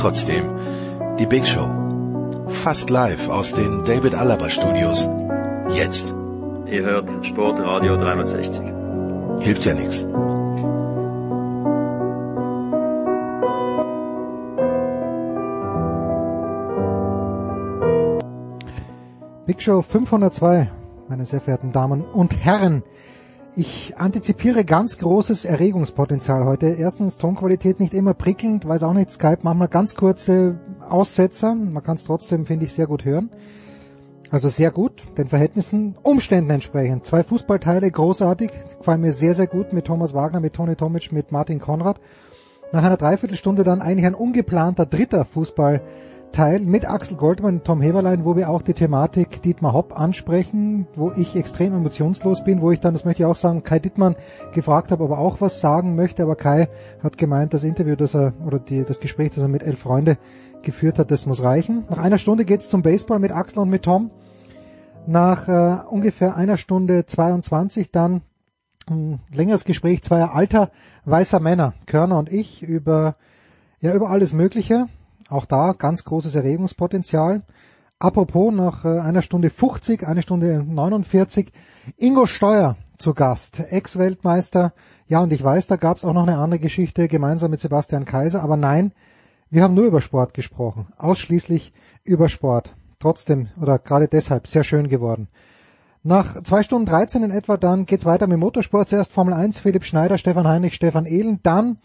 Trotzdem, die Big Show. Fast live aus den David Alaba Studios. Jetzt. Ihr hört Sportradio 360. Hilft ja nichts. Big Show 502, meine sehr verehrten Damen und Herren. Ich antizipiere ganz großes Erregungspotenzial heute. Erstens Tonqualität nicht immer prickelnd, weiß auch nicht, Skype manchmal ganz kurze Aussetzer. Man kann es trotzdem, finde ich, sehr gut hören. Also sehr gut, den Verhältnissen, Umständen entsprechend. Zwei Fußballteile, großartig, gefallen mir sehr, sehr gut mit Thomas Wagner, mit Toni Tomic, mit Martin Konrad. Nach einer Dreiviertelstunde dann eigentlich ein ungeplanter dritter Fußball Teil mit Axel Goldmann und Tom Heberlein, wo wir auch die Thematik Dietmar Hopp ansprechen, wo ich extrem emotionslos bin, wo ich dann, das möchte ich auch sagen, Kai Dittmann gefragt habe, ob er auch was sagen möchte, aber Kai hat gemeint, das Interview, das er, oder die, das Gespräch, das er mit elf Freunde geführt hat, das muss reichen. Nach einer Stunde geht's zum Baseball mit Axel und mit Tom. Nach äh, ungefähr einer Stunde 22 dann ein längeres Gespräch zweier alter weißer Männer, Körner und ich, über ja über alles Mögliche. Auch da ganz großes Erregungspotenzial. Apropos, nach äh, einer Stunde 50, eine Stunde 49, Ingo Steuer zu Gast, Ex-Weltmeister. Ja, und ich weiß, da gab es auch noch eine andere Geschichte gemeinsam mit Sebastian Kaiser, aber nein, wir haben nur über Sport gesprochen, ausschließlich über Sport. Trotzdem, oder gerade deshalb, sehr schön geworden. Nach zwei Stunden 13 in etwa dann geht's weiter mit Motorsport. Zuerst Formel 1, Philipp Schneider, Stefan Heinrich, Stefan Ehlen. Dann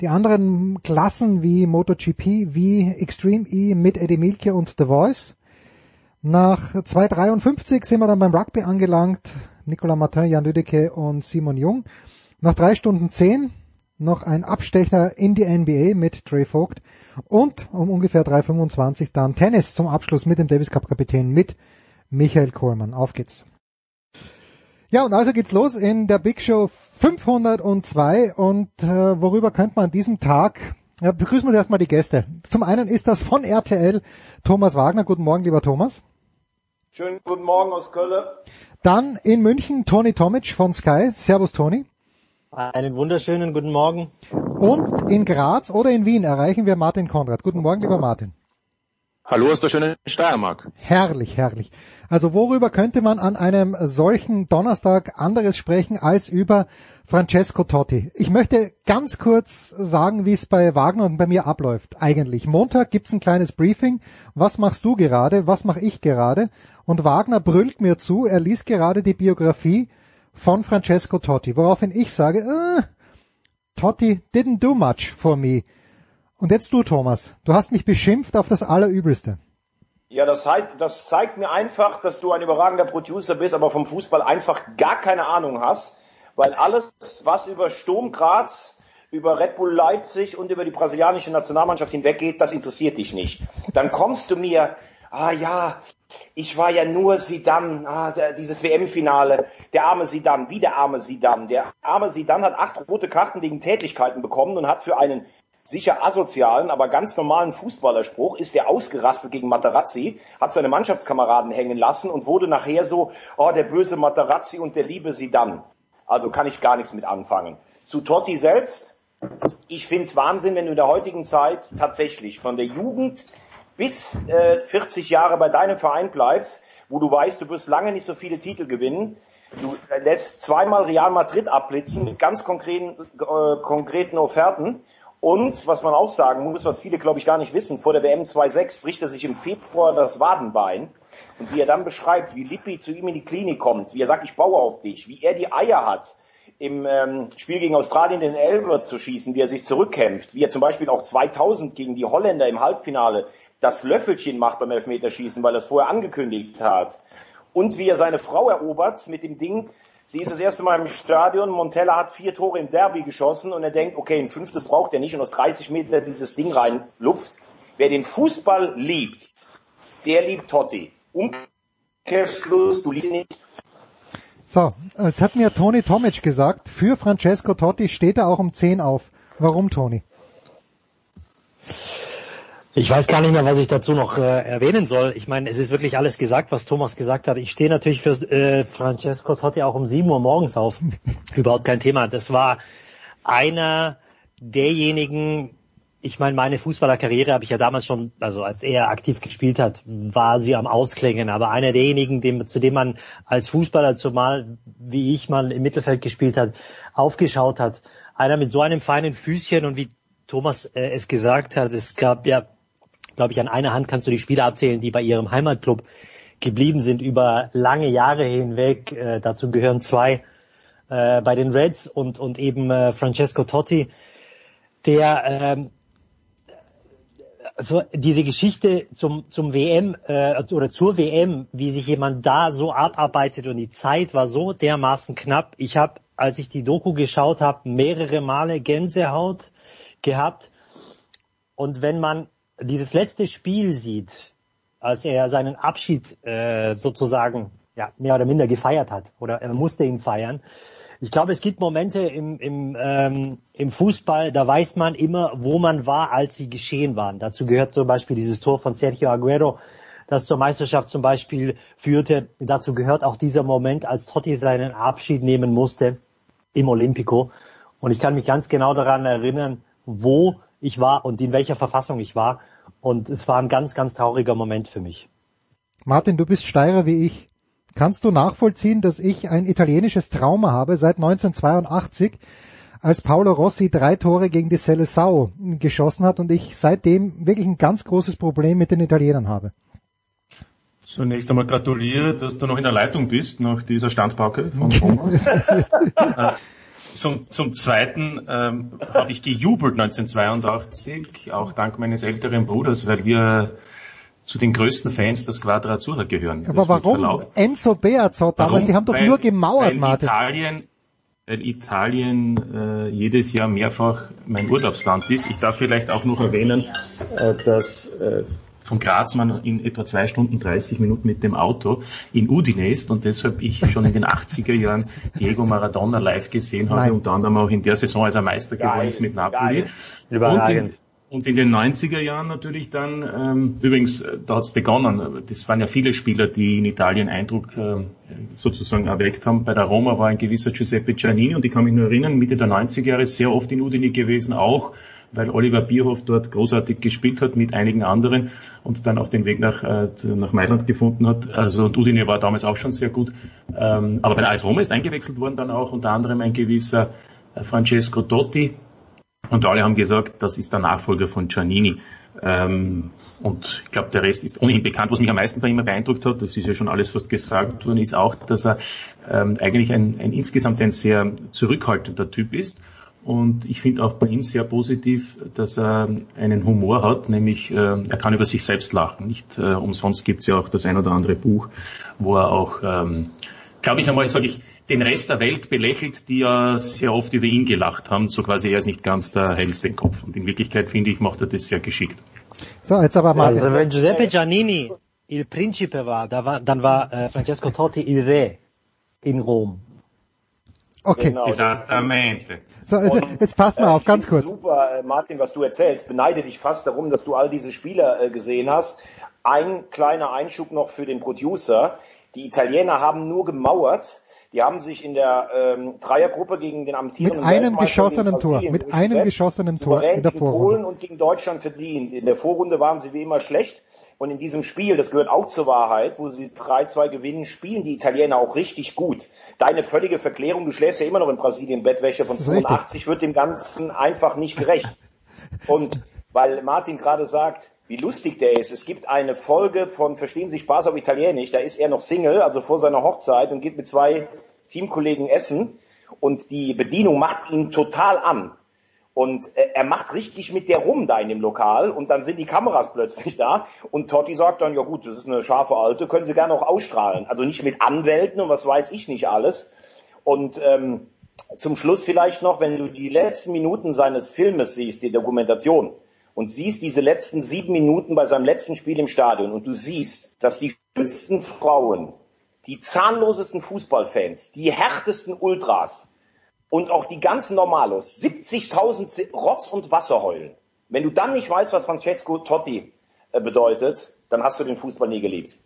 die anderen Klassen wie MotoGP, wie Extreme E mit Eddie Milke und The Voice. Nach 2.53 sind wir dann beim Rugby angelangt. Nicolas Martin, Jan Lüdecke und Simon Jung. Nach drei Stunden zehn noch ein Abstecher in die NBA mit Trey Vogt. Und um ungefähr 3.25 dann Tennis zum Abschluss mit dem Davis Cup Kapitän mit Michael Kohlmann. Auf geht's. Ja, und also geht's los in der Big Show 502 und äh, worüber könnte man an diesem Tag ja, begrüßen wir erstmal die Gäste. Zum einen ist das von RTL Thomas Wagner. Guten Morgen, lieber Thomas. Schönen guten Morgen aus Köln. Dann in München Toni Tomic von Sky. Servus Toni. Einen wunderschönen guten Morgen. Und in Graz oder in Wien erreichen wir Martin Konrad. Guten Morgen, lieber Martin. Hallo aus der schönen Steiermark. Herrlich, herrlich. Also worüber könnte man an einem solchen Donnerstag anderes sprechen als über Francesco Totti? Ich möchte ganz kurz sagen, wie es bei Wagner und bei mir abläuft eigentlich. Montag gibt's ein kleines Briefing. Was machst du gerade? Was mache ich gerade? Und Wagner brüllt mir zu, er liest gerade die Biografie von Francesco Totti, woraufhin ich sage, äh, Totti didn't do much for me. Und jetzt du, Thomas. Du hast mich beschimpft auf das Allerübelste. Ja, das heißt, das zeigt mir einfach, dass du ein überragender Producer bist, aber vom Fußball einfach gar keine Ahnung hast, weil alles, was über Sturm Graz, über Red Bull Leipzig und über die brasilianische Nationalmannschaft hinweggeht, das interessiert dich nicht. Dann kommst du mir, ah ja, ich war ja nur Sidan, ah, dieses WM-Finale, der arme Sidan, wie der arme Sidan. Der arme Sidan hat acht rote Karten wegen Tätlichkeiten bekommen und hat für einen sicher asozialen, aber ganz normalen Fußballerspruch ist er ausgerastet gegen Materazzi, hat seine Mannschaftskameraden hängen lassen und wurde nachher so, oh, der böse Materazzi und der liebe Sidan. Also kann ich gar nichts mit anfangen. Zu Totti selbst, ich find's Wahnsinn, wenn du in der heutigen Zeit tatsächlich von der Jugend bis äh, 40 Jahre bei deinem Verein bleibst, wo du weißt, du wirst lange nicht so viele Titel gewinnen. Du lässt zweimal Real Madrid abblitzen mit ganz konkreten, äh, konkreten Offerten Und was man auch sagen muss, was viele glaube ich gar nicht wissen, vor der WM 2.6 bricht er sich im Februar das Wadenbein. Und wie er dann beschreibt, wie Lippi zu ihm in die Klinik kommt, wie er sagt, ich baue auf dich, wie er die Eier hat, im ähm, Spiel gegen Australien den Elber zu schießen, wie er sich zurückkämpft, wie er zum Beispiel auch 2000 gegen die Holländer im Halbfinale das Löffelchen macht beim Elfmeterschießen, weil er es vorher angekündigt hat. Und wie er seine Frau erobert mit dem Ding, sie ist das erste Mal im Stadion, Montella hat vier Tore im Derby geschossen und er denkt, okay, ein fünftes braucht er nicht und aus 30 Meter dieses Ding rein luft. Wer den Fußball liebt, der liebt Totti. Umkehrschluss, du liebst ihn nicht. So, jetzt hat mir Toni Tomic gesagt, für Francesco Totti steht er auch um 10 auf. Warum, Toni? Ich weiß gar nicht mehr, was ich dazu noch äh, erwähnen soll. Ich meine, es ist wirklich alles gesagt, was Thomas gesagt hat. Ich stehe natürlich für äh, Francesco Totti auch um 7 Uhr morgens auf. Überhaupt kein Thema. Das war einer derjenigen, ich meine, meine Fußballerkarriere habe ich ja damals schon, also als er aktiv gespielt hat, war sie am Ausklingen. Aber einer derjenigen, dem, zu dem man als Fußballer, zumal wie ich mal im Mittelfeld gespielt hat, aufgeschaut hat. Einer mit so einem feinen Füßchen und wie Thomas äh, es gesagt hat, es gab ja glaube ich, an einer Hand kannst du die Spieler abzählen, die bei ihrem Heimatclub geblieben sind über lange Jahre hinweg. Äh, dazu gehören zwei äh, bei den Reds und, und eben äh, Francesco Totti, der ähm, also diese Geschichte zum, zum WM äh, oder zur WM, wie sich jemand da so abarbeitet und die Zeit war so dermaßen knapp. Ich habe, als ich die Doku geschaut habe, mehrere Male Gänsehaut gehabt. Und wenn man dieses letzte Spiel sieht, als er seinen Abschied äh, sozusagen ja, mehr oder minder gefeiert hat oder er musste ihn feiern. Ich glaube, es gibt Momente im, im, ähm, im Fußball, da weiß man immer, wo man war, als sie geschehen waren. Dazu gehört zum Beispiel dieses Tor von Sergio Aguero, das zur Meisterschaft zum Beispiel führte. Dazu gehört auch dieser Moment, als Totti seinen Abschied nehmen musste im Olympico. Und ich kann mich ganz genau daran erinnern, wo ich war und in welcher Verfassung ich war. Und es war ein ganz, ganz trauriger Moment für mich. Martin, du bist Steirer wie ich. Kannst du nachvollziehen, dass ich ein italienisches Trauma habe seit 1982, als Paolo Rossi drei Tore gegen die Seleção geschossen hat und ich seitdem wirklich ein ganz großes Problem mit den Italienern habe? Zunächst einmal gratuliere, dass du noch in der Leitung bist nach dieser Standpauke von Thomas. Zum, zum Zweiten ähm, habe ich gejubelt 1982, auch dank meines älteren Bruders, weil wir zu den größten Fans der Squadra Azzurra gehören. Aber warum? Enzo Beazzot damals, warum? die haben doch weil, nur gemauert, weil Martin. Italien, weil Italien äh, jedes Jahr mehrfach mein Urlaubsland ist. Ich darf vielleicht auch noch erwähnen, äh, dass äh, von Graz man in etwa zwei Stunden 30 Minuten mit dem Auto in Udine ist und deshalb ich schon in den 80er Jahren Diego Maradona live gesehen habe, Nein. unter anderem auch in der Saison, als er Meister geworden Geil, ist mit Napoli. Überragend. Und in den 90er Jahren natürlich dann, ähm, übrigens, äh, da hat es begonnen, das waren ja viele Spieler, die in Italien Eindruck äh, sozusagen erweckt haben. Bei der Roma war ein gewisser Giuseppe Giannini und ich kann mich nur erinnern, Mitte der 90er Jahre sehr oft in Udine gewesen, auch weil Oliver Bierhoff dort großartig gespielt hat mit einigen anderen und dann auch den Weg nach, äh, nach Mailand gefunden hat. Also und Udine war damals auch schon sehr gut. Ähm, aber bei der AS Roma ist eingewechselt worden dann auch unter anderem ein gewisser äh, Francesco Totti, und alle haben gesagt, das ist der Nachfolger von Giannini. Ähm, und ich glaube, der Rest ist ohnehin bekannt. Was mich am meisten bei ihm beeindruckt hat, das ist ja schon alles fast gesagt worden, ist auch, dass er ähm, eigentlich ein, ein insgesamt ein sehr zurückhaltender Typ ist. Und ich finde auch bei ihm sehr positiv, dass er einen Humor hat, nämlich äh, er kann über sich selbst lachen. Nicht äh, umsonst gibt es ja auch das ein oder andere Buch, wo er auch, ähm, glaube ich einmal, sage ich, den Rest der Welt belächelt, die ja sehr oft über ihn gelacht haben, so quasi er ist nicht ganz der hellste Kopf. Und in Wirklichkeit finde ich, macht er das sehr geschickt. So, jetzt aber Martin. Also wenn Giuseppe Giannini il Principe war, da war dann war äh, Francesco Totti il Re in Rom. Okay. Genau. Esattamente. So, jetzt, jetzt passt mal Äh, auf, ganz kurz. Super, äh, Martin, was du erzählst. Beneide dich fast darum, dass du all diese Spieler äh, gesehen hast. Ein kleiner Einschub noch für den Producer. Die Italiener haben nur gemauert. Die haben sich in der ähm, Dreiergruppe gegen den amtierenden Mit einem geschossenen Tor, mit einem geschossenen Tor in der gegen Vorrunde. Polen und gegen Deutschland verdient. In der Vorrunde waren sie wie immer schlecht. Und in diesem Spiel, das gehört auch zur Wahrheit, wo sie 3-2 gewinnen, spielen die Italiener auch richtig gut. Deine völlige Verklärung, du schläfst ja immer noch in Brasilien Bettwäsche von Das ist richtig. 85, wird dem Ganzen einfach nicht gerecht. Und weil Martin gerade sagt, wie lustig der ist. Es gibt eine Folge von Verstehen Sie Spaß auf Italienisch, da ist er noch Single, also vor seiner Hochzeit und geht mit zwei Teamkollegen essen und die Bedienung macht ihn total an. Und äh, er macht richtig mit der rum da in dem Lokal und dann sind die Kameras plötzlich da und Totti sagt dann, ja gut, das ist eine scharfe Alte, können Sie gerne auch ausstrahlen. Also nicht mit Anwälten und was weiß ich nicht alles. Und ähm, zum Schluss vielleicht noch, wenn du die letzten Minuten seines Filmes siehst, die Dokumentation, und siehst diese letzten sieben Minuten bei seinem letzten Spiel im Stadion und du siehst, dass die schönsten Frauen, die zahnlosesten Fußballfans, die härtesten Ultras, und auch die ganzen Normalos 70.000 Rotz und Wasser heulen. Wenn du dann nicht weißt, was Francesco Totti äh, bedeutet, dann hast du den Fußball nie geliebt.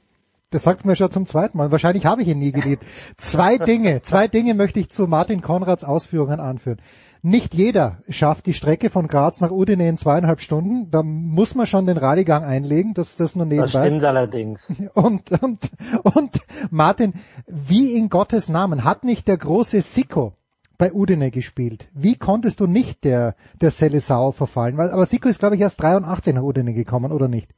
Das sagt mir schon zum zweiten Mal. Wahrscheinlich habe ich ihn nie geliebt. Zwei Dinge, zwei Dinge möchte ich zu Martin Konrads Ausführungen anführen. Nicht jeder schafft die Strecke von Graz nach Udine in zweieinhalb Stunden. Da muss man schon den Rallyegang einlegen. Das, das nur nebenbei. Das stimmt allerdings. Und, und, und Martin, wie in Gottes Namen hat nicht der große Sicko bei Udine gespielt. Wie konntest du nicht der, der Selesau verfallen? Weil, aber Siko ist, glaube ich, erst 83 nach Udine gekommen, oder nicht?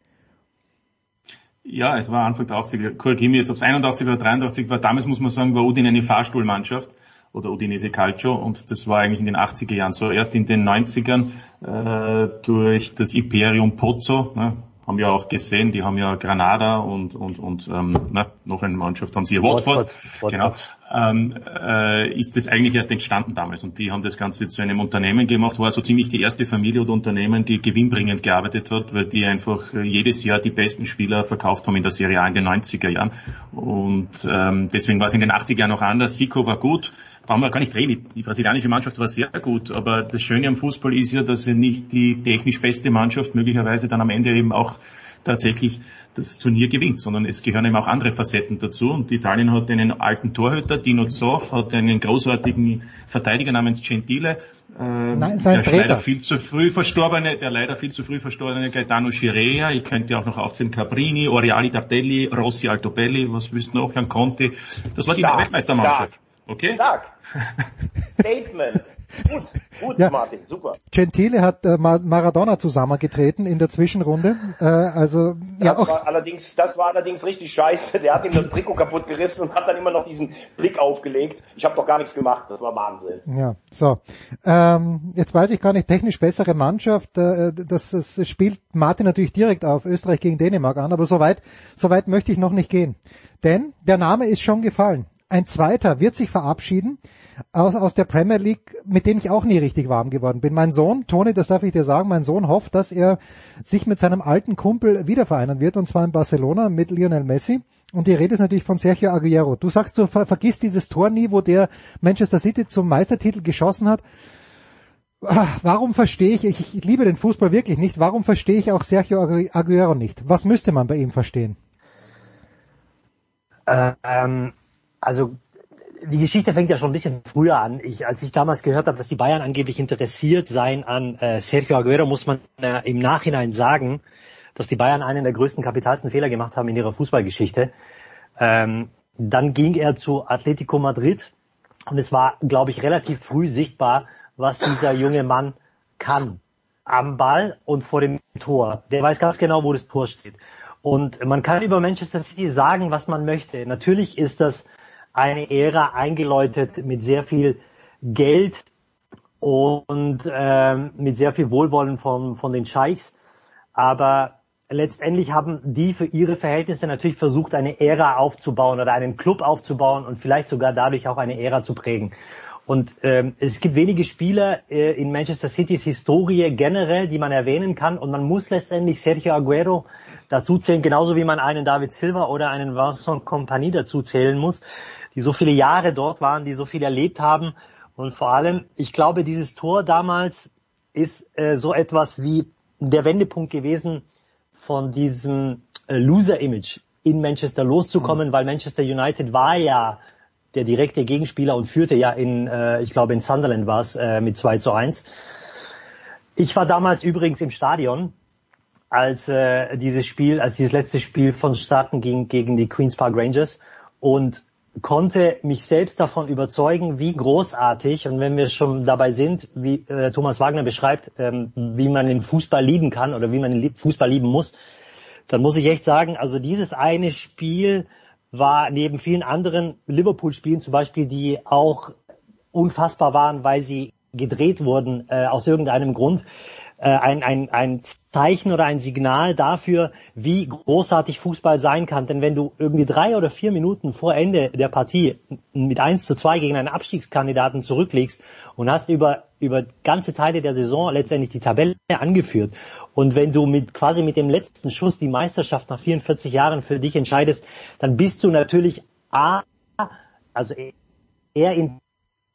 Ja, es war Anfang der 80er. Korrigiere mich jetzt, ob es 81 oder 83 war. Damals muss man sagen, war Udine eine Fahrstuhlmannschaft oder Udinese Calcio. Und das war eigentlich in den 80er Jahren so. Erst in den 90ern äh, durch das Imperium Pozzo, ne, haben wir auch gesehen, die haben ja Granada und und und ähm, na, noch eine Mannschaft haben sie ja Watford, Watford, genau, ähm, äh, ist das eigentlich erst entstanden damals. Und die haben das Ganze zu einem Unternehmen gemacht, war so ziemlich die erste Familie oder Unternehmen, die gewinnbringend gearbeitet hat, weil die einfach äh, jedes Jahr die besten Spieler verkauft haben in der Serie A in den 90er Jahren. Und ähm, deswegen war es in den 80er Jahren noch anders. Sico war gut, brauchen wir gar nicht reden. Die brasilianische Mannschaft war sehr gut, aber das Schöne am Fußball ist ja, dass sie nicht die technisch beste Mannschaft möglicherweise dann am Ende eben auch tatsächlich das Turnier gewinnt, sondern es gehören eben auch andere Facetten dazu. Und Italien hat einen alten Torhüter, Dino Zoff, hat einen großartigen Verteidiger namens Gentile, äh, Nein, sein der leider viel zu früh verstorbene, der leider viel zu früh verstorbene Gaetano Scirea, ich könnte auch noch aufzählen Cabrini, Oriali Tartelli, Rossi Altobelli, was wüssten noch, Jan Conti. Das war die Weltmeistermannschaft. Okay. Stark. Statement. Gut, gut, ja. Martin, super. Gentile hat äh, Maradona zusammengetreten in der Zwischenrunde. Äh, also das ja auch. War allerdings, das war allerdings richtig scheiße. Der hat ihm das Trikot kaputt gerissen und hat dann immer noch diesen Blick aufgelegt. Ich habe doch gar nichts gemacht. Das war Wahnsinn. Ja, so. Ähm, jetzt weiß ich gar nicht technisch bessere Mannschaft. Äh, das, das spielt Martin natürlich direkt auf Österreich gegen Dänemark an, aber soweit, soweit möchte ich noch nicht gehen. Denn der Name ist schon gefallen. Ein zweiter wird sich verabschieden aus, aus der Premier League, mit dem ich auch nie richtig warm geworden bin. Mein Sohn, Toni, das darf ich dir sagen, mein Sohn hofft, dass er sich mit seinem alten Kumpel wieder vereinen wird, und zwar in Barcelona mit Lionel Messi. Und die Rede ist natürlich von Sergio Aguero. Du sagst, du ver vergisst dieses Tor nie, wo der Manchester City zum Meistertitel geschossen hat. Ah, warum verstehe ich, ich, ich liebe den Fußball wirklich nicht, warum verstehe ich auch Sergio Aguero nicht? Was müsste man bei ihm verstehen? Ähm, also die Geschichte fängt ja schon ein bisschen früher an. Ich, als ich damals gehört habe, dass die Bayern angeblich interessiert seien an äh, Sergio Aguero, muss man äh, im Nachhinein sagen, dass die Bayern einen der größten, kapitalsten Fehler gemacht haben in ihrer Fußballgeschichte. Ähm, dann ging er zu Atletico Madrid und es war, glaube ich, relativ früh sichtbar, was dieser junge Mann kann. Am Ball und vor dem Tor. Der weiß ganz genau, wo das Tor steht. Und man kann über Manchester City sagen, was man möchte. Natürlich ist das eine Ära eingeläutet mit sehr viel Geld und ähm, mit sehr viel Wohlwollen von, von den Scheichs. Aber letztendlich haben die für ihre Verhältnisse natürlich versucht, eine Ära aufzubauen oder einen Club aufzubauen und vielleicht sogar dadurch auch eine Ära zu prägen. Und ähm, es gibt wenige Spieler äh, in Manchester Citys Historie generell, die man erwähnen kann. Und man muss letztendlich Sergio Aguero dazu zählen, genauso wie man einen David Silva oder einen Vincent Compagnie dazu zählen muss die so viele Jahre dort waren, die so viel erlebt haben. Und vor allem, ich glaube, dieses Tor damals ist äh, so etwas wie der Wendepunkt gewesen von diesem äh, Loser-Image in Manchester loszukommen, mhm. weil Manchester United war ja der direkte Gegenspieler und führte ja in, äh, ich glaube in Sunderland war es, äh, mit 2 zu 1. Ich war damals übrigens im Stadion, als äh, dieses Spiel, als dieses letzte Spiel von Starten ging gegen die Queens Park Rangers und konnte mich selbst davon überzeugen, wie großartig und wenn wir schon dabei sind, wie äh, Thomas Wagner beschreibt, ähm, wie man den Fußball lieben kann oder wie man den Fußball lieben muss, dann muss ich echt sagen, also dieses eine Spiel war neben vielen anderen Liverpool-Spielen zum Beispiel, die auch unfassbar waren, weil sie gedreht wurden äh, aus irgendeinem Grund, äh, ein, ein, ein Zeichen oder ein Signal dafür, wie großartig Fußball sein kann. Denn wenn du irgendwie drei oder vier Minuten vor Ende der Partie mit 1 zu 2 gegen einen Abstiegskandidaten zurücklegst und hast über, über ganze Teile der Saison letztendlich die Tabelle angeführt und wenn du mit quasi mit dem letzten Schuss die Meisterschaft nach 44 Jahren für dich entscheidest, dann bist du natürlich A, also eher in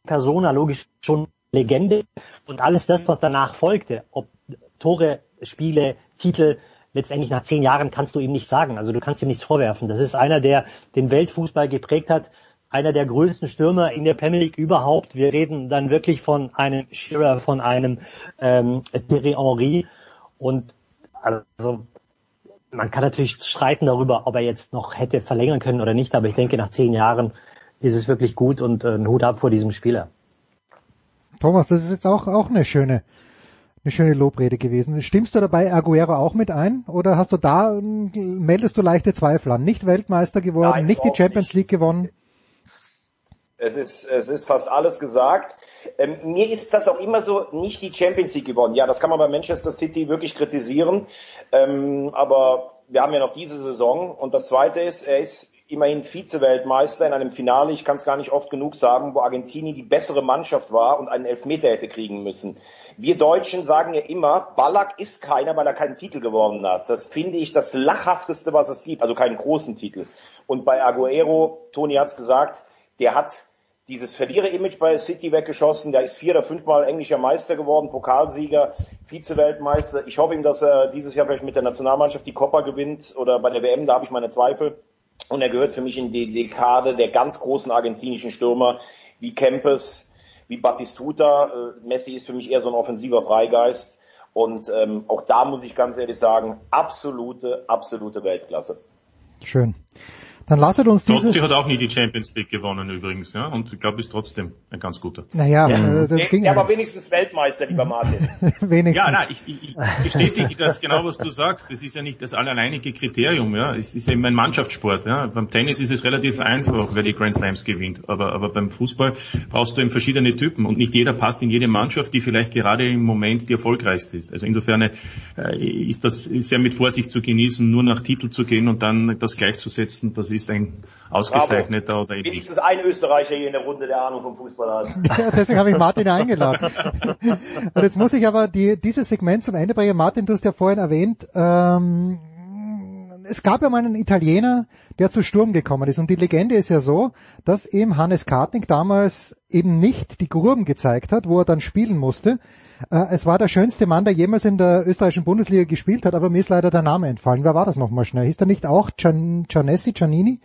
Persona logisch schon Legende und alles das, was danach folgte, ob Tore, Spiele, Titel, letztendlich nach zehn Jahren kannst du ihm nicht sagen. Also du kannst ihm nichts vorwerfen. Das ist einer, der den Weltfußball geprägt hat, einer der größten Stürmer in der Premier League überhaupt. Wir reden dann wirklich von einem Shearer, von einem ähm, Thierry Henry und also man kann natürlich streiten darüber, ob er jetzt noch hätte verlängern können oder nicht, aber ich denke, nach zehn Jahren ist es wirklich gut und äh, ein Hut ab vor diesem Spieler. Thomas, das ist jetzt auch, auch eine schöne, eine schöne Lobrede gewesen. Stimmst du dabei Aguero auch mit ein? Oder hast du da, meldest du leichte Zweifel an? Nicht Weltmeister geworden, Nein, nicht die Champions nicht. League gewonnen? Es ist, es ist fast alles gesagt. Ähm, mir ist das auch immer so nicht die Champions League gewonnen. Ja, das kann man bei Manchester City wirklich kritisieren. Ähm, aber wir haben ja noch diese Saison. Und das Zweite ist, er ist immerhin Vize-Weltmeister in einem Finale, ich kann es gar nicht oft genug sagen, wo Argentinien die bessere Mannschaft war und einen Elfmeter hätte kriegen müssen. Wir Deutschen sagen ja immer, Ballack ist keiner, weil er keinen Titel gewonnen hat. Das finde ich das lachhafteste, was es gibt, also keinen großen Titel. Und bei Aguero, Toni hat es gesagt, der hat dieses Verlierer-Image bei City weggeschossen. Der ist vier oder fünfmal englischer Meister geworden, Pokalsieger, Vize-Weltmeister. Ich hoffe ihm, dass er dieses Jahr vielleicht mit der Nationalmannschaft die Copa gewinnt oder bei der WM, da habe ich meine Zweifel. Und er gehört für mich in die Dekade der ganz großen argentinischen Stürmer wie Kempes, wie Batistuta. Äh, Messi ist für mich eher so ein offensiver Freigeist. Und ähm, auch da muss ich ganz ehrlich sagen, absolute, absolute Weltklasse. Schön. Dann lasset uns dieses... Totti hat auch nie die Champions League gewonnen übrigens, ja, und ich glaube, ist trotzdem ein ganz guter. Naja, ja. das der, ging der war wenigstens Weltmeister, lieber Martin. wenigstens. Ja, nein, ich, ich, ich bestätige das genau, was du sagst. Das ist ja nicht das alleinige Kriterium, ja. Es ist eben ein Mannschaftssport, ja. Beim Tennis ist es relativ einfach, wer die Grand Slams gewinnt. Aber, aber beim Fußball brauchst du eben verschiedene Typen und nicht jeder passt in jede Mannschaft, die vielleicht gerade im Moment die erfolgreichste ist. Also insofern äh, ist das sehr mit Vorsicht zu genießen, nur nach Titel zu gehen und dann das gleichzusetzen, das ist ein ausgezeichneter Bravo. oder eben Wenigstens ein Österreicher hier in der Runde, der Ahnung vom Fußball hat. Ja, deswegen habe ich Martin eingeladen. Und jetzt muss ich aber die, dieses Segment zum Ende bringen. Martin, du hast ja vorhin erwähnt, ähm, es gab ja mal einen Italiener, der zu Sturm gekommen ist. Und die Legende ist ja so, dass eben Hannes Kartnick damals eben nicht die Gruben gezeigt hat, wo er dann spielen musste. Äh, es war der schönste Mann, der jemals in der österreichischen Bundesliga gespielt hat, aber mir ist leider der Name entfallen. Wer war das nochmal schnell? Hieß der nicht auch Gian, Giannessi, Giannini?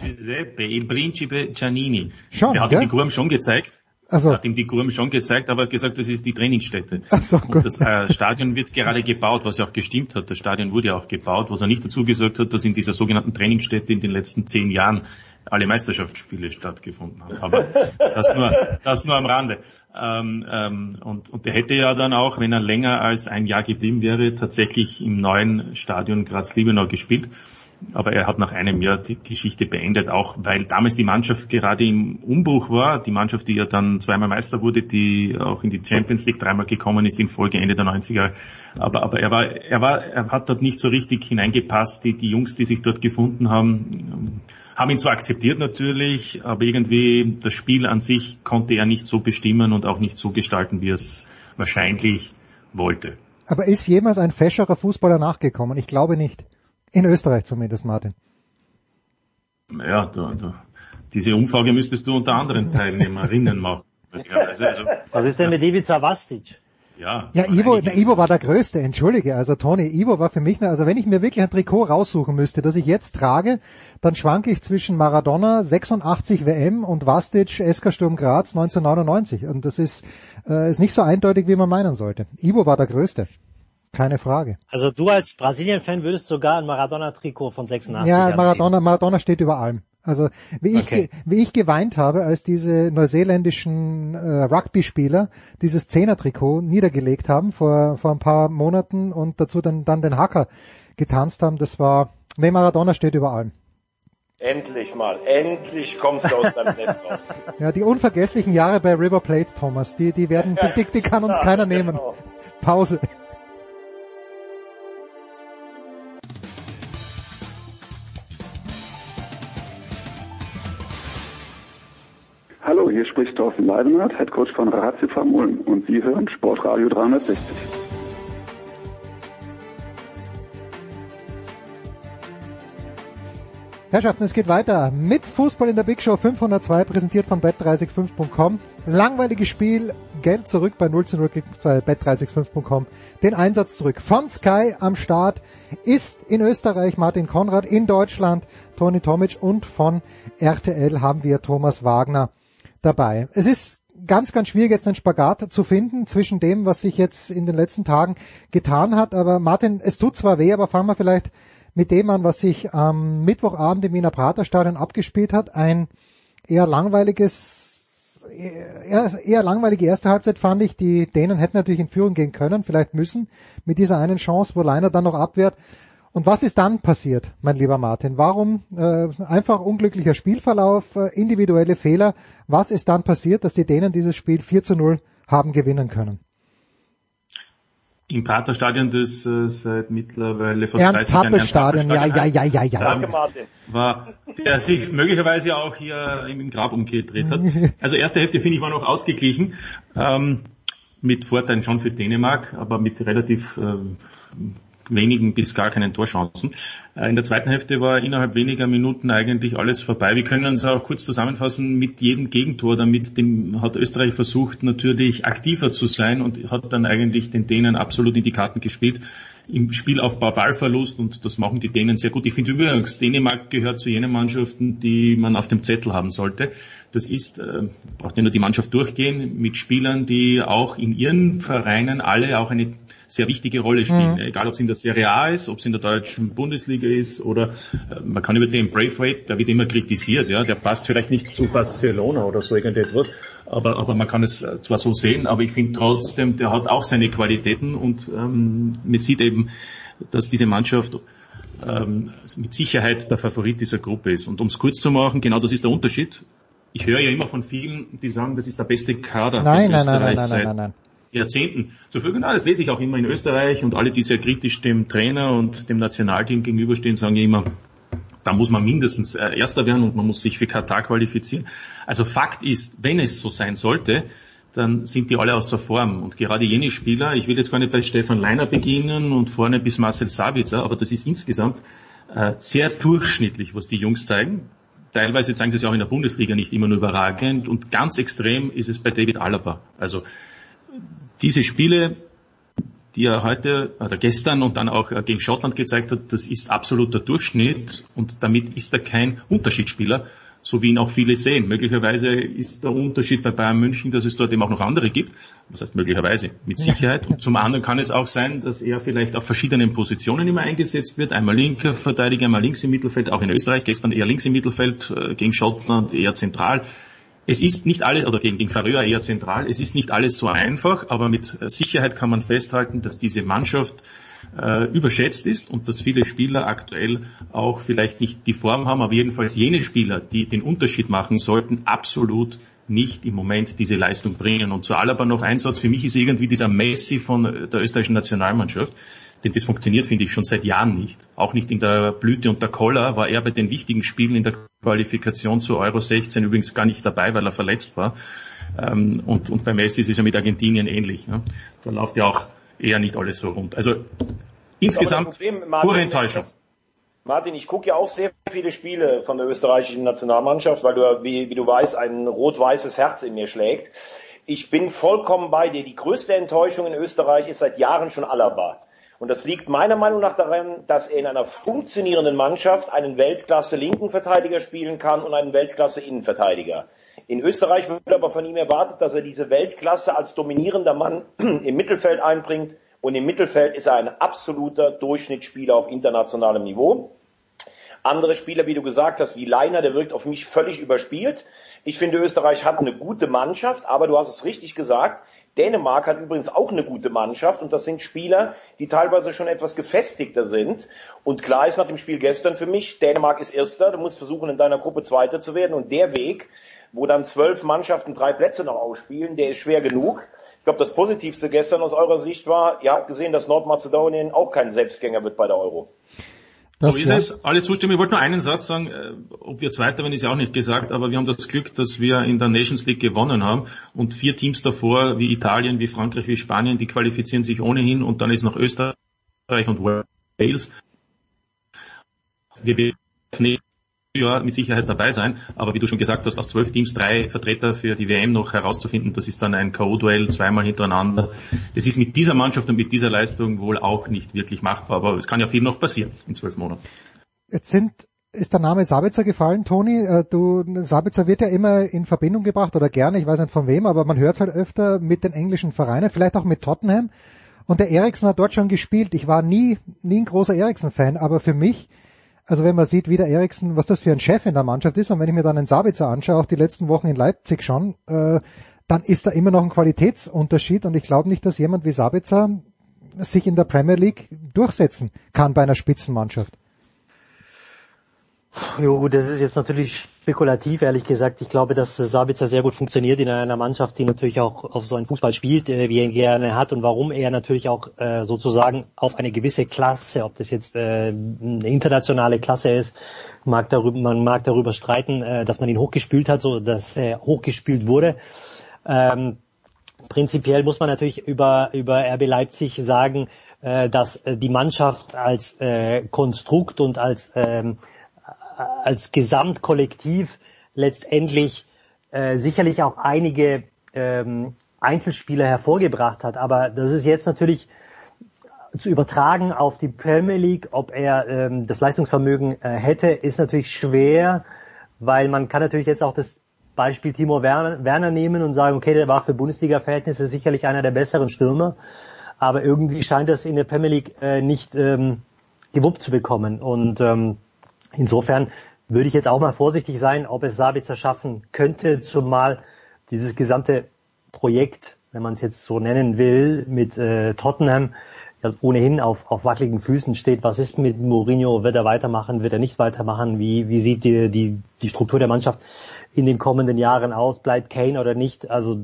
Giuseppe, il Principe Giannini. Schon, der hat ja? die Gurm schon gezeigt. Also. Hat ihm die Gurm schon gezeigt, aber hat gesagt, das ist die Trainingsstätte. Ach so, gut. Und das äh, Stadion wird gerade gebaut, was ja auch gestimmt hat. Das Stadion wurde ja auch gebaut, was er nicht dazu gesagt hat, dass in dieser sogenannten Trainingsstätte in den letzten zehn Jahren alle Meisterschaftsspiele stattgefunden haben. Aber das nur, das nur am Rande. Ähm, ähm, und, und er hätte ja dann auch, wenn er länger als ein Jahr geblieben wäre, tatsächlich im neuen Stadion Graz-Liebenau gespielt aber er hat nach einem Jahr die Geschichte beendet, auch weil damals die Mannschaft gerade im Umbruch war. Die Mannschaft, die ja dann zweimal Meister wurde, die auch in die Champions League dreimal gekommen ist in Folge Ende der 90er. Aber, aber er war, er war, er hat dort nicht so richtig hineingepasst. Die, die Jungs, die sich dort gefunden haben, haben ihn zwar akzeptiert natürlich, aber irgendwie das Spiel an sich konnte er nicht so bestimmen und auch nicht so gestalten, wie er es wahrscheinlich wollte. Aber ist jemals ein fescherer Fußballer nachgekommen? Ich glaube nicht. In Österreich zumindest, Martin. Ja, du, du, diese Umfrage müsstest du unter anderen Teilnehmerinnen machen. Also, also, Was ist denn mit Ivica Vastic? Ja, ja Ivo, na, Ivo war der Größte, entschuldige. Also Toni, Ivo war für mich, also wenn ich mir wirklich ein Trikot raussuchen müsste, das ich jetzt trage, dann schwanke ich zwischen Maradona 86 WM und Vastic SK Sturm Graz 1999. Und das ist, äh, ist nicht so eindeutig, wie man meinen sollte. Ivo war der Größte. Keine Frage. Also du als Brasilien-Fan würdest sogar ein Maradona-Trikot von 86 Ja, Maradona, Maradona steht über allem. Also wie ich, Okay. wie ich geweint habe, als diese neuseeländischen äh, Rugby-Spieler dieses Zehner-Trikot niedergelegt haben vor, vor ein paar Monaten und dazu dann, dann den Hacker getanzt haben, das war, nee, Maradona steht über allem. Endlich mal, endlich kommst du aus deinem Nest raus. Ja, die unvergesslichen Jahre bei River Plate, Thomas, die, die werden, die, die, die kann uns keiner nehmen. Genau. Pause. Hallo, hier spricht Thorsten Leidenhardt, Headcoach von Ratio Ulm und Sie hören Sportradio 360. Herrschaften, es geht weiter mit Fußball in der Big Show 502, präsentiert von bet365.com. Langweiliges Spiel, Geld zurück bei 0 zu 0 gegen bei bet365.com. Den Einsatz zurück von Sky am Start ist in Österreich Martin Konrad, in Deutschland Toni Tomic und von RTL haben wir Thomas Wagner dabei. Es ist ganz, ganz schwierig, jetzt einen Spagat zu finden zwischen dem, was sich jetzt in den letzten Tagen getan hat. Aber Martin, es tut zwar weh, aber fangen wir vielleicht mit dem an, was sich am Mittwochabend im Wiener Praterstadion abgespielt hat. Ein eher langweiliges, eher, eher langweilige erste Halbzeit fand ich. Die Dänen hätten natürlich in Führung gehen können, vielleicht müssen, mit dieser einen Chance, wo Leiner dann noch abwehrt. Und was ist dann passiert, mein lieber Martin? Warum äh, einfach unglücklicher Spielverlauf, äh, individuelle Fehler? Was ist dann passiert, dass die Dänen dieses Spiel 4 zu 0 haben gewinnen können? Im Praterstadion, das äh, seit mittlerweile fast 30 Ernst Jahren Happel Stadion, ja, ja, ja, ja, ja. Danke, Martin. war, der sich möglicherweise auch hier im Grab umgedreht hat. Also erste Hälfte finde ich war noch ausgeglichen, ähm, mit Vorteilen schon für Dänemark, aber mit relativ ähm, wenigen bis gar keinen Torchancen. Äh, In der zweiten Hälfte war innerhalb weniger Minuten eigentlich alles vorbei. Wir können uns auch kurz zusammenfassen mit jedem Gegentor. Damit dem hat Österreich versucht natürlich aktiver zu sein und hat dann eigentlich den Dänen absolut in die Karten gespielt. Im Spielaufbau Ballverlust und das machen die Dänen sehr gut. Ich finde übrigens, Dänemark gehört zu jenen Mannschaften, die man auf dem Zettel haben sollte. Das ist, äh, braucht ja nur die Mannschaft durchgehen, mit Spielern, die auch in ihren Vereinen alle auch eine sehr wichtige Rolle spielen. Egal, ob es in der Serie A ist, ob es in der deutschen Bundesliga ist oder äh, man kann über den Braithwaite, der wird immer kritisiert, ja, der passt vielleicht nicht zu Barcelona oder so irgendetwas, aber, aber man kann es äh, zwar so sehen, aber ich finde trotzdem, der hat auch seine Qualitäten und ähm, man sieht eben, dass diese Mannschaft ähm, mit Sicherheit der Favorit dieser Gruppe ist. Und um es kurz zu machen, genau das ist der Unterschied. Ich höre ja immer von vielen, die sagen, das ist der beste Kader. Nein, den nein, nein, Österreich nein, nein, seit nein, nein. Jahrzehnten zur Verfügung. Ah, das lese ich auch immer in Österreich und alle, die sehr kritisch dem Trainer und dem Nationalteam gegenüberstehen, sagen ja immer, da muss man mindestens äh, Erster werden und man muss sich für Katar qualifizieren. Also Fakt ist, wenn es so sein sollte, dann sind die alle außer Form. Und gerade jene Spieler, ich will jetzt gar nicht bei Stefan Leiner beginnen und vorne bis Marcel Sabitzer, aber das ist insgesamt äh, sehr durchschnittlich, was die Jungs zeigen. Teilweise zeigen sie es ja auch in der Bundesliga nicht immer nur überragend. Und ganz extrem ist es bei David Alaba. Also diese Spiele, die er heute oder gestern und dann auch gegen Schottland gezeigt hat, das ist absoluter Durchschnitt. Und damit ist er kein Unterschiedsspieler, so wie ihn auch viele sehen. Möglicherweise ist der Unterschied bei Bayern München, dass es dort eben auch noch andere gibt. Was heißt möglicherweise? Mit Sicherheit. Und zum anderen kann es auch sein, dass er vielleicht auf verschiedenen Positionen immer eingesetzt wird. Einmal linker Verteidiger, einmal links im Mittelfeld, auch in Österreich. Gestern eher links im Mittelfeld, äh, gegen Schottland eher zentral. Es ist nicht alles, oder gegen, gegen Färöer eher zentral, es ist nicht alles so einfach, aber mit Sicherheit kann man festhalten, dass diese Mannschaft äh, überschätzt ist und dass viele Spieler aktuell auch vielleicht nicht die Form haben, aber jedenfalls jene Spieler, die den Unterschied machen sollten, absolut nicht im Moment diese Leistung bringen. Und zu Alaba noch ein Satz, für mich ist irgendwie dieser Messi von der österreichischen Nationalmannschaft, denn das funktioniert, finde ich, schon seit Jahren nicht. Auch nicht in der Blüte und der Koller war er bei den wichtigen Spielen in der Qualifikation zu Euro 16 übrigens gar nicht dabei, weil er verletzt war. Ähm, und, und bei Messi ist es ja mit Argentinien ähnlich. Ne? Da läuft ja auch eher nicht alles so rund. Also insgesamt Problem, Martin, pure Enttäuschung. Martin, ich gucke ja auch sehr viele Spiele von der österreichischen Nationalmannschaft, weil du, ja, wie, wie du weißt, ein rot-weißes Herz in mir schlägt. Ich bin vollkommen bei dir. Die größte Enttäuschung in Österreich ist seit Jahren schon Alaba. Und das liegt meiner Meinung nach daran, dass er in einer funktionierenden Mannschaft einen Weltklasse linken Verteidiger spielen kann und einen Weltklasse Innenverteidiger. In Österreich wird aber von ihm erwartet, dass er diese Weltklasse als dominierender Mann im Mittelfeld einbringt. Und im Mittelfeld ist er ein absoluter Durchschnittsspieler auf internationalem Niveau. Andere Spieler, wie du gesagt hast, wie Leiner, der wirkt auf mich völlig überspielt. Ich finde, Österreich hat eine gute Mannschaft, aber du hast es richtig gesagt, Dänemark hat übrigens auch eine gute Mannschaft und das sind Spieler, die teilweise schon etwas gefestigter sind. Und klar ist nach dem Spiel gestern für mich, Dänemark ist Erster, du musst versuchen, in deiner Gruppe Zweiter zu werden und der Weg, wo dann zwölf Mannschaften drei Plätze noch ausspielen, der ist schwer genug. Ich glaube, das Positivste gestern aus eurer Sicht war, ihr habt gesehen, dass Nordmazedonien auch kein Selbstgänger wird bei der Euro. Das so ist ja. es. Alle zustimmen. Ich wollte nur einen Satz sagen. Äh, ob wir Zweiter werden, ist ja auch nicht gesagt. Aber wir haben das Glück, dass wir in der Nations League gewonnen haben. Und vier Teams davor, wie Italien, wie Frankreich, wie Spanien, die qualifizieren sich ohnehin. Und dann ist noch Österreich und Wales. Wir ja mit Sicherheit dabei sein. Aber wie du schon gesagt hast, aus zwölf Teams drei Vertreter für die WM noch herauszufinden, das ist dann ein K.O.-Duell zweimal hintereinander. Das ist mit dieser Mannschaft und mit dieser Leistung wohl auch nicht wirklich machbar. Aber es kann ja viel noch passieren in zwölf Monaten. Jetzt sind ist der Name Sabitzer gefallen, Toni? Äh, du, Sabitzer wird ja immer in Verbindung gebracht oder gerne, ich weiß nicht von wem, aber man hört halt öfter mit den englischen Vereinen, vielleicht auch mit Tottenham. Und der Eriksen hat dort schon gespielt. Ich war nie, nie ein großer Eriksen-Fan, aber für mich also wenn man sieht, wie der Eriksen, was das für ein Chef in der Mannschaft ist, und wenn ich mir dann einen Sabitzer anschaue, auch die letzten Wochen in Leipzig schon, äh, dann ist da immer noch ein Qualitätsunterschied und ich glaube nicht, dass jemand wie Sabitzer sich in der Premier League durchsetzen kann bei einer Spitzenmannschaft. Jo, das ist jetzt natürlich spekulativ, ehrlich gesagt. Ich glaube, dass Sabitzer sehr gut funktioniert in einer Mannschaft, die natürlich auch auf so einen Fußball spielt, äh, wie er ihn gerne hat und warum er natürlich auch äh, sozusagen auf eine gewisse Klasse, ob das jetzt äh, eine internationale Klasse ist, mag darüber, man mag darüber streiten, äh, dass man ihn hochgespült hat, so dass er hochgespült wurde. Ähm, prinzipiell muss man natürlich über, über RB Leipzig sagen, äh, dass die Mannschaft als äh, Konstrukt und als ähm, als Gesamtkollektiv letztendlich äh, sicherlich auch einige ähm, Einzelspieler hervorgebracht hat. Aber das ist jetzt natürlich zu übertragen auf die Premier League, ob er ähm, das Leistungsvermögen äh, hätte, ist natürlich schwer, weil man kann natürlich jetzt auch das Beispiel Timo Werner, Werner nehmen und sagen, okay, der war für Bundesliga-Verhältnnisse sicherlich einer der besseren Stürmer, aber irgendwie scheint das in der Premier League äh, nicht ähm, gewuppt zu bekommen. Und ähm, Insofern würde ich jetzt auch mal vorsichtig sein, ob es Sabitzer schaffen könnte, zumal dieses gesamte Projekt, wenn man es jetzt so nennen will, mit äh, Tottenham das ohnehin auf, auf wackeligen Füßen steht. Was ist mit Mourinho? Wird er weitermachen? Wird er nicht weitermachen? Wie, wie sieht die, die, die Struktur der Mannschaft in den kommenden Jahren aus? Bleibt Kane oder nicht? Also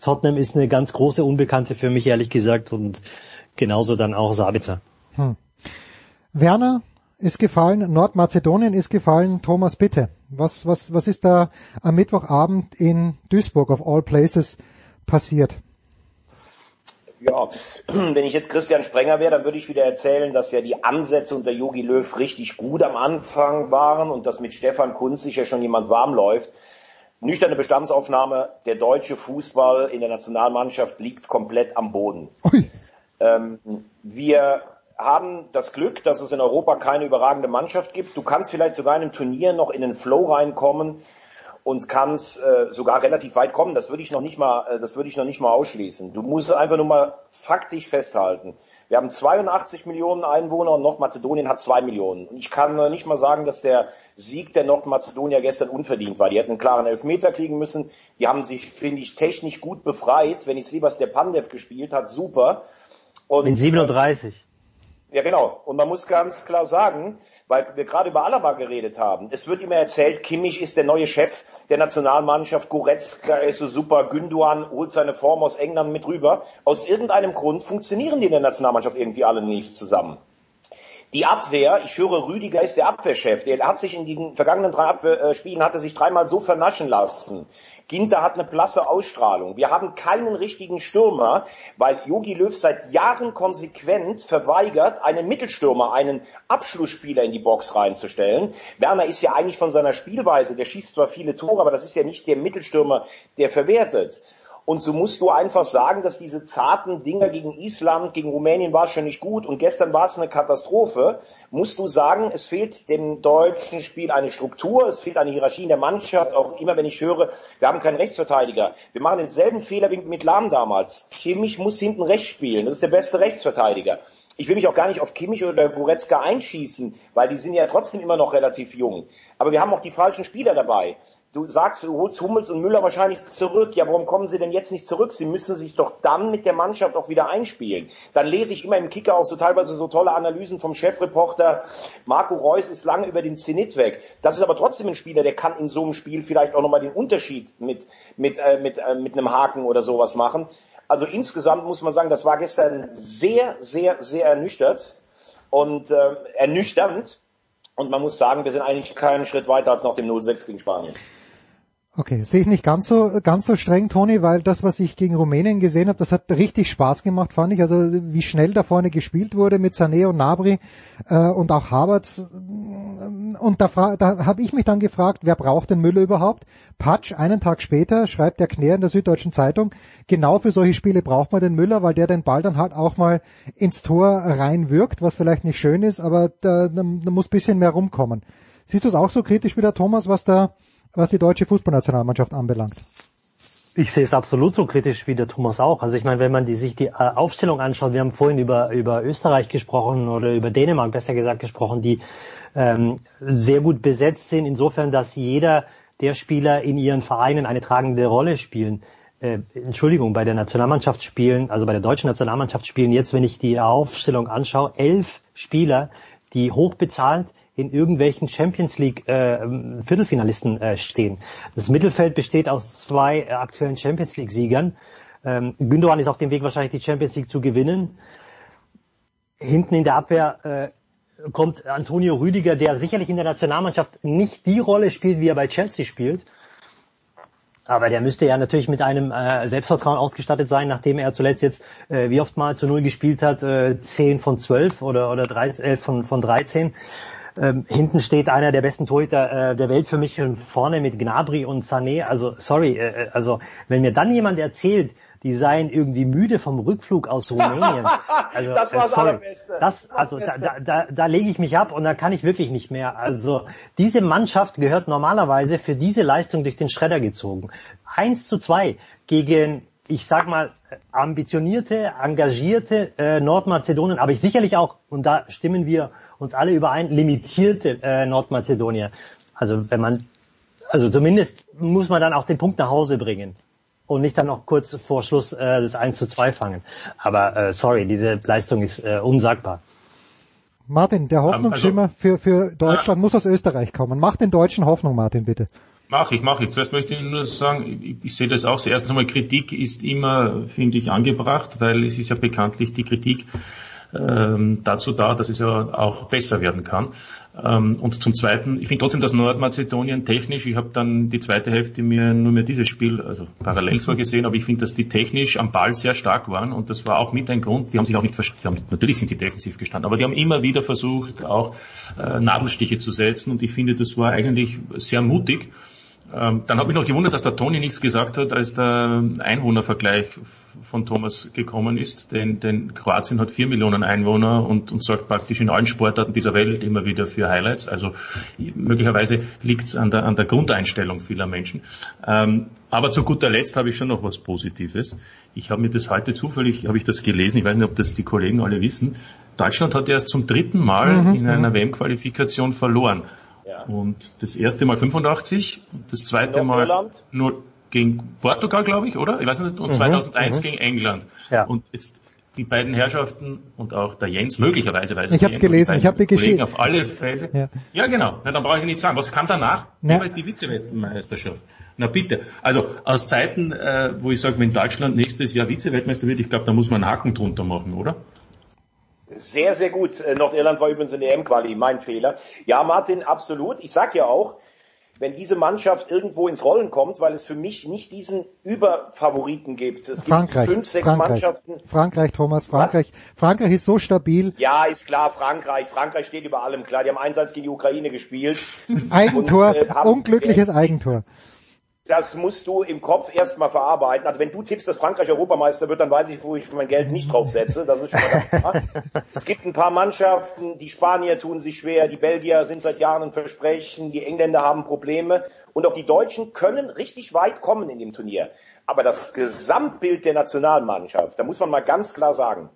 Tottenham ist eine ganz große Unbekannte für mich, ehrlich gesagt, und genauso dann auch Sabitzer. Hm. Werner ist gefallen, Nordmazedonien ist gefallen. Thomas, bitte. Was, was, was ist da am Mittwochabend in Duisburg of all places passiert? Ja, wenn ich jetzt Christian Sprenger wäre, dann würde ich wieder erzählen, dass ja die Ansätze unter Jogi Löw richtig gut am Anfang waren und dass mit Stefan Kunz sicher schon jemand warm läuft. Nüchterne Bestandsaufnahme, der deutsche Fußball in der Nationalmannschaft liegt komplett am Boden. Ähm, wir haben das Glück, dass es in Europa keine überragende Mannschaft gibt. Du kannst vielleicht sogar in einem Turnier noch in den Flow reinkommen und kannst äh, sogar relativ weit kommen. Das würde ich noch nicht mal, äh, das würde ich noch nicht mal ausschließen. Du musst einfach nur mal faktisch festhalten. Wir haben 82 Millionen Einwohner und Nordmazedonien hat zwei Millionen. Und ich kann äh, nicht mal sagen, dass der Sieg der Nordmazedonier gestern unverdient war. Die hätten einen klaren Elfmeter kriegen müssen. Die haben sich, finde ich, technisch gut befreit. Wenn ich sehe, was der Pandev gespielt hat, super. Und, Mit 37. Ja, genau. Und man muss ganz klar sagen, weil wir gerade über Alaba geredet haben, es wird immer erzählt, Kimmich ist der neue Chef der Nationalmannschaft, Goretzka ist so super, Günduan holt seine Form aus England mit rüber. Aus irgendeinem Grund funktionieren die in der Nationalmannschaft irgendwie alle nicht zusammen. Die Abwehr, ich höre, Rüdiger ist der Abwehrchef. Der hat sich in den vergangenen drei Abwehrspielen hatte sich dreimal so vernaschen lassen. Ginter hat eine blasse Ausstrahlung. Wir haben keinen richtigen Stürmer, weil Jogi Löw seit Jahren konsequent verweigert, einen Mittelstürmer, einen Abschlussspieler in die Box reinzustellen. Werner ist ja eigentlich von seiner Spielweise, der schießt zwar viele Tore, aber das ist ja nicht der Mittelstürmer, der verwertet. Und so musst du einfach sagen, dass diese zarten Dinger gegen Island, gegen Rumänien war es schon nicht gut und gestern war es eine Katastrophe. Musst du sagen, es fehlt dem deutschen Spiel eine Struktur, es fehlt eine Hierarchie in der Mannschaft. Auch immer wenn ich höre, wir haben keinen Rechtsverteidiger. Wir machen denselben Fehler wie mit Lahm damals. Kimmich muss hinten rechts spielen. Das ist der beste Rechtsverteidiger. ich will mich auch gar nicht auf Kimmich oder Goretzka einschießen, weil die sind ja trotzdem immer noch relativ jung. Aber wir haben auch die falschen Spieler dabei. Du sagst, du holst Hummels und Müller wahrscheinlich zurück. Ja, warum kommen sie denn jetzt nicht zurück? Sie müssen sich doch dann mit der Mannschaft auch wieder einspielen. Dann lese ich immer im Kicker auch so teilweise so tolle Analysen vom Chefreporter. Marco Reus ist lange über den Zenit weg. Das ist aber trotzdem ein Spieler, der kann in so einem Spiel vielleicht auch nochmal den Unterschied mit, mit, äh, mit, äh, mit einem Haken oder sowas machen. Also insgesamt muss man sagen, das war gestern sehr, sehr, sehr ernüchtert und äh, ernüchternd. Und man muss sagen, wir sind eigentlich keinen Schritt weiter als nach dem 0-6 gegen Spanien. Okay, sehe ich nicht ganz so ganz so streng, Toni, weil das, was ich gegen Rumänien gesehen habe, das hat richtig Spaß gemacht, fand ich. Also wie schnell da vorne gespielt wurde mit Sané und Nabri äh, und auch Havertz. Und da, da habe ich mich dann gefragt, wer braucht den Müller überhaupt? Patsch, einen Tag später schreibt der Knär in der Süddeutschen Zeitung, genau für solche Spiele braucht man den Müller, weil der den Ball dann halt auch mal ins Tor reinwirkt, was vielleicht nicht schön ist, aber da, da muss bisschen mehr rumkommen. Siehst du es auch so kritisch wie der Thomas, was da was die deutsche Fußballnationalmannschaft anbelangt. Ich sehe es absolut so kritisch wie der Thomas auch. Also ich meine, wenn man die, sich die äh, Aufstellung anschaut, wir haben vorhin über, über Österreich gesprochen oder über Dänemark besser gesagt gesprochen, die ähm, sehr gut besetzt sind, insofern, dass jeder der Spieler in ihren Vereinen eine tragende Rolle spielen. Äh, Entschuldigung, bei der Nationalmannschaft spielen, also bei der deutschen Nationalmannschaft spielen jetzt, wenn ich die Aufstellung anschaue, elf Spieler, die hoch bezahlt in irgendwelchen Champions League äh, Viertelfinalisten äh, stehen. Das Mittelfeld besteht aus zwei äh, aktuellen Champions League Siegern. Ähm, Gündogan ist auf dem Weg wahrscheinlich die Champions League zu gewinnen. Hinten in der Abwehr äh, kommt Antonio Rüdiger, der sicherlich in der Nationalmannschaft nicht die Rolle spielt, wie er bei Chelsea spielt. Aber der müsste ja natürlich mit einem äh, Selbstvertrauen ausgestattet sein, nachdem er zuletzt jetzt äh, wie oft mal zu Null gespielt hat, äh, 10 von 12 oder, oder 13, 11 von, von 13. Ähm, hinten steht einer der besten Torhüter äh, der Welt für mich und vorne mit Gnabry und Sané. Also sorry, äh, äh, also wenn mir dann jemand erzählt, die seien irgendwie müde vom Rückflug aus Rumänien. Also, das war äh, sorry, Allerbeste. das, also da, da, da, da lege ich mich ab und da kann ich wirklich nicht mehr. Also diese Mannschaft gehört normalerweise für diese Leistung durch den Schredder gezogen. Eins zu zwei gegen ich sag mal, ambitionierte, engagierte äh, Nordmazedonien, aber ich sicherlich auch, und da stimmen wir uns alle überein, limitierte äh, Nordmazedonier. Also wenn man, also zumindest muss man dann auch den Punkt nach Hause bringen und nicht dann noch kurz vor Schluss äh, das 1 zu 2 fangen. Aber äh, sorry, diese Leistung ist äh, unsagbar. Martin, der Hoffnungsschimmer also, für, für Deutschland ja. muss aus Österreich kommen. Mach den Deutschen Hoffnung, Martin, bitte. Mach ich, mach ich. Zuerst möchte ich nur sagen, ich, ich sehe das auch so. Erstens einmal, Kritik ist immer, finde ich, angebracht, weil es ist ja bekanntlich die Kritik ähm, dazu da, dass es ja auch besser werden kann. Ähm, und zum Zweiten, ich finde trotzdem, dass Nordmazedonien technisch, ich habe dann die zweite Hälfte mir nur mehr dieses Spiel, also parallel zwar gesehen, aber ich finde, dass die technisch am Ball sehr stark waren und das war auch mit ein Grund, die haben sich auch nicht, haben, natürlich sind sie defensiv gestanden, aber die haben immer wieder versucht, auch äh, Nadelstiche zu setzen und ich finde, das war eigentlich sehr mutig. Ähm, dann habe ich noch gewundert, dass der Toni nichts gesagt hat, als der Einwohnervergleich von Thomas gekommen ist. Denn, denn Kroatien hat vier Millionen Einwohner und, und sorgt praktisch in allen Sportarten dieser Welt immer wieder für Highlights. Also möglicherweise liegt es an der, an der Grundeinstellung vieler Menschen. Ähm, aber zu guter Letzt habe ich schon noch was Positives. Ich habe mir das heute zufällig, habe ich das gelesen, ich weiß nicht, ob das die Kollegen alle wissen. Deutschland hat erst zum dritten Mal mhm, in einer mhm. WM-Qualifikation verloren. Ja. Und das erste Mal 85 und das zweite Mal nur gegen Portugal, glaube ich, oder? Ich weiß nicht, und 2001 mhm, mhm, gegen England. Ja. Und jetzt die beiden Herrschaften und auch der Jens, möglicherweise weiß ich habe es gelesen, ich habe die Geschichte. Auf alle Fälle. Ja, ja genau. Na, dann brauche ich nicht sagen. Was kam danach? Ja. Ist die Vizeweltmeisterschaft? Na bitte. Also aus Zeiten, äh, wo ich sage, wenn Deutschland nächstes Jahr Vizeweltmeister wird, ich glaube, da muss man einen Haken drunter machen, oder? Sehr, sehr gut. Äh, Nordirland war übrigens in der EM-Quali, mein Fehler. Ja, Martin, absolut. Ich sag ja auch, wenn diese Mannschaft irgendwo ins Rollen kommt, weil es für mich nicht diesen Überfavoriten gibt. Es Frankreich, gibt fünf, sechs Frankreich, Mannschaften. Frankreich, Thomas, Frankreich. Was? Frankreich ist so stabil. Ja, ist klar, Frankreich. Frankreich steht über allem klar. Die haben Einsatz gegen die Ukraine gespielt. Eigentor, und, äh, unglückliches Eigentor das musst du im Kopf erstmal verarbeiten. Also wenn du tippst, dass Frankreich Europameister wird, dann weiß ich, wo ich mein Geld nicht drauf setze. Das ist schon mal klar. Es gibt ein paar Mannschaften, die Spanier tun sich schwer, die Belgier sind seit Jahren ein Versprechen, die Engländer haben Probleme und auch die Deutschen können richtig weit kommen in dem Turnier. Aber das Gesamtbild der Nationalmannschaft, da muss man mal ganz klar sagen,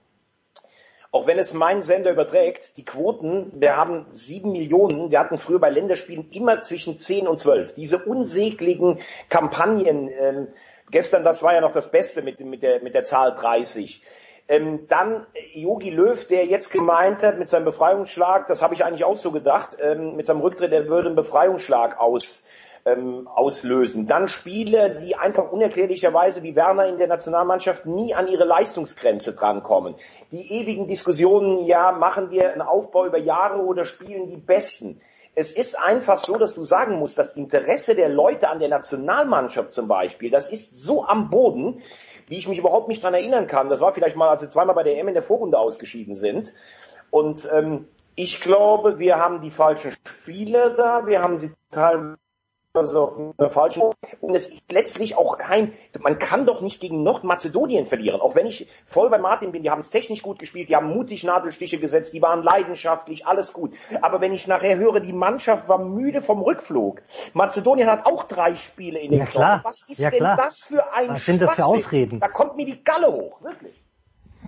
auch wenn es mein Sender überträgt, die Quoten, wir haben sieben Millionen, wir hatten früher bei Länderspielen immer zwischen zehn und zwölf. Diese unsäglichen Kampagnen, ähm, gestern, das war ja noch das Beste mit, mit, der, mit der Zahl 30. Ähm, dann Yogi Löw, der jetzt gemeint hat mit seinem Befreiungsschlag, das habe ich eigentlich auch so gedacht, ähm, mit seinem Rücktritt, er würde einen Befreiungsschlag aus, ähm, auslösen. Dann Spieler, die einfach unerklärlicherweise wie Werner in der Nationalmannschaft nie an ihre Leistungsgrenze drankommen. Die ewigen Diskussionen, ja, machen wir einen Aufbau über Jahre oder spielen die Besten. Es ist einfach so, dass du sagen musst, das Interesse der Leute an der Nationalmannschaft zum Beispiel, das ist so am Boden, wie ich mich überhaupt nicht dran erinnern kann. Das war vielleicht mal, als sie zweimal bei der M in der Vorrunde ausgeschieden sind. Und ähm, ich glaube, wir haben die falschen Spieler da, wir haben sie teilweise also falschen und es ist letztlich auch kein, man kann doch nicht gegen Nordmazedonien verlieren, auch wenn ich voll bei Martin bin, die haben es technisch gut gespielt, die haben mutig Nadelstiche gesetzt, die waren leidenschaftlich, alles gut. Aber wenn ich nachher höre, die Mannschaft war müde vom Rückflug. Mazedonien hat auch drei Spiele in den ja, klar. Was ist ja, denn klar. das für ein Was sind das für Ausreden? Da kommt mir die Galle hoch, wirklich.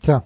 Tja.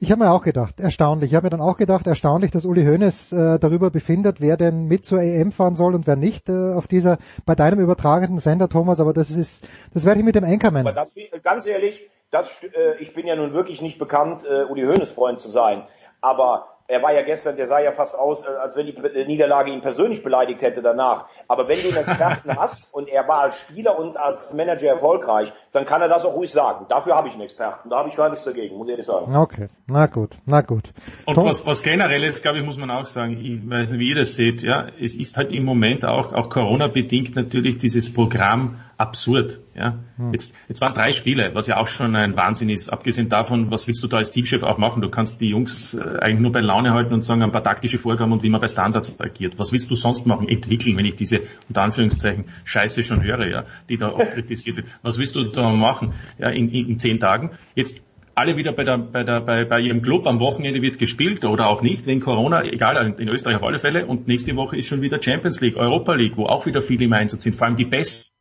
Ich habe mir auch gedacht, erstaunlich. Ich habe mir dann auch gedacht, erstaunlich, dass Uli Hoeneß äh, darüber befindet, wer denn mit zur EM fahren soll und wer nicht äh, auf dieser bei deinem übertragenden Sender, Thomas. Aber das ist, das werde ich mit dem Anchorman. Aber das, ganz ehrlich, das, äh, ich bin ja nun wirklich nicht bekannt, äh, Uli Hoeneß Freund zu sein. Aber er war ja gestern, der sah ja fast aus, äh, als wenn die Niederlage ihn persönlich beleidigt hätte danach. Aber wenn du einen Experten hast und er war als Spieler und als Manager erfolgreich, dann kann er das auch ruhig sagen. Dafür habe ich einen Experten. Da habe ich gar nichts dagegen, muss ich ehrlich sagen. Okay, na gut, na gut. Und was, was generell ist, glaube ich, muss man auch sagen, ich weiß nicht, wie ihr das seht, ja, es ist halt im Moment auch, auch Corona-bedingt natürlich dieses Programm absurd. Ja. Hm. Jetzt, jetzt waren drei Spiele, was ja auch schon ein Wahnsinn ist. Abgesehen davon, was willst du da als Teamchef auch machen? Du kannst die Jungs äh, eigentlich nur bei Laune halten und sagen ein paar taktische Vorgaben und wie man bei Standards agiert. Was willst du sonst machen? Entwickeln, wenn ich diese unter Anführungszeichen Scheiße schon höre, ja, die da oft kritisiert wird. Was willst du da machen? Ja, in, in, in zehn Tagen. Jetzt alle wieder bei, der, bei, der, bei, bei ihrem Club. Am Wochenende wird gespielt oder auch nicht, wegen Corona, egal, in Österreich auf alle Fälle. Und nächste Woche ist schon wieder Champions League, Europa League, wo auch wieder viele im Einsatz sind, vor allem die Besten.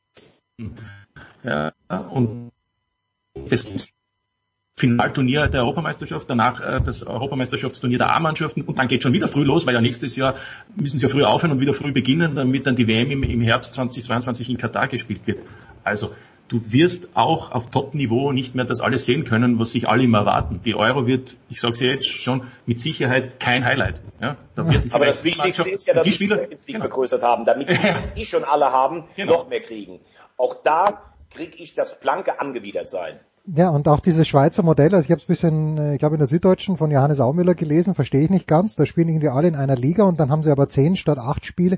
Ja, und das Finalturnier der Europameisterschaft, danach äh, das Europameisterschaftsturnier der A-Mannschaften und dann geht schon wieder früh los, weil ja nächstes Jahr müssen sie ja früh aufhören und wieder früh beginnen, damit dann die WM im, im Herbst 2022 in Katar gespielt wird. Also du wirst auch auf Top-Niveau nicht mehr das alles sehen können, was sich alle immer erwarten. Die Euro wird, ich sage es ja jetzt schon, mit Sicherheit kein Highlight. Ja, da wird Aber das Wichtigste ist ja, dass die Spieler jetzt genau. vergrößert haben, damit die, die schon alle haben, genau. noch mehr kriegen. Auch da kriege ich das blanke angewidert sein. Ja, und auch dieses Schweizer Modell, also ich habe es bisschen, äh, ich glaube in der Süddeutschen von Johannes Aumüller gelesen, verstehe ich nicht ganz. Da spielen irgendwie alle in einer Liga und dann haben sie aber zehn statt acht Spiele.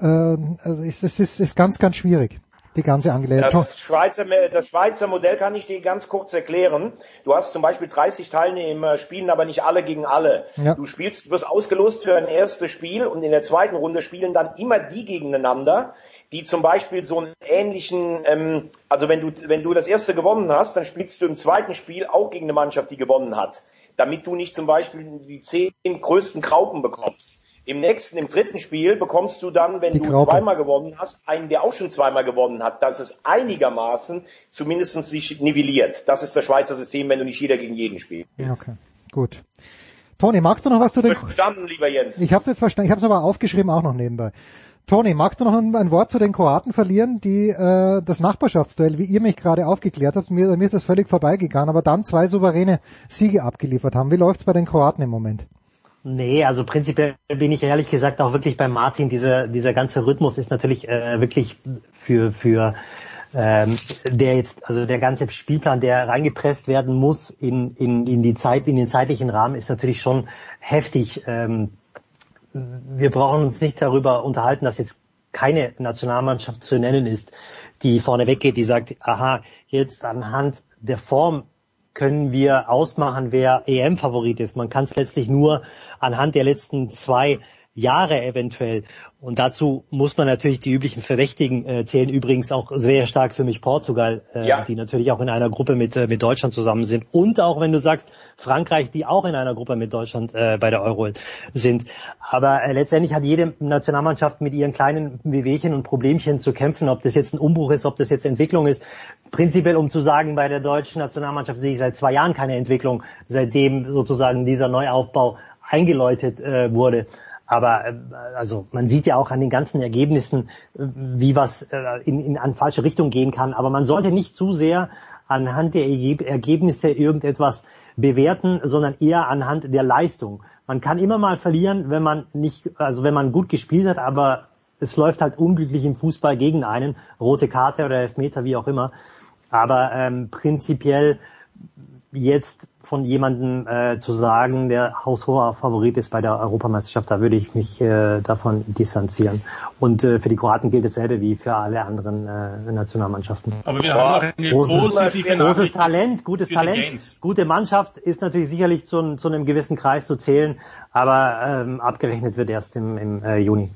Ähm, also es ist, ist, ist ganz, ganz schwierig die ganze Angelegenheit. Das Schweizer, das Schweizer Modell kann ich dir ganz kurz erklären. Du hast zum Beispiel 30 Teilnehmer, spielen aber nicht alle gegen alle. Ja. Du spielst, du wirst ausgelost für ein erstes Spiel und in der zweiten Runde spielen dann immer die gegeneinander, die zum Beispiel so einen ähnlichen, ähm, also wenn du, wenn du das erste gewonnen hast, dann spielst du im zweiten Spiel auch gegen eine Mannschaft, die gewonnen hat. Damit du nicht zum Beispiel die zehn größten Kraupen bekommst. Im nächsten, im dritten Spiel bekommst du dann, wenn die du Graupe. zweimal gewonnen hast, einen, der auch schon zweimal gewonnen hat, dass es einigermaßen zumindest sich nivelliert. Das ist das Schweizer System, wenn du nicht jeder gegen jeden spielst. Okay, gut. Toni, magst du noch was zu den... Verstanden, lieber Jens. Ich habe es jetzt verstanden. Ich habe es aber aufgeschrieben auch noch nebenbei. Toni, magst du noch ein, ein, Wort zu den Kroaten verlieren, die äh, das Nachbarschaftsduell, wie ihr mich gerade aufgeklärt habt, mir, mir ist das völlig vorbeigegangen, aber dann zwei souveräne Siege abgeliefert haben. Wie läuft's bei den Kroaten im Moment? Nee, also prinzipiell bin ich ehrlich gesagt auch wirklich bei Martin. Dieser, dieser ganze Rhythmus ist natürlich äh, wirklich für, für ähm, der jetzt, also der ganze Spielplan, der reingepresst werden muss in, in, in die Zeit, in den zeitlichen Rahmen, ist natürlich schon heftig. Ähm, wir brauchen uns nicht darüber unterhalten, dass jetzt keine Nationalmannschaft zu nennen ist, die vorne weggeht, die sagt, aha, jetzt anhand der Form können wir ausmachen, wer EM-Favorit ist. Man kann es letztlich nur anhand der letzten zwei Jahre eventuell. Und dazu muss man natürlich die üblichen Verdächtigen äh, zählen. Übrigens auch sehr stark für mich Portugal, äh, ja. die natürlich auch in einer Gruppe mit, äh, mit Deutschland zusammen sind. Und auch wenn du sagst, Frankreich, die auch in einer Gruppe mit Deutschland äh, bei der Euro sind. Aber äh, letztendlich hat jede Nationalmannschaft mit ihren kleinen Wehwehchen und Problemchen zu kämpfen, ob das jetzt ein Umbruch ist, ob das jetzt Entwicklung ist. Prinzipiell, um zu sagen, bei der deutschen Nationalmannschaft sehe ich seit zwei Jahren keine Entwicklung, seitdem sozusagen dieser Neuaufbau eingeläutet äh, wurde. Aber äh, also man sieht ja auch an den ganzen Ergebnissen, äh, wie was äh, in, in eine falsche Richtung gehen kann. Aber man sollte nicht zu sehr anhand der Ergebnisse irgendetwas bewerten, sondern eher anhand der Leistung. Man kann immer mal verlieren, wenn man nicht, also wenn man gut gespielt hat, aber es läuft halt unglücklich im Fußball gegen einen, rote Karte oder Elfmeter, wie auch immer. Aber ähm, prinzipiell jetzt von jemandem äh, zu sagen, der haushoher Favorit ist bei der Europameisterschaft, da würde ich mich äh, davon distanzieren. Und äh, für die Kroaten gilt dasselbe wie für alle anderen äh, Nationalmannschaften. Aber wir haben auch eine großes, großes Talent, gutes Talent, gute Mannschaft ist natürlich sicherlich zu, zu einem gewissen Kreis zu zählen, aber ähm, abgerechnet wird erst im, im äh, Juni.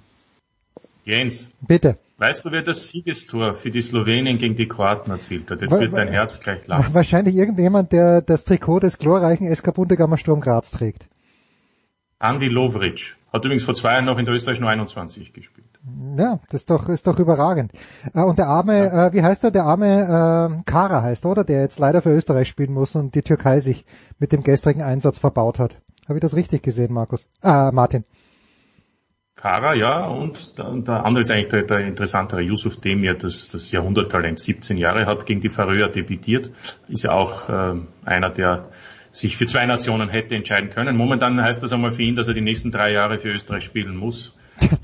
Jens. Bitte. Weißt du, wer das Siegestor für die Slowenien gegen die Kroaten erzielt hat? Jetzt wird dein Herz gleich lachen. Wahrscheinlich irgendjemand, der das Trikot des glorreichen SK Bundegammer Sturm Graz trägt. Andi Lovric. Hat übrigens vor zwei Jahren noch in der österreichischen 21 gespielt. Ja, das ist doch, ist doch überragend. Äh, und der arme, ja. äh, wie heißt er, der arme äh, Kara heißt, oder? Der jetzt leider für Österreich spielen muss und die Türkei sich mit dem gestrigen Einsatz verbaut hat. Habe ich das richtig gesehen, Markus? Äh, Martin. Kara, ja, und der, der andere ist eigentlich der, der interessantere, Yusuf Demir, das, das Jahrhunderttalent, 17 Jahre, hat gegen die Färöer debütiert, ist ja auch äh, einer, der sich für zwei Nationen hätte entscheiden können. Momentan heißt das einmal für ihn, dass er die nächsten drei Jahre für Österreich spielen muss.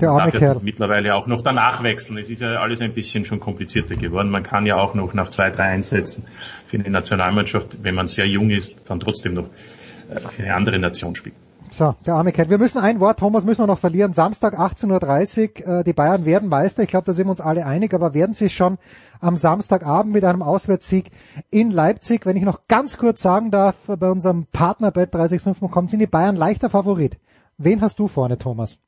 Der arme Kerl. mittlerweile auch noch danach wechseln. Es ist ja alles ein bisschen schon komplizierter geworden. Man kann ja auch noch nach zwei, drei Einsätzen für eine Nationalmannschaft, wenn man sehr jung ist, dann trotzdem noch für eine andere Nation spielen. So, der arme Kerl. Wir müssen ein Wort, Thomas, müssen wir noch verlieren. Samstag 18.30 Uhr, äh, die Bayern werden Meister. Ich glaube, da sind wir uns alle einig, aber werden sie schon am Samstagabend mit einem Auswärtssieg in Leipzig, wenn ich noch ganz kurz sagen darf, bei unserem Partnerbett 365 kommt, sind die Bayern leichter Favorit. Wen hast du vorne, Thomas?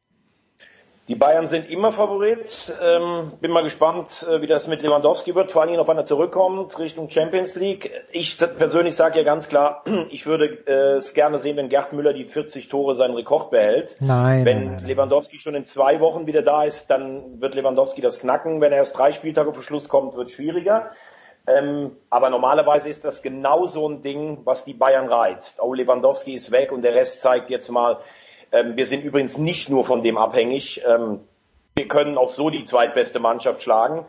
Die Bayern sind immer Favorit. Ähm, bin mal gespannt, äh, wie das mit Lewandowski wird, vor allen Dingen, auf er zurückkommt Richtung Champions League. Ich persönlich sage ja ganz klar, ich würde äh, es gerne sehen, wenn Gerd Müller die 40 Tore seinen Rekord behält. Nein. Wenn nein, nein, Lewandowski schon in zwei Wochen wieder da ist, dann wird Lewandowski das knacken. Wenn er erst drei Spieltage vor Schluss kommt, wird es schwieriger. Ähm, aber normalerweise ist das genau so ein Ding, was die Bayern reizt. Oh, Lewandowski ist weg und der Rest zeigt jetzt mal, ähm, wir sind übrigens nicht nur von dem abhängig. Ähm, wir können auch so die zweitbeste Mannschaft schlagen.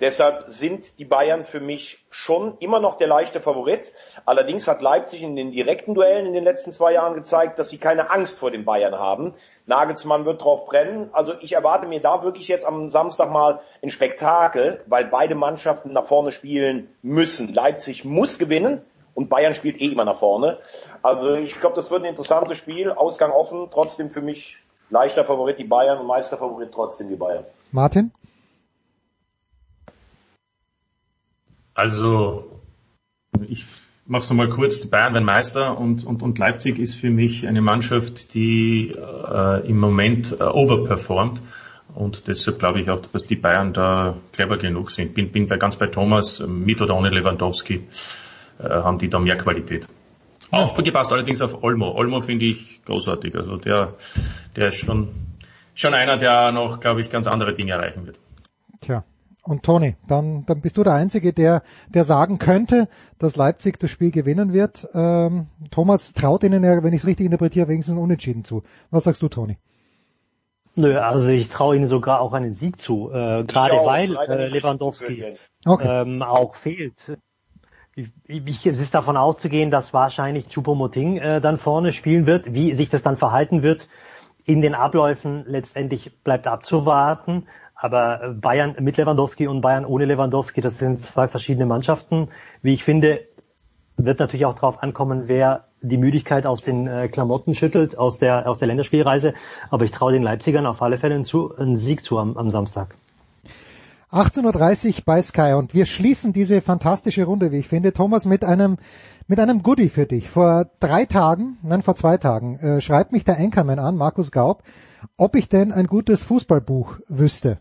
Deshalb sind die Bayern für mich schon immer noch der leichte Favorit. Allerdings hat Leipzig in den direkten Duellen in den letzten zwei Jahren gezeigt, dass sie keine Angst vor den Bayern haben. Nagelsmann wird drauf brennen. Also ich erwarte mir da wirklich jetzt am Samstag mal ein Spektakel, weil beide Mannschaften nach vorne spielen müssen. Leipzig muss gewinnen und Bayern spielt eh immer nach vorne. Also ich glaube, das wird ein interessantes Spiel. Ausgang offen, trotzdem für mich leichter Favorit die Bayern und Meisterfavorit trotzdem die Bayern. Martin? Also ich mach's nochmal kurz, die Bayern werden Meister und, und, und Leipzig ist für mich eine Mannschaft, die äh, im Moment äh, overperformt. Und deshalb glaube ich auch, dass die Bayern da clever genug sind. Bin, bin bei, ganz bei Thomas, mit oder ohne Lewandowski äh, haben die da mehr Qualität. Aufgepasst allerdings auf Olmo. Olmo finde ich großartig. Also der, der ist schon, schon einer, der noch, glaube ich, ganz andere Dinge erreichen wird. Tja. Und Toni, dann, dann bist du der Einzige, der, der sagen könnte, dass Leipzig das Spiel gewinnen wird. Ähm, Thomas traut ihnen ja, wenn ich es richtig interpretiere, wenigstens unentschieden zu. Was sagst du, Toni? Nö, also ich traue ihnen sogar auch einen Sieg zu, äh, gerade weil äh, Lewandowski okay. ähm, auch fehlt ich, es ist davon auszugehen, dass wahrscheinlich Choupo-Moting äh, dann vorne spielen wird. Wie sich das dann verhalten wird in den Abläufen, letztendlich bleibt abzuwarten. Aber äh, Bayern mit Lewandowski und Bayern ohne Lewandowski, das sind zwei verschiedene Mannschaften. Wie ich finde, wird natürlich auch darauf ankommen, wer die Müdigkeit aus den äh, Klamotten schüttelt, aus der, aus der Länderspielreise. Aber ich traue den Leipzigern auf alle Fälle einen, zu, einen Sieg zu am, am Samstag. 18.30 Uhr bei Sky und wir schließen diese fantastische Runde, wie ich finde, Thomas, mit einem mit einem Goodie für dich. Vor drei Tagen, nein, vor zwei Tagen, äh, schreibt mich der Anchorman an, Markus Gaub, ob ich denn ein gutes Fußballbuch wüsste.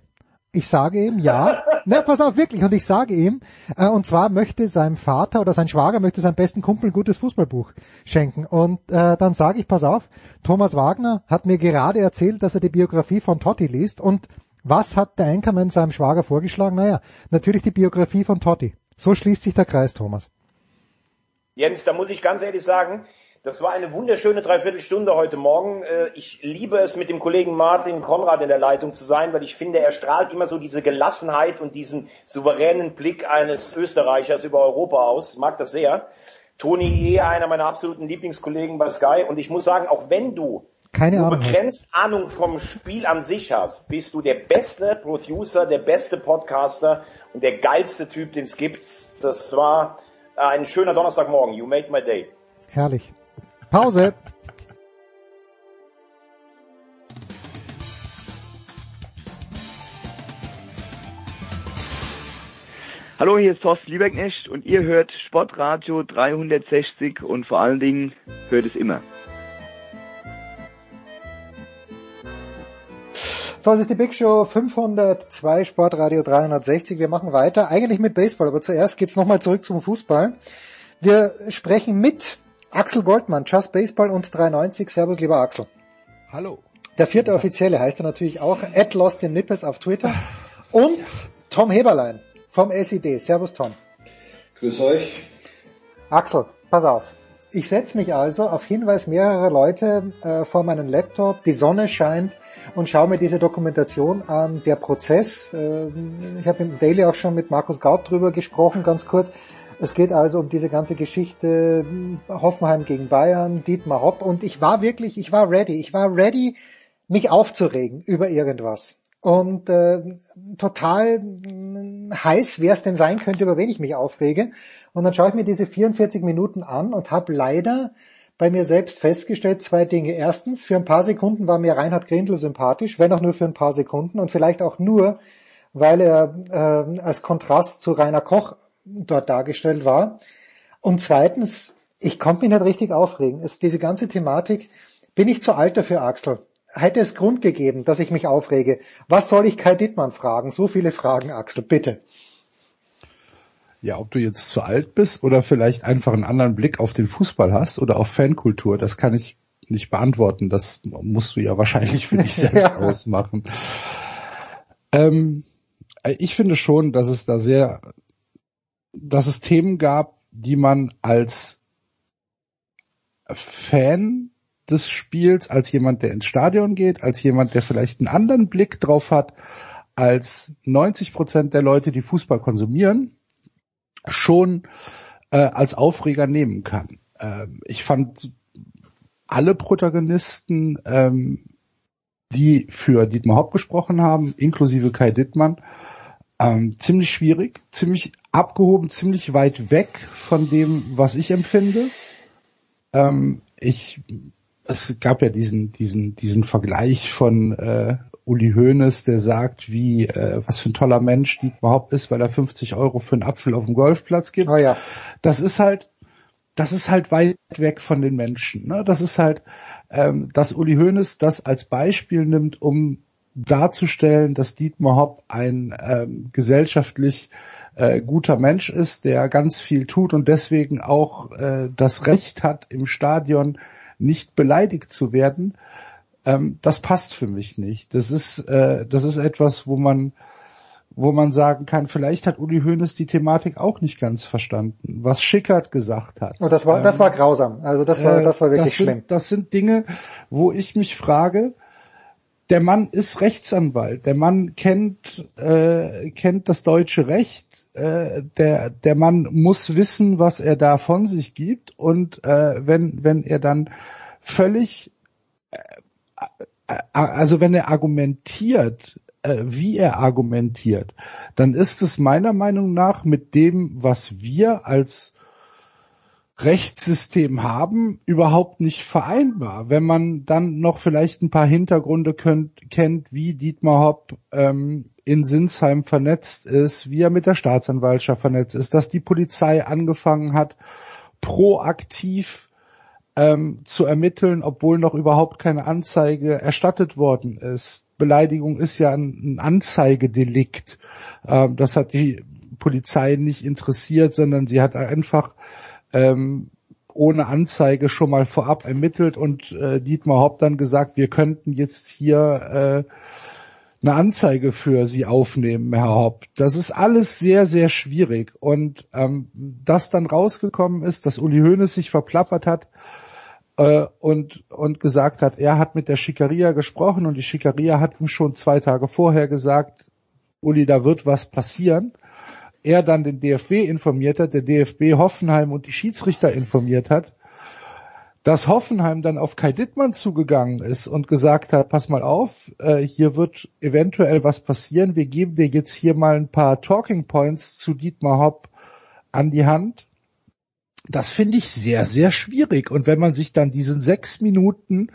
Ich sage ihm ja. Na, pass auf, wirklich. Und ich sage ihm, äh, und zwar möchte sein Vater oder sein Schwager möchte seinem besten Kumpel ein gutes Fußballbuch schenken. Und äh, dann sage ich, pass auf, Thomas Wagner hat mir gerade erzählt, dass er die Biografie von Totti liest und was hat der Anchorman seinem Schwager vorgeschlagen? Naja, natürlich die Biografie von Totti. So schließt sich der Kreis, Thomas. Jens, da muss ich ganz ehrlich sagen, das war eine wunderschöne Dreiviertelstunde heute Morgen. Äh, ich liebe es, mit dem Kollegen Martin Konrad in der Leitung zu sein, weil ich finde, er strahlt immer so diese Gelassenheit und diesen souveränen Blick eines Österreichers über Europa aus. Ich mag das sehr. Toni Je, einer meiner absoluten Lieblingskollegen bei Sky. Und ich muss sagen, auch wenn du keine du Ahnung. begrenzt Ahnung vom Spiel an sich hast, bist du der beste Producer, der beste Podcaster und der geilste Typ, den es gibt. Das war ein schöner Donnerstagmorgen. You made my day. Herrlich. Pause. Hallo, hier ist Thorsten Lieberknecht und ihr hört Sportradio 360 und vor allen Dingen hört es immer. So, es ist die Big Show 502 Sportradio 360. Wir machen weiter, eigentlich mit Baseball, aber zuerst geht's nochmal zurück zum Fußball. Wir sprechen mit Axel Goldmann, Just Baseball und 390. Servus, lieber Axel. Hallo. Der vierte Offizielle heißt er natürlich auch, at Lost in Nippes auf Twitter. Und Tom Heberlein vom SID. Servus, Tom. Grüß euch. Axel, pass auf. Ich setze mich also auf Hinweis mehrerer Leute äh, vor meinen Laptop, die Sonne scheint und schaue mir diese Dokumentation an, der Prozess. Äh, ich habe im Daily auch schon mit Markus Gaub drüber gesprochen, ganz kurz. Es geht also um diese ganze Geschichte Hoffenheim gegen Bayern, Dietmar Hopp und ich war wirklich, ich war ready, ich war ready, mich aufzuregen über irgendwas. Und äh, total mh, heiß, wer es denn sein könnte, über wen ich mich aufrege. Und dann schaue ich mir diese 44 Minuten an und habe leider bei mir selbst festgestellt zwei Dinge. Erstens, für ein paar Sekunden war mir Reinhard Grindl sympathisch, wenn auch nur für ein paar Sekunden und vielleicht auch nur, weil er äh, als Kontrast zu Rainer Koch dort dargestellt war. Und zweitens, ich konnte mich nicht richtig aufregen. Es, diese ganze Thematik, bin ich zu alt dafür, Axel? Hätte es Grund gegeben, dass ich mich aufrege? Was soll ich Kai Dittmann fragen? So viele Fragen, Axel, bitte. Ja, ob du jetzt zu alt bist oder vielleicht einfach einen anderen Blick auf den Fußball hast oder auf Fankultur, das kann ich nicht beantworten. Das musst du ja wahrscheinlich für dich selbst ausmachen. Ähm, ich finde schon, dass es da sehr, dass es Themen gab, die man als Fan des Spiels, als jemand, der ins Stadion geht, als jemand, der vielleicht einen anderen Blick drauf hat, als 90 Prozent der Leute, die Fußball konsumieren, schon äh, als Aufreger nehmen kann. Ähm, ich fand alle Protagonisten, ähm, die für Dietmar Hopp gesprochen haben, inklusive Kai Dittmann, ähm, ziemlich schwierig, ziemlich abgehoben, ziemlich weit weg von dem, was ich empfinde. Ähm, ich es gab ja diesen, diesen, diesen Vergleich von äh, Uli Hoeneß, der sagt, wie, äh, was für ein toller Mensch die überhaupt ist, weil er 50 Euro für einen Apfel auf dem Golfplatz gibt. Oh ja. Das ist halt, das ist halt weit weg von den Menschen. Ne? Das ist halt, ähm, dass Uli Hoeneß das als Beispiel nimmt, um darzustellen, dass Dietmar Hopp ein ähm, gesellschaftlich äh, guter Mensch ist, der ganz viel tut und deswegen auch äh, das Recht hat, im Stadion nicht beleidigt zu werden, ähm, das passt für mich nicht. Das ist, äh, das ist etwas, wo man, wo man sagen kann, vielleicht hat Uli Hoeneß die Thematik auch nicht ganz verstanden, was Schickert gesagt hat. Oh, das war, ähm, das war grausam. Also das war, das war wirklich das sind, schlimm. Das sind Dinge, wo ich mich frage, der Mann ist Rechtsanwalt, der Mann kennt äh, kennt das deutsche Recht, äh, der der Mann muss wissen, was er da von sich gibt und äh, wenn wenn er dann völlig äh, also wenn er argumentiert, äh, wie er argumentiert, dann ist es meiner Meinung nach mit dem, was wir als Rechtssystem haben, überhaupt nicht vereinbar. Wenn man dann noch vielleicht ein paar Hintergründe könnt, kennt, wie Dietmar Hopp ähm, in Sinsheim vernetzt ist, wie er mit der Staatsanwaltschaft vernetzt ist, dass die Polizei angefangen hat, proaktiv ähm, zu ermitteln, obwohl noch überhaupt keine Anzeige erstattet worden ist. Beleidigung ist ja ein, ein Anzeigedelikt. Ähm, das hat die Polizei nicht interessiert, sondern sie hat einfach ähm, ohne Anzeige schon mal vorab ermittelt und äh, Dietmar Haupt dann gesagt, wir könnten jetzt hier äh, eine Anzeige für Sie aufnehmen, Herr Haupt. Das ist alles sehr, sehr schwierig. Und ähm, dass dann rausgekommen ist, dass Uli Hoeneß sich verplappert hat äh, und, und gesagt hat, er hat mit der Schikaria gesprochen und die Schikaria hat ihm schon zwei Tage vorher gesagt, Uli, da wird was passieren er dann den DFB informiert hat, der DFB Hoffenheim und die Schiedsrichter informiert hat, dass Hoffenheim dann auf Kai Dittmann zugegangen ist und gesagt hat, pass mal auf, äh, hier wird eventuell was passieren, wir geben dir jetzt hier mal ein paar Talking Points zu Dietmar Hopp an die Hand. Das finde ich sehr, sehr schwierig. Und wenn man sich dann diesen sechs Minuten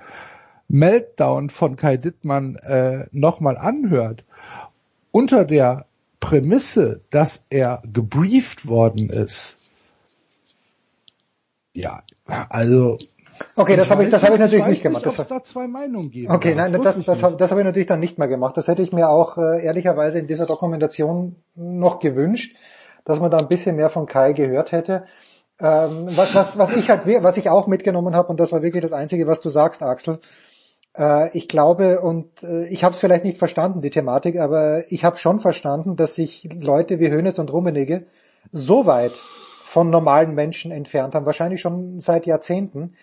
Meltdown von Kai Dittmann äh, nochmal anhört, unter der Prämisse, dass er gebrieft worden ist, ja, also Okay, das habe ich, das habe ich natürlich nicht gemacht. Nicht, das da zwei Meinungen geben. Okay, nein, das, das, das, habe ich natürlich dann nicht mehr gemacht. Das hätte ich mir auch äh, ehrlicherweise in dieser Dokumentation noch gewünscht, dass man da ein bisschen mehr von Kai gehört hätte. Ähm, was, was, was ich halt, was ich auch mitgenommen habe und das war wirklich das Einzige, was du sagst, Axel. Äh, ich glaube, und äh, ich habe es vielleicht nicht verstanden, die Thematik, aber ich habe schon verstanden, dass sich Leute wie Hönes und Rummenigge so weit von normalen Menschen entfernt haben, wahrscheinlich schon seit Jahrzehnten,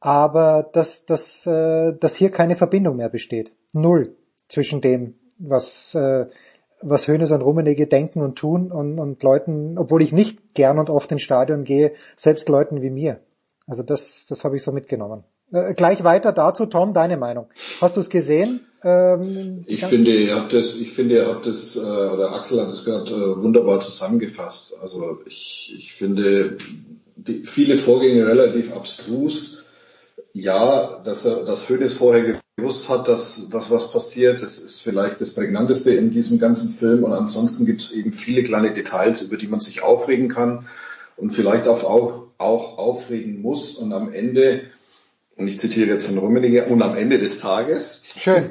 aber dass, dass, äh, dass hier keine Verbindung mehr besteht. Null zwischen dem, was, äh, was Hönes und Rummenigge denken und tun und, und Leuten, obwohl ich nicht gern und oft ins Stadion gehe, selbst Leuten wie mir. Also das, das habe ich so mitgenommen. Äh, gleich weiter dazu, Tom, deine Meinung. Hast du es gesehen? Ähm, ich finde, ihr habt das, ich finde, ihr habt das, äh, oder Axel hat es gerade äh, wunderbar zusammengefasst. Also ich, ich finde die, viele Vorgänge relativ abstrus. Ja, dass er, dass Hönes vorher gewusst hat, dass, dass was passiert, das ist vielleicht das prägnanteste in diesem ganzen Film. Und ansonsten gibt es eben viele kleine Details, über die man sich aufregen kann und vielleicht auch, auch, auch aufregen muss. Und am Ende und ich zitiere jetzt von Rummenigge, und am Ende des Tages. Schön.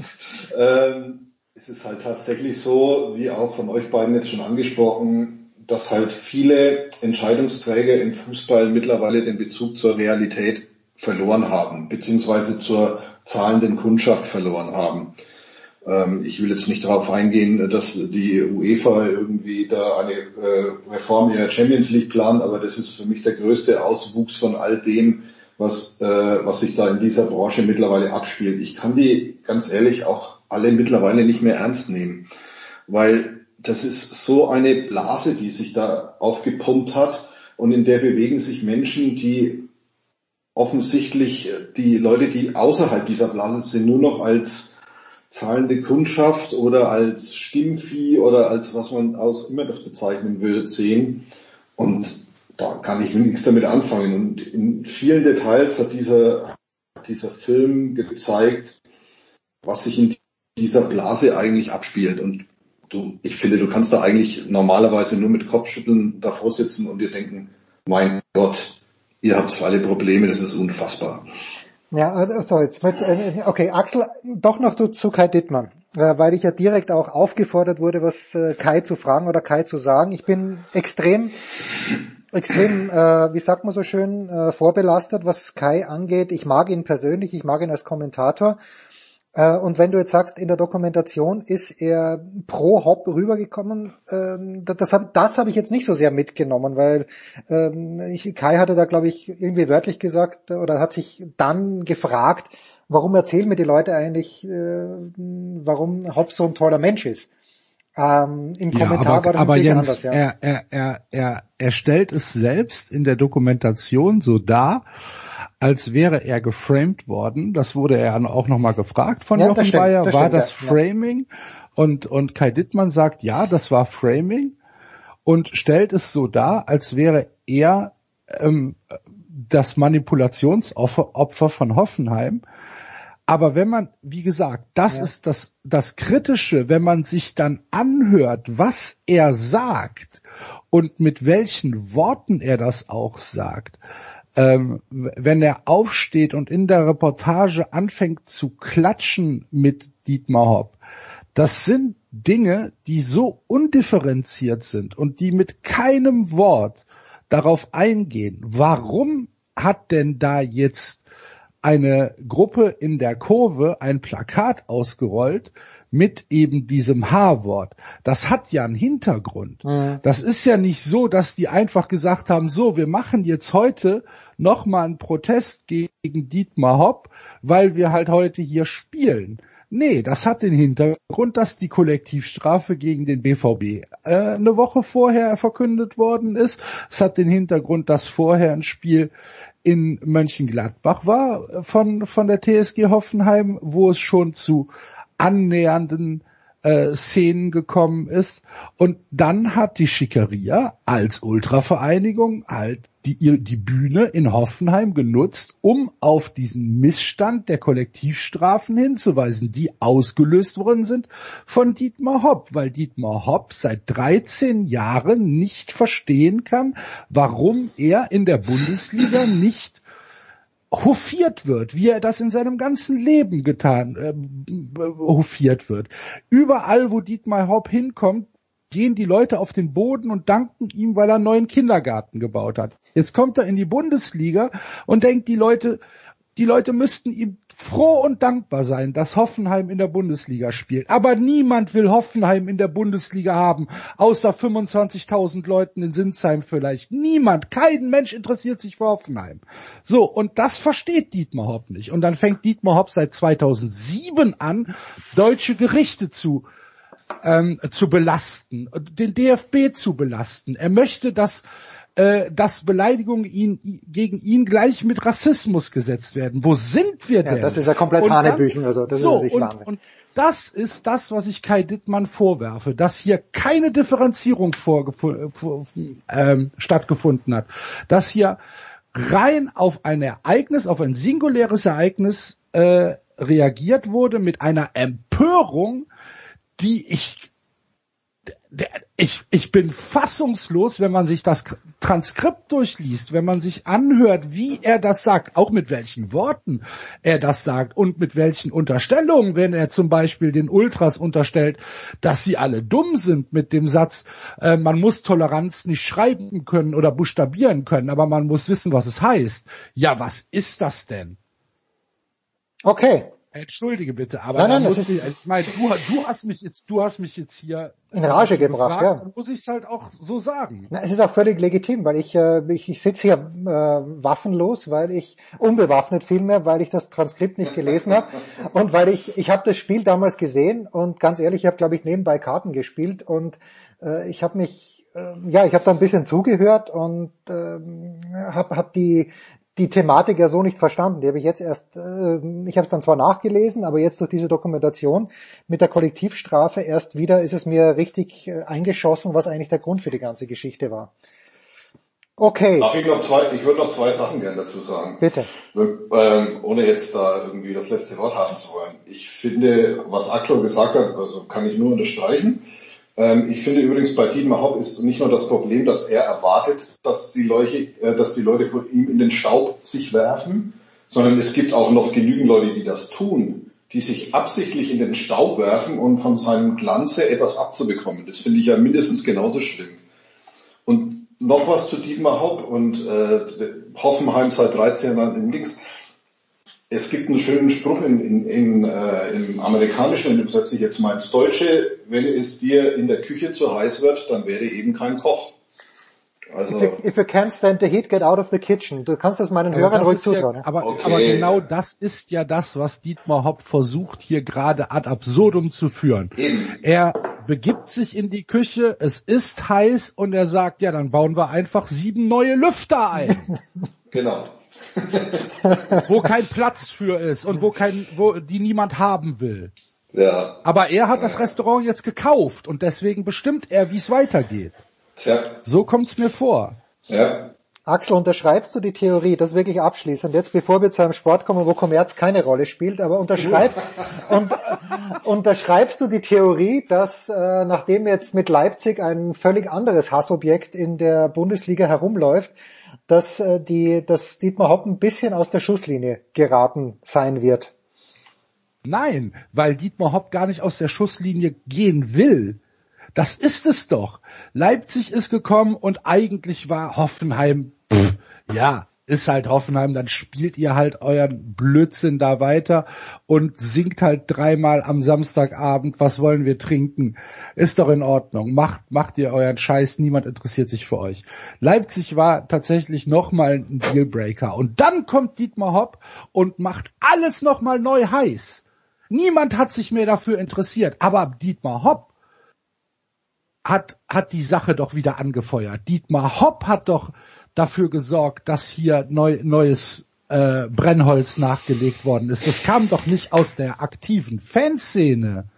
ähm, ist es halt tatsächlich so, wie auch von euch beiden jetzt schon angesprochen, dass halt viele Entscheidungsträger im Fußball mittlerweile den Bezug zur Realität verloren haben, beziehungsweise zur zahlenden Kundschaft verloren haben. Ähm, ich will jetzt nicht darauf eingehen, dass die UEFA irgendwie da eine äh, Reform ihrer Champions League plant, aber das ist für mich der größte Auswuchs von all dem, was, äh, was sich da in dieser Branche mittlerweile abspielt. Ich kann die ganz ehrlich auch alle mittlerweile nicht mehr ernst nehmen, weil das ist so eine Blase, die sich da aufgepumpt hat und in der bewegen sich Menschen, die offensichtlich die Leute, die außerhalb dieser Blase sind, nur noch als zahlende Kundschaft oder als Stimmvieh oder als was man aus immer das bezeichnen will, sehen. Und da kann ich nichts damit anfangen. Und in vielen Details hat dieser, dieser Film gezeigt, was sich in dieser Blase eigentlich abspielt. Und du, ich finde, du kannst da eigentlich normalerweise nur mit Kopfschütteln davor sitzen und dir denken, mein Gott, ihr habt alle Probleme, das ist unfassbar. Ja, also jetzt mit, äh, okay, Axel, doch noch zu Kai Dittmann, äh, weil ich ja direkt auch aufgefordert wurde, was Kai zu fragen oder Kai zu sagen. Ich bin extrem extrem, äh, wie sagt man so schön, äh, vorbelastet, was Kai angeht. Ich mag ihn persönlich, ich mag ihn als Kommentator. Äh, und wenn du jetzt sagst, in der Dokumentation ist er pro Hop rübergekommen, äh, das habe das hab ich jetzt nicht so sehr mitgenommen, weil äh, ich, Kai hatte da, glaube ich, irgendwie wörtlich gesagt oder hat sich dann gefragt, warum erzählen mir die Leute eigentlich, äh, warum Hopp so ein toller Mensch ist. Ähm, Im ja, Kommentar aber, war das aber Jens, anders, ja. er, er, er, er, er stellt es selbst in der Dokumentation so dar, als wäre er geframed worden. Das wurde er auch nochmal gefragt von Ja, Jochen stimmt, Bayer. das war stimmt, das ja, ja. Framing? Und, und Kai Dittmann sagt, ja, das war Framing und stellt es so dar, als wäre er ähm, das Manipulationsopfer Opfer von Hoffenheim. Aber wenn man, wie gesagt, das Ja. ist das, das Kritische, wenn man sich dann anhört, was er sagt und mit welchen Worten er das auch sagt, ähm, wenn er aufsteht und in der Reportage anfängt zu klatschen mit Dietmar Hopp, das sind Dinge, die so undifferenziert sind und die mit keinem Wort darauf eingehen. Warum hat denn da jetzt eine Gruppe in der Kurve ein Plakat ausgerollt mit eben diesem H-Wort. Das hat ja einen Hintergrund. Das ist ja nicht so, dass die einfach gesagt haben, so, wir machen jetzt heute nochmal einen Protest gegen Dietmar Hopp, weil wir halt heute hier spielen. Nee, das hat den Hintergrund, dass die Kollektivstrafe gegen den BVB äh, eine Woche vorher verkündet worden ist. Es hat den Hintergrund, dass vorher ein Spiel in Mönchengladbach war äh, von, von der TSG Hoffenheim, wo es schon zu annähernden äh, Szenen gekommen ist. Und dann hat die Schickeria als Ultravereinigung halt die, die Bühne in Hoffenheim genutzt, um auf diesen Missstand der Kollektivstrafen hinzuweisen, die ausgelöst worden sind von Dietmar Hopp, weil Dietmar Hopp seit 13 Jahren nicht verstehen kann, warum er in der Bundesliga nicht hofiert wird, wie er das in seinem ganzen Leben getan, äh, hofiert wird. Überall, wo Dietmar Hopp hinkommt, gehen die Leute auf den Boden und danken ihm, weil er einen neuen Kindergarten gebaut hat. Jetzt kommt er in die Bundesliga und denkt, die Leute, die Leute müssten ihm froh und dankbar sein, dass Hoffenheim in der Bundesliga spielt. Aber niemand will Hoffenheim in der Bundesliga haben, außer 25.000 Leuten in Sinsheim vielleicht. Niemand, kein Mensch interessiert sich für Hoffenheim. So, und das versteht Dietmar Hopp nicht. Und dann fängt Dietmar Hopp seit 2007 an, deutsche Gerichte zu ähm, zu belasten, den DFB zu belasten. Er möchte, dass äh, dass Beleidigungen ihn, gegen ihn gleich mit Rassismus gesetzt werden. Wo sind wir Ja, denn? das ist ja komplett Hanebüchen, also das ist so, natürlich und, Wahnsinn. und das ist das, was ich Kai Dittmann vorwerfe, dass hier keine Differenzierung ähm, stattgefunden hat, dass hier rein auf ein Ereignis, auf ein singuläres Ereignis äh, reagiert wurde mit einer Empörung, die ich ich, ich bin fassungslos, wenn man sich das Transkript durchliest, wenn man sich anhört, wie er das sagt, auch mit welchen Worten er das sagt und mit welchen Unterstellungen, wenn er zum Beispiel den Ultras unterstellt, dass sie alle dumm sind mit dem Satz, äh, man muss Toleranz nicht schreiben können oder buchstabieren können, aber man muss wissen, was es heißt. Ja, was ist das denn? Okay, Entschuldige bitte, aber Nein, nein, das ist- ich, ich meine, du, du hast mich jetzt, du hast mich jetzt hier In Rage gebracht, gefragt, ja. Dann muss ich es halt auch so sagen. Na, es ist auch völlig legitim, weil ich, äh, ich, ich sitze hier äh, waffenlos, weil ich unbewaffnet vielmehr, weil ich das Transkript nicht gelesen habe und weil ich ich habe das Spiel damals gesehen und ganz ehrlich, ich habe glaube ich nebenbei Karten gespielt und äh, ich habe mich äh, ja, ich habe da ein bisschen zugehört und ähm, habe hab die die Thematik ja so nicht verstanden. Die habe ich jetzt erst, äh, ich habe es dann zwar nachgelesen, aber jetzt durch diese Dokumentation mit der Kollektivstrafe erst wieder ist es mir richtig äh, eingeschossen, was eigentlich der Grund für die ganze Geschichte war. Okay, Darf ich noch zwei, ich würde noch zwei Sachen gerne dazu sagen. bitte. Ähm, ohne jetzt da irgendwie das letzte Wort haben zu wollen. Ich finde, was Aklo gesagt hat, also kann ich nur unterstreichen. Ähm, ich finde übrigens bei Dietmar Hopp ist nicht nur das Problem, dass er erwartet, dass die Leute, äh, dass die Leute von ihm in den Staub sich werfen, sondern es gibt auch noch genügend Leute, die das tun, die sich absichtlich in den Staub werfen, um von seinem Glanze etwas abzubekommen. Das finde ich ja mindestens genauso schlimm. Und noch was zu Dietmar Hopp und äh, Hoffenheim seit 13 Jahren im Dings. Es gibt einen schönen Spruch in, in, in, äh, im Amerikanischen, den übersetze ich jetzt mal ins Deutsche, wenn es dir in der Küche zu heiß wird, dann werde eben kein Koch. Also, If you, if you can't stand the heat, get out of the kitchen. Du kannst das meinen Aber Hörern das ruhig zutrauen. Ja, aber, Okay. aber genau das ist ja das, was Dietmar Hopp versucht hier gerade ad absurdum zu führen. Eben. Er begibt sich in die Küche, es ist heiß und er sagt, ja, dann bauen wir einfach sieben neue Lüfter ein, genau. wo kein Platz für ist und wo kein, wo die niemand haben will. Ja. Aber er hat das Restaurant jetzt gekauft und deswegen bestimmt er, wie es weitergeht. Tja. So kommt's mir vor. Ja. Axel, unterschreibst du die Theorie, das wirklich abschließend, jetzt bevor wir zu einem Sport kommen, wo Kommerz keine Rolle spielt, aber unterschreib, und, unterschreibst du die Theorie, dass äh, nachdem jetzt mit Leipzig ein völlig anderes Hassobjekt in der Bundesliga herumläuft, dass, äh, die, dass Dietmar Hopp ein bisschen aus der Schusslinie geraten sein wird? Nein, weil Dietmar Hopp gar nicht aus der Schusslinie gehen will. Das ist es doch. Leipzig ist gekommen und eigentlich war Hoffenheim, pff, ja, ist halt Hoffenheim, dann spielt ihr halt euren Blödsinn da weiter und singt halt dreimal am Samstagabend, was wollen wir trinken? Ist doch in Ordnung. Macht, macht ihr euren Scheiß, niemand interessiert sich für euch. Leipzig war tatsächlich nochmal ein Dealbreaker. Und dann kommt Dietmar Hopp und macht alles nochmal neu heiß. Niemand hat sich mehr dafür interessiert. Aber Dietmar Hopp hat, hat die Sache doch wieder angefeuert. Dietmar Hopp hat doch dafür gesorgt, dass hier neu, neues äh, Brennholz nachgelegt worden ist. Das kam doch nicht aus der aktiven Fanszene.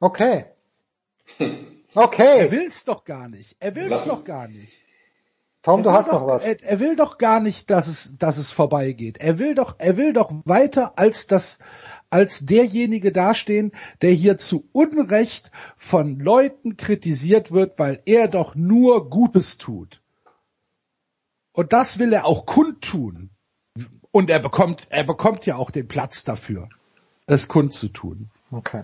Okay. Okay. Er will's doch gar nicht. Er will's Lass- doch gar nicht. Tom, Er du will hast doch, noch was. Er, er will doch gar nicht, dass es, dass es vorbeigeht. Er will doch, er will doch weiter als das, als derjenige dastehen, der hier zu Unrecht von Leuten kritisiert wird, weil er doch nur Gutes tut. Und das will er auch kundtun. Und er bekommt, er bekommt ja auch den Platz dafür, es kundzutun. Okay.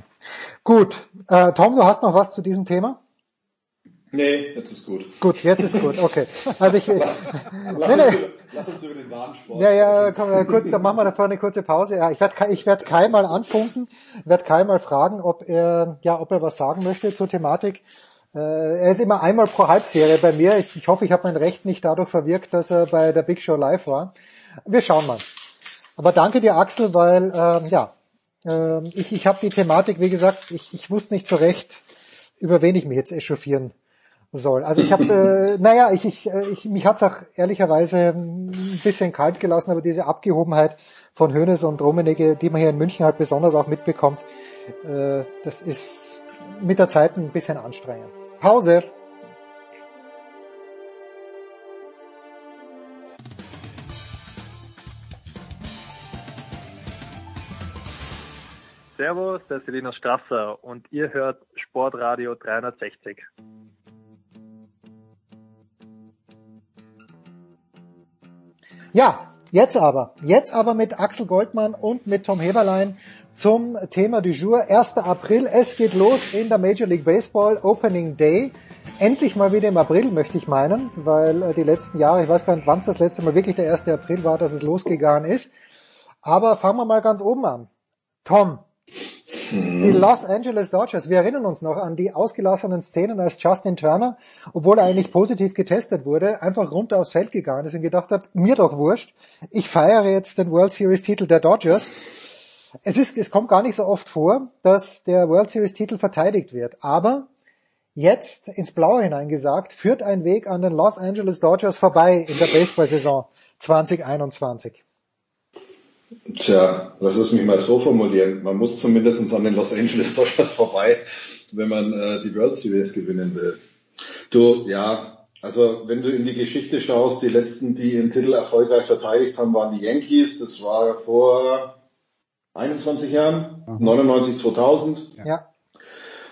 Gut. Äh, Tom, du hast noch was zu diesem Thema? Nee, jetzt ist gut. Gut, jetzt ist gut, okay. Also ich, Lass, nee, lass, nee. uns, über, lass uns über den Warensport. Ja, ja, komm, äh, gut, dann machen wir davor eine kurze Pause. Ja, ich werde ich werd Kai mal anfunken, werde Kai mal fragen, ob er, ja, ob er was sagen möchte zur Thematik. Äh, er ist immer einmal pro Halbserie bei mir. Ich, ich hoffe, ich habe mein Recht nicht dadurch verwirkt, dass er bei der Big Show live war. Wir schauen mal. Aber danke dir, Axel, weil, ähm, ja, ähm, ich, ich habe die Thematik, wie gesagt, ich, ich wusste nicht so recht, über wen ich mich jetzt echauffieren soll. Also ich habe, äh, naja, ich, ich, äh, ich, mich hat's auch ehrlicherweise ein bisschen kalt gelassen, aber diese Abgehobenheit von Hönes und Rummenigge, die man hier in München halt besonders auch mitbekommt, äh, das ist mit der Zeit ein bisschen anstrengend. Pause. Servus, der ist Selina Strasser und ihr hört Sportradio 360. Ja, jetzt aber, jetzt aber mit Axel Goldmann und mit Tom Heberlein zum Thema du jour. 1. April, es geht los in der Major League Baseball Opening Day. Endlich mal wieder im April, möchte ich meinen, weil äh, die letzten Jahre, ich weiß gar nicht, wann es das letzte Mal wirklich der 1. April war, dass es losgegangen ist. Aber fangen wir mal ganz oben an. Tom, die Los Angeles Dodgers, wir erinnern uns noch an die ausgelassenen Szenen, als Justin Turner, obwohl er eigentlich positiv getestet wurde, einfach runter aufs Feld gegangen ist und gedacht hat, mir doch wurscht, ich feiere jetzt den World Series Titel der Dodgers. Es ist, es kommt gar nicht so oft vor, dass der World Series Titel verteidigt wird, aber jetzt ins Blaue hineingesagt, führt ein Weg an den Los Angeles Dodgers vorbei in der Baseball-Saison 2021. Tja, lass es mich mal so formulieren. Man muss zumindest an den Los Angeles Dodgers vorbei, wenn man äh, die World Series gewinnen will. Du, ja, also wenn du in die Geschichte schaust, die letzten, die den Titel erfolgreich verteidigt haben, waren die Yankees. Das war vor 21 Jahren, 99, 2000. Ja.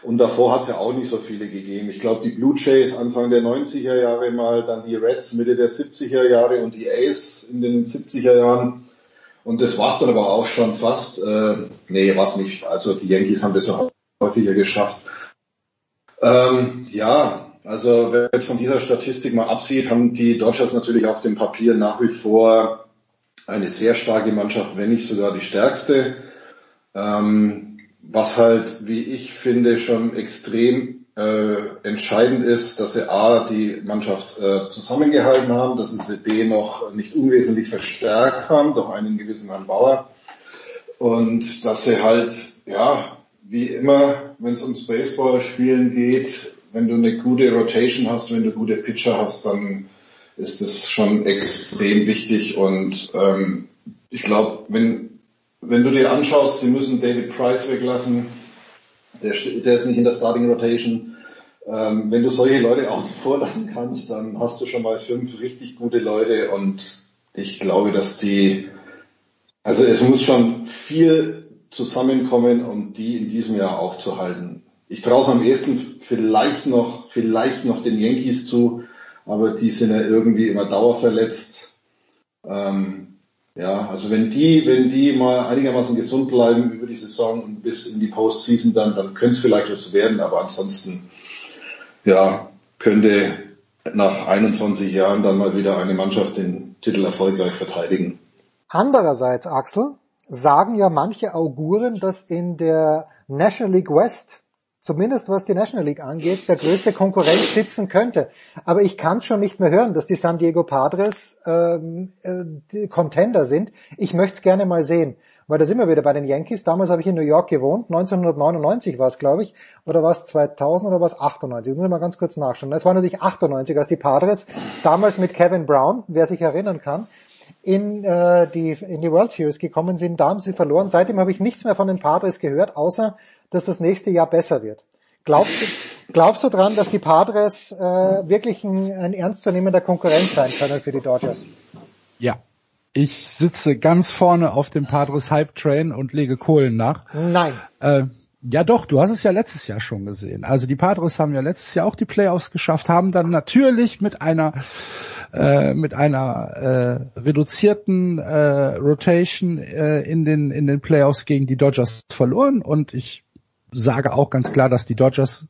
Und davor hat es ja auch nicht so viele gegeben. Ich glaube, die Blue Jays Anfang der 90er Jahre mal, dann die Reds Mitte der 70er Jahre und die Ace in den 70er Jahren. Und das war's dann aber auch schon fast. Äh, nee, war's nicht. Also die Yankees haben das auch häufiger geschafft. Ähm, ja, also wer jetzt von dieser Statistik mal absieht, haben die Dodgers natürlich auf dem Papier nach wie vor eine sehr starke Mannschaft, wenn nicht sogar die stärkste. Ähm, was halt, wie ich finde, schon extrem äh, entscheidend ist, dass sie A, die Mannschaft äh, zusammengehalten haben, dass sie sie B noch nicht unwesentlich verstärkt haben, durch einen gewissen Herrn Bauer. Und dass sie halt, ja, wie immer, wenn es ums Baseballspielen geht, wenn du eine gute Rotation hast, wenn du gute Pitcher hast, dann ist das schon extrem wichtig. Und ähm, ich glaube, wenn, wenn du dir anschaust, sie müssen David Price weglassen, der, der ist nicht in der Starting Rotation. ähm, wenn du solche Leute außen vor lassen kannst, dann hast du schon mal fünf richtig gute Leute und ich glaube, dass die, also es muss schon viel zusammenkommen, um die in diesem Jahr aufzuhalten. Ich traue es am ehesten vielleicht noch, vielleicht noch den Yankees zu, aber die sind ja irgendwie immer dauerverletzt. Ähm, ja, also wenn die, wenn die mal einigermaßen gesund bleiben über die Saison und bis in die Postseason, dann, dann könnte es vielleicht was werden, aber ansonsten, ja, könnte nach 21 Jahren dann mal wieder eine Mannschaft den Titel erfolgreich verteidigen. Andererseits, Axel, sagen ja manche Auguren, dass in der National League West zumindest was die National League angeht, der größte Konkurrent sitzen könnte. Aber ich kann schon nicht mehr hören, dass die San Diego Padres ähm, äh, die Contender sind. Ich möchte es gerne mal sehen. Weil da sind wir wieder bei den Yankees. Damals habe ich in New York gewohnt. 1999 war es, glaube ich. Oder war es 2000 oder war es 98? Ich muss mal ganz kurz nachschauen. Es war natürlich 98, als die Padres damals mit Kevin Brown, wer sich erinnern kann, in, äh, die, in die World Series gekommen sind. Da haben sie verloren. Seitdem habe ich nichts mehr von den Padres gehört, außer dass das nächste Jahr besser wird. Glaubst du, glaubst du dran, dass die Padres äh, wirklich ein, ein ernstzunehmender Konkurrent sein können für die Dodgers? Ja. Ich sitze ganz vorne auf dem Padres Hype Train und lege Kohlen nach. Nein. Äh, ja doch, du hast es ja letztes Jahr schon gesehen. Also die Padres haben ja letztes Jahr auch die Playoffs geschafft, haben dann natürlich mit einer äh, mit einer äh, reduzierten äh, Rotation äh, in den in den Playoffs gegen die Dodgers verloren und ich sage auch ganz klar, dass die Dodgers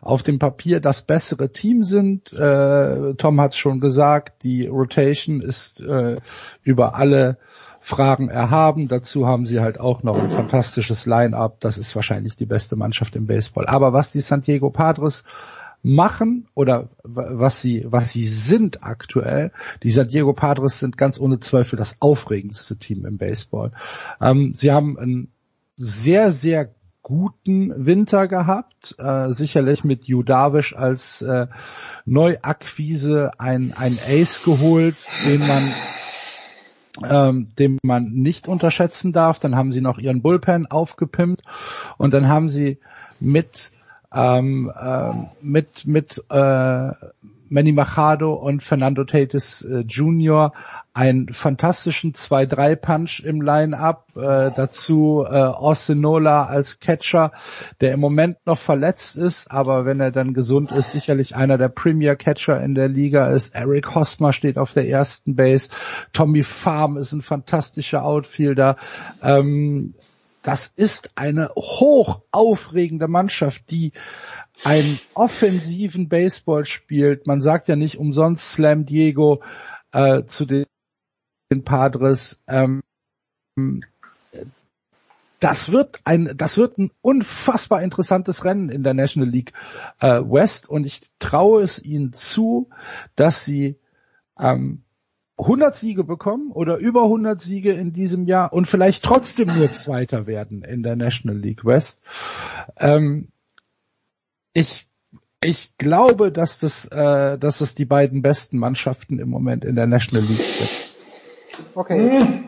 auf dem Papier das bessere Team sind. Äh, Tom hat es schon gesagt, die Rotation ist äh, über alle Fragen erhaben. Dazu haben sie halt auch noch ein fantastisches Line-up. Das ist wahrscheinlich die beste Mannschaft im Baseball. Aber was die San Diego Padres machen oder was sie was sie sind aktuell. Die San Diego Padres sind ganz ohne Zweifel das aufregendste Team im Baseball. Ähm, sie haben ein sehr sehr guten Winter gehabt, äh, sicherlich mit Judavish als äh, Neuakquise ein, ein Ace geholt, den man ähm, den man nicht unterschätzen darf. Dann haben sie noch ihren Bullpen aufgepimpt und dann haben sie mit ähm, äh, mit mit äh, Manny Machado und Fernando Tatis äh, Jr. einen fantastischen 2-3-Punch im Line-Up, äh, dazu äh, Osinola als Catcher, der im Moment noch verletzt ist, aber wenn er dann gesund ist, sicherlich einer der Premier Catcher in der Liga ist. Eric Hosmer steht auf der ersten Base, Tommy Farm ist ein fantastischer Outfielder. Ähm, das ist eine hoch aufregende Mannschaft, die einen offensiven Baseball spielt. Man sagt ja nicht umsonst Slam Diego äh, zu den, den Padres. Ähm, das wird ein, das wird ein unfassbar interessantes Rennen in der National League äh, West und ich traue es ihnen zu, dass sie ähm, 100 Siege bekommen oder über 100 Siege in diesem Jahr und vielleicht trotzdem nur Zweiter werden in der National League West. Ähm, ich ich glaube, dass das, äh, dass das die beiden besten Mannschaften im Moment in der National League sind. Okay.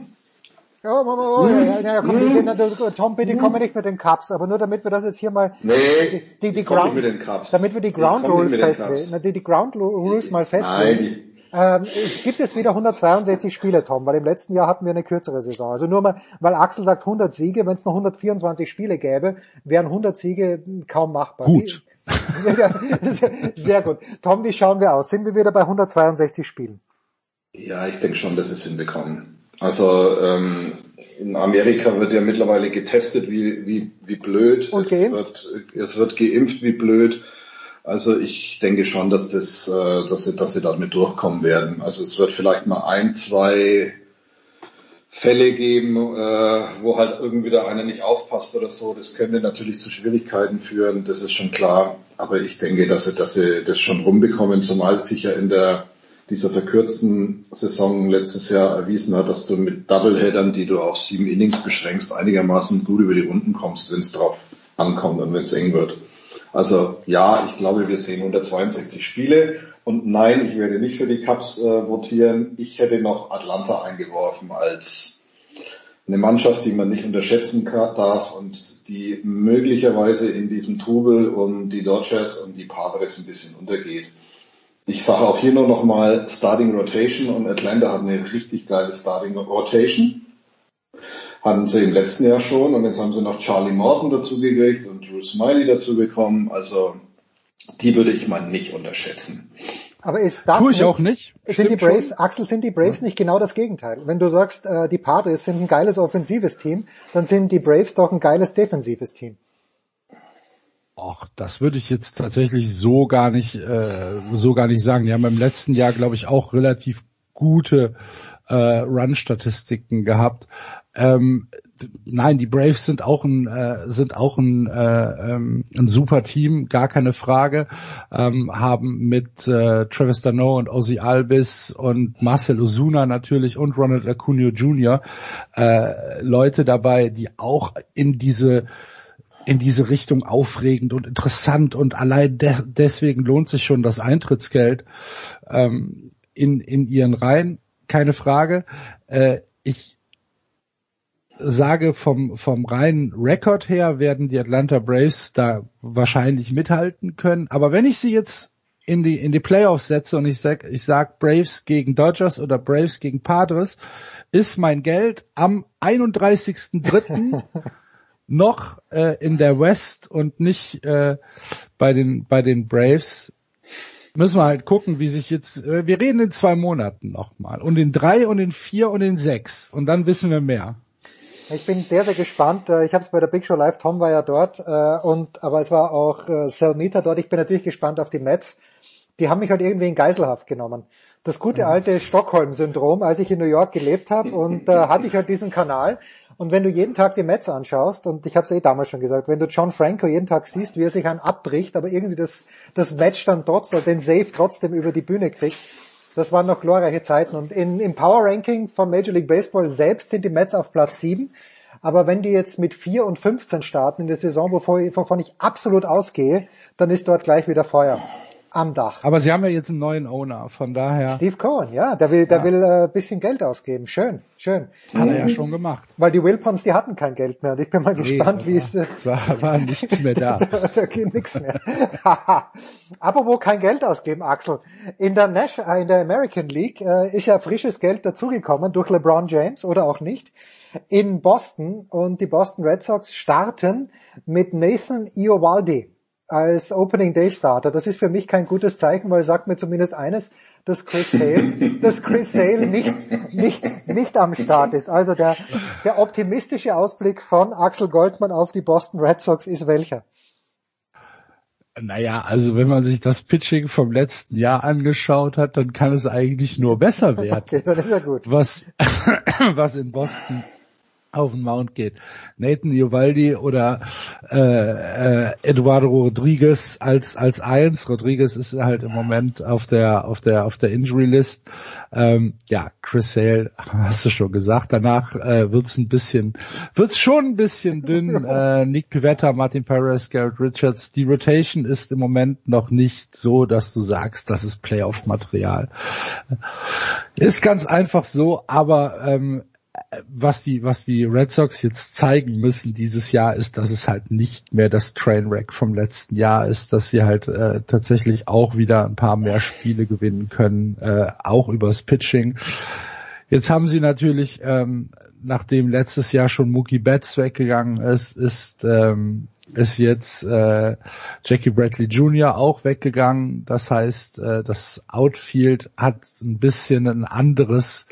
Oh, oh, oh, oh, ja, ja, komm, hm. Tom, bitte komm nicht mit den Cups, aber nur damit wir das jetzt hier mal nee, die, die, die Ground, mit den Cups. damit wir die Ground Rules festlegen, die, die Ground Rules mal festlegen. Nein, ähm, es gibt es wieder 162 Spiele, Tom, weil im letzten Jahr hatten wir eine kürzere Saison. Also nur mal, weil Axel sagt 100 Siege, wenn es noch 124 Spiele gäbe, wären 100 Siege kaum machbar. Gut. Sehr gut. Tom, wie schauen wir aus? Sind wir wieder bei 162 Spielen? Ja, ich denke schon, dass es hinbekommen. Also ähm, in Amerika wird ja mittlerweile getestet wie, wie, wie blöd. Und es? Wird, es wird geimpft wie blöd. Also ich denke schon, dass das, äh, dass sie, dass sie damit durchkommen werden. Also es wird vielleicht mal ein, zwei Fälle geben, äh, wo halt irgendwie da einer nicht aufpasst oder so. Das könnte natürlich zu Schwierigkeiten führen, das ist schon klar. Aber ich denke, dass sie, dass sie das schon rumbekommen, zumal sich ja in der dieser verkürzten Saison letztes Jahr erwiesen hat, dass du mit Doubleheadern, die du auf sieben Innings beschränkst, einigermaßen gut über die Runden kommst, wenn es drauf ankommt und wenn es eng wird. Also ja, ich glaube, wir sehen 162 Spiele und nein, ich werde nicht für die Cups äh, votieren. Ich hätte noch Atlanta eingeworfen als eine Mannschaft, die man nicht unterschätzen darf und die möglicherweise in diesem Trubel um die Dodgers und die Padres ein bisschen untergeht. Ich sage auch hier nur noch mal Starting Rotation und Atlanta hat eine richtig geile Starting Rotation. Hatten sie im letzten Jahr schon und jetzt haben sie noch Charlie Morton dazu gekriegt und Drew Smiley dazu bekommen. Also die würde ich mal nicht unterschätzen. Aber ist das Tue ich nicht, auch nicht. Sind Stimmt die Braves, schon. Axel, sind die Braves nicht genau das Gegenteil? Wenn du sagst, äh, die Padres sind ein geiles offensives Team, dann sind die Braves doch ein geiles defensives Team. Ach, das würde ich jetzt tatsächlich so gar nicht, äh, so gar nicht sagen. Die haben im letzten Jahr, glaube ich, auch relativ gute äh, Run-Statistiken gehabt. Ähm, nein, die Braves sind auch ein äh, sind auch ein, äh, ähm, ein super Team, gar keine Frage. Ähm, haben mit äh, Travis Dano und Ozzy Albis und Marcel Ozuna natürlich und Ronald Acuna Jr. Äh, Leute dabei, die auch in diese in diese Richtung aufregend und interessant und allein de deswegen lohnt sich schon das Eintrittsgeld ähm, in, in ihren Reihen, keine Frage. Äh, ich sage vom, vom reinen Rekord her werden die Atlanta Braves da wahrscheinlich mithalten können. Aber wenn ich sie jetzt in die, in die Playoffs setze und ich sag, ich sag Braves gegen Dodgers oder Braves gegen Padres, ist mein Geld am 31.3. noch äh, in der West und nicht äh, bei den bei den Braves müssen wir halt gucken, wie sich jetzt. Äh, wir reden in zwei Monaten nochmal und in drei und in vier und in sechs und dann wissen wir mehr. Ich bin sehr, sehr gespannt. Äh, Ich habe es bei der Big Show Live, Tom war ja dort, äh, und aber es war auch äh, Selmita dort. Ich bin natürlich gespannt auf die Mets. Die haben mich halt irgendwie in Geiselhaft genommen. Das gute alte Stockholm-Syndrom, als ich in New York gelebt habe und da hatte ich halt diesen Kanal. Und wenn du jeden Tag die Mets anschaust, und ich habe es eh damals schon gesagt, wenn du John Franco jeden Tag siehst, wie er sich einen abbricht, aber irgendwie das, das Match dann trotzdem, den Save trotzdem über die Bühne kriegt, das waren noch glorreiche Zeiten. Und in, im Power Ranking von Major League Baseball selbst sind die Mets auf Platz 7. Aber wenn die jetzt mit 4 und 15 starten in der Saison, wovon, ich absolut ausgehe, dann ist dort gleich wieder Feuer am Dach. Aber sie haben ja jetzt einen neuen Owner, von daher Steve Cohen, ja, der will, der Ja. will äh, bisschen Geld ausgeben. Schön, schön. hat er ja schon gemacht. Weil die Wilpons, die hatten kein Geld mehr. Und ich bin mal gespannt, Nee, wie es... Äh, Es war, war nichts mehr da. da geht nichts mehr. Apropos kein Geld ausgeben, Axel. In der, Nash äh, in der American League äh, ist ja frisches Geld dazugekommen durch LeBron James oder auch nicht. In Boston und die Boston Red Sox starten mit Nathan Iovaldi als Opening Day Starter. Das ist für mich kein gutes Zeichen, weil es sagt mir zumindest eines, dass Chris Sale, dass Chris Sale nicht, nicht, nicht am Start ist. Also der, der optimistische Ausblick von Axel Goldmann auf die Boston Red Sox ist welcher? Naja, also wenn man sich das Pitching vom letzten Jahr angeschaut hat, dann kann es eigentlich nur besser werden. Okay, dann ist ja gut. Was, was in Boston auf den Mount geht. Nathan Iovaldi oder äh, äh, Eduardo Rodriguez als als eins. Rodriguez ist halt im Moment auf der auf der auf der Injury List. Ähm, ja, Chris Sale, hast du schon gesagt. Danach äh, wird's ein bisschen, wird's schon ein bisschen dünn. äh, Nick Pivetta, Martin Perez, Garrett Richards. Die Rotation ist im Moment noch nicht so, dass du sagst, das ist Playoff-Material. Ist ganz einfach so, aber ähm, was die, was die Red Sox jetzt zeigen müssen dieses Jahr ist, dass es halt nicht mehr das Trainwreck vom letzten Jahr ist, dass sie halt äh, tatsächlich auch wieder ein paar mehr Spiele gewinnen können, äh, auch übers Pitching. Jetzt haben sie natürlich, ähm, nachdem letztes Jahr schon Mookie Betts weggegangen ist, ist ähm, ist jetzt äh, Jackie Bradley Jr. auch weggegangen. Das heißt, äh, das Outfield hat ein bisschen ein anderes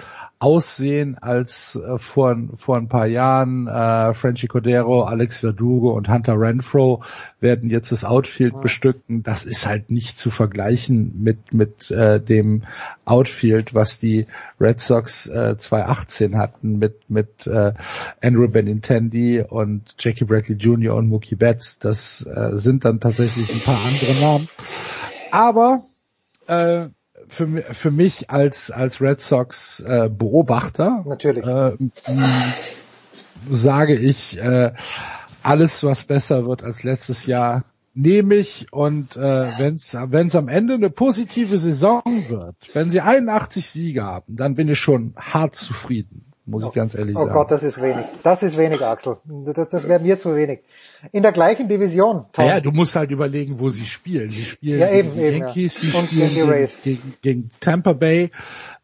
Aussehen als äh, vor, vor ein paar Jahren. Äh, Frenchy Cordero, Alex Verdugo und Hunter Renfro werden jetzt das Outfield bestücken. Das ist halt nicht zu vergleichen mit, mit äh, dem Outfield, was die Red Sox äh, 2018 hatten mit, mit äh, Andrew Benintendi und Jackie Bradley Jr. und Mookie Betts. Das äh, sind dann tatsächlich ein paar andere Namen. Aber äh, für, für mich als als Red Sox äh, Beobachter Natürlich. äh, sage ich äh, alles was besser wird als letztes Jahr nehme ich und äh, wenn es am Ende eine positive Saison wird wenn sie 81 Siege haben dann bin ich schon hart zufrieden muss ich ganz ehrlich oh sagen. Oh Gott, das ist wenig. Das ist wenig, Axel. Das, das wäre mir zu wenig. In der gleichen Division, Tom. Ja, du musst halt überlegen, wo sie spielen. Sie spielen ja, eben, gegen eben, Yankees, ja. sie spielen. Gegen, gegen Tampa Bay.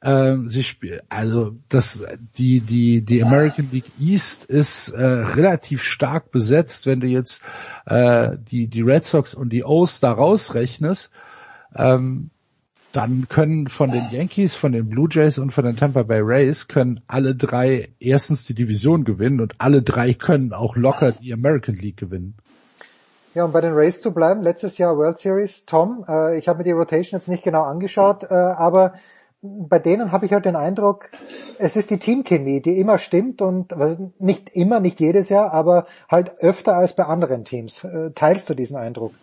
Ähm, sie spielen, also das, die die die American League East ist äh, relativ stark besetzt. Wenn du jetzt äh, die die Red Sox und die O's da rausrechnest, ähm, dann können von den Yankees, von den Blue Jays und von den Tampa Bay Rays können alle drei erstens die Division gewinnen und alle drei können auch locker die American League gewinnen. Ja, um bei den Rays zu bleiben, letztes Jahr World Series, Tom, äh, ich habe mir die Rotation jetzt nicht genau angeschaut, äh, aber bei denen habe ich halt den Eindruck, es ist die Teamchemie, die immer stimmt und also nicht immer, nicht jedes Jahr, aber halt öfter als bei anderen Teams. Äh, teilst du diesen Eindruck?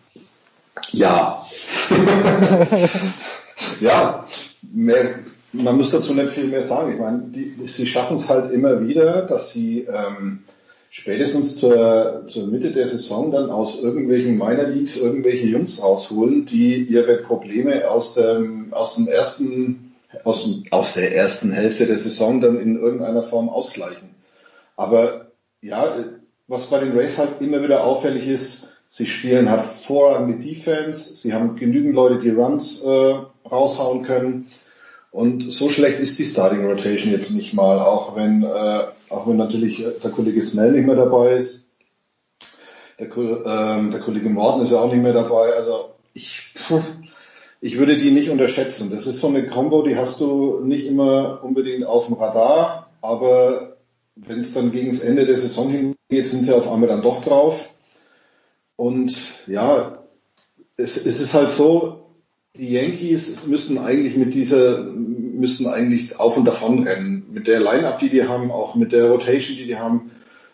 Ja. ja, mehr, man muss dazu nicht viel mehr sagen. Ich meine, die, sie schaffen es halt immer wieder, dass sie ähm, spätestens zur, zur Mitte der Saison dann aus irgendwelchen Minor Leagues irgendwelche Jungs rausholen, die ihre Probleme aus dem, aus dem ersten, aus, dem, aus der ersten Hälfte der Saison dann in irgendeiner Form ausgleichen. Aber ja, was bei den Rays halt immer wieder auffällig ist, sie spielen hervorragende Defense, sie haben genügend Leute, die Runs äh, raushauen können. Und so schlecht ist die Starting Rotation jetzt nicht mal, auch wenn, äh, auch wenn natürlich der Kollege Snell nicht mehr dabei ist. Der, ähm, der Kollege Morton ist ja auch nicht mehr dabei. Also ich, ich würde die nicht unterschätzen. Das ist so eine Combo, die hast du nicht immer unbedingt auf dem Radar, aber wenn es dann gegen das Ende der Saison hingeht, sind sie auf einmal dann doch drauf. Und ja, es, es ist halt so, die Yankees müssen eigentlich mit dieser, müssen eigentlich auf und davon rennen. Mit der Line-Up, die die haben, auch mit der Rotation, die die haben.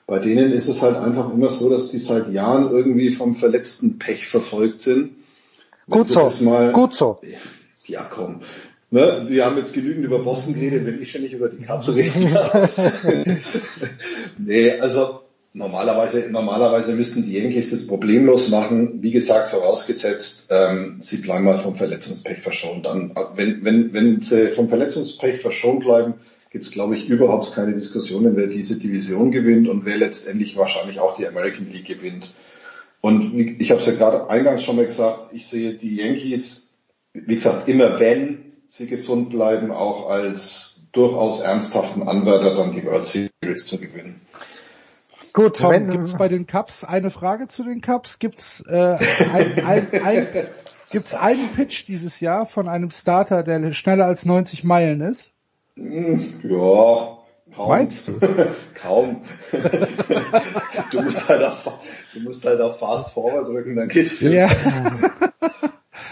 Bei denen ist es halt einfach immer so, dass die seit Jahren irgendwie vom verletzten Pech verfolgt sind. Gut so, mal, gut so. Ja, komm. Ne, wir haben jetzt genügend über Boston geredet, wenn ich schon nicht über die Cubs reden darf. nee, also Normalerweise, normalerweise müssten die Yankees das problemlos machen. Wie gesagt, vorausgesetzt, ähm, sie bleiben mal vom Verletzungspech verschont. Dann, wenn, wenn, wenn sie vom Verletzungspech verschont bleiben, gibt es, glaube ich, überhaupt keine Diskussionen, wer diese Division gewinnt und wer letztendlich wahrscheinlich auch die American League gewinnt. Und ich habe es ja gerade eingangs schon mal gesagt, ich sehe die Yankees, wie gesagt, immer wenn sie gesund bleiben, auch als durchaus ernsthaften Anwärter dann die World Series zu gewinnen. Gut, Tom, gibt's bei den Cups eine Frage zu den Cups? Gibt's äh, ein, ein, ein, gibt's einen Pitch dieses Jahr von einem Starter, der schneller als 90 Meilen ist? Ja, kaum. Meinst du? kaum. du musst halt auf, du musst halt auf Fast Forward drücken, dann geht's. Ja.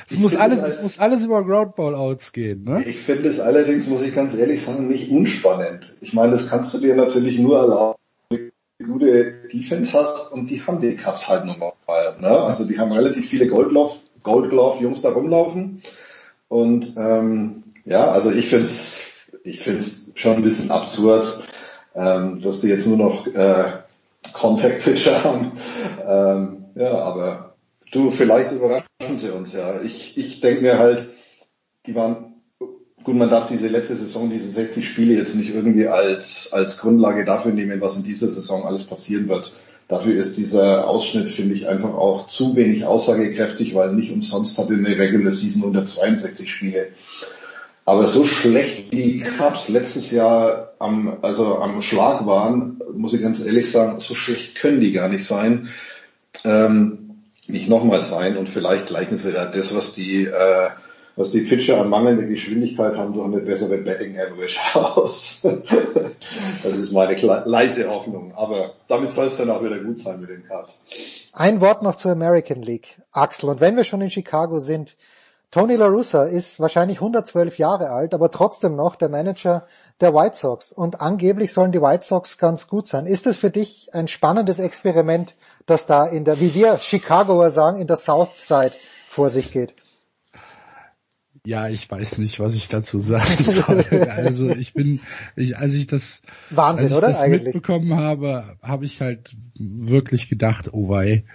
Es muss alles, halt, es muss alles über Groundball Outs gehen, ne? Ich finde es allerdings, muss ich ganz ehrlich sagen, nicht unspannend. Ich meine, das kannst du dir natürlich nur erlauben, gute Defense hast und die haben die Cups halt nun mal. Ne? Also die haben relativ viele Gold Glove, Jungs da rumlaufen und ähm, ja, also ich finde es ich find's schon ein bisschen absurd, ähm, dass die jetzt nur noch äh, Contact Pitcher haben. Ähm, ja, aber du, vielleicht überraschen sie uns ja. Ich, ich denke mir halt, die waren Gut, man darf diese letzte Saison, diese 60 Spiele jetzt nicht irgendwie als, als Grundlage dafür nehmen, was in dieser Saison alles passieren wird. Dafür ist dieser Ausschnitt, finde ich, einfach auch zu wenig aussagekräftig, weil nicht umsonst hatte eine Regular Season unter 62 Spiele. Aber so schlecht wie die Cubs letztes Jahr am, also am Schlag waren, muss ich ganz ehrlich sagen, so schlecht können die gar nicht sein. Ähm, nicht nochmal sein und vielleicht gleichen sie da das, was die äh, was die Pitcher an mangelnder Geschwindigkeit haben, durch eine bessere Betting Average aus. das ist meine leise Hoffnung. Aber damit soll es dann auch wieder gut sein mit den Cubs. Ein Wort noch zur American League, Axel. Und wenn wir schon in Chicago sind, Tony La Russa ist wahrscheinlich 112 Jahre alt, aber trotzdem noch der Manager der White Sox. Und angeblich sollen die White Sox ganz gut sein. Ist es für dich ein spannendes Experiment, das da in der, wie wir Chicagoer sagen, in der South Side vor sich geht? Ja, ich weiß nicht, was ich dazu sagen soll. Also ich bin, ich, als ich das, Wahnsinn, als ich oder? das Eigentlich. mitbekommen habe, habe ich halt wirklich gedacht, oh wei,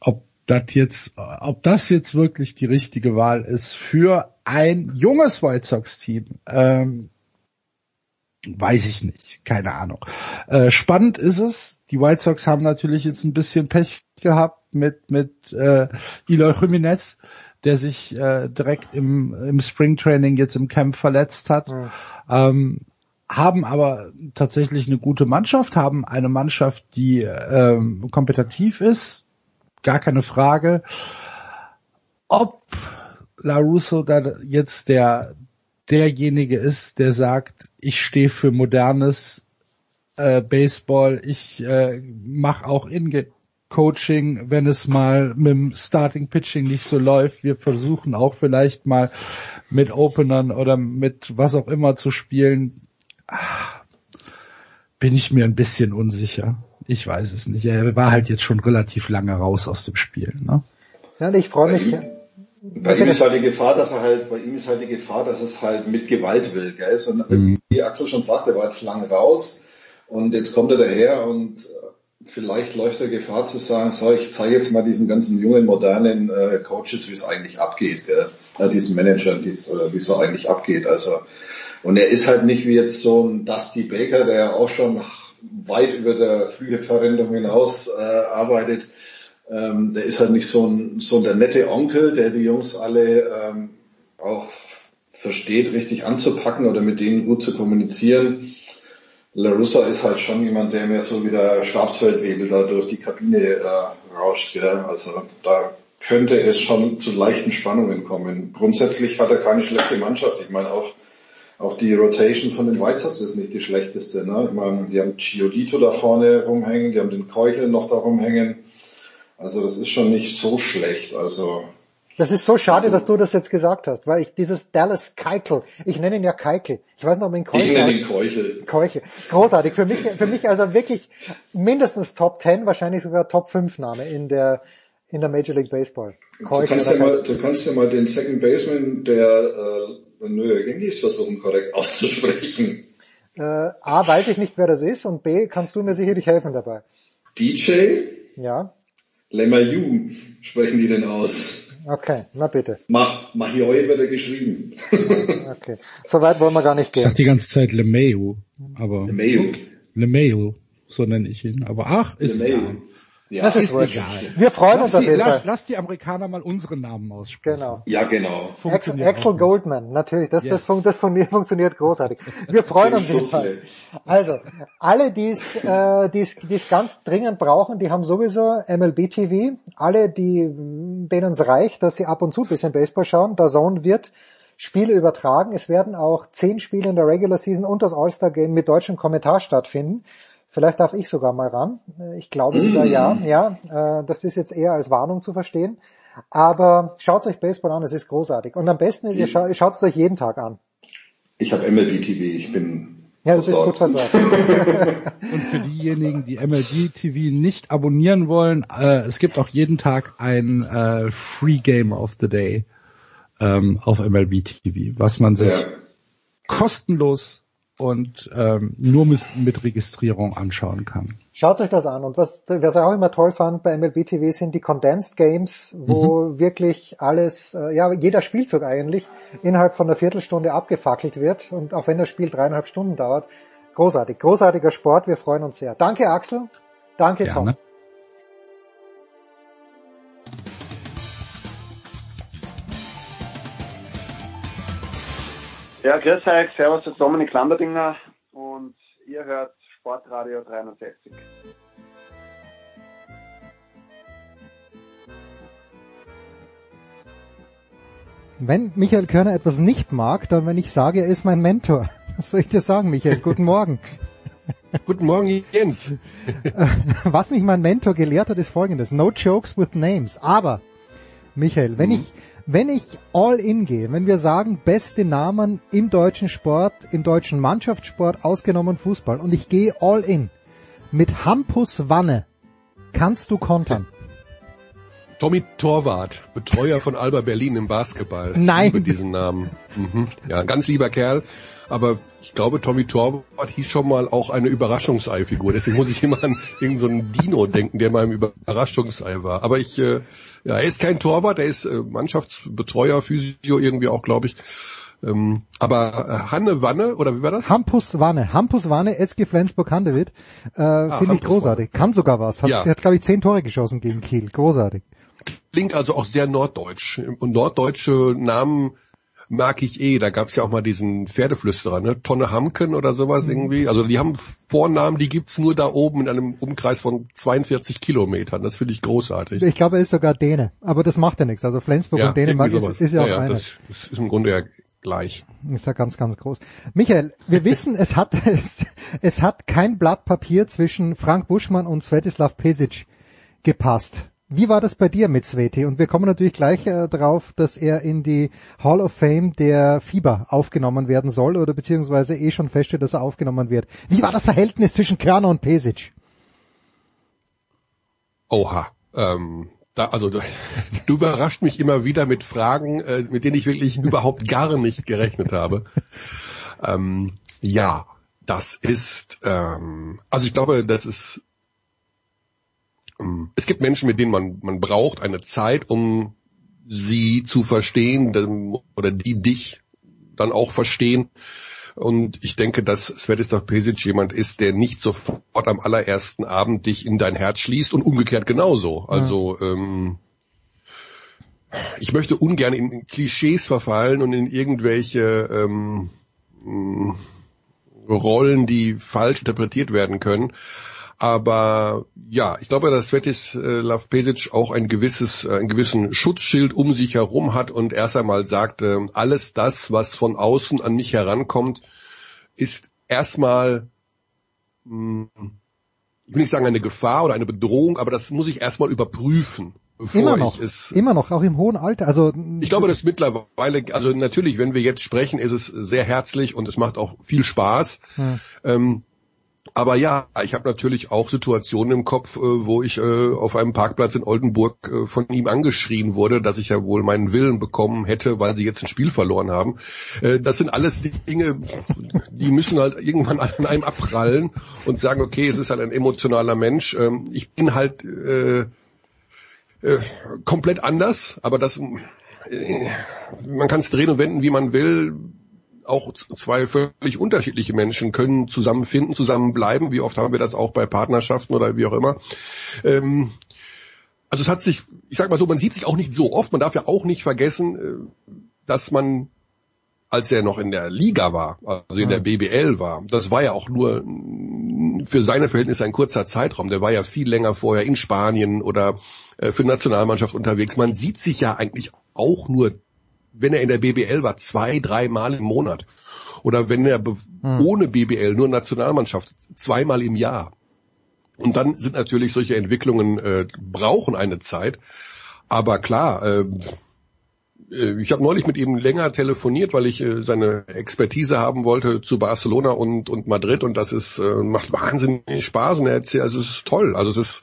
ob das jetzt, ob das jetzt wirklich die richtige Wahl ist für ein junges White Sox Team. Ähm, Weiß ich nicht, keine Ahnung. Äh, spannend ist es. Die White Sox haben natürlich jetzt ein bisschen Pech gehabt mit mit äh, Eloy Jimenez, der sich äh, direkt im, im Springtraining jetzt im Camp verletzt hat. Mhm. Ähm, haben aber tatsächlich eine gute Mannschaft, haben eine Mannschaft, die ähm, kompetitiv ist, gar keine Frage. Ob LaRusso da jetzt der derjenige ist, der sagt, ich stehe für modernes äh, Baseball, ich äh, mache auch in Coaching, wenn es mal mit dem Starting Pitching nicht so läuft. Wir versuchen auch vielleicht mal mit Openern oder mit was auch immer zu spielen. Ah, bin ich mir ein bisschen unsicher. Ich weiß es nicht. Er war halt jetzt schon relativ lange raus aus dem Spiel. Ne? Ja, ich freue mich. Bei ihm ist halt die Gefahr, dass er halt, bei ihm ist halt die Gefahr, dass es halt mit Gewalt will, gell? So, mhm. Wie Axel schon sagte, er war jetzt lange raus und jetzt kommt er daher und äh, vielleicht läuft er Gefahr zu sagen, so, ich zeige jetzt mal diesen ganzen jungen, modernen äh, Coaches, wie es eigentlich abgeht, gell? Ja, diesen Managern, äh, wie es so eigentlich abgeht. Also, und er ist halt nicht wie jetzt so ein Dusty Baker, der auch schon weit über der Flügelverwendung hinaus äh, arbeitet ähm, der ist halt nicht so ein, so der nette Onkel, der die Jungs alle ähm, auch versteht, richtig anzupacken oder mit denen gut zu kommunizieren. LaRussa ist halt schon jemand, der mehr so wie der Stabsfeldwebel da durch die Kabine äh, rauscht. Gell? Also da könnte es schon zu leichten Spannungen kommen. Grundsätzlich hat er keine schlechte Mannschaft. Ich meine auch auch die Rotation von den White Sox ist nicht die schlechteste. Ne? Ich meine, die haben Giolito da vorne rumhängen, die haben den Keuchel noch da rumhängen. Also das ist schon nicht so schlecht. Also das ist so schade, dass du das jetzt gesagt hast, weil ich dieses Dallas Keikel, ich nenne ihn ja Keikel, ich weiß noch, ob ihn Keuchel Ich nenne ihn Keuchel. Keuchel. Großartig. Für mich, für mich also wirklich mindestens Top 10, wahrscheinlich sogar Top 5 Name in der, in der Major League Baseball. Keuchel du, kannst ja mal, du kannst ja mal den Second Baseman der äh, New York Yankees versuchen, korrekt auszusprechen. Äh, A, weiß ich nicht, wer das ist und B, kannst du mir sicherlich helfen dabei. DJ? Ja. Lemayu sprechen die denn aus. Okay, na bitte. Mach, Mahioi wird er geschrieben. okay, so weit wollen wir gar nicht gehen. Ich sag die ganze Zeit Lemayu, aber Lemayu. Lemayu, so nenne ich ihn. Aber ach, ist Lemayu. Ja, das ist, ist egal. Wir freuen lass uns auf jeden lass, Fall. lass die Amerikaner mal unseren Namen aussprechen. Genau. Ja, genau. Axel, Axel Goldman, natürlich. Das, yes. das, das von mir funktioniert großartig. Wir freuen uns jedenfalls. Also, alle, die es äh, die's, die's ganz dringend brauchen, die haben sowieso MLB TV. Alle, die denen es reicht, dass sie ab und zu ein bisschen Baseball schauen, der Zone wird Spiele übertragen. Es werden auch zehn Spiele in der Regular Season und das All-Star Game mit deutschem Kommentar stattfinden. Vielleicht darf ich sogar mal ran. Ich glaube sogar ja. Ja, äh, das ist jetzt eher als Warnung zu verstehen. Aber schaut euch Baseball an, es ist großartig. Und am besten ist, ihr scha schaut es euch jeden Tag an. Ich habe MLB TV, ich bin ja, du bist gut versorgt. Und für diejenigen, die MLB TV nicht abonnieren wollen, äh, es gibt auch jeden Tag ein äh, Free Game of the Day ähm, auf MLB TV, was man sich ja. kostenlos und ähm, nur mit, mit Registrierung anschauen kann. Schaut euch das an. Und was, was ich auch immer toll fand bei MLB TV sind die Condensed Games, wo mhm. wirklich alles, äh, ja, jeder Spielzug eigentlich innerhalb von einer Viertelstunde abgefackelt wird. Und auch wenn das Spiel dreieinhalb Stunden dauert, großartig. Großartiger Sport, wir freuen uns sehr. Danke Axel, danke Gerne. Tom. Ja, grüß euch, servus, das ist Dominik Landerdinger und ihr hört Sportradio 360. Wenn Michael Körner etwas nicht mag, dann wenn ich sage, er ist mein Mentor. Was soll ich dir sagen, Michael? Guten Morgen. Guten Morgen, Jens. Was mich mein Mentor gelehrt hat, ist folgendes. No jokes with names. Aber, Michael, wenn mhm. ich wenn ich all in gehe, wenn wir sagen, beste Namen im deutschen Sport, im deutschen Mannschaftssport, ausgenommen Fußball, und ich gehe all in mit Hampus Wanne, kannst du kontern? Tommy Torwart, Betreuer von Alba Berlin im Basketball. Nein. Ich liebe diesen Namen. Mhm. Ja, ganz lieber Kerl. Aber ich glaube, Tommy Torwart hieß schon mal auch eine Überraschungsei-Figur. Deswegen muss ich immer an irgendeinen so Dino denken, der mal im Überraschungsei war. Aber ich äh, ja, er ist kein Torwart, er ist äh, Mannschaftsbetreuer, Physio irgendwie auch, glaube ich. Ähm, aber äh, Hanne Wanne, oder wie war das? Hampus Wanne. Hampus Wanne, SG Flensburg-Handewitt. Äh, Ah, Finde ich großartig. Kann sogar was. Hat, Ja. Sie hat, glaube ich, zehn Tore geschossen gegen Kiel. Großartig. Klingt also auch sehr norddeutsch. Und norddeutsche Namen mag ich eh. Da gab es ja auch mal diesen Pferdeflüsterer, ne? Tonne Hamken oder sowas irgendwie. Also die haben Vornamen, die gibt's nur da oben in einem Umkreis von 42 Kilometern. Das finde ich großartig. Ich glaube, er ist sogar Däne. Aber das macht ja nichts. Also Flensburg und Dänemark ist, ist ja auch ja, eine. das, das ist im Grunde ja gleich. Ist ja ganz, ganz groß. Michael, wir wissen, es hat, es, es hat kein Blatt Papier zwischen Frank Buschmann und Svetislav Pesic gepasst. Wie war das bei dir mit Sveti? Und wir kommen natürlich gleich äh, drauf, dass er in die Hall of Fame der FIBA aufgenommen werden soll oder beziehungsweise eh schon feststeht, dass er aufgenommen wird. Wie war das Verhältnis zwischen Körner und Pesic? Oha. Ähm, da, also du, du überrascht mich immer wieder mit Fragen, äh, mit denen ich wirklich überhaupt gar nicht gerechnet habe. Ähm, ja, das ist, ähm, also ich glaube, das ist, es gibt Menschen, mit denen man, man braucht eine Zeit, um sie zu verstehen oder die dich dann auch verstehen. Und ich denke, dass Svetislav Pesic jemand ist, der nicht sofort am allerersten Abend dich in dein Herz schließt und umgekehrt genauso. Also ähm, ich möchte ungern in Klischees verfallen und in irgendwelche ähm, Rollen, die falsch interpretiert werden können. Aber ja, ich glaube, dass Svetislav Pesic auch ein gewisses, äh, einen gewissen Schutzschild um sich herum hat und erst einmal sagt, äh, alles das, was von außen an mich herankommt, ist erstmal, mh, ich will nicht sagen eine Gefahr oder eine Bedrohung, aber das muss ich erstmal überprüfen. Bevor Immer noch, Ich, es, immer noch, auch im hohen Alter. Also ich glaube, dass mittlerweile, also natürlich, wenn wir jetzt sprechen, ist es sehr herzlich und es macht auch viel Spaß. Hm. Ähm, aber ja, ich habe natürlich auch Situationen im Kopf, äh, wo ich äh, auf einem Parkplatz in Oldenburg äh, von ihm angeschrien wurde, dass ich ja wohl meinen Willen bekommen hätte, weil sie jetzt ein Spiel verloren haben. Äh, das sind alles Dinge, die müssen halt irgendwann an einem abprallen und sagen, okay, es ist halt ein emotionaler Mensch. Ähm, ich bin halt äh, äh, komplett anders, aber das man kann es drehen und wenden, wie man will. Auch zwei völlig unterschiedliche Menschen können zusammenfinden, zusammenbleiben. Wie oft haben wir das auch bei Partnerschaften oder wie auch immer. Ähm, also es hat sich, ich sag mal so, man sieht sich auch nicht so oft. Man darf ja auch nicht vergessen, äh, dass man, als er noch in der Liga war, also in der BBL war, das war ja auch nur für seine Verhältnisse ein kurzer Zeitraum. Der war ja viel länger vorher in Spanien oder äh, für Nationalmannschaft unterwegs. Man sieht sich ja eigentlich auch nur wenn er in der BBL war, zwei, drei Mal im Monat. Oder wenn er be- ohne BBL nur Nationalmannschaft, zweimal im Jahr. Und dann sind natürlich solche Entwicklungen, äh, brauchen eine Zeit. Aber klar, äh, äh, ich habe neulich mit ihm länger telefoniert, weil ich äh, seine Expertise haben wollte zu Barcelona und, und Madrid und das ist, äh, macht wahnsinnig Spaß und er erzählt, also es ist toll. Also es ist,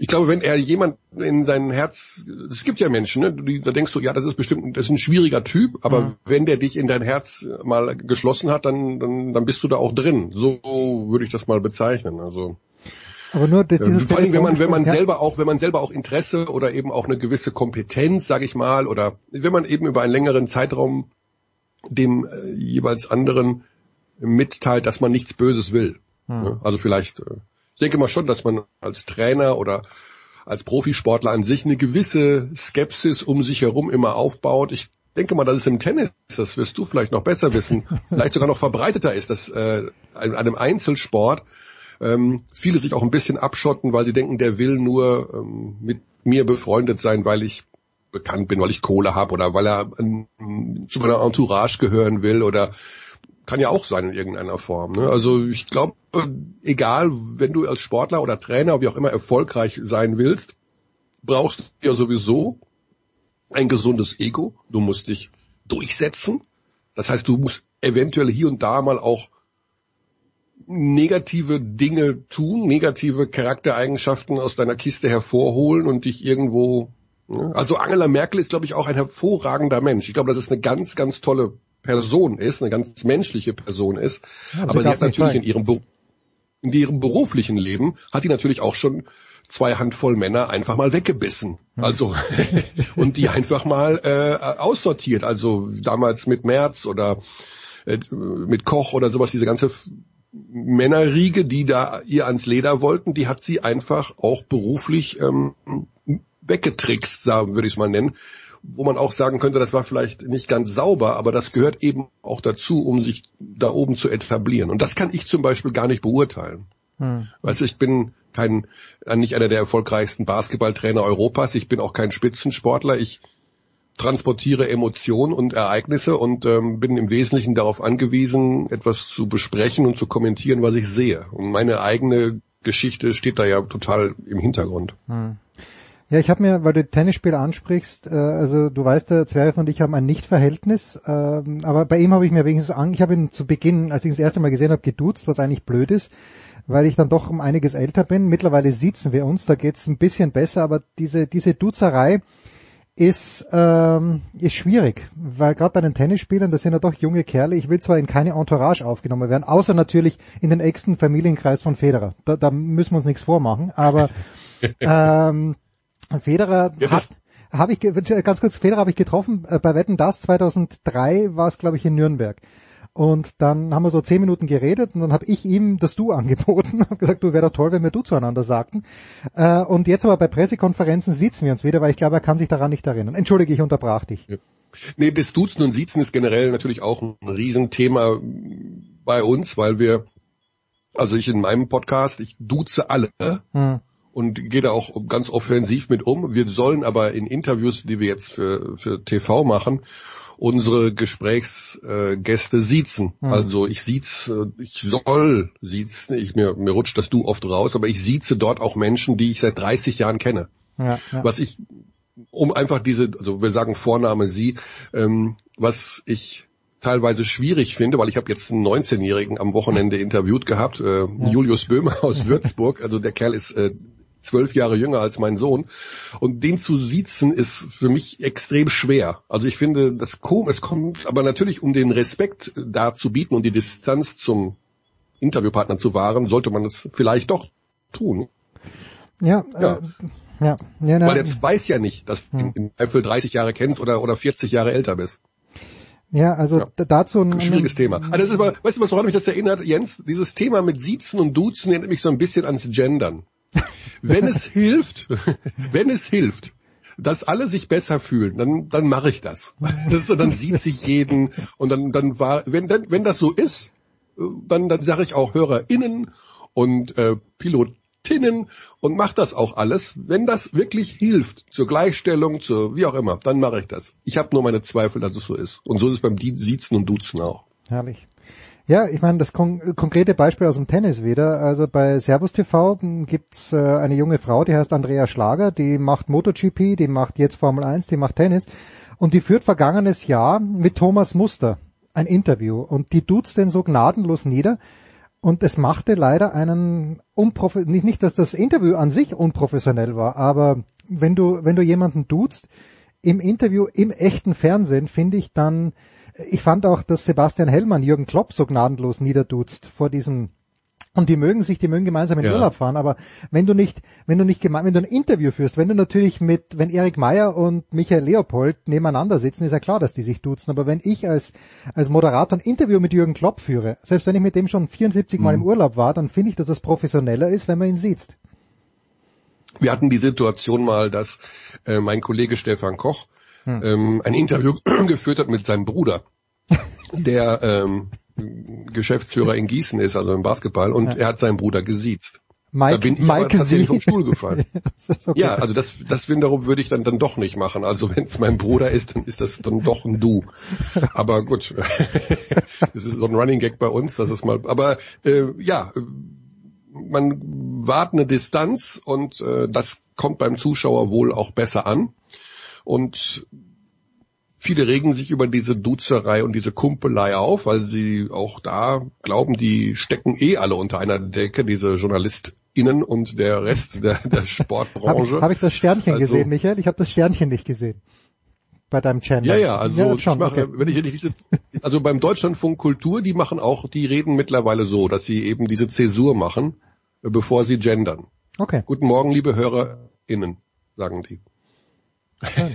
ich glaube, wenn er jemand in sein Herz, es gibt ja Menschen, ne, die, da denkst du, ja, das ist bestimmt, das ist ein schwieriger Typ, aber Mhm. wenn der dich in dein Herz mal geschlossen hat, dann, dann, dann bist du da auch drin. So würde ich das mal bezeichnen. Also Aber nur das, äh, dieses vor allem, wenn man, wenn man selber auch, wenn man selber auch Interesse oder eben auch eine gewisse Kompetenz, sage ich mal, oder wenn man eben über einen längeren Zeitraum dem äh, jeweils anderen mitteilt, dass man nichts Böses will. Hm. Ne? Also vielleicht, äh, ich denke mal schon, dass man als Trainer oder als Profisportler an sich eine gewisse Skepsis um sich herum immer aufbaut. Ich denke mal, dass es im Tennis, das wirst du vielleicht noch besser wissen, vielleicht sogar noch verbreiteter ist, dass äh, an einem Einzelsport ähm, viele sich auch ein bisschen abschotten, weil sie denken, der will nur ähm, mit mir befreundet sein, weil ich bekannt bin, weil ich Kohle habe oder weil er ähm, zu meiner Entourage gehören will oder kann ja auch sein in irgendeiner Form. Ne? Also ich glaube, egal, wenn du als Sportler oder Trainer, wie auch immer, erfolgreich sein willst, brauchst du ja sowieso ein gesundes Ego. Du musst dich durchsetzen. Das heißt, du musst eventuell hier und da mal auch negative Dinge tun, negative Charaktereigenschaften aus deiner Kiste hervorholen und dich irgendwo. Ne? Also Angela Merkel ist, glaube ich, auch ein hervorragender Mensch. Ich glaube, dass es eine ganz, ganz tolle Person ist, eine ganz menschliche Person ist. Ja, aber sie hat natürlich sein. in ihrem, in ihrem beruflichen Leben hat sie natürlich auch schon zwei Handvoll Männer einfach mal weggebissen. Also und die einfach mal äh, aussortiert. Also damals mit Merz oder äh, mit Koch oder sowas, diese ganze Männerriege, die da ihr ans Leder wollten, die hat sie einfach auch beruflich ähm, weggetrickst, würde ich es mal nennen. Wo man auch sagen könnte, das war vielleicht nicht ganz sauber, aber das gehört eben auch dazu, um sich da oben zu etablieren. Und das kann ich zum Beispiel gar nicht beurteilen. Hm. Weißt du, ich bin kein, nicht einer der erfolgreichsten Basketballtrainer Europas, ich bin auch kein Spitzensportler, ich transportiere Emotionen und Ereignisse und ähm, bin im Wesentlichen darauf angewiesen, etwas zu besprechen und zu kommentieren, was ich sehe. Und meine eigene Geschichte steht da ja total im Hintergrund. Hm. Ja, ich habe mir, weil du Tennisspiel ansprichst, äh, also du weißt, der Zwerg und ich haben ein Nichtverhältnis, ähm, aber bei ihm habe ich mir wenigstens an, ich habe ihn zu Beginn, als ich ihn das erste Mal gesehen habe, geduzt, was eigentlich blöd ist, weil ich dann doch um einiges älter bin. Mittlerweile sitzen wir uns, da geht's ein bisschen besser, aber diese, diese Duzerei, ist, ähm, ist schwierig, weil gerade bei den Tennisspielern, das sind ja doch junge Kerle, ich will zwar in keine Entourage aufgenommen werden, außer natürlich in den engsten Familienkreis von Federer. Da, da müssen wir uns nichts vormachen, aber ähm, Federer ja, hat, habe ich ganz kurz Federer habe ich getroffen äh, bei Wetten das 2003 war es glaube ich in Nürnberg und dann haben wir so zehn Minuten geredet und dann habe ich ihm das Du angeboten, habe gesagt, du wäre doch toll, wenn wir Du zueinander sagten. Äh, und jetzt aber bei Pressekonferenzen sitzen wir uns wieder, weil ich glaube, er kann sich daran nicht erinnern. Entschuldige, ich unterbrach dich. Ja. Nee, das Duzen und Siezen ist generell natürlich auch ein Riesenthema bei uns, weil wir, also ich in meinem Podcast, ich duze alle. Hm und gehe da auch ganz offensiv mit um. Wir sollen aber in Interviews, die wir jetzt für, für TV machen, unsere Gesprächsgäste siezen. Mhm. Also ich siez, äh, ich soll siezen, ich, mir, mir rutscht das Du oft raus, aber ich sieze dort auch Menschen, die ich seit 30 Jahren kenne. Ja, ja. Was ich, um einfach diese, also wir sagen Vorname Sie, ähm, was ich teilweise schwierig finde, weil ich habe jetzt einen 19-Jährigen am Wochenende interviewt gehabt, äh, ja. Julius Böhmer aus Würzburg, also der Kerl ist äh, zwölf Jahre jünger als mein Sohn. Und den zu siezen ist für mich extrem schwer. Also ich finde, das kommt, es kommt, aber natürlich, um den Respekt da zu bieten und die Distanz zum Interviewpartner zu wahren, sollte man es vielleicht doch tun. Ja, ja. Äh, ja. ja Weil jetzt weiß ja nicht, dass hm. du im für 30 Jahre kennst oder, oder 40 Jahre älter bist. Ja, also ja. dazu ein schwieriges Thema. Aber das ist aber, weißt du, was woran mich das erinnert, Jens? Dieses Thema mit Siezen und Duzen erinnert mich so ein bisschen ans Gendern wenn es hilft, wenn es hilft, dass alle sich besser fühlen, dann, dann mache ich das. das so, dann sieht sich jeden und dann, dann war, wenn, wenn das so ist, dann, dann sage ich auch HörerInnen und äh, Pilotinnen und mach das auch alles. Wenn das wirklich hilft zur Gleichstellung, zur wie auch immer, dann mache ich das. Ich habe nur meine Zweifel, dass es so ist. Und so ist es beim Siezen und Duzen auch. Herrlich. Ja, ich meine, das kon konkrete Beispiel aus dem Tennis wieder. Also bei Servus TV gibt's äh, eine junge Frau, die heißt Andrea Schlager, die macht MotoGP, die macht jetzt Formel 1, die macht Tennis. Und die führt vergangenes Jahr mit Thomas Muster ein Interview. Und die tut's den so gnadenlos nieder. Und es machte leider einen unprof nicht, nicht, dass das Interview an sich unprofessionell war, aber wenn du wenn du jemanden duzt im Interview im echten Fernsehen, finde ich dann ich fand auch, dass Sebastian Hellmann Jürgen Klopp so gnadenlos niederduzt vor diesem und die mögen sich, die mögen gemeinsam in ja. Urlaub fahren, aber wenn du nicht, wenn du nicht wenn du ein Interview führst, wenn du natürlich mit, wenn Erik Meyer und Michael Leopold nebeneinander sitzen, ist ja klar, dass die sich duzen. Aber wenn ich als, als Moderator ein Interview mit Jürgen Klopp führe, selbst wenn ich mit dem schon 74 Mal mhm. im Urlaub war, dann finde ich, dass das professioneller ist, wenn man ihn sieht. Wir hatten die Situation mal, dass äh, mein Kollege Stefan Koch hm. ähm, ein Interview geführt hat mit seinem Bruder, der ähm, Geschäftsführer in Gießen ist, also im Basketball, und ja. er hat seinen Bruder gesiezt. Mike, da bin ich Mike tatsächlich vom Stuhl gefallen. okay. Ja, also das, das wiederum würde ich dann, dann doch nicht machen. Also wenn es mein Bruder ist, dann ist das dann doch ein Du. Aber gut, das ist so ein Running Gag bei uns, das ist mal. Aber äh, ja, man wahrt eine Distanz und äh, das kommt beim Zuschauer wohl auch besser an. Und viele regen sich über diese Duzerei und diese Kumpelei auf, weil sie auch da glauben, die stecken eh alle unter einer Decke, diese JournalistInnen und der Rest der, der Sportbranche. Habe hab ich das Sternchen also, gesehen, Michael? Ich habe das Sternchen nicht gesehen. Bei deinem Channel. Ja, ja, also ja, schon, ich mache, okay. wenn ich, wenn ich sitze, also beim Deutschlandfunk Kultur, die machen auch, die reden mittlerweile so, dass sie eben diese Zäsur machen, bevor sie gendern. Okay. Guten Morgen, liebe HörerInnen, sagen die.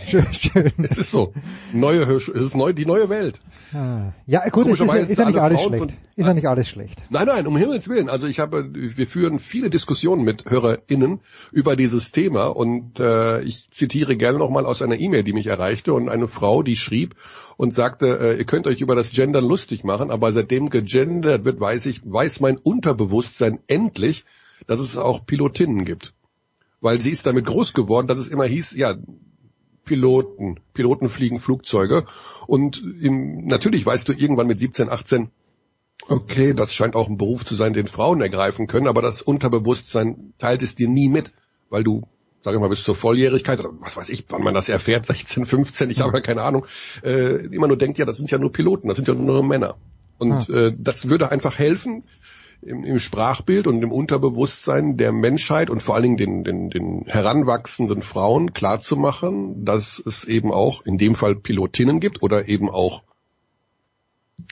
Schön, schön. Es ist so. Neue, es ist neu, die neue Welt. Ah. Ja, gut, es ist, ja- ist ja nicht alles schlecht. Ist ja nicht alles schlecht. Nein, nein, um Himmels Willen. Also ich habe, wir führen viele Diskussionen mit HörerInnen über dieses Thema und äh, ich zitiere gerne nochmal aus einer E-Mail, die mich erreichte und eine Frau, die schrieb und sagte, äh, ihr könnt euch über das Gendern lustig machen, aber seitdem gegendert wird, weiß ich, weiß mein Unterbewusstsein endlich, dass es auch Pilotinnen gibt. Weil sie ist damit groß geworden, dass es immer hieß, ja, Piloten, Piloten fliegen Flugzeuge und im, natürlich weißt du irgendwann mit 17, 18, okay, das scheint auch ein Beruf zu sein, den Frauen ergreifen können, aber das Unterbewusstsein teilt es dir nie mit, weil du, sag ich mal, bis zur Volljährigkeit oder was weiß ich, wann man das erfährt, 16, 15, ich habe ja keine Ahnung, äh, immer nur denkt, ja, das sind ja nur Piloten, das sind ja nur Männer. Und äh, das würde einfach helfen, im, im Sprachbild und im Unterbewusstsein der Menschheit und vor allen Dingen den, den, den heranwachsenden Frauen klarzumachen, dass es eben auch in dem Fall Pilotinnen gibt oder eben auch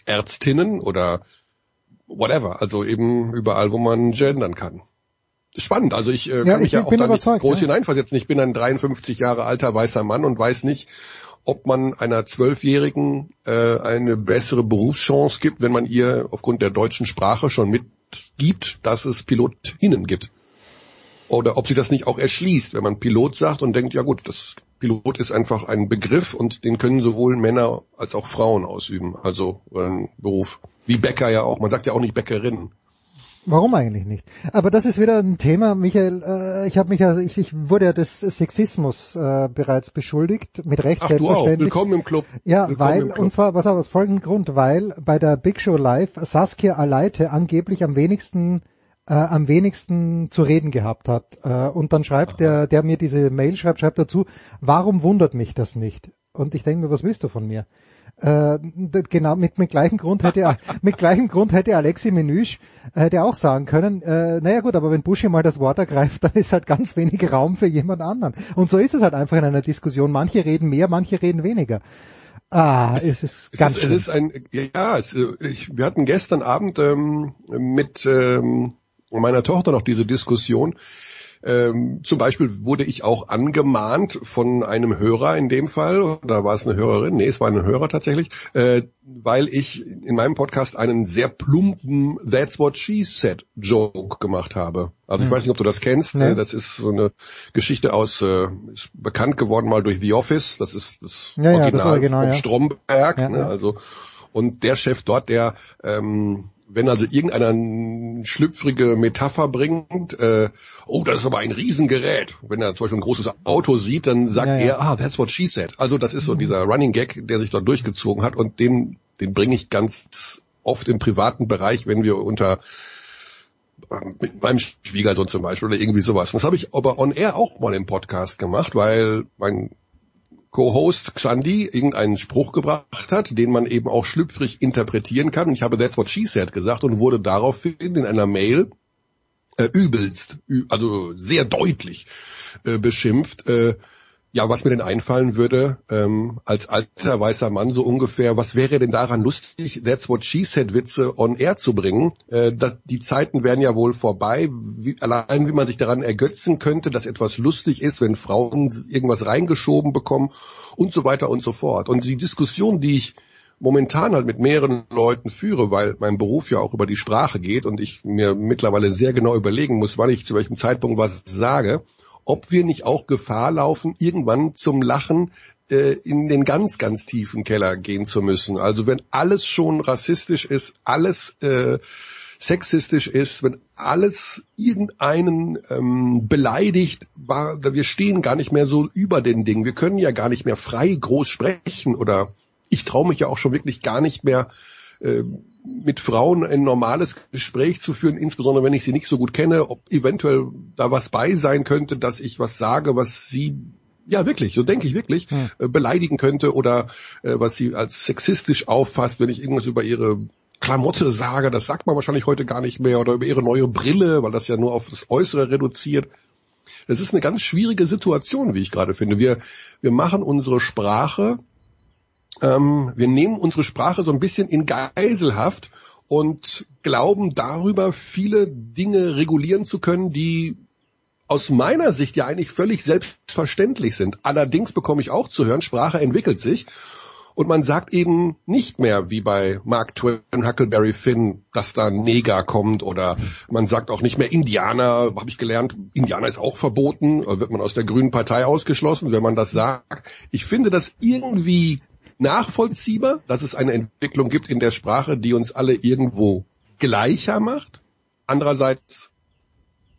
Ärztinnen oder whatever, also eben überall, wo man gendern kann. Spannend, also ich äh, Ja, kann mich ich ja auch da nicht groß ja. hineinversetzen. Ich bin ein 53 Jahre alter weißer Mann und weiß nicht, ob man einer Zwölfjährigen äh, eine bessere Berufschance gibt, wenn man ihr aufgrund der deutschen Sprache schon mitgibt, dass es Pilotinnen gibt. Oder ob sich das nicht auch erschließt, wenn man Pilot sagt und denkt, ja gut, das Pilot ist einfach ein Begriff und den können sowohl Männer als auch Frauen ausüben. Also ein Beruf. Wie Bäcker ja auch. Man sagt ja auch nicht Bäckerinnen. Warum eigentlich nicht? Aber das ist wieder ein Thema, Michael. Äh, ich habe mich ja, ich, ich wurde ja des Sexismus äh, bereits beschuldigt, mit Recht Ach du auch. selbstverständlich. Willkommen im Club. Ja, Willkommen weil, Club. und zwar, was auch aus folgendem Grund, weil bei der Big Show Live Saskia Aleite angeblich am wenigsten äh, am wenigsten zu reden gehabt hat. Äh, und dann schreibt der, der mir diese Mail schreibt, schreibt dazu, warum wundert mich das nicht? Und ich denke mir, was willst du von mir? Äh, genau, mit, mit gleichem Grund hätte mit gleichem Grund hätte Alexi Menüsch hätte auch sagen können, äh, naja gut, aber wenn Buschi mal das Wort ergreift, dann ist halt ganz wenig Raum für jemand anderen. Und so ist es halt einfach in einer Diskussion. Manche reden mehr, manche reden weniger. Ah, es, ist Es ganz ist, es ist ein, ja, es, äh, ich, wir hatten gestern Abend ähm, mit ähm, meiner Tochter noch diese Diskussion. Ähm, zum Beispiel wurde ich auch angemahnt von einem Hörer in dem Fall, oder war es eine Hörerin? Nee, es war ein Hörer tatsächlich, äh, weil ich in meinem Podcast einen sehr plumpen That's What She Said Joke gemacht habe. Also ich weiß nicht, ob du das kennst. Nee. Äh, Das ist so eine Geschichte aus, äh, ist bekannt geworden mal durch The Office. Das ist das Ja, ja, Original das Original, vom ja. Stromberg. Ja, ne? ja. Also und der Chef dort, der ähm, wenn also irgendeiner eine schlüpfrige Metapher bringt, äh, oh, das ist aber ein Riesengerät. Wenn er zum Beispiel ein großes Auto sieht, dann sagt Ja, ja. er, ah, that's what she said. Also das ist so dieser Running Gag, der sich dort durchgezogen hat und den, den bringe ich ganz oft im privaten Bereich, wenn wir unter mit meinem Schwiegersohn zum Beispiel oder irgendwie sowas. Das habe ich aber on air auch mal im Podcast gemacht, weil mein Co-Host Xandi irgendeinen Spruch gebracht hat, den man eben auch schlüpfrig interpretieren kann. Und ich habe That's what she said gesagt und wurde daraufhin in einer Mail äh, übelst, also sehr deutlich äh, beschimpft. Äh, ja, was mir denn einfallen würde, ähm, als alter weißer Mann so ungefähr, was wäre denn daran lustig, That's what she said Witze on air zu bringen? Äh, das, die Zeiten werden ja wohl vorbei. Wie, allein wie man sich daran ergötzen könnte, dass etwas lustig ist, wenn Frauen irgendwas reingeschoben bekommen und so weiter und so fort. Und die Diskussion, die ich momentan halt mit mehreren Leuten führe, weil mein Beruf ja auch über die Sprache geht und ich mir mittlerweile sehr genau überlegen muss, wann ich zu welchem Zeitpunkt was sage, ob wir nicht auch Gefahr laufen, irgendwann zum Lachen äh, in den ganz, ganz tiefen Keller gehen zu müssen. Also wenn alles schon rassistisch ist, alles äh, sexistisch ist, wenn alles irgendeinen ähm, beleidigt, war, wir stehen gar nicht mehr so über den Dingen. Wir können ja gar nicht mehr frei groß sprechen oder ich traue mich ja auch schon wirklich gar nicht mehr äh, mit Frauen ein normales Gespräch zu führen, insbesondere wenn ich sie nicht so gut kenne, ob eventuell da was bei sein könnte, dass ich was sage, was sie ja wirklich, so denke ich wirklich, äh, beleidigen könnte oder äh, was sie als sexistisch auffasst, wenn ich irgendwas über ihre Klamotte sage, das sagt man wahrscheinlich heute gar nicht mehr, oder über ihre neue Brille, weil das ja nur auf das Äußere reduziert. Das ist eine ganz schwierige Situation, wie ich gerade finde. Wir, wir machen unsere Sprache ähm, wir nehmen unsere Sprache so ein bisschen in Geiselhaft und glauben darüber viele Dinge regulieren zu können, die aus meiner Sicht ja eigentlich völlig selbstverständlich sind. Allerdings bekomme ich auch zu hören, Sprache entwickelt sich. Und man sagt eben nicht mehr wie bei Mark Twain, Huckleberry Finn, dass da Neger kommt oder man sagt auch nicht mehr Indianer, habe ich gelernt, Indianer ist auch verboten, wird man aus der Grünen Partei ausgeschlossen, wenn man das sagt. Ich finde das irgendwie nachvollziehbar, dass es eine Entwicklung gibt in der Sprache, die uns alle irgendwo gleicher macht. Andererseits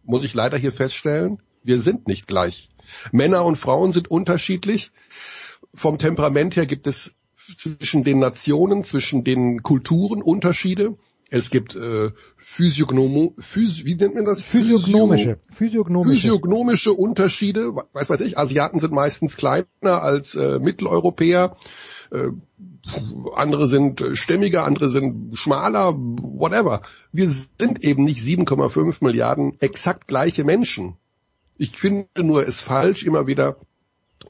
muss ich leider hier feststellen, wir sind nicht gleich. Männer und Frauen sind unterschiedlich. Vom Temperament her gibt es zwischen den Nationen, zwischen den Kulturen Unterschiede. Es gibt äh, Physiognomo, Phys, wie nennt man das? Physiognomische. Physiognomische. Physiognomische Unterschiede. Was weiß ich, Asiaten sind meistens kleiner als äh, Mitteleuropäer. Äh, andere sind stämmiger, andere sind schmaler, whatever. Wir sind eben nicht 7,5 Milliarden exakt gleiche Menschen. Ich finde nur es falsch, immer wieder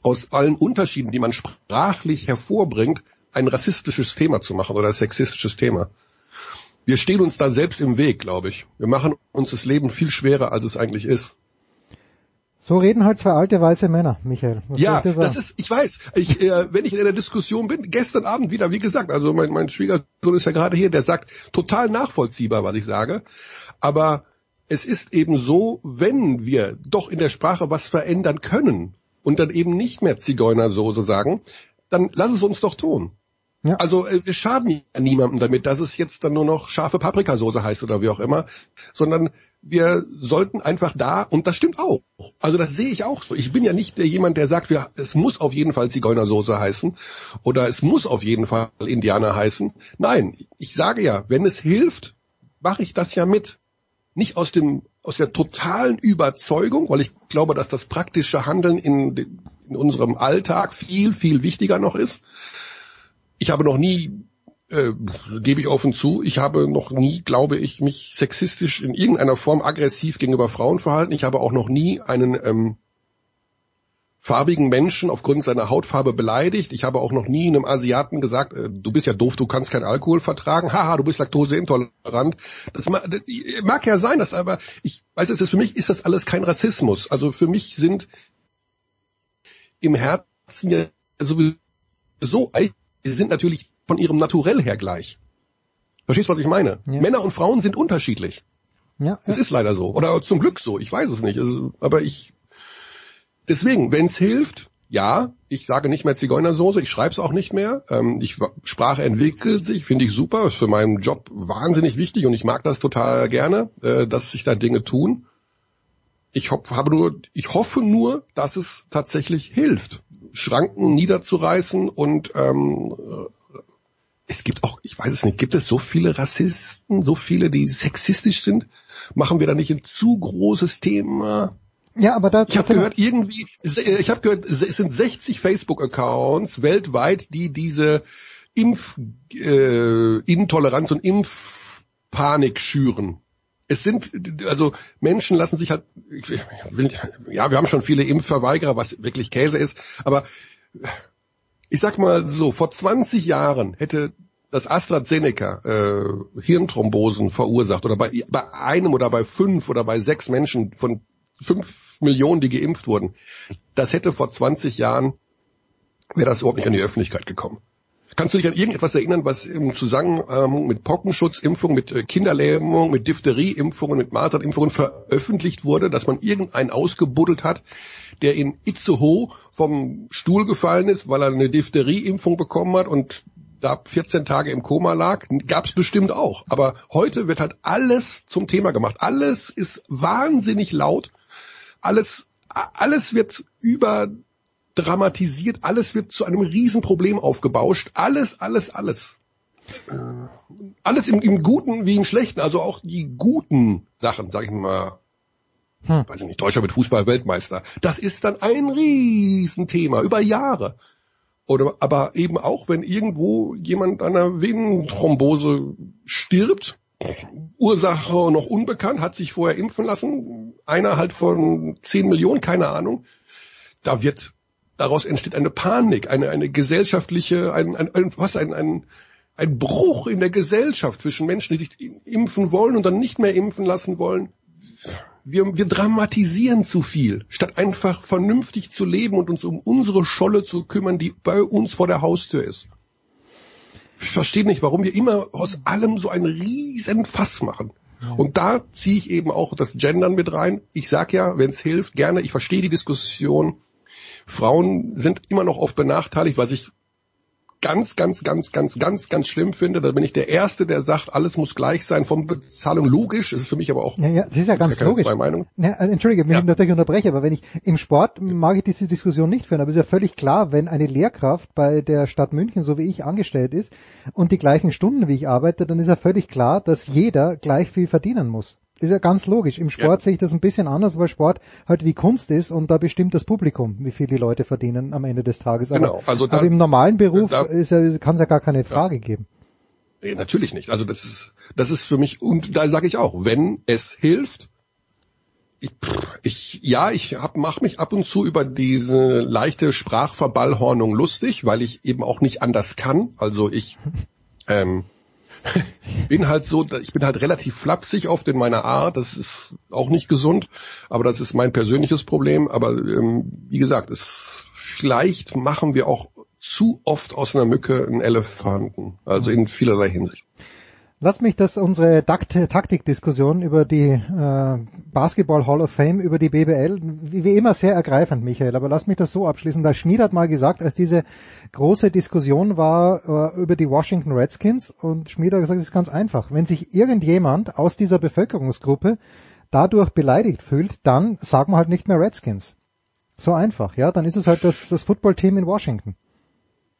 aus allen Unterschieden, die man sprachlich hervorbringt, ein rassistisches Thema zu machen oder ein sexistisches Thema. Wir stehen uns da selbst im Weg, glaube ich. Wir machen uns das Leben viel schwerer, als es eigentlich ist. So reden halt zwei alte weiße Männer, Michael. Was ja, das ist, ich weiß, ich, äh, wenn ich in einer Diskussion bin, gestern Abend wieder, wie gesagt, also mein, mein Schwiegersohn ist ja gerade hier, der sagt, total nachvollziehbar, was ich sage, aber es ist eben so, wenn wir doch in der Sprache was verändern können und dann eben nicht mehr Zigeunersoße sagen, dann lass es uns doch tun. Ja. Also äh, wir schaden niemandem damit, dass es jetzt dann nur noch scharfe Paprikasauce heißt oder wie auch immer, sondern wir sollten einfach da, und das stimmt auch, also das sehe ich auch so. Ich bin ja nicht der jemand, der sagt, wir, es muss auf jeden Fall Zigeunersoße heißen oder es muss auf jeden Fall Indianer heißen. Nein, ich sage ja, wenn es hilft, mache ich das ja mit. Nicht aus dem, aus der totalen Überzeugung, weil ich glaube, dass das praktische Handeln in, in unserem Alltag viel, viel wichtiger noch ist, ich habe noch nie, äh, gebe ich offen zu, ich habe noch nie, glaube ich, mich sexistisch in irgendeiner Form aggressiv gegenüber Frauen verhalten. Ich habe auch noch nie einen ähm, farbigen Menschen aufgrund seiner Hautfarbe beleidigt. Ich habe auch noch nie einem Asiaten gesagt, äh, du bist ja doof, du kannst keinen Alkohol vertragen. Haha, du bist laktoseintolerant. Das mag, das mag ja sein, dass aber ich weiß, es ist für mich ist das alles kein Rassismus. Also für mich sind im Herzen ja sowieso sie sind natürlich von ihrem Naturell her gleich. Verstehst du, was ich meine? Ja. Männer und Frauen sind unterschiedlich. Ja, Es ist leider so. Oder zum Glück so. Ich weiß es nicht. Also, aber ich, deswegen, wenn es hilft, ja, ich sage nicht mehr Zigeunersoße, ich schreibe es auch nicht mehr. Ähm, ich, Sprache entwickelt sich, finde ich super, ist für meinen Job wahnsinnig wichtig und ich mag das total gerne, äh, dass sich da Dinge tun. Ich, hoff, habe nur, ich hoffe nur, dass es tatsächlich hilft. Schranken niederzureißen und ähm, es gibt auch, ich weiß es nicht, gibt es so viele Rassisten, so viele, die sexistisch sind? Machen wir da nicht ein zu großes Thema? Ja, aber da ich habe gehört irgendwie, ich habe gehört, es sind 60 Facebook-Accounts weltweit, die diese Impfintoleranz äh, und Impfpanik schüren es sind, also Menschen lassen sich halt, ich will, ja, wir haben schon viele Impfverweigerer, was wirklich Käse ist, aber ich sag mal so, vor 20 Jahren hätte das AstraZeneca äh, Hirnthrombosen verursacht oder bei, bei einem oder bei fünf oder bei sechs Menschen von fünf Millionen, die geimpft wurden, das hätte vor 20 Jahren, wäre das überhaupt nicht an die Öffentlichkeit gekommen. Kannst du dich an irgendetwas erinnern, was im Zusammenhang mit Pockenschutzimpfung, mit äh, Kinderlähmung, mit Diphtherieimpfungen, mit Masernimpfungen veröffentlicht wurde, dass man irgendeinen ausgebuddelt hat, der in Itzehoe vom Stuhl gefallen ist, weil er eine Diphtherieimpfung bekommen hat und da 14 Tage im Koma lag, gab es bestimmt auch. Aber heute wird halt alles zum Thema gemacht. Alles ist wahnsinnig laut. Alles, alles wird über dramatisiert, alles wird zu einem Riesenproblem aufgebauscht, alles, alles, alles. Äh, alles im, im Guten wie im Schlechten, also auch die guten Sachen, sag ich mal, hm. weiß ich nicht, Deutscher mit Fußball-Weltmeister, das ist dann ein Riesenthema über Jahre. Oder aber eben auch, wenn irgendwo jemand an einer Venenthrombose stirbt, Ursache noch unbekannt, hat sich vorher impfen lassen, einer halt von 10 Millionen, keine Ahnung, da wird daraus entsteht eine Panik, eine, eine gesellschaftliche, ein, ein, ein, was, ein, ein, ein Bruch in der Gesellschaft zwischen Menschen, die sich impfen wollen und dann nicht mehr impfen lassen wollen. wir, wir dramatisieren zu viel, statt einfach vernünftig zu leben und uns um unsere Scholle zu kümmern, die bei uns vor der Haustür ist. Ich verstehe nicht, warum wir immer aus allem so ein riesen Fass machen. Und da ziehe ich eben auch das Gendern mit rein. Ich sag ja, wenn es hilft, gerne, ich verstehe die Diskussion. Frauen sind immer noch oft benachteiligt, was ich ganz, ganz, ganz, ganz, ganz, ganz schlimm finde. Da bin ich der Erste, der sagt, alles muss gleich sein vom Bezahlung. Logisch, ist für mich aber auch. Ja, ja, das ist ja ganz logisch. Zwei Meinungen. Ja, äh, Entschuldige, wenn ich natürlich unterbreche, aber wenn ich im Sport mag ich diese Diskussion nicht führen, aber es ist ja völlig klar, wenn eine Lehrkraft bei der Stadt München, so wie ich, angestellt ist und die gleichen Stunden wie ich arbeite, dann ist ja völlig klar, dass jeder gleich viel verdienen muss. Ist ja ganz logisch. Im Sport sehe ich das ein bisschen anders, weil Sport halt wie Kunst ist und da bestimmt das Publikum, wie viel die Leute verdienen am Ende des Tages. Aber, Genau, also da- aber im normalen Beruf da- ja, kann es ja gar keine Frage geben. Nee, natürlich nicht. Also das ist, das ist für mich, und da sage ich auch, wenn es hilft, ich, ich ja, ich hab, mach mich ab und zu über diese leichte Sprachverballhornung lustig, weil ich eben auch nicht anders kann. Also ich ähm, bin halt so, ich bin halt relativ flapsig oft in meiner Art. Das ist auch nicht gesund, aber das ist mein persönliches Problem. Aber ähm, wie gesagt, es, vielleicht machen wir auch zu oft aus einer Mücke einen Elefanten. Also in vielerlei Hinsicht. Lass mich das unsere Takt Taktikdiskussion über die äh, Basketball Hall of Fame, über die BBL, wie, wie immer sehr ergreifend, Michael, aber lass mich das so abschließen. Da Schmied hat mal gesagt, als diese große Diskussion war äh, über die Washington Redskins und Schmied hat gesagt, es ist ganz einfach. Wenn sich irgendjemand aus dieser Bevölkerungsgruppe dadurch beleidigt fühlt, dann sagen wir halt nicht mehr Redskins. So einfach, ja, dann ist es halt das, das Footballteam in Washington.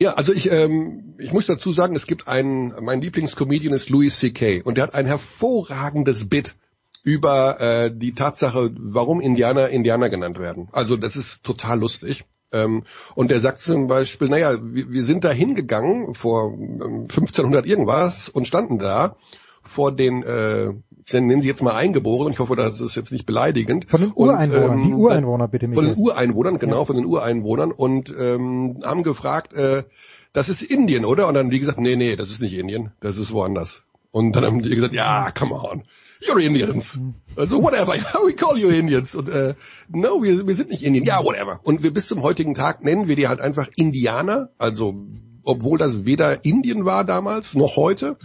Ja, also ich, ähm, ich muss dazu sagen, es gibt einen, mein Lieblingscomedian ist Louis C.K. und der hat ein hervorragendes Bit über äh, die Tatsache, warum Indianer Indianer genannt werden. Also das ist total lustig. Ähm, und der sagt zum Beispiel, naja, wir, wir sind da hingegangen vor ähm, 1500 irgendwas und standen da vor den, äh, ich nenne sie jetzt mal Eingeborenen, ich hoffe, das ist jetzt nicht beleidigend. Von den Und, Ureinwohnern, ähm, die Ureinwohner bitte, Von den Michael. Ureinwohnern, genau, Ja. von den Ureinwohnern und ähm, haben gefragt, äh, das ist Indien, oder? Und dann haben die gesagt, nee, nee, das ist nicht Indien, das ist woanders. Und dann haben die gesagt, ja, come on, you're Indians. Also whatever, we call you Indians. Und äh, no, wir, wir sind nicht Indien, ja, whatever. Und wir bis zum heutigen Tag nennen wir die halt einfach Indianer, also obwohl das weder Indien war damals noch heute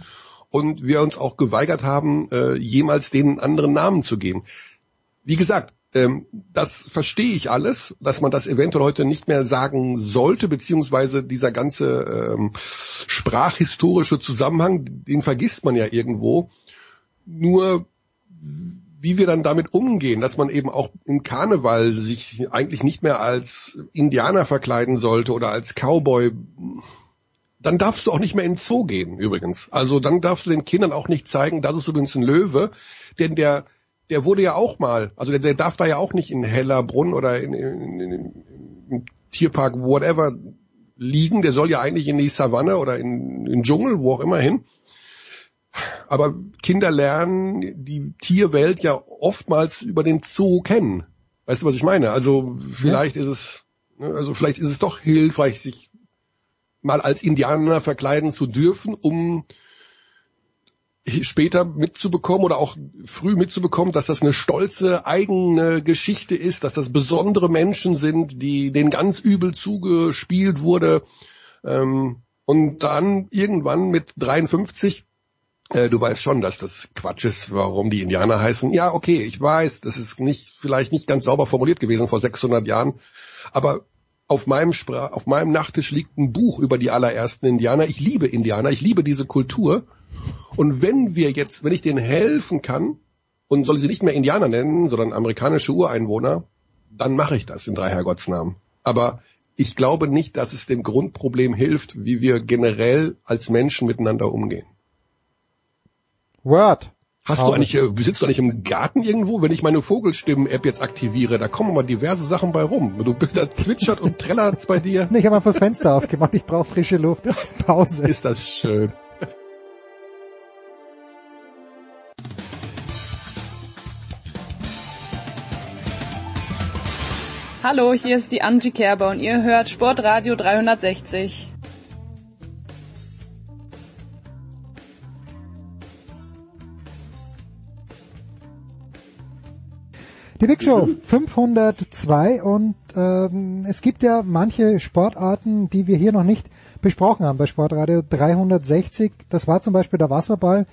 und wir uns auch geweigert haben, äh, jemals denen anderen Namen zu geben. Wie gesagt, ähm, das verstehe ich alles, dass man das eventuell heute nicht mehr sagen sollte, beziehungsweise dieser ganze ähm, sprachhistorische Zusammenhang, den vergisst man ja irgendwo. Nur wie wir dann damit umgehen, dass man eben auch im Karneval sich eigentlich nicht mehr als Indianer verkleiden sollte oder als Cowboy, dann darfst du auch nicht mehr in den Zoo gehen, übrigens. Also dann darfst du den Kindern auch nicht zeigen, das ist übrigens ein Löwe, denn der, der wurde ja auch mal, also der, der darf da ja auch nicht in Hellerbrunn oder in, in, in, im Tierpark, whatever, liegen, der soll ja eigentlich in die Savanne oder in, in den Dschungel, wo auch immer hin. Aber Kinder lernen die Tierwelt ja oftmals über den Zoo kennen. Weißt du, was ich meine? Also vielleicht ist es, ne, also vielleicht ist es doch hilfreich, sich mal als Indianer verkleiden zu dürfen, um später mitzubekommen oder auch früh mitzubekommen, dass das eine stolze eigene Geschichte ist, dass das besondere Menschen sind, die denen ganz übel zugespielt wurde. Ähm, und dann irgendwann mit 53 äh, du weißt schon, dass das Quatsch ist, warum die Indianer heißen. Ja, okay, ich weiß, das ist nicht, vielleicht nicht ganz sauber formuliert gewesen vor 600 Jahren, aber auf meinem, Spra auf meinem Nachttisch liegt ein Buch über die allerersten Indianer. Ich liebe Indianer, ich liebe diese Kultur. Und wenn wir jetzt, wenn ich denen helfen kann und soll sie nicht mehr Indianer nennen, sondern amerikanische Ureinwohner, dann mache ich das in drei Herrgottsnamen. Aber ich glaube nicht, dass es dem Grundproblem hilft, wie wir generell als Menschen miteinander umgehen. Word. Hast du eigentlich, äh, sitzt du eigentlich im Garten irgendwo, wenn ich meine Vogelstimmen-App jetzt aktiviere? Da kommen mal diverse Sachen bei rum. Du bist da zwitschert und trällert's bei dir. Nee, ich habe einfach das Fenster aufgemacht, ich brauche frische Luft. Pause. Ist das schön. Hallo, hier ist die Angie Kerber und ihr hört Sportradio 360. Die Big Show 502 und ähm, es gibt ja manche Sportarten, die wir hier noch nicht besprochen haben bei Sportradio 360. Das war zum Beispiel der Wasserball.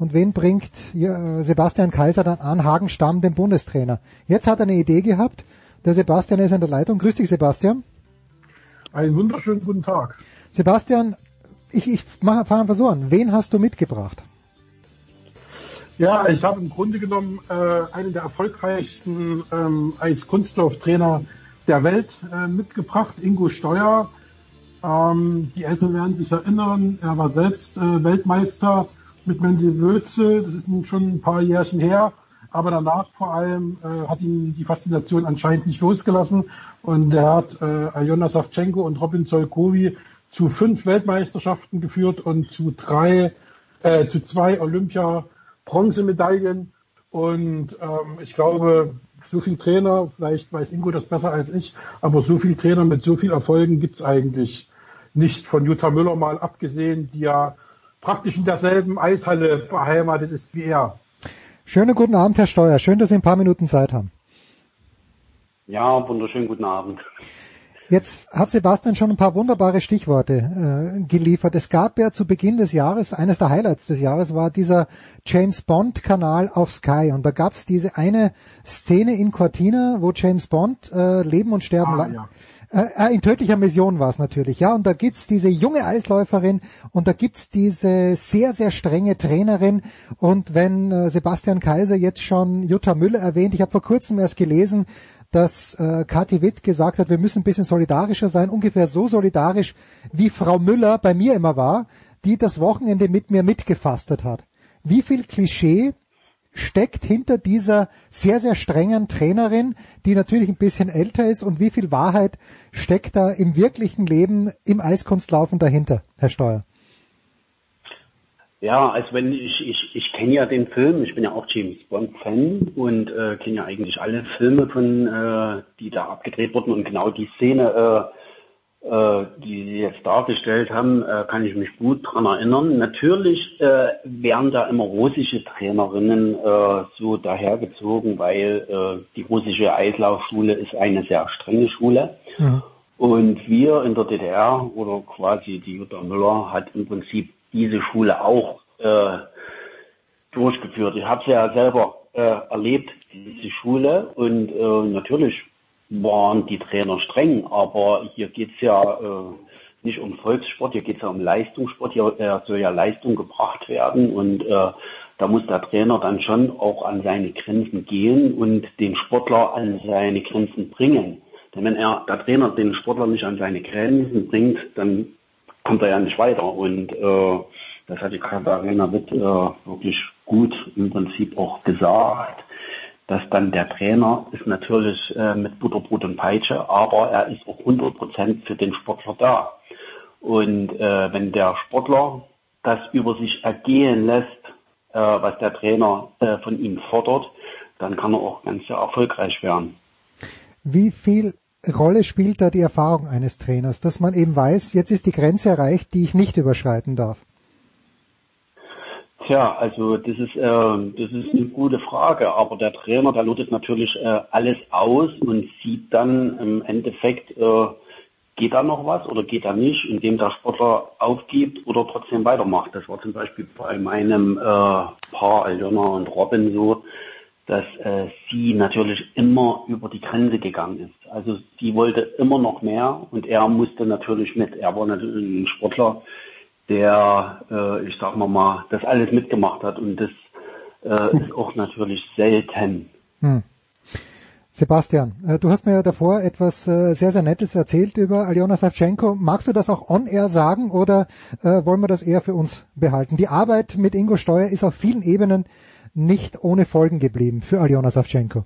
Und wen bringt Sebastian Kaiser dann an? Hagen Stamm, den Bundestrainer. Jetzt hat er eine Idee gehabt. Der Sebastian ist in der Leitung. Grüß dich, Sebastian. Einen wunderschönen guten Tag. Sebastian, ich, ich fange einfach so an. Wen hast du mitgebracht? Ja, ich habe im Grunde genommen äh, einen der erfolgreichsten ähm, Eiskunstlauftrainer der Welt äh, mitgebracht, Ingo Steuer. Ähm, die Eltern werden sich erinnern, er war selbst äh, Weltmeister mit Mendel Wölze, das ist nun schon ein paar Jährchen her, aber danach vor allem äh, hat ihn die Faszination anscheinend nicht losgelassen. Und er hat äh, Aljona Savchenko und Robin Zolkowi zu fünf Weltmeisterschaften geführt und zu drei, äh, zu zwei Olympia Bronzemedaillen und ähm, ich glaube, so viel Trainer, vielleicht weiß Ingo das besser als ich, aber so viel Trainer mit so viel Erfolgen gibt's eigentlich nicht von Jutta Müller mal abgesehen, die ja praktisch in derselben Eishalle beheimatet ist wie er. Schönen guten Abend, Herr Steuer. Schön, dass Sie ein paar Minuten Zeit haben. Ja, wunderschönen guten Abend. Jetzt hat Sebastian schon ein paar wunderbare Stichworte äh, geliefert. Es gab ja zu Beginn des Jahres, eines der Highlights des Jahres war dieser James Bond Kanal auf Sky und da gab es diese eine Szene in Cortina, wo James Bond äh, Leben und Sterben ah, ja. Äh, äh, in tödlicher Mission war es natürlich, ja. Und da gibt's diese junge Eisläuferin und da gibt's diese sehr, sehr strenge Trainerin. Und wenn äh, Sebastian Kaiser jetzt schon Jutta Müller erwähnt, ich habe vor kurzem erst gelesen, dass äh, Kathi Witt gesagt hat, wir müssen ein bisschen solidarischer sein, ungefähr so solidarisch, wie Frau Müller bei mir immer war, die das Wochenende mit mir mitgefastet hat. Wie viel Klischee steckt hinter dieser sehr, sehr strengen Trainerin, die natürlich ein bisschen älter ist und wie viel Wahrheit steckt da im wirklichen Leben im Eiskunstlaufen dahinter, Herr Steuer? Ja, also wenn ich, ich, ich kenne ja den Film, ich bin ja auch James Bond Fan und äh, kenne ja eigentlich alle Filme von, äh, die da abgedreht wurden und genau die Szene, äh, äh, die Sie jetzt dargestellt haben, äh, kann ich mich gut dran erinnern. Natürlich äh, werden da immer russische Trainerinnen äh, so dahergezogen, weil äh, die russische Eislaufschule ist eine sehr strenge Schule. Ja. Und wir in der DDR oder quasi die Jutta Müller hat im Prinzip diese Schule auch äh, durchgeführt. Ich habe sie ja selber äh, erlebt, diese Schule, und äh, natürlich waren die Trainer streng, aber hier geht's ja äh, nicht um Volkssport, hier geht's ja um Leistungssport, hier äh, soll ja Leistung gebracht werden und äh, da muss der Trainer dann schon auch an seine Grenzen gehen und den Sportler an seine Grenzen bringen. Denn wenn er, der Trainer den Sportler nicht an seine Grenzen bringt, dann kommt er ja nicht weiter. Und äh, das hat die Katharina Witt äh, wirklich gut im Prinzip auch gesagt, dass dann der Trainer ist natürlich äh, mit Butterbrot und Peitsche, aber er ist auch 100 Prozent für den Sportler da. Und äh, wenn der Sportler das über sich ergehen lässt, äh, was der Trainer äh, von ihm fordert, dann kann er auch ganz sehr erfolgreich werden. Wie viel Rolle spielt da die Erfahrung eines Trainers, dass man eben weiß, jetzt ist die Grenze erreicht, die ich nicht überschreiten darf? Tja, also das ist, äh, das ist eine gute Frage, aber der Trainer, der lotet natürlich äh, alles aus und sieht dann im Endeffekt, äh, geht da noch was oder geht da nicht, indem der Sportler aufgibt oder trotzdem weitermacht. Das war zum Beispiel bei meinem äh, Paar Aljona und Robin so, dass äh, sie natürlich immer über die Grenze gegangen ist. Also sie wollte immer noch mehr und er musste natürlich mit. Er war natürlich ein Sportler, der, äh, ich sag mal mal, das alles mitgemacht hat und das äh, ist auch natürlich selten. Hm. Sebastian, äh, du hast mir ja davor etwas äh, sehr, sehr Nettes erzählt über Aljona Savchenko. Magst du das auch on-air sagen oder äh, wollen wir das eher für uns behalten? Die Arbeit mit Ingo Steuer ist auf vielen Ebenen nicht ohne Folgen geblieben für Aljona Savchenko.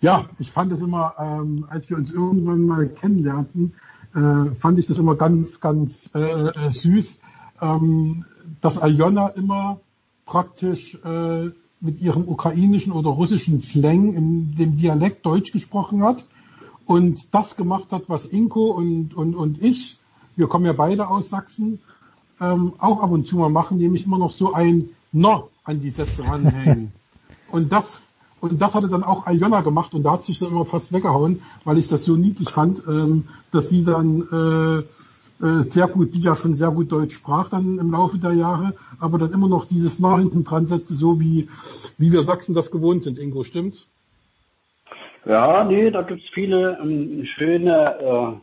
Ja, ich fand es immer, ähm, als wir uns irgendwann mal kennenlernten, äh, fand ich das immer ganz, ganz äh, äh, süß, ähm, dass Aljona immer praktisch äh, mit ihrem ukrainischen oder russischen Slang in dem Dialekt Deutsch gesprochen hat und das gemacht hat, was Inko und, und, und ich, wir kommen ja beide aus Sachsen, ähm, auch ab und zu mal machen, nämlich immer noch so ein No an die Sätze ranhängen. und das Und das hatte dann auch Aljona gemacht und da hat sich dann immer fast weggehauen, weil ich das so niedlich fand, ähm, dass sie dann äh, äh, sehr gut, die ja schon sehr gut Deutsch sprach dann im Laufe der Jahre, aber dann immer noch dieses nach hinten dran setzte, so wie, wie wir Sachsen das gewohnt sind, Ingo, stimmt's? Ja, nee, da gibt's viele ähm, schöne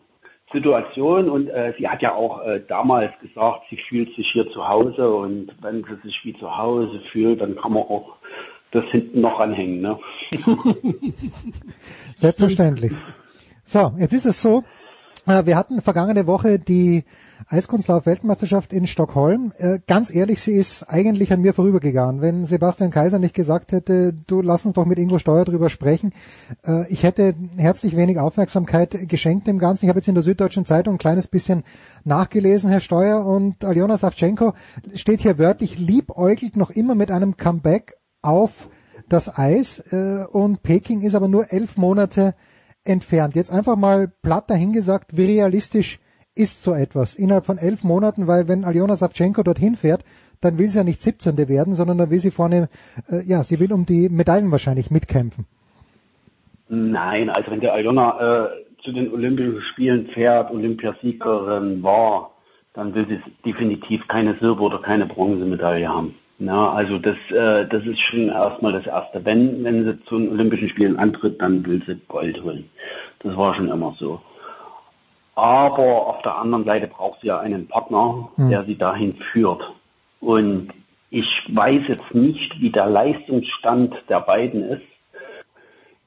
Situationen und äh, sie hat ja auch äh, damals gesagt, sie fühlt sich hier zu Hause und wenn sie sich wie zu Hause fühlt, dann kann man auch das hinten noch anhängen. Ne? Selbstverständlich. So, jetzt ist es so, wir hatten vergangene Woche die Eiskunstlauf-Weltmeisterschaft in Stockholm. Äh, ganz ehrlich, sie ist eigentlich an mir vorübergegangen. Wenn Sebastian Kaiser nicht gesagt hätte, du lass uns doch mit Ingo Steuer drüber sprechen, äh, ich hätte herzlich wenig Aufmerksamkeit geschenkt dem Ganzen. Ich habe jetzt in der Süddeutschen Zeitung ein kleines bisschen nachgelesen, Herr Steuer, und Aljona Savchenko steht hier wörtlich, liebäugelt noch immer mit einem Comeback auf das Eis und Peking ist aber nur elf Monate entfernt. Jetzt einfach mal platt dahingesagt, wie realistisch ist so etwas innerhalb von elf Monaten, weil wenn Aljona Savchenko dorthin fährt, dann will sie ja nicht 17. werden, sondern dann will sie vorne, äh, ja, sie will um die Medaillen wahrscheinlich mitkämpfen. Nein, also wenn der Aljona äh, zu den Olympischen Spielen fährt, Olympiasiegerin war, dann will sie definitiv keine Silber- oder keine Bronzemedaille haben. Na, also das, äh, das ist schon erstmal das Erste. Wenn, wenn sie zu den Olympischen Spielen antritt, dann will sie Gold holen. Das war schon immer so. Aber auf der anderen Seite braucht sie ja einen Partner, Hm. der sie dahin führt. Und ich weiß jetzt nicht, wie der Leistungsstand der beiden ist.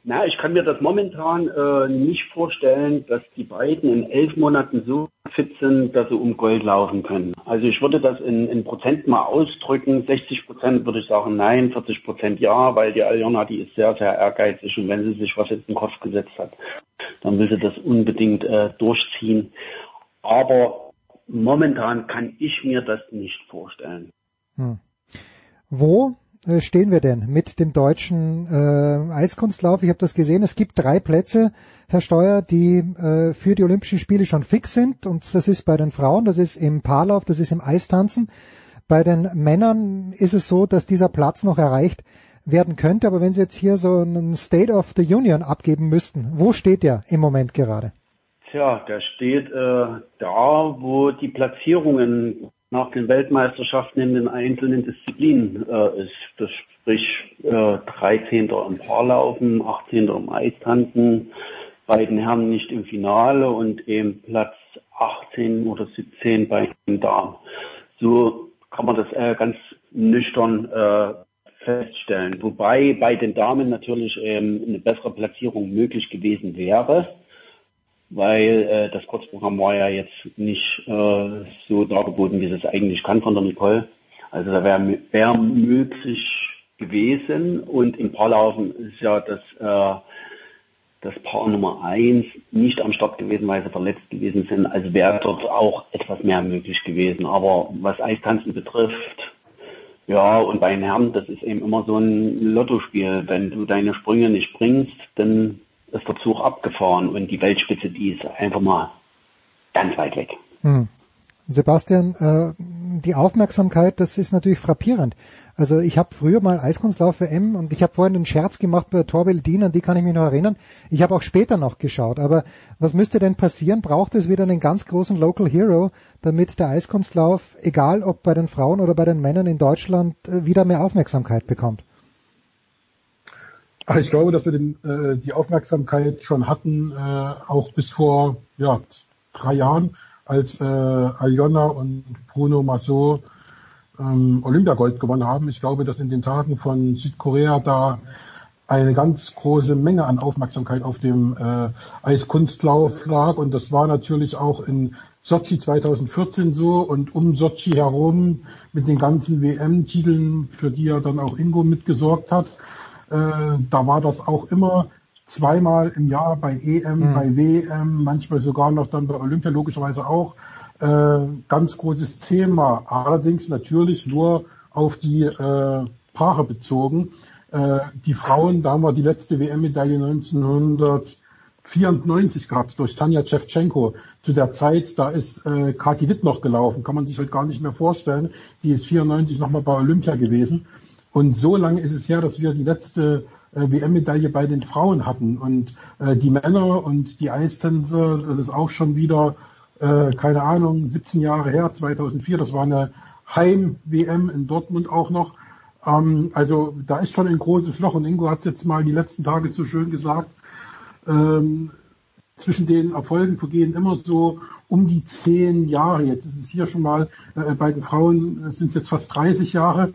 Na, ich kann mir das momentan äh, nicht vorstellen, dass die beiden in elf Monaten so fit sind, dass sie um Gold laufen können. Also ich würde das in, in Prozent mal ausdrücken. 60 Prozent würde ich sagen nein, 40 Prozent ja, weil die Aljona, die ist sehr, sehr ehrgeizig und wenn sie sich was in den Kopf gesetzt hat, dann will sie das unbedingt äh, durchziehen. Aber momentan kann ich mir das nicht vorstellen. Hm. Wo stehen wir denn mit dem deutschen äh, Eiskunstlauf? Ich habe das gesehen. Es gibt drei Plätze, Herr Steuer, die äh, für die Olympischen Spiele schon fix sind. Und das ist bei den Frauen, das ist im Paarlauf, das ist im Eistanzen. Bei den Männern ist es so, dass dieser Platz noch erreicht werden könnte. Aber wenn Sie jetzt hier so einen State of the Union abgeben müssten, wo steht der im Moment gerade? Tja, der steht äh, da, wo die Platzierungen nach den Weltmeisterschaften in den einzelnen Disziplinen äh, ist. Das sprich äh, 13. im Paarlaufen, 18. im Eistanzen, beiden Herren nicht im Finale und eben Platz 18 oder 17 bei den Damen. So kann man das äh, ganz nüchtern äh, feststellen. Wobei bei den Damen natürlich ähm, eine bessere Platzierung möglich gewesen wäre weil äh, das Kurzprogramm war ja jetzt nicht äh, so dargeboten, wie es eigentlich kann von der Nicole. Also da wäre wär möglich gewesen und im Paarlaufen ist ja das, äh, das Paar Nummer eins nicht am Start gewesen, weil sie verletzt gewesen sind. Also wäre dort auch etwas mehr möglich gewesen. Aber was Eistanzen betrifft, ja, und bei den Herren, das ist eben immer so ein Lottospiel. Wenn du deine Sprünge nicht bringst, dann ist der Zug abgefahren und die Weltspitze, die ist einfach mal ganz weit weg. Hm. Sebastian, äh, die Aufmerksamkeit, das ist natürlich frappierend. Also ich habe früher mal Eiskunstlauf WM und ich habe vorhin einen Scherz gemacht bei Torbill Dean, an die kann ich mich noch erinnern. Ich habe auch später noch geschaut. Aber was müsste denn passieren? Braucht es wieder einen ganz großen Local Hero, damit der Eiskunstlauf, egal ob bei den Frauen oder bei den Männern in Deutschland, äh, wieder mehr Aufmerksamkeit bekommt? Ach, ich glaube, dass wir den, äh, die Aufmerksamkeit schon hatten, äh, auch bis vor ja, drei Jahren, als äh, Aljona und Bruno Massot ähm, Olympiagold gewonnen haben. Ich glaube, dass in den Tagen von Südkorea da eine ganz große Menge an Aufmerksamkeit auf dem äh, Eiskunstlauf lag und das war natürlich auch in Sochi 2014 so und um Sochi herum mit den ganzen WM-Titeln, für die ja dann auch Ingo mitgesorgt hat. Äh, da war das auch immer zweimal im Jahr bei EM, Mhm. bei WM, manchmal sogar noch dann bei Olympia logischerweise auch. Äh, ganz großes Thema, allerdings natürlich nur auf die äh, Paare bezogen. Äh, die Frauen, da haben wir die letzte WM-Medaille 1994 gehabt durch Tanja Shevchenko. Zu der Zeit, da ist äh, Kathi Witt noch gelaufen, kann man sich halt gar nicht mehr vorstellen. Die ist 94 nochmal bei Olympia gewesen. Und so lange ist es her, dass wir die letzte äh, WM-Medaille bei den Frauen hatten. Und äh, die Männer und die Eistänzer, das ist auch schon wieder, äh, keine Ahnung, 17 Jahre her, 2004, das war eine Heim-WM in Dortmund auch noch. Ähm, also da ist schon ein großes Loch und Ingo hat es jetzt mal die letzten Tage so schön gesagt. Ähm, zwischen den Erfolgen vergehen immer so um die zehn Jahre. Jetzt ist es hier schon mal äh, bei den Frauen sind es jetzt fast 30 Jahre.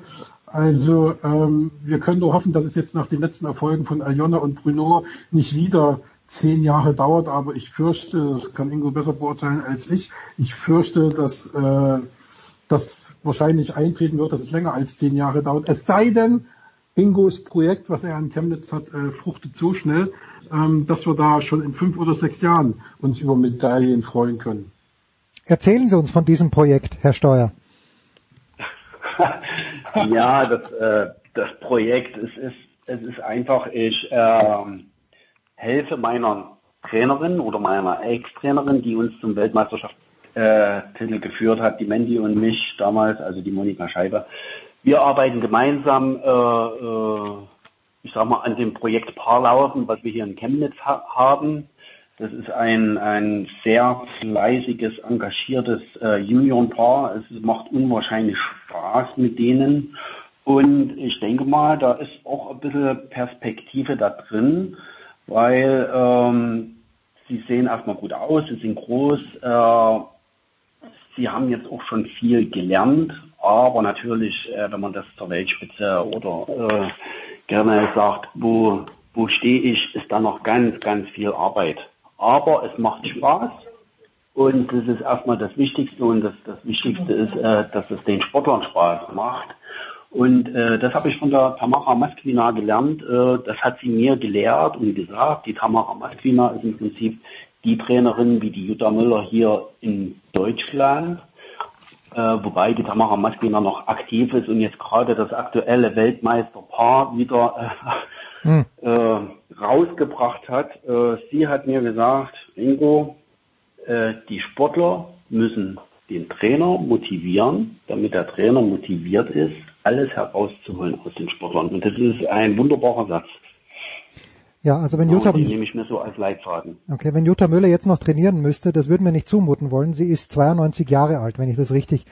Also ähm, wir können nur hoffen, dass es jetzt nach den letzten Erfolgen von Aljona und Bruno nicht wieder zehn Jahre dauert, aber ich fürchte, das kann Ingo besser beurteilen als ich, ich fürchte, dass äh, das wahrscheinlich eintreten wird, dass es länger als zehn Jahre dauert. Es sei denn, Ingos Projekt, was er in Chemnitz hat, äh, fruchtet so schnell, ähm, dass wir da schon in fünf oder sechs Jahren uns über Medaillen freuen können. Erzählen Sie uns von diesem Projekt, Herr Steuer. ja, das, äh, das Projekt, es ist, es ist einfach, ich äh, helfe meiner Trainerin oder meiner Ex-Trainerin, die uns zum Weltmeisterschaftstitel äh, geführt hat, die Mandy und mich damals, also die Monika Scheibe. Wir arbeiten gemeinsam, äh, äh, ich sag mal, an dem Projekt Paarlaufen, was wir hier in Chemnitz ha haben. Das ist ein, ein sehr fleißiges, engagiertes äh, Juniorenpaar. Es macht unwahrscheinlich Spaß mit denen. Und ich denke mal, da ist auch ein bisschen Perspektive da drin, weil ähm, sie sehen erstmal gut aus, sie sind groß, äh, sie haben jetzt auch schon viel gelernt, aber natürlich, äh, wenn man das zur Weltspitze oder äh, gerne sagt, wo, wo stehe ich, ist da noch ganz, ganz viel Arbeit aber es macht Spaß und das ist erstmal das Wichtigste und das, das Wichtigste ist, äh, dass es den Sportlern Spaß macht. Und äh, das habe ich von der Tamara Masquina gelernt. Äh, das hat sie mir gelehrt und gesagt. Die Tamara Masquina ist im Prinzip die Trainerin wie die Jutta Müller hier in Deutschland. Äh, wobei die Tamara Masquina noch aktiv ist und jetzt gerade das aktuelle Weltmeisterpaar wieder äh, hm. äh, rausgebracht hat. Äh, sie hat mir gesagt, Ingo, äh, die Sportler müssen den Trainer motivieren, damit der Trainer motiviert ist, alles herauszuholen aus den Sportlern. Und das ist ein wunderbarer Satz. Ja, also wenn Jutta, die nehme ich mir so als Leitfaden. Okay, wenn Jutta Müller jetzt noch trainieren müsste, das würden wir nicht zumuten wollen. Sie ist 92 Jahre alt, wenn ich das richtig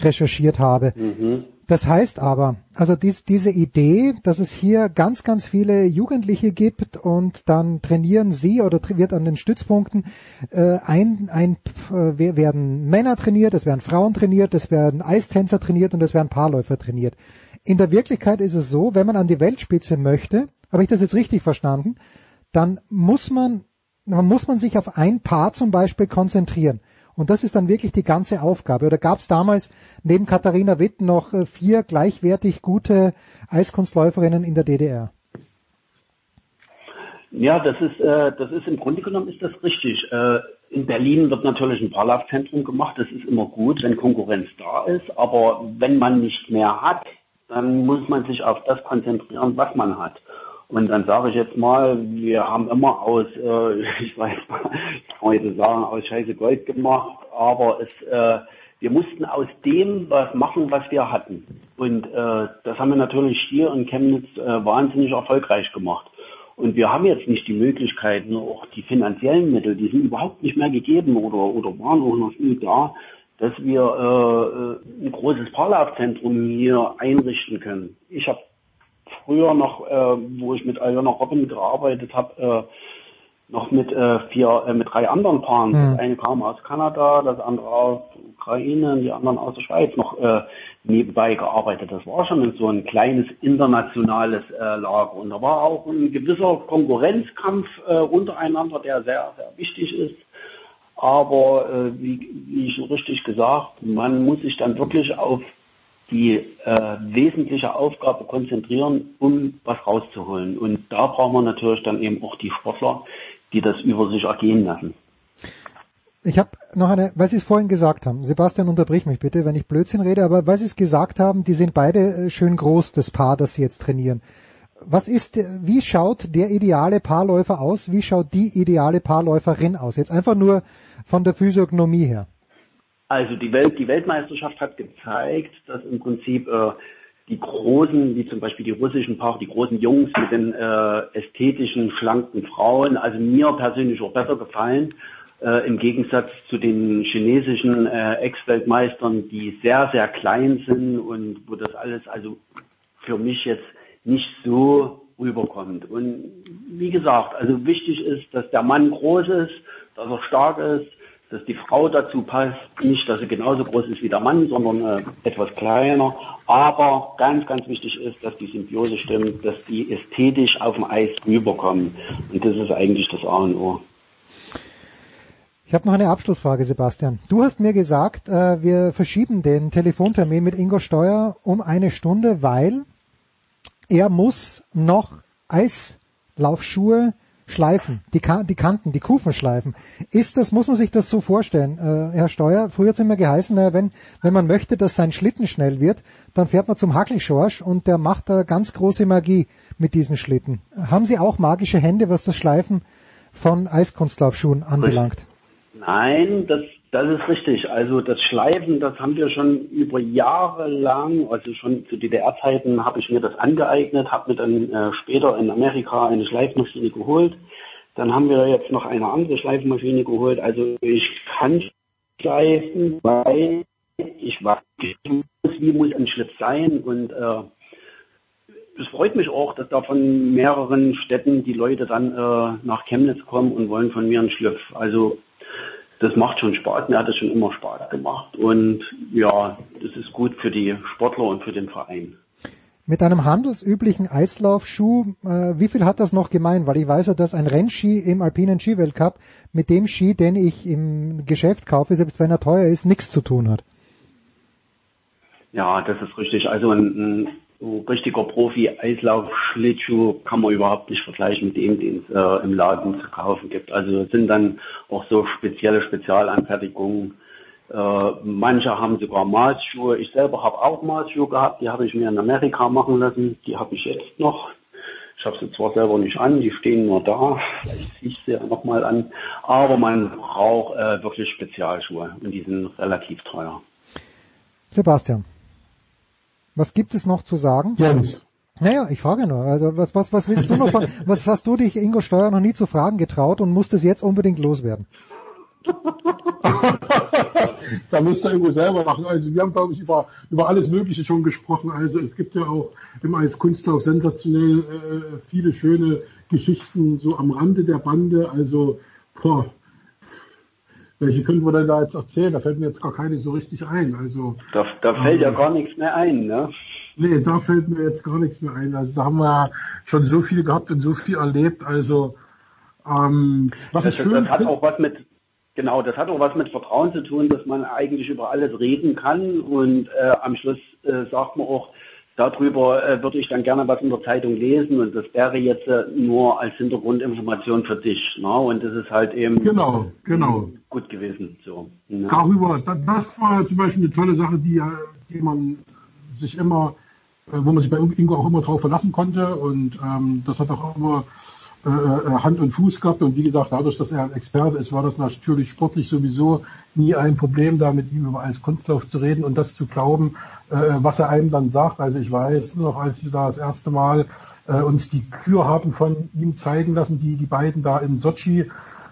recherchiert habe. Mhm. Das heißt aber, also dies, diese Idee, dass es hier ganz, ganz viele Jugendliche gibt und dann trainieren sie oder wird an den Stützpunkten äh, ein, ein äh, werden Männer trainiert, es werden Frauen trainiert, es werden Eistänzer trainiert und es werden Paarläufer trainiert. In der Wirklichkeit ist es so, wenn man an die Weltspitze möchte, habe ich das jetzt richtig verstanden, dann muss man, man muss man sich auf ein Paar zum Beispiel konzentrieren. Und das ist dann wirklich die ganze Aufgabe. Oder gab es damals neben Katharina Witt noch äh, vier gleichwertig gute Eiskunstläuferinnen in der DDR? Ja, das ist, äh, das ist im Grunde genommen ist das richtig. Äh, in Berlin wird natürlich ein Parlafzentrum gemacht. Das ist immer gut, wenn Konkurrenz da ist. Aber wenn man nicht mehr hat, dann muss man sich auf das konzentrieren, was man hat. Und dann sage ich jetzt mal, wir haben immer aus, äh, ich weiß mal, ich kann heute sagen, aus Scheiße Gold gemacht, aber es, äh, wir mussten aus dem was machen, was wir hatten. Und äh, das haben wir natürlich hier in Chemnitz äh, wahnsinnig erfolgreich gemacht. Und wir haben jetzt nicht die Möglichkeiten, auch die finanziellen Mittel, die sind überhaupt nicht mehr gegeben oder, oder waren auch noch nie da, dass wir äh, ein großes Parlafzentrum hier einrichten können. Ich habe früher noch, äh, wo ich mit Aljona Robin gearbeitet habe, äh, noch mit äh, vier, äh, mit drei anderen Paaren. Mhm. Das eine kam aus Kanada, das andere aus Ukraine, die anderen aus der Schweiz noch äh, nebenbei gearbeitet. Das war schon so ein kleines internationales äh, Lager. Und da war auch ein gewisser Konkurrenzkampf äh, untereinander, der sehr, sehr wichtig ist. Aber äh, wie, wie schon richtig gesagt, man muss sich dann wirklich auf die äh, wesentliche Aufgabe konzentrieren, um was rauszuholen. Und da brauchen wir natürlich dann eben auch die Sportler, die das über sich ergehen lassen. Ich habe noch eine, weil Sie es vorhin gesagt haben, Sebastian, unterbrich mich bitte, wenn ich Blödsinn rede, aber weil Sie es gesagt haben, die sind beide äh, schön groß, das Paar, das Sie jetzt trainieren. Was ist, wie schaut der ideale Paarläufer aus? Wie schaut die ideale Paarläuferin aus? Jetzt einfach nur von der Physiognomie her. Also die Welt, die Weltmeisterschaft hat gezeigt, dass im Prinzip äh, die großen, wie zum Beispiel die russischen Paare, die großen Jungs mit den äh, ästhetischen, schlanken Frauen, also mir persönlich auch besser gefallen, äh, im Gegensatz zu den chinesischen äh, Ex-Weltmeistern, die sehr, sehr klein sind und wo das alles also für mich jetzt nicht so rüberkommt. Und wie gesagt, also wichtig ist, dass der Mann groß ist, dass er stark ist, dass die Frau dazu passt, nicht, dass sie genauso groß ist wie der Mann, sondern äh, etwas kleiner. Aber ganz, ganz wichtig ist, dass die Symbiose stimmt, dass die ästhetisch auf dem Eis rüberkommen. Und das ist eigentlich das A und O. Ich habe noch eine Abschlussfrage, Sebastian. Du hast mir gesagt, äh, wir verschieben den Telefontermin mit Ingo Steuer um eine Stunde, weil er muss noch Eislaufschuhe schleifen, die, Ka die Kanten, die Kufen schleifen. Ist das, muss man sich das so vorstellen, äh, Herr Steuer? Früher hat es immer geheißen, äh, wenn, wenn man möchte, dass sein Schlitten schnell wird, dann fährt man zum Hacklischorsch und der macht da ganz große Magie mit diesem Schlitten. Haben Sie auch magische Hände, was das Schleifen von Eiskunstlaufschuhen anbelangt? Nein, das, das ist richtig. Also das Schleifen, das haben wir schon über Jahre lang, also schon zu DDR-Zeiten habe ich mir das angeeignet, habe mir dann äh, später in Amerika eine Schleifmaschine geholt. Dann haben wir jetzt noch eine andere Schleifmaschine geholt. Also ich kann schleifen, weil ich weiß, wie muss ein Schliff sein und äh, es freut mich auch, dass da von mehreren Städten die Leute dann äh, nach Chemnitz kommen und wollen von mir einen Schliff. Also das macht schon Spaß, mir hat das schon immer Spaß gemacht und ja, das ist gut für die Sportler und für den Verein. Mit einem handelsüblichen Eislaufschuh, äh, wie viel hat das noch gemein? Weil ich weiß ja, dass ein Rennski im alpinen Skiweltcup mit dem Ski, den ich im Geschäft kaufe, selbst wenn er teuer ist, nichts zu tun hat. Ja, das ist richtig. Also ein, ein so richtiger Profi-Eislauf-Schlittschuh kann man überhaupt nicht vergleichen mit dem, den es äh, im Laden zu kaufen gibt. Also es sind dann auch so spezielle Spezialanfertigungen. Äh, manche haben sogar Maßschuhe. Ich selber habe auch Maßschuhe gehabt, die habe ich mir in Amerika machen lassen. Die habe ich jetzt noch. Ich habe sie zwar selber nicht an, die stehen nur da. Vielleicht ziehe ich sie ja nochmal an. Aber man braucht äh, wirklich Spezialschuhe und die sind relativ teuer. Sebastian. Was gibt es noch zu sagen? Jens. Naja, ich frage nur. Also was, was, was willst du noch von, was hast du dich Ingo Steuer noch nie zu fragen getraut und musstest jetzt unbedingt loswerden? da müsste er irgendwo selber machen. Also wir haben, glaube ich, über, über alles Mögliche schon gesprochen. Also es gibt ja auch immer als Kunstlauf sensationell äh, viele schöne Geschichten so am Rande der Bande. Also, boah, welche können wir denn da jetzt erzählen? Da fällt mir jetzt gar keine so richtig ein. Also da, da fällt ähm, ja gar nichts mehr ein, ne? Nee, da fällt mir jetzt gar nichts mehr ein. Also da haben wir schon so viel gehabt und so viel erlebt. Also ähm, was das, ich schön das hat auch was mit Genau, das hat auch was mit Vertrauen zu tun, dass man eigentlich über alles reden kann und äh, am Schluss äh, sagt man auch, darüber äh, würde ich dann gerne was in der Zeitung lesen und das wäre jetzt äh, nur als Hintergrundinformation für dich. Ne? Und das ist halt eben genau, genau. gut gewesen. So, ne? Darüber, das war zum Beispiel eine tolle Sache, die, die man sich immer, äh, wo man sich bei Ingo auch immer drauf verlassen konnte und ähm, das hat auch immer äh, äh, Hand und Fuß gehabt und wie gesagt, dadurch, dass er ein Experte ist, war das natürlich sportlich sowieso nie ein Problem, da mit ihm über als Kunstlauf zu reden und das zu glauben, äh, was er einem dann sagt. Also ich weiß noch, als wir da das erste Mal äh, uns die Kür haben von ihm zeigen lassen, die die beiden da in Sochi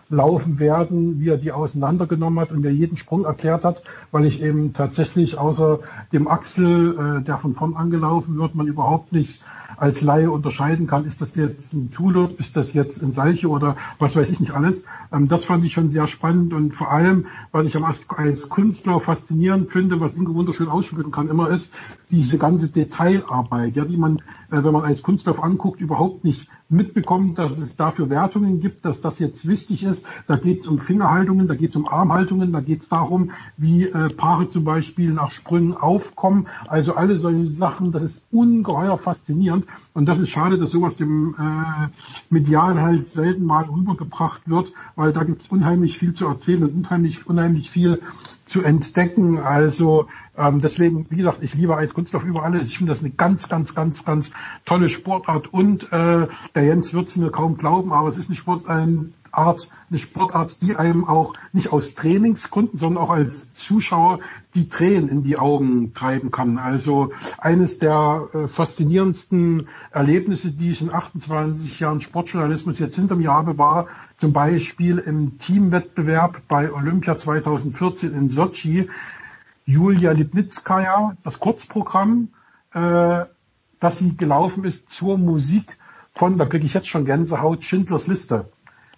laufen werden, wie er die auseinandergenommen hat und mir jeden Sprung erklärt hat, weil ich eben tatsächlich außer dem Axel, äh, der von vorn angelaufen wird, man überhaupt nicht als Laie unterscheiden kann, ist das jetzt ein Tulip, ist das jetzt ein Salche oder was weiß ich nicht alles. Ähm, das fand ich schon sehr spannend und vor allem, was ich als Künstler faszinierend finde, was Ingo wunderschön ausschmücken kann, immer ist diese ganze Detailarbeit, ja, die man, äh, wenn man als Kunstlauf anguckt, überhaupt nicht mitbekommt, dass es dafür Wertungen gibt, dass das jetzt wichtig ist. Da geht es um Fingerhaltungen, da geht es um Armhaltungen, da geht es darum, wie äh, Paare zum Beispiel nach Sprüngen aufkommen. Also alle solche Sachen, das ist ungeheuer faszinierend. Und das ist schade, dass sowas dem äh, Medial halt selten mal rübergebracht wird, weil da gibt es unheimlich viel zu erzählen und unheimlich, unheimlich viel zu entdecken. Also ähm, deswegen, wie gesagt, ich liebe Eiskunstlauf über alles. Ich finde das eine ganz, ganz, ganz, ganz tolle Sportart. Und äh, der Jens wird es mir kaum glauben, aber es ist eine Sport, ein, Art, eine Sportart, die einem auch nicht aus Trainingsgründen, sondern auch als Zuschauer die Tränen in die Augen treiben kann. Also eines der äh, faszinierendsten Erlebnisse, die ich in 28 Jahren Sportjournalismus jetzt hinter mir habe, war zum Beispiel im Teamwettbewerb bei Olympia 2014 in Sochi. Julia Lipnitskaya, das Kurzprogramm, äh, dass sie gelaufen ist zur Musik von, da kriege ich jetzt schon Gänsehaut, Schindlers Liste.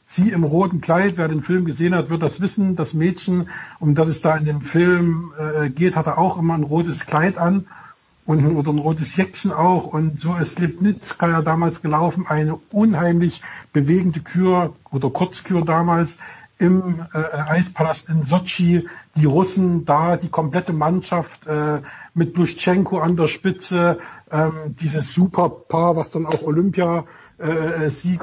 Sie im roten Kleid, wer den Film gesehen hat, wird das wissen. Das Mädchen, um das es da in dem Film äh, geht, hatte auch immer ein rotes Kleid an und oder ein rotes Jäckchen auch. Und so ist Lipnitskaya damals gelaufen, eine unheimlich bewegende Kür oder Kurzkür damals im äh, Eispalast in Sochi. Die Russen da, die komplette Mannschaft äh, mit Bluschenko an der Spitze, ähm, dieses Superpaar, was dann auch Olympiasieger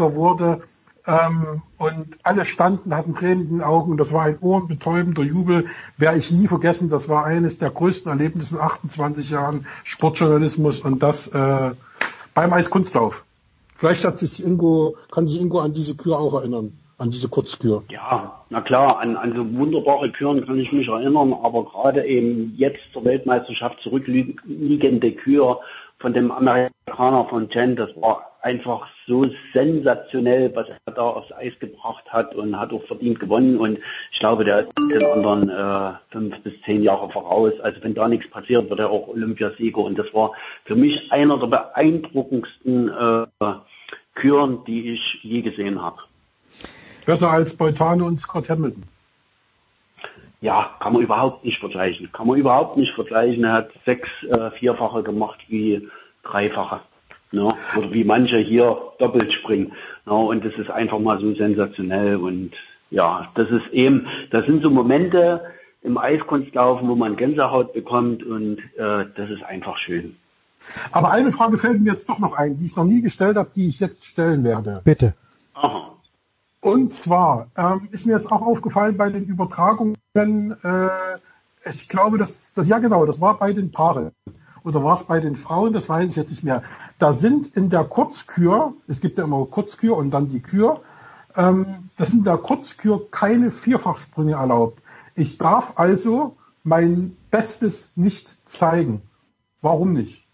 äh, wurde. Ähm, und alle standen, hatten Tränen in den Augen. Das war ein ohrenbetäubender Jubel. Werde ich nie vergessen. Das war eines der größten Erlebnisse in 28 Jahren Sportjournalismus und das äh, beim Eiskunstlauf. Vielleicht hat sich Ingo, kann sich Ingo an diese Kür auch erinnern, an diese Kurzkür. Ja, na klar, an, an so wunderbare Küren kann ich mich erinnern, aber gerade eben jetzt zur Weltmeisterschaft zurückliegende Kür von dem Amerikaner von Chen, das war einfach so sensationell, was er da aufs Eis gebracht hat und hat auch verdient gewonnen. Und ich glaube, der ist den anderen äh, fünf bis zehn Jahre voraus. Also wenn da nichts passiert, wird er auch Olympiasieger. Und das war für mich einer der beeindruckendsten äh, Küren, die ich je gesehen habe. Besser als Beutano und Scott Hamilton. Ja, kann man überhaupt nicht vergleichen. Kann man überhaupt nicht vergleichen. Er hat sechs äh, Vierfache gemacht wie Dreifache. Ne? Oder wie manche hier doppelt springen. Ne? Und das ist einfach mal so sensationell. Und ja, das ist eben, das sind so Momente im Eiskunstlaufen, wo man Gänsehaut bekommt und äh, das ist einfach schön. Aber eine Frage fällt mir jetzt doch noch ein, die ich noch nie gestellt habe, die ich jetzt stellen werde. Bitte. Aha. Und zwar ähm, ist mir jetzt auch aufgefallen bei den Übertragungen, äh, ich glaube, dass das ja genau, das war bei den Paaren oder war es bei den Frauen, das weiß ich jetzt nicht mehr. Da sind in der Kurzkür, es gibt ja immer Kurzkür und dann die Kür, ähm, das sind in der Kurzkür keine Vierfachsprünge erlaubt. Ich darf also mein Bestes nicht zeigen. Warum nicht?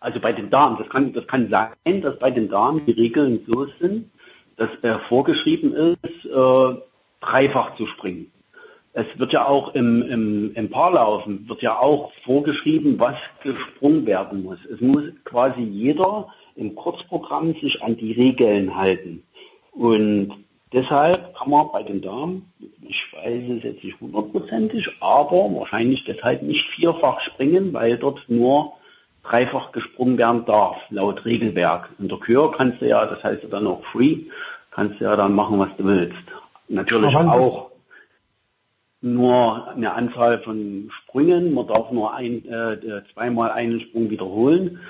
Also bei den Damen, das kann, das kann sein, dass bei den Damen die Regeln so sind, dass äh, vorgeschrieben ist, äh, dreifach zu springen. Es wird ja auch im, im, im Paarlaufen wird ja auch vorgeschrieben, was gesprungen werden muss. Es muss quasi jeder im Kurzprogramm sich an die Regeln halten. Und deshalb kann man bei den Damen, ich weiß es jetzt nicht hundertprozentig, aber wahrscheinlich deshalb nicht vierfach springen, weil dort nur dreifach gesprungen werden darf, laut Regelwerk. In der Kür kannst du ja, das heißt ja dann auch free, kannst du ja dann machen, was du willst. Natürlich auch nur eine Anzahl von Sprüngen. Man darf nur ein, äh, zweimal einen Sprung wiederholen.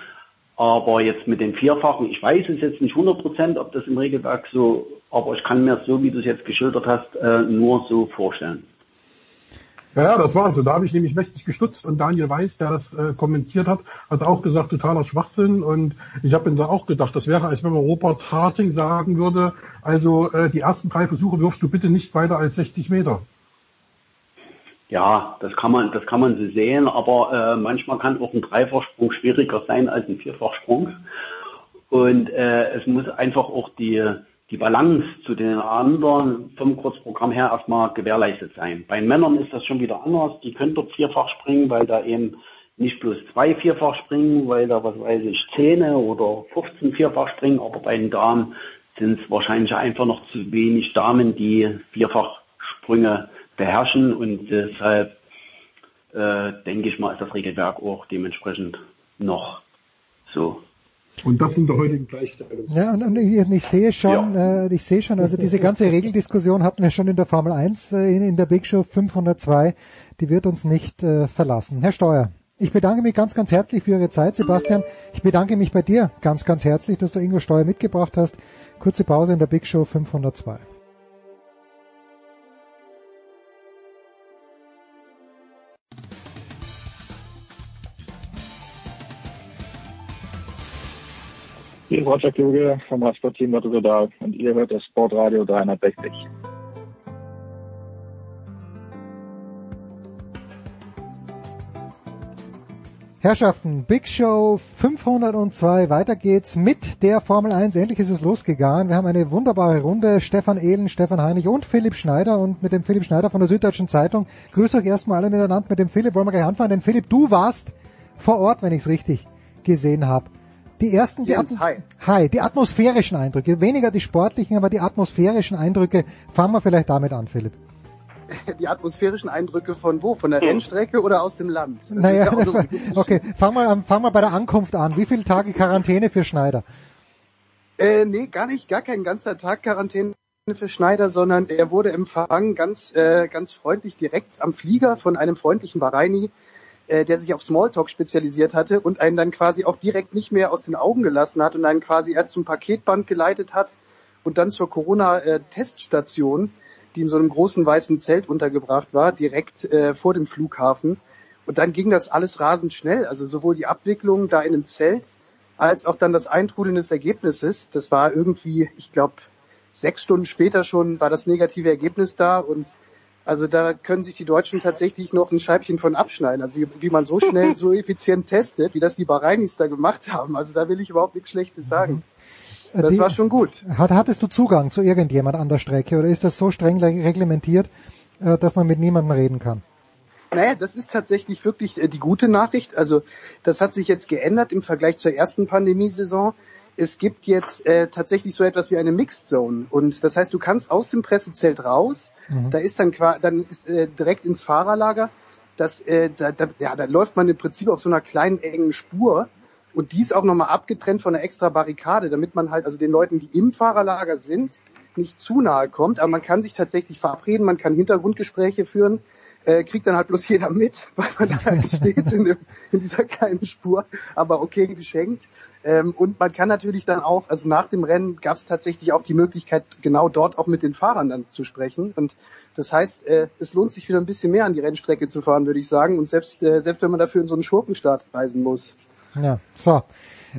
Aber jetzt mit den Vierfachen, ich weiß es jetzt nicht 100 Prozent, ob das im Regelwerk so, aber ich kann mir so, wie du es jetzt geschildert hast, äh, nur so vorstellen. Ja, das war so. Da habe ich nämlich mächtig gestutzt und Daniel Weiß, der das äh, kommentiert hat, hat auch gesagt, totaler Schwachsinn. Und ich habe mir da auch gedacht, das wäre, als wenn man Robert Harting sagen würde, also äh, die ersten drei Versuche wirfst du bitte nicht weiter als 60 Meter. Ja, das kann man, das kann man so sehen, aber äh, manchmal kann auch ein Dreifachsprung schwieriger sein als ein Vierfachsprung. Und äh, es muss einfach auch die, die Balance zu den anderen vom Kurzprogramm her erstmal gewährleistet sein. Bei Männern ist das schon wieder anders. Die können dort vierfach springen, weil da eben nicht bloß zwei vierfach springen, weil da, was weiß ich, Zehne oder 15 vierfach springen, aber bei den Damen sind es wahrscheinlich einfach noch zu wenig Damen, die Vierfachsprünge beherrschen und deshalb äh, denke ich mal, ist das Regelwerk auch dementsprechend noch so. Und das in der heutigen Gleichstellung. Ja, und, und ich, ich sehe schon, ja. äh, ich sehe schon, also diese ganze Regeldiskussion hatten wir schon in der Formel 1 äh, in, in der Big Show 502, die wird uns nicht äh, verlassen. Herr Steuer, ich bedanke mich ganz, ganz herzlich für Ihre Zeit, Sebastian. Ich bedanke mich bei dir ganz, ganz herzlich, dass du Ingo Steuer mitgebracht hast. Kurze Pause in der Big Show 502. Hier ist Roger Kluge vom Radsportteam Rotterdam und ihr hört das Sportradio 360. Herrschaften, Big Show 502, weiter geht's mit der Formel 1. Endlich ist es losgegangen. Wir haben eine wunderbare Runde. Stefan Ehlen, Stefan Heinig und Philipp Schneider und mit dem Philipp Schneider von der Süddeutschen Zeitung. Grüße euch erstmal alle miteinander. Mit dem Philipp wollen wir gleich anfangen. Denn Philipp, du warst vor Ort, wenn ich es richtig gesehen habe. Die ersten, die, Jens, hi. hi, die atmosphärischen Eindrücke, weniger die sportlichen, aber die atmosphärischen Eindrücke. Fangen wir vielleicht damit an, Philipp. Die atmosphärischen Eindrücke von wo? Von der Rennstrecke oder aus dem Land? Das naja, ja so okay, fang mal, an, fang mal bei der Ankunft an. Wie viele Tage Quarantäne für Schneider? Äh, nee, gar nicht, gar kein ganzer Tag Quarantäne für Schneider, sondern er wurde empfangen ganz, äh, ganz freundlich direkt am Flieger von einem freundlichen Bahraini, äh, der sich auf Smalltalk spezialisiert hatte und einen dann quasi auch direkt nicht mehr aus den Augen gelassen hat und einen quasi erst zum Paketband geleitet hat und dann zur Corona-Teststation, die in so einem großen weißen Zelt untergebracht war, direkt äh, vor dem Flughafen. Und dann ging das alles rasend schnell. Also sowohl die Abwicklung da in dem Zelt als auch dann das Eintrudeln des Ergebnisses. Das war irgendwie, ich glaube, sechs Stunden später schon war das negative Ergebnis da und also da können sich die Deutschen tatsächlich noch ein Scheibchen von abschneiden. Also wie, wie man so schnell, so effizient testet, wie das die Bahrainis da gemacht haben. Also da will ich überhaupt nichts Schlechtes sagen. Das Die- war schon gut. Hat, hattest du Zugang zu irgendjemand an der Strecke oder ist das so streng le- reglementiert, äh, dass man mit niemandem reden kann? Naja, das ist tatsächlich wirklich äh, die gute Nachricht. Also das hat sich jetzt geändert im Vergleich zur ersten Pandemiesaison. Es gibt jetzt äh, tatsächlich so etwas wie eine Mixed Zone. Und das heißt, du kannst aus dem Pressezelt raus, Mhm. da ist dann, dann ist, äh, direkt ins Fahrerlager. Das, äh, da, da, ja, da läuft man im Prinzip auf so einer kleinen engen Spur. Und die ist auch nochmal abgetrennt von einer extra Barrikade, damit man halt also den Leuten, die im Fahrerlager sind, nicht zu nahe kommt. Aber man kann sich tatsächlich verabreden, man kann Hintergrundgespräche führen, äh, kriegt dann halt bloß jeder mit, weil man da halt steht in, dem, in dieser kleinen Spur. Aber okay, geschenkt. Ähm, und man kann natürlich dann auch, also nach dem Rennen gab es tatsächlich auch die Möglichkeit, genau dort auch mit den Fahrern dann zu sprechen. Und das heißt, äh, es lohnt sich wieder ein bisschen mehr an die Rennstrecke zu fahren, würde ich sagen. Und selbst, äh, selbst wenn man dafür in so einen Schurkenstaat reisen muss. Ja, so.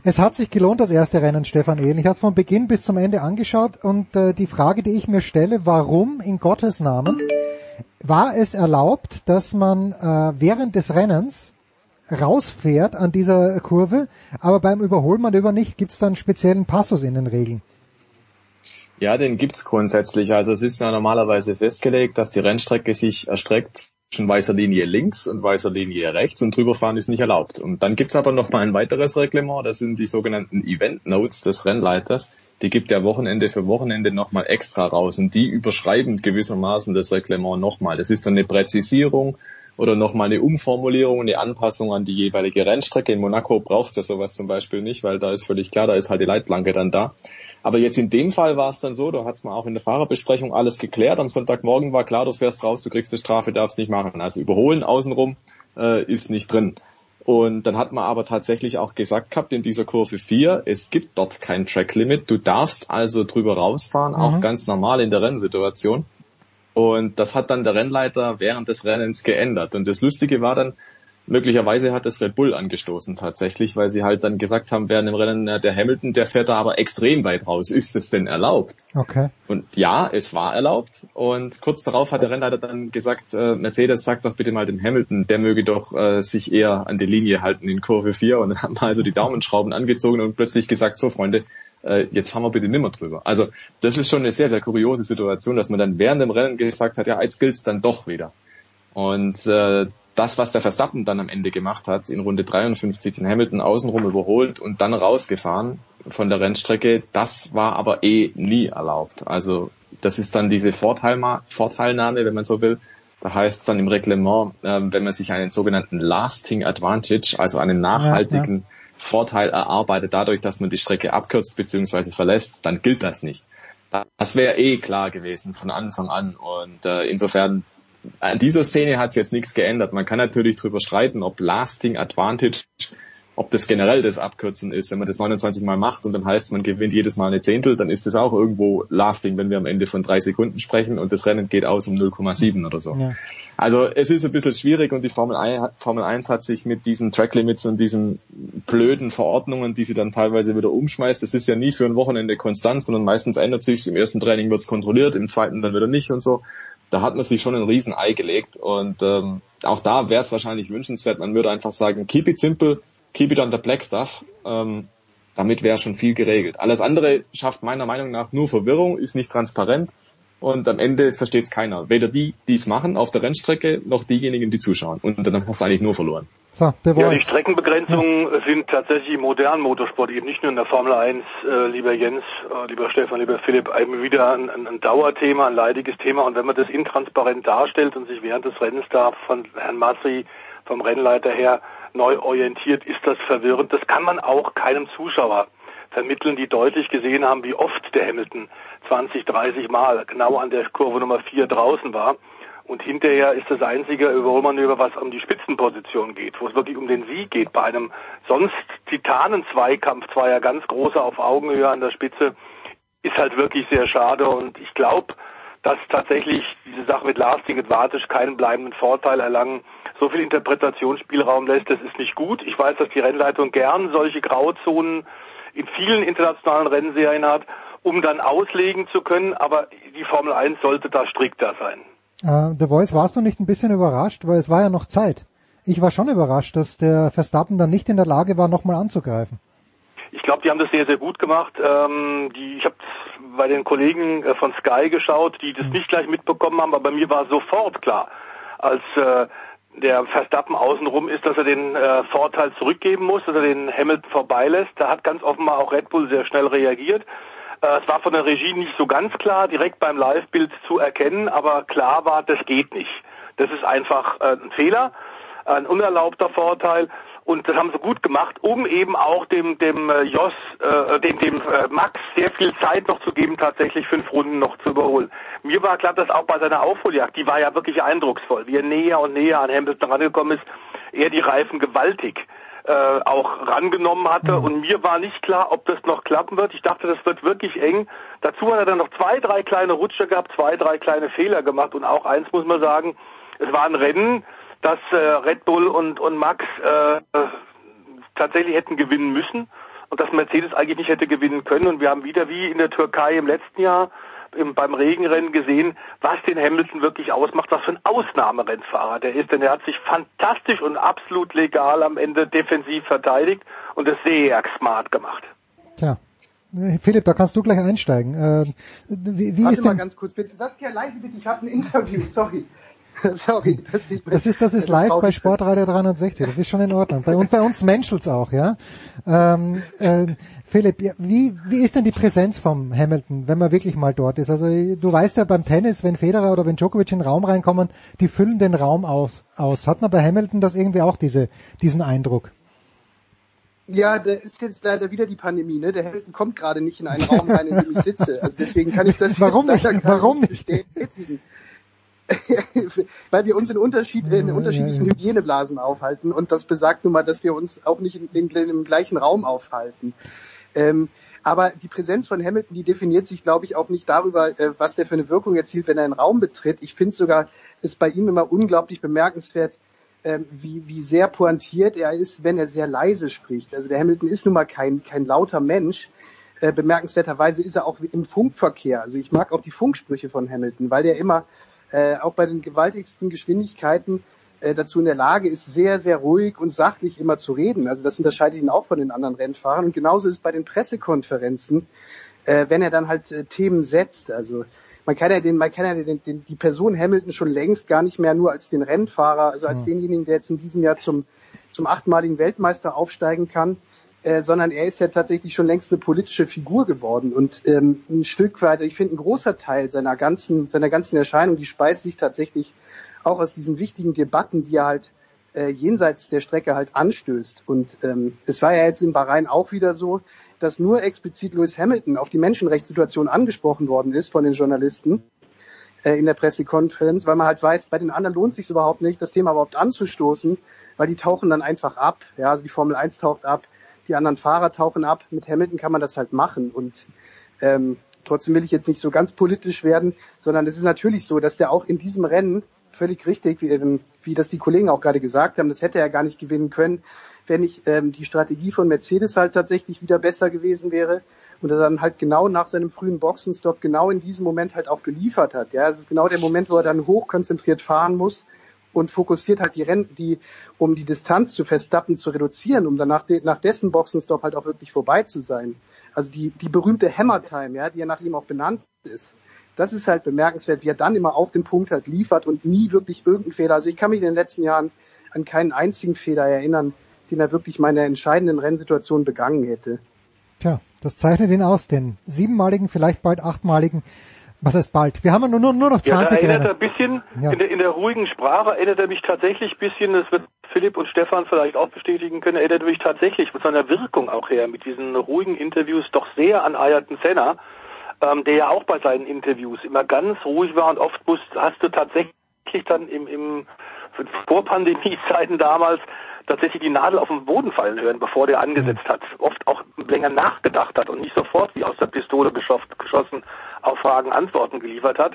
Es hat sich gelohnt, das erste Rennen, Stefan Ehlen. Ich habe es von Beginn bis zum Ende angeschaut und äh, die Frage, die ich mir stelle, warum in Gottes Namen war es erlaubt, dass man äh, während des Rennens rausfährt an dieser Kurve, aber beim Überholmanöver nicht? Gibt es dann speziellen Passus in den Regeln? Ja, den gibt's grundsätzlich. Also es ist ja normalerweise festgelegt, dass die Rennstrecke sich erstreckt zwischen weißer Linie links und weißer Linie rechts und drüberfahren ist nicht erlaubt. Und dann gibt's aber noch mal ein weiteres Reglement, das sind die sogenannten Event Notes des Rennleiters. Die gibt er Wochenende für Wochenende nochmal extra raus und die überschreiben gewissermaßen das Reglement nochmal. Das ist dann eine Präzisierung oder nochmal eine Umformulierung, eine Anpassung an die jeweilige Rennstrecke. In Monaco braucht er sowas zum Beispiel nicht, weil da ist völlig klar, da ist halt die Leitplanke dann da. Aber jetzt in dem Fall war es dann so, da hat's man auch in der Fahrerbesprechung alles geklärt. Am Sonntagmorgen war klar, du fährst raus, du kriegst eine Strafe, darfst nicht machen. Also überholen außenrum äh, ist nicht drin. Und dann hat man aber tatsächlich auch gesagt gehabt in dieser Kurve 4, es gibt dort kein Track Limit. Du darfst also drüber rausfahren, auch Mhm. ganz normal in der Rennsituation. Und das hat dann der Rennleiter während des Rennens geändert. Und das Lustige war dann, möglicherweise hat es Red Bull angestoßen tatsächlich, weil sie halt dann gesagt haben, während dem Rennen, der Hamilton, der fährt da aber extrem weit raus. Ist es denn erlaubt? Okay. Und ja, es war erlaubt. Und kurz darauf hat der Rennleiter dann gesagt, äh, Mercedes, sag doch bitte mal dem Hamilton, der möge doch äh, sich eher an die Linie halten in Kurve 4. Und dann haben wir also die Daumenschrauben angezogen und plötzlich gesagt, so Freunde, äh, jetzt fahren wir bitte nimmer drüber. Also das ist schon eine sehr, sehr kuriose Situation, dass man dann während dem Rennen gesagt hat, ja, jetzt gilt's dann doch wieder. Und äh, das, was der Verstappen dann am Ende gemacht hat, in Runde 53 den Hamilton außenrum überholt und dann rausgefahren von der Rennstrecke, das war aber eh nie erlaubt. Also das ist dann diese Vorteilma Vorteilnahme, wenn man so will. Da heißt es dann im Reglement, äh, wenn man sich einen sogenannten Lasting Advantage, also einen nachhaltigen Vorteil erarbeitet, dadurch, dass man die Strecke abkürzt bzw. verlässt, dann gilt das nicht. Das wäre eh klar gewesen von Anfang an. Und äh, insofern an dieser Szene hat es jetzt nichts geändert. Man kann natürlich drüber streiten, ob Lasting Advantage, ob das generell das Abkürzen ist. Wenn man das 29 Mal macht und dann heißt, man gewinnt jedes Mal eine Zehntel, dann ist das auch irgendwo Lasting, wenn wir am Ende von drei Sekunden sprechen und das Rennen geht aus um 0,7 oder so. Ja. Also es ist ein bisschen schwierig und die Formel 1, Formel 1 hat sich mit diesen Track Limits und diesen blöden Verordnungen, die sie dann teilweise wieder umschmeißt, das ist ja nie für ein Wochenende konstant, sondern meistens ändert sich, im ersten Training wird es kontrolliert, im zweiten dann wieder nicht und so. Da hat man sich schon ein riesen Ei gelegt und ähm, auch da wäre es wahrscheinlich wünschenswert, man würde einfach sagen, keep it simple, keep it on the black stuff. Ähm, damit wäre schon viel geregelt. Alles andere schafft meiner Meinung nach nur Verwirrung, ist nicht transparent und am Ende versteht es keiner. Weder die, die es machen auf der Rennstrecke, noch diejenigen, die zuschauen. Und dann hast du eigentlich nur verloren. So, ja, die Streckenbegrenzungen ja. sind tatsächlich im modernen Motorsport eben nicht nur in der Formel 1, äh, lieber Jens, äh, lieber Stefan, lieber Philipp, eben wieder ein, ein, ein, Dauerthema, ein leidiges Thema. Und wenn man das intransparent darstellt und sich während des Rennens da von Herrn Masri, vom Rennleiter her, neu orientiert, ist das verwirrend. Das kann man auch keinem Zuschauer vermitteln, die deutlich gesehen haben, wie oft der Hamilton 20, 30 Mal genau an der Kurve Nummer 4 draußen war. Und hinterher ist das einzige Überholmanöver, was um die Spitzenposition geht, wo es wirklich um den Sieg geht. Bei einem sonst Titanen-Zweikampf, zweier ganz große auf Augenhöhe an der Spitze, ist halt wirklich sehr schade. Und ich glaube, dass tatsächlich diese Sache mit Lasting Advantage keinen bleibenden Vorteil erlangen. So viel Interpretationsspielraum lässt, das ist nicht gut. Ich weiß, dass die Rennleitung gern solche Grauzonen in vielen internationalen Rennserien hat, um dann auslegen zu können. Aber die Formel 1 sollte da strikter sein. Uh, The Voice, warst du nicht ein bisschen überrascht, weil es war ja noch Zeit. Ich war schon überrascht, dass der Verstappen dann nicht in der Lage war, nochmal anzugreifen. Ich glaube, die haben das sehr, sehr gut gemacht. Ähm, die, ich habe bei den Kollegen äh, von Sky geschaut, die das mhm. nicht gleich mitbekommen haben, aber bei mir war sofort klar, als äh, der Verstappen außenrum ist, dass er den äh, Vorteil zurückgeben muss, dass er den Hamilton vorbeilässt. Da hat ganz offenbar auch Red Bull sehr schnell reagiert. Äh, es war von der Regie nicht so ganz klar, direkt beim Live-Bild zu erkennen, aber klar war, das geht nicht. Das ist einfach äh, ein Fehler, ein unerlaubter Vorteil. Und das haben sie gut gemacht, um eben auch dem dem äh, Jos, äh, dem dem äh, Max sehr viel Zeit noch zu geben, tatsächlich fünf Runden noch zu überholen. Mir war klar, dass auch bei seiner Aufholjagd, die war ja wirklich eindrucksvoll, wie er näher und näher an Hamilton rangekommen ist, er die Reifen gewaltig äh, auch rangenommen hatte. Mhm. Und mir war nicht klar, ob das noch klappen wird. Ich dachte, das wird wirklich eng. Dazu hat er dann noch zwei, drei kleine Rutsche gehabt, zwei, drei kleine Fehler gemacht. Und auch eins muss man sagen, es war ein Rennen, dass äh, Red Bull und, und Max äh, tatsächlich hätten gewinnen müssen und dass Mercedes eigentlich nicht hätte gewinnen können. Und wir haben wieder wie in der Türkei im letzten Jahr im, beim Regenrennen gesehen, was den Hamilton wirklich ausmacht, was für ein Ausnahmerennfahrer der ist. Denn er hat sich fantastisch und absolut legal am Ende defensiv verteidigt und es sehr smart gemacht. Tja. Philipp, da kannst du gleich einsteigen. Äh, wie wie Warte ist denn... mal ganz kurz bitte. Saskia, leise bitte, ich habe ein Interview, sorry. Sorry, das, das ist das ist live bei Sportradio 360. Das ist schon in Ordnung. Bei uns bei uns menschelt's auch, ja. Ähm, äh, Philipp, wie wie ist denn die Präsenz vom Hamilton, wenn man wirklich mal dort ist? Also du weißt ja beim Tennis, wenn Federer oder wenn Djokovic in den Raum reinkommen, die füllen den Raum aus. aus. Hat man bei Hamilton das irgendwie auch diese diesen Eindruck? Ja, da ist jetzt leider wieder die Pandemie, ne? Der Hamilton kommt gerade nicht in einen Raum rein, in dem ich sitze. Also deswegen kann ich das Warum jetzt nicht? Warum nicht? bestätigen. Weil wir uns in, Unterschied, in unterschiedlichen Hygieneblasen aufhalten und das besagt nun mal, dass wir uns auch nicht in, in, in im gleichen Raum aufhalten. Ähm, aber die Präsenz von Hamilton, die definiert sich, glaube ich, auch nicht darüber, äh, was der für eine Wirkung erzielt, wenn er einen Raum betritt. Ich finde sogar, ist bei ihm immer unglaublich bemerkenswert, äh, wie, wie sehr pointiert er ist, wenn er sehr leise spricht. Also der Hamilton ist nun mal kein, kein lauter Mensch. Äh, bemerkenswerterweise ist er auch im Funkverkehr. Also ich mag auch die Funksprüche von Hamilton, weil der immer äh, auch bei den gewaltigsten Geschwindigkeiten äh, dazu in der Lage ist, sehr, sehr ruhig und sachlich immer zu reden. Also das unterscheidet ihn auch von den anderen Rennfahrern. Und genauso ist es bei den Pressekonferenzen, äh, wenn er dann halt äh, Themen setzt. Also man kann ja den, man kann ja den, den, die Person Hamilton schon längst gar nicht mehr nur als den Rennfahrer, also als mhm. denjenigen, der jetzt in diesem Jahr zum, zum achtmaligen Weltmeister aufsteigen kann, äh, sondern er ist ja tatsächlich schon längst eine politische Figur geworden und ähm, ein Stück weit, ich finde, ein großer Teil seiner ganzen, seiner ganzen Erscheinung, die speist sich tatsächlich auch aus diesen wichtigen Debatten, die er halt äh, jenseits der Strecke halt anstößt. Und ähm, es war ja jetzt in Bahrain auch wieder so, dass nur explizit Lewis Hamilton auf die Menschenrechtssituation angesprochen worden ist von den Journalisten äh, in der Pressekonferenz, weil man halt weiß, bei den anderen lohnt es sich überhaupt nicht, das Thema überhaupt anzustoßen, weil die tauchen dann einfach ab. Ja, also die Formel 1 taucht ab, die anderen Fahrer tauchen ab. Mit Hamilton kann man das halt machen und ähm, trotzdem will ich jetzt nicht so ganz politisch werden, sondern es ist natürlich so, dass der auch in diesem Rennen völlig richtig, wie, ähm, wie das die Kollegen auch gerade gesagt haben. Das hätte er gar nicht gewinnen können, wenn nicht ähm, die Strategie von Mercedes halt tatsächlich wieder besser gewesen wäre und er dann halt genau nach seinem frühen Boxenstopp genau in diesem Moment halt auch geliefert hat. Ja, es ist genau der Moment, wo er dann hochkonzentriert fahren muss und fokussiert halt die Rennen, die, um die Distanz zu Verstappen zu reduzieren, um dann nach, de, nach dessen Boxenstopp halt auch wirklich vorbei zu sein. Also die, die berühmte Hammer Time, ja, die ja nach ihm auch benannt ist. Das ist halt bemerkenswert, wie er dann immer auf den Punkt halt liefert und nie wirklich irgendeinen Fehler. Also ich kann mich in den letzten Jahren an keinen einzigen Fehler erinnern, den er wirklich meine entscheidenden Rennsituation begangen hätte. Tja, das zeichnet ihn aus, den siebenmaligen, vielleicht bald achtmaligen was heißt bald? Wir haben nur, nur, nur noch 20 ja, da erinnert er ein bisschen, Ja. in, der, in der ruhigen Sprache erinnert er mich tatsächlich ein bisschen, das wird Philipp und Stefan vielleicht auch bestätigen können, erinnert er mich tatsächlich von seiner Wirkung auch her, mit diesen ruhigen Interviews doch sehr an Ayrton Senna, ähm, der ja auch bei seinen Interviews immer ganz ruhig war und oft musst, hast du tatsächlich dann im, im vor Pandemiezeiten damals tatsächlich die Nadel auf den Boden fallen hören, bevor der angesetzt hat. Oft auch länger nachgedacht hat und nicht sofort wie aus der Pistole geschossen, auf Fragen Antworten geliefert hat.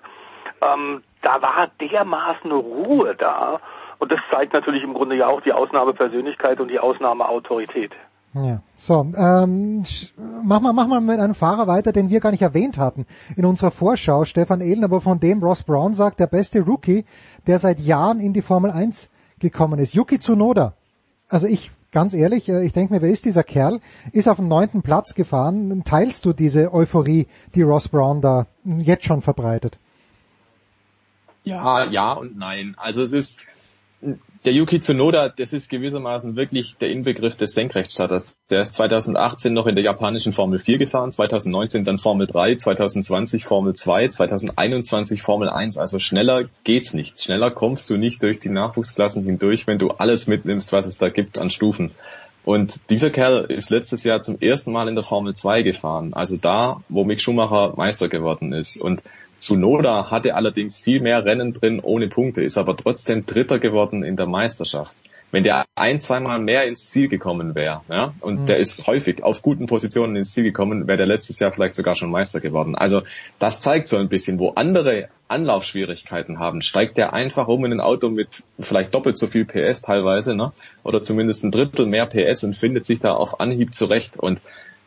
Ähm, da war dermaßen Ruhe da. Und das zeigt natürlich im Grunde ja auch die Ausnahmepersönlichkeit und die Ausnahmeautorität. Ja. So, ähm, mach mal, mach mal mit einem Fahrer weiter, den wir gar nicht erwähnt hatten in unserer Vorschau, Stefan Ehlen, aber von dem Ross Brown sagt, der beste Rookie, der seit Jahren in die Formel 1 gekommen ist. Yuki Tsunoda. Also ich, ganz ehrlich, äh, ich denke mir, wer ist dieser Kerl? Ist auf dem neunten Platz gefahren. Teilst du diese Euphorie, die Ross Brown da jetzt schon verbreitet? Ja, ja und nein. Also es ist der Yuki Tsunoda, das ist gewissermaßen wirklich der Inbegriff des Senkrechtstarters. Der ist 2018 noch in der japanischen Formel 4 gefahren, 2019 dann Formel 3, 2020 Formel 2, 2021 Formel 1. Also schneller geht's nicht. Schneller kommst du nicht durch die Nachwuchsklassen hindurch, wenn du alles mitnimmst, was es da gibt an Stufen. Und dieser Kerl ist letztes Jahr zum ersten Mal in der Formel 2 gefahren. Also da, wo Mick Schumacher Meister geworden ist. Und Tsunoda hatte allerdings viel mehr Rennen drin ohne Punkte, ist aber trotzdem Dritter geworden in der Meisterschaft. Wenn der ein, zweimal mehr ins Ziel gekommen wäre, ja, und Mhm. der ist häufig auf guten Positionen ins Ziel gekommen, wäre der letztes Jahr vielleicht sogar schon Meister geworden. Also das zeigt so ein bisschen, wo andere Anlaufschwierigkeiten haben, steigt der einfach um in ein Auto mit vielleicht doppelt so viel PS teilweise, ne? Oder zumindest ein Drittel mehr PS und findet sich da auf Anhieb zurecht. Und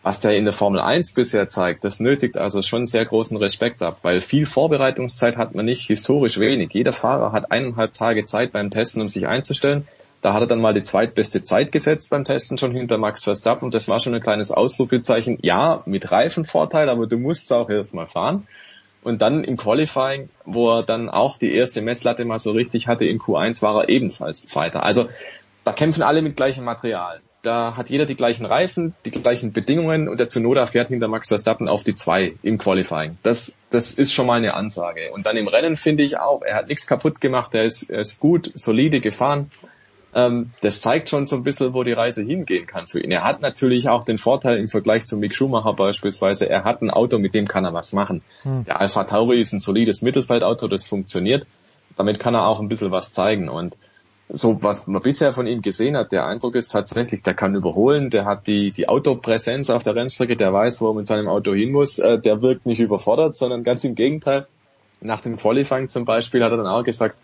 was der in der Formel 1 bisher zeigt, das nötigt also schon sehr großen Respekt ab, weil viel Vorbereitungszeit hat man nicht, historisch wenig. Jeder Fahrer hat eineinhalb Tage Zeit beim Testen, um sich einzustellen. Da hat er dann mal die zweitbeste Zeit gesetzt beim Testen schon hinter Max Verstappen. Das war schon ein kleines Ausrufezeichen. Ja, mit Reifenvorteil, aber du musst auch erst mal fahren. Und dann im Qualifying, wo er dann auch die erste Messlatte mal so richtig hatte, in Q1 war er ebenfalls Zweiter. Also da kämpfen alle mit gleichem Material. Da hat jeder die gleichen Reifen, die gleichen Bedingungen und der Tsunoda fährt hinter Max Verstappen auf die zwei im Qualifying. Das, das ist schon mal eine Ansage. Und dann im Rennen finde ich auch, er hat nichts kaputt gemacht, er ist, er ist gut, solide gefahren. Ähm, das zeigt schon so ein bisschen, wo die Reise hingehen kann für ihn. Er hat natürlich auch den Vorteil im Vergleich zu Mick Schumacher beispielsweise, er hat ein Auto, mit dem kann er was machen. Hm. Der Alpha Tauri ist ein solides Mittelfeldauto, das funktioniert. Damit kann er auch ein bisschen was zeigen. Und so was man bisher von ihm gesehen hat, der Eindruck ist tatsächlich, der kann überholen, der hat die, die Autopräsenz auf der Rennstrecke, der weiß, wo er mit seinem Auto hin muss, äh, der wirkt nicht überfordert, sondern ganz im Gegenteil. Nach dem Qualifying zum Beispiel hat er dann auch gesagt,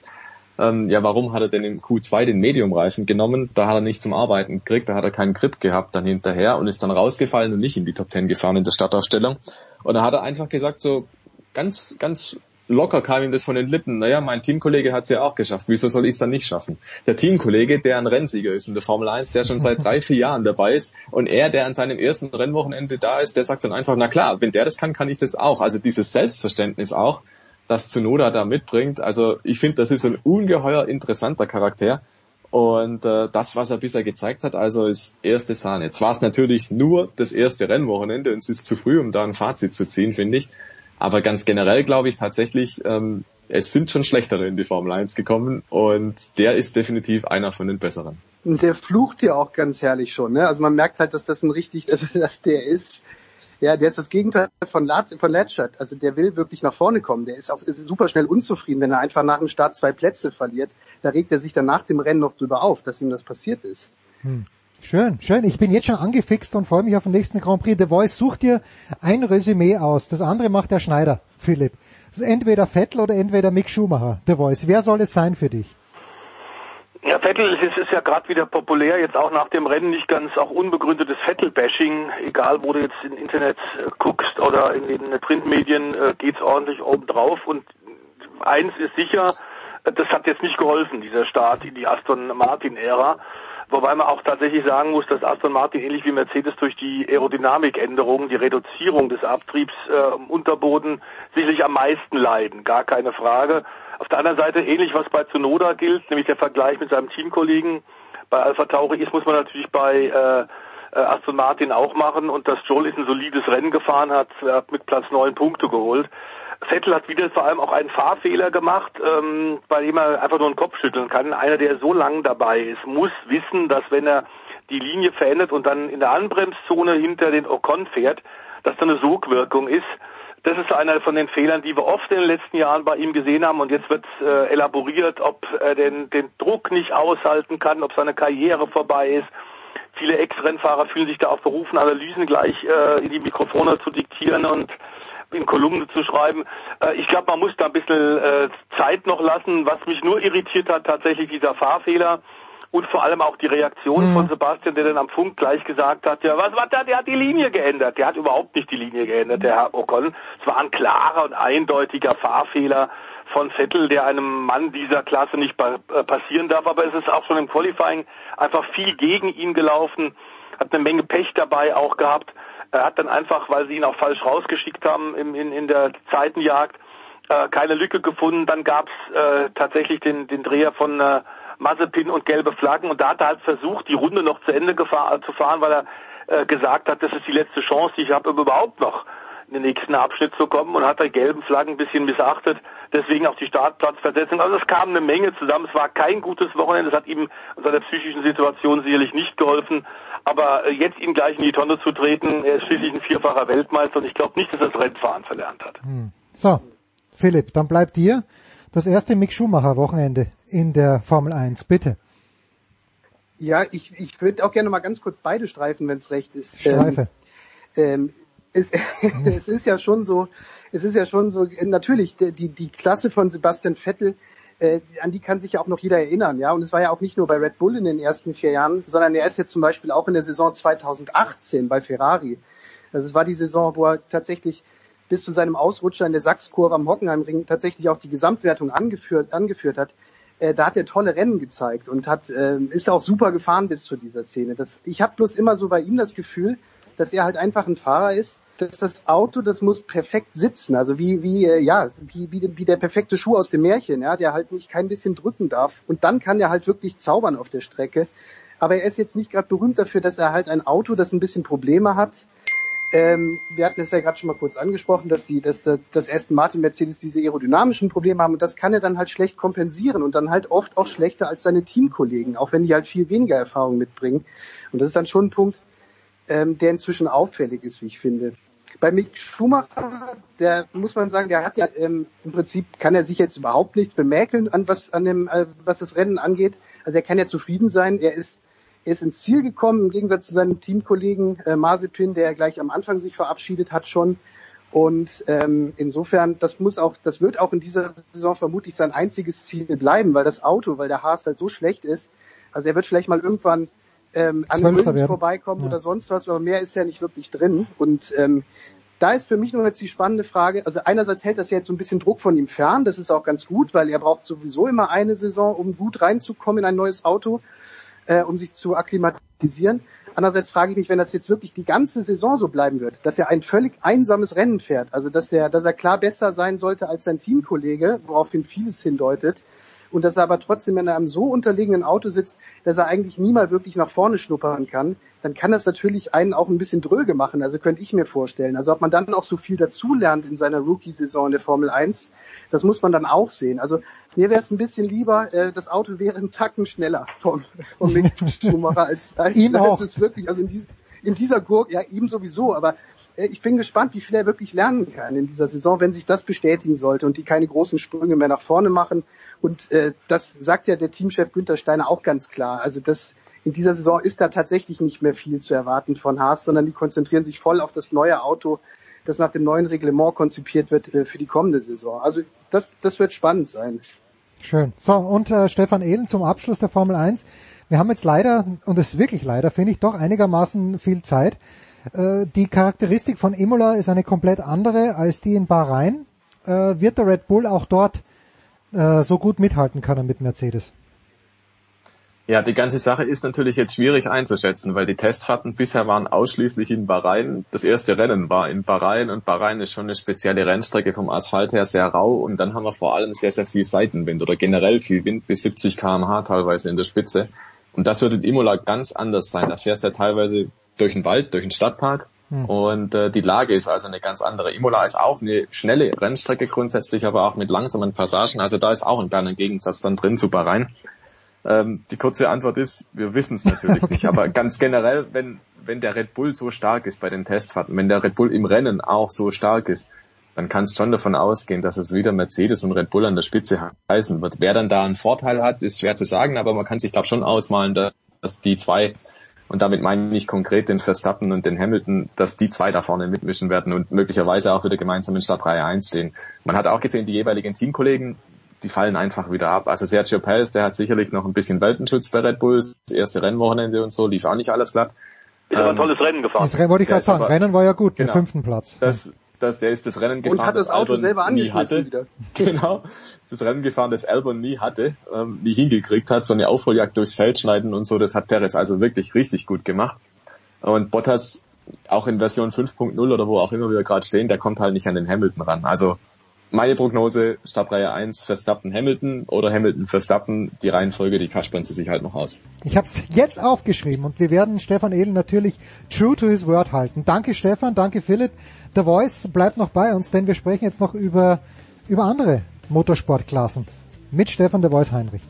ähm, ja, warum hat er denn im Q2 den Medium-Reifen genommen? Da hat er nicht zum Arbeiten gekriegt, da hat er keinen Grip gehabt dann hinterher und ist dann rausgefallen und nicht in die Top 10 gefahren in der Startaufstellung. Und da hat er einfach gesagt, so ganz, ganz locker kam ihm das von den Lippen. Naja, mein Teamkollege hat es ja auch geschafft. Wieso soll ich es dann nicht schaffen? Der Teamkollege, der ein Rennsieger ist in der Formel 1, der schon seit drei, vier Jahren dabei ist und er, der an seinem ersten Rennwochenende da ist, der sagt dann einfach, na klar, wenn der das kann, kann ich das auch. Also dieses Selbstverständnis auch, das Tsunoda da mitbringt. Also ich finde, das ist ein ungeheuer interessanter Charakter. Und äh, das, was er bisher gezeigt hat, also ist erste Sahne. Jetzt war es natürlich nur das erste Rennwochenende und es ist zu früh, um da ein Fazit zu ziehen, finde ich. Aber ganz generell glaube ich tatsächlich, ähm, es sind schon schlechtere in die Formel 1 gekommen und der ist definitiv einer von den besseren. Und der flucht ja auch ganz herrlich schon. Ne? Also man merkt halt, dass das ein richtig, also dass der ist, ja, der ist das Gegenteil von, Lat, von Latchert. Also der will wirklich nach vorne kommen. Der ist auch ist super schnell unzufrieden, wenn er einfach nach dem Start zwei Plätze verliert. Da regt er sich dann nach dem Rennen noch drüber auf, dass ihm das passiert ist. Hm. Schön, schön. Ich bin jetzt schon angefixt und freue mich auf den nächsten Grand Prix. The Voice sucht dir ein Resümee aus. Das andere macht der Schneider, Philipp. Entweder Vettel oder entweder Mick Schumacher. The Voice. Wer soll es sein für dich? Ja, Vettel ist, ist ja gerade wieder populär, jetzt auch nach dem Rennen nicht ganz auch unbegründetes Vettel-Bashing, egal wo du jetzt im Internet äh, guckst oder in den Printmedien, äh, geht's ordentlich obendrauf und eins ist sicher, äh, das hat jetzt nicht geholfen, dieser Start in die Aston Martin-Ära. Wobei man auch tatsächlich sagen muss, dass Aston Martin ähnlich wie Mercedes durch die Aerodynamikänderungen, die Reduzierung des Abtriebs äh, im Unterboden sicherlich am meisten leiden, gar keine Frage. Auf der anderen Seite ähnlich was bei Tsunoda gilt, nämlich der Vergleich mit seinem Teamkollegen bei Alpha Tauri ist, muss man natürlich bei äh, äh, Aston Martin auch machen und dass Joel ist ein solides Rennen gefahren hat, hat mit Platz neun Punkte geholt. Vettel hat wieder vor allem auch einen Fahrfehler gemacht, ähm, bei dem er einfach nur den Kopf schütteln kann. Einer, der so lang dabei ist, muss wissen, dass wenn er die Linie verändert und dann in der Anbremszone hinter den Ocon fährt, dass da eine Sogwirkung ist das ist einer von den Fehlern, die wir oft in den letzten Jahren bei ihm gesehen haben. Und jetzt wird äh, elaboriert, ob er den, den Druck nicht aushalten kann, ob seine Karriere vorbei ist. Viele Ex-Rennfahrer fühlen sich da auch berufen, Analysen gleich äh, in die Mikrofone zu diktieren und in Kolumnen zu schreiben. Äh, ich glaube, man muss da ein bisschen äh, Zeit noch lassen. Was mich nur irritiert hat, tatsächlich dieser Fahrfehler und vor allem auch die Reaktion mhm. von Sebastian, der dann am Funk gleich gesagt hat, ja, was war da, der hat die Linie geändert. Der hat überhaupt nicht die Linie geändert, der Herr Ocon. Es war ein klarer und eindeutiger Fahrfehler von Vettel, der einem Mann dieser Klasse nicht äh, passieren darf, aber es ist auch schon im Qualifying einfach viel gegen ihn gelaufen, hat eine Menge Pech dabei auch gehabt. Er hat dann einfach, weil sie ihn auch falsch rausgeschickt haben in, in, in der Zeitenjagd, äh, keine Lücke gefunden. Dann gab es äh, tatsächlich den, den Dreher von äh, Mazepin und gelbe Flaggen. Und da hat er halt versucht, die Runde noch zu Ende gefahr, zu fahren, weil er äh, gesagt hat, das ist die letzte Chance, die ich habe, überhaupt noch in den nächsten Abschnitt zu kommen und hat die gelben Flaggen ein bisschen missachtet. Deswegen auch die Startplatzversetzung. Also es kam eine Menge zusammen. Es war kein gutes Wochenende. Es hat ihm in seiner psychischen Situation sicherlich nicht geholfen. Aber äh, jetzt ihn gleich in die Tonne zu treten, er ist schließlich ein vierfacher Weltmeister und ich glaube nicht, dass er das Rennfahren verlernt hat. Hm. So, Philipp, dann bleibt dir das erste Mick Schumacher Wochenende in der Formel 1. Bitte. Ja, ich, ich würde auch gerne mal ganz kurz beide streifen, wenn es recht ist. Streife. Ähm, ähm, es, es ist ja schon so, es ist ja schon so, natürlich, die, die Klasse von Sebastian Vettel, äh, an die kann sich ja auch noch jeder erinnern, ja. Und es war ja auch nicht nur bei Red Bull in den ersten vier Jahren, sondern er ist jetzt zum Beispiel auch in der Saison 2018 bei Ferrari. Also es war die Saison, wo er tatsächlich bis zu seinem Ausrutscher in der Sachskurve am Hockenheimring tatsächlich auch die Gesamtwertung angeführt, angeführt hat, äh, da hat er tolle Rennen gezeigt und hat äh, ist auch super gefahren bis zu dieser Szene. Das, ich habe bloß immer so bei ihm das Gefühl, dass er halt einfach ein Fahrer ist, dass das Auto, das muss perfekt sitzen, also wie wie äh, ja wie, wie wie der perfekte Schuh aus dem Märchen, ja, der halt nicht kein bisschen drücken darf und dann kann er halt wirklich zaubern auf der Strecke. Aber er ist jetzt nicht gerade berühmt dafür, dass er halt ein Auto, das ein bisschen Probleme hat, ähm, wir hatten es ja gerade schon mal kurz angesprochen, dass die, dass, dass, dass Aston Martin Mercedes diese aerodynamischen Probleme haben und das kann er dann halt schlecht kompensieren und dann halt oft auch schlechter als seine Teamkollegen, auch wenn die halt viel weniger Erfahrung mitbringen. Und das ist dann schon ein Punkt, ähm, der inzwischen auffällig ist, wie ich finde. Bei Mick Schumacher, der muss man sagen, der hat ja ähm, im Prinzip kann er sich jetzt überhaupt nichts bemäkeln an was an dem äh, was das Rennen angeht. Also er kann ja zufrieden sein. Er ist er ist ins Ziel gekommen, im Gegensatz zu seinem Teamkollegen äh, Mazepin, der gleich am Anfang sich verabschiedet hat schon. Und ähm, insofern, das muss auch, das wird auch in dieser Saison vermutlich sein einziges Ziel bleiben, weil das Auto, weil der Haas halt so schlecht ist. Also er wird vielleicht mal irgendwann ähm, an Williams vorbeikommen ja. oder sonst was, aber mehr ist ja nicht wirklich drin. Und ähm, da ist für mich nur jetzt die spannende Frage, also einerseits hält das ja jetzt so ein bisschen Druck von ihm fern, das ist auch ganz gut, weil er braucht sowieso immer eine Saison, um gut reinzukommen in ein neues Auto äh, um sich zu akklimatisieren. Andererseits frage ich mich, wenn das jetzt wirklich die ganze Saison so bleiben wird, dass er ein völlig einsames Rennen fährt, also dass er, dass er klar besser sein sollte als sein Teamkollege, woraufhin vieles hindeutet, und dass er aber trotzdem in einem so unterlegenen Auto sitzt, dass er eigentlich nie mal wirklich nach vorne schnuppern kann, dann kann das natürlich einen auch ein bisschen dröge machen. Also könnte ich mir vorstellen. Also ob man dann auch so viel dazulernt in seiner Rookie-Saison in der Formel 1, das muss man dann auch sehen. Also mir wäre es ein bisschen lieber, äh, das Auto wäre einen Tacken schneller vom, vom Mick Schumacher als, als, als auch. es wirklich, also in, dies, in dieser Gurke, ja ihm sowieso, aber ich bin gespannt, wie viel er wirklich lernen kann in dieser Saison, wenn sich das bestätigen sollte und die keine großen Sprünge mehr nach vorne machen. Und äh, das sagt ja der Teamchef Günther Steiner auch ganz klar. Also das in dieser Saison ist da tatsächlich nicht mehr viel zu erwarten von Haas, sondern die konzentrieren sich voll auf das neue Auto, das nach dem neuen Reglement konzipiert wird äh, für die kommende Saison. Also das, das wird spannend sein. Schön. So, und äh, Stefan Ehlen zum Abschluss der Formel 1. Wir haben jetzt leider, und es ist wirklich leider, finde ich, doch einigermaßen viel Zeit. Äh, die Charakteristik von Imola ist eine komplett andere als die in Bahrain. Äh, wird der Red Bull auch dort äh, so gut mithalten können mit Mercedes? Ja, die ganze Sache ist natürlich jetzt schwierig einzuschätzen, weil die Testfahrten bisher waren ausschließlich in Bahrain. Das erste Rennen war in Bahrain und Bahrain ist schon eine spezielle Rennstrecke vom Asphalt her sehr rau und dann haben wir vor allem sehr, sehr viel Seitenwind oder generell viel Wind bis 70 kmh teilweise in der Spitze. Und das wird in Imola ganz anders sein. Da fährst du ja teilweise durch den Wald, durch den Stadtpark hm. und äh, die Lage ist also eine ganz andere. Imola ist auch eine schnelle Rennstrecke grundsätzlich, aber auch mit langsamen Passagen. Also da ist auch ein kleiner Gegensatz dann drin zu Bahrain. Ähm, die kurze Antwort ist, wir wissen es natürlich nicht. Aber ganz generell, wenn, wenn der Red Bull so stark ist bei den Testfahrten, wenn der Red Bull im Rennen auch so stark ist, dann kannst du schon davon ausgehen, dass es wieder Mercedes und Red Bull an der Spitze heißen wird. Wer dann da einen Vorteil hat, ist schwer zu sagen, aber man kann sich, glaube schon ausmalen, dass die zwei, und damit meine ich konkret den Verstappen und den Hamilton, dass die zwei da vorne mitmischen werden und möglicherweise auch wieder gemeinsam in Startreihe 1 stehen. Man hat auch gesehen, die jeweiligen Teamkollegen die fallen einfach wieder ab. Also Sergio Perez, der hat sicherlich noch ein bisschen Weltenschutz bei Red Bull. Das erste Rennwochenende und so lief auch nicht alles glatt. Ist aber ein ähm, tolles Rennen gefahren. Das wollte ich gerade sagen. Aber, Rennen war ja gut, genau, den fünften Platz. Das, das, der ist das Rennen gefahren, und hat das, das Auto Albon selber angeschmissen wieder. Genau, das ist das Rennen gefahren, das Albon nie hatte, ähm, nie hingekriegt hat, so eine Aufholjagd durchs Feld schneiden und so, das hat Perez also wirklich richtig gut gemacht. Und Bottas, auch in Version 5.0 oder wo auch immer wir gerade stehen, der kommt halt nicht an den Hamilton ran. Also meine Prognose, Startreihe 1, Verstappen, Hamilton oder Hamilton, Verstappen, die Reihenfolge, die kaspern sie sich halt noch aus. Ich habe es jetzt aufgeschrieben und wir werden Stefan Edel natürlich true to his word halten. Danke Stefan, danke Philipp. The Voice bleibt noch bei uns, denn wir sprechen jetzt noch über, über andere Motorsportklassen mit Stefan The Voice Heinrich.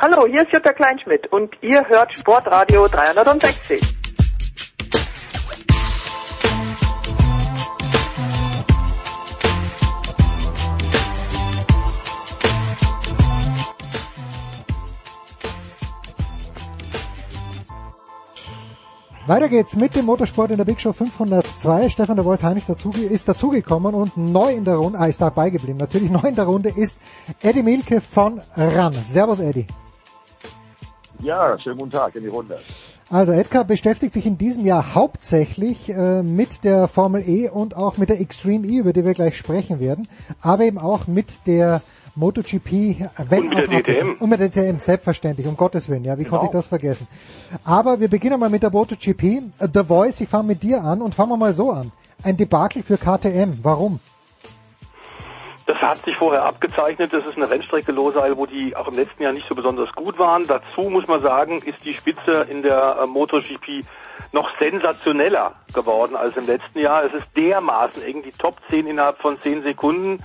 Hallo, hier ist Jutta Kleinschmidt und ihr hört Sportradio 360. Weiter geht's mit dem Motorsport in der Big Show 502. Stefan der Voice Heinrich dazu, ist dazugekommen und neu in der Runde, ah, ist dabei geblieben. Natürlich neu in der Runde ist Eddie Milke von RAN. Servus Eddie. Ja, schönen guten Tag in die Runde. Also Edgar beschäftigt sich in diesem Jahr hauptsächlich äh, mit der Formel E und auch mit der Extreme E, über die wir gleich sprechen werden, aber eben auch mit der MotoGP wenn und mit der DTM. Und mit der DTM, selbstverständlich, um Gottes Willen, ja, wie genau. konnte ich das vergessen? Aber wir beginnen mal mit der MotoGP. The Voice, ich fange mit dir an und fangen wir mal so an. Ein Debakel für KTM, warum? Das hat sich vorher abgezeichnet. Das ist eine Rennstrecke Losail, wo die auch im letzten Jahr nicht so besonders gut waren. Dazu muss man sagen, ist die Spitze in der äh, MotoGP noch sensationeller geworden als im letzten Jahr. Es ist dermaßen eng, die Top 10 innerhalb von 10 Sekunden.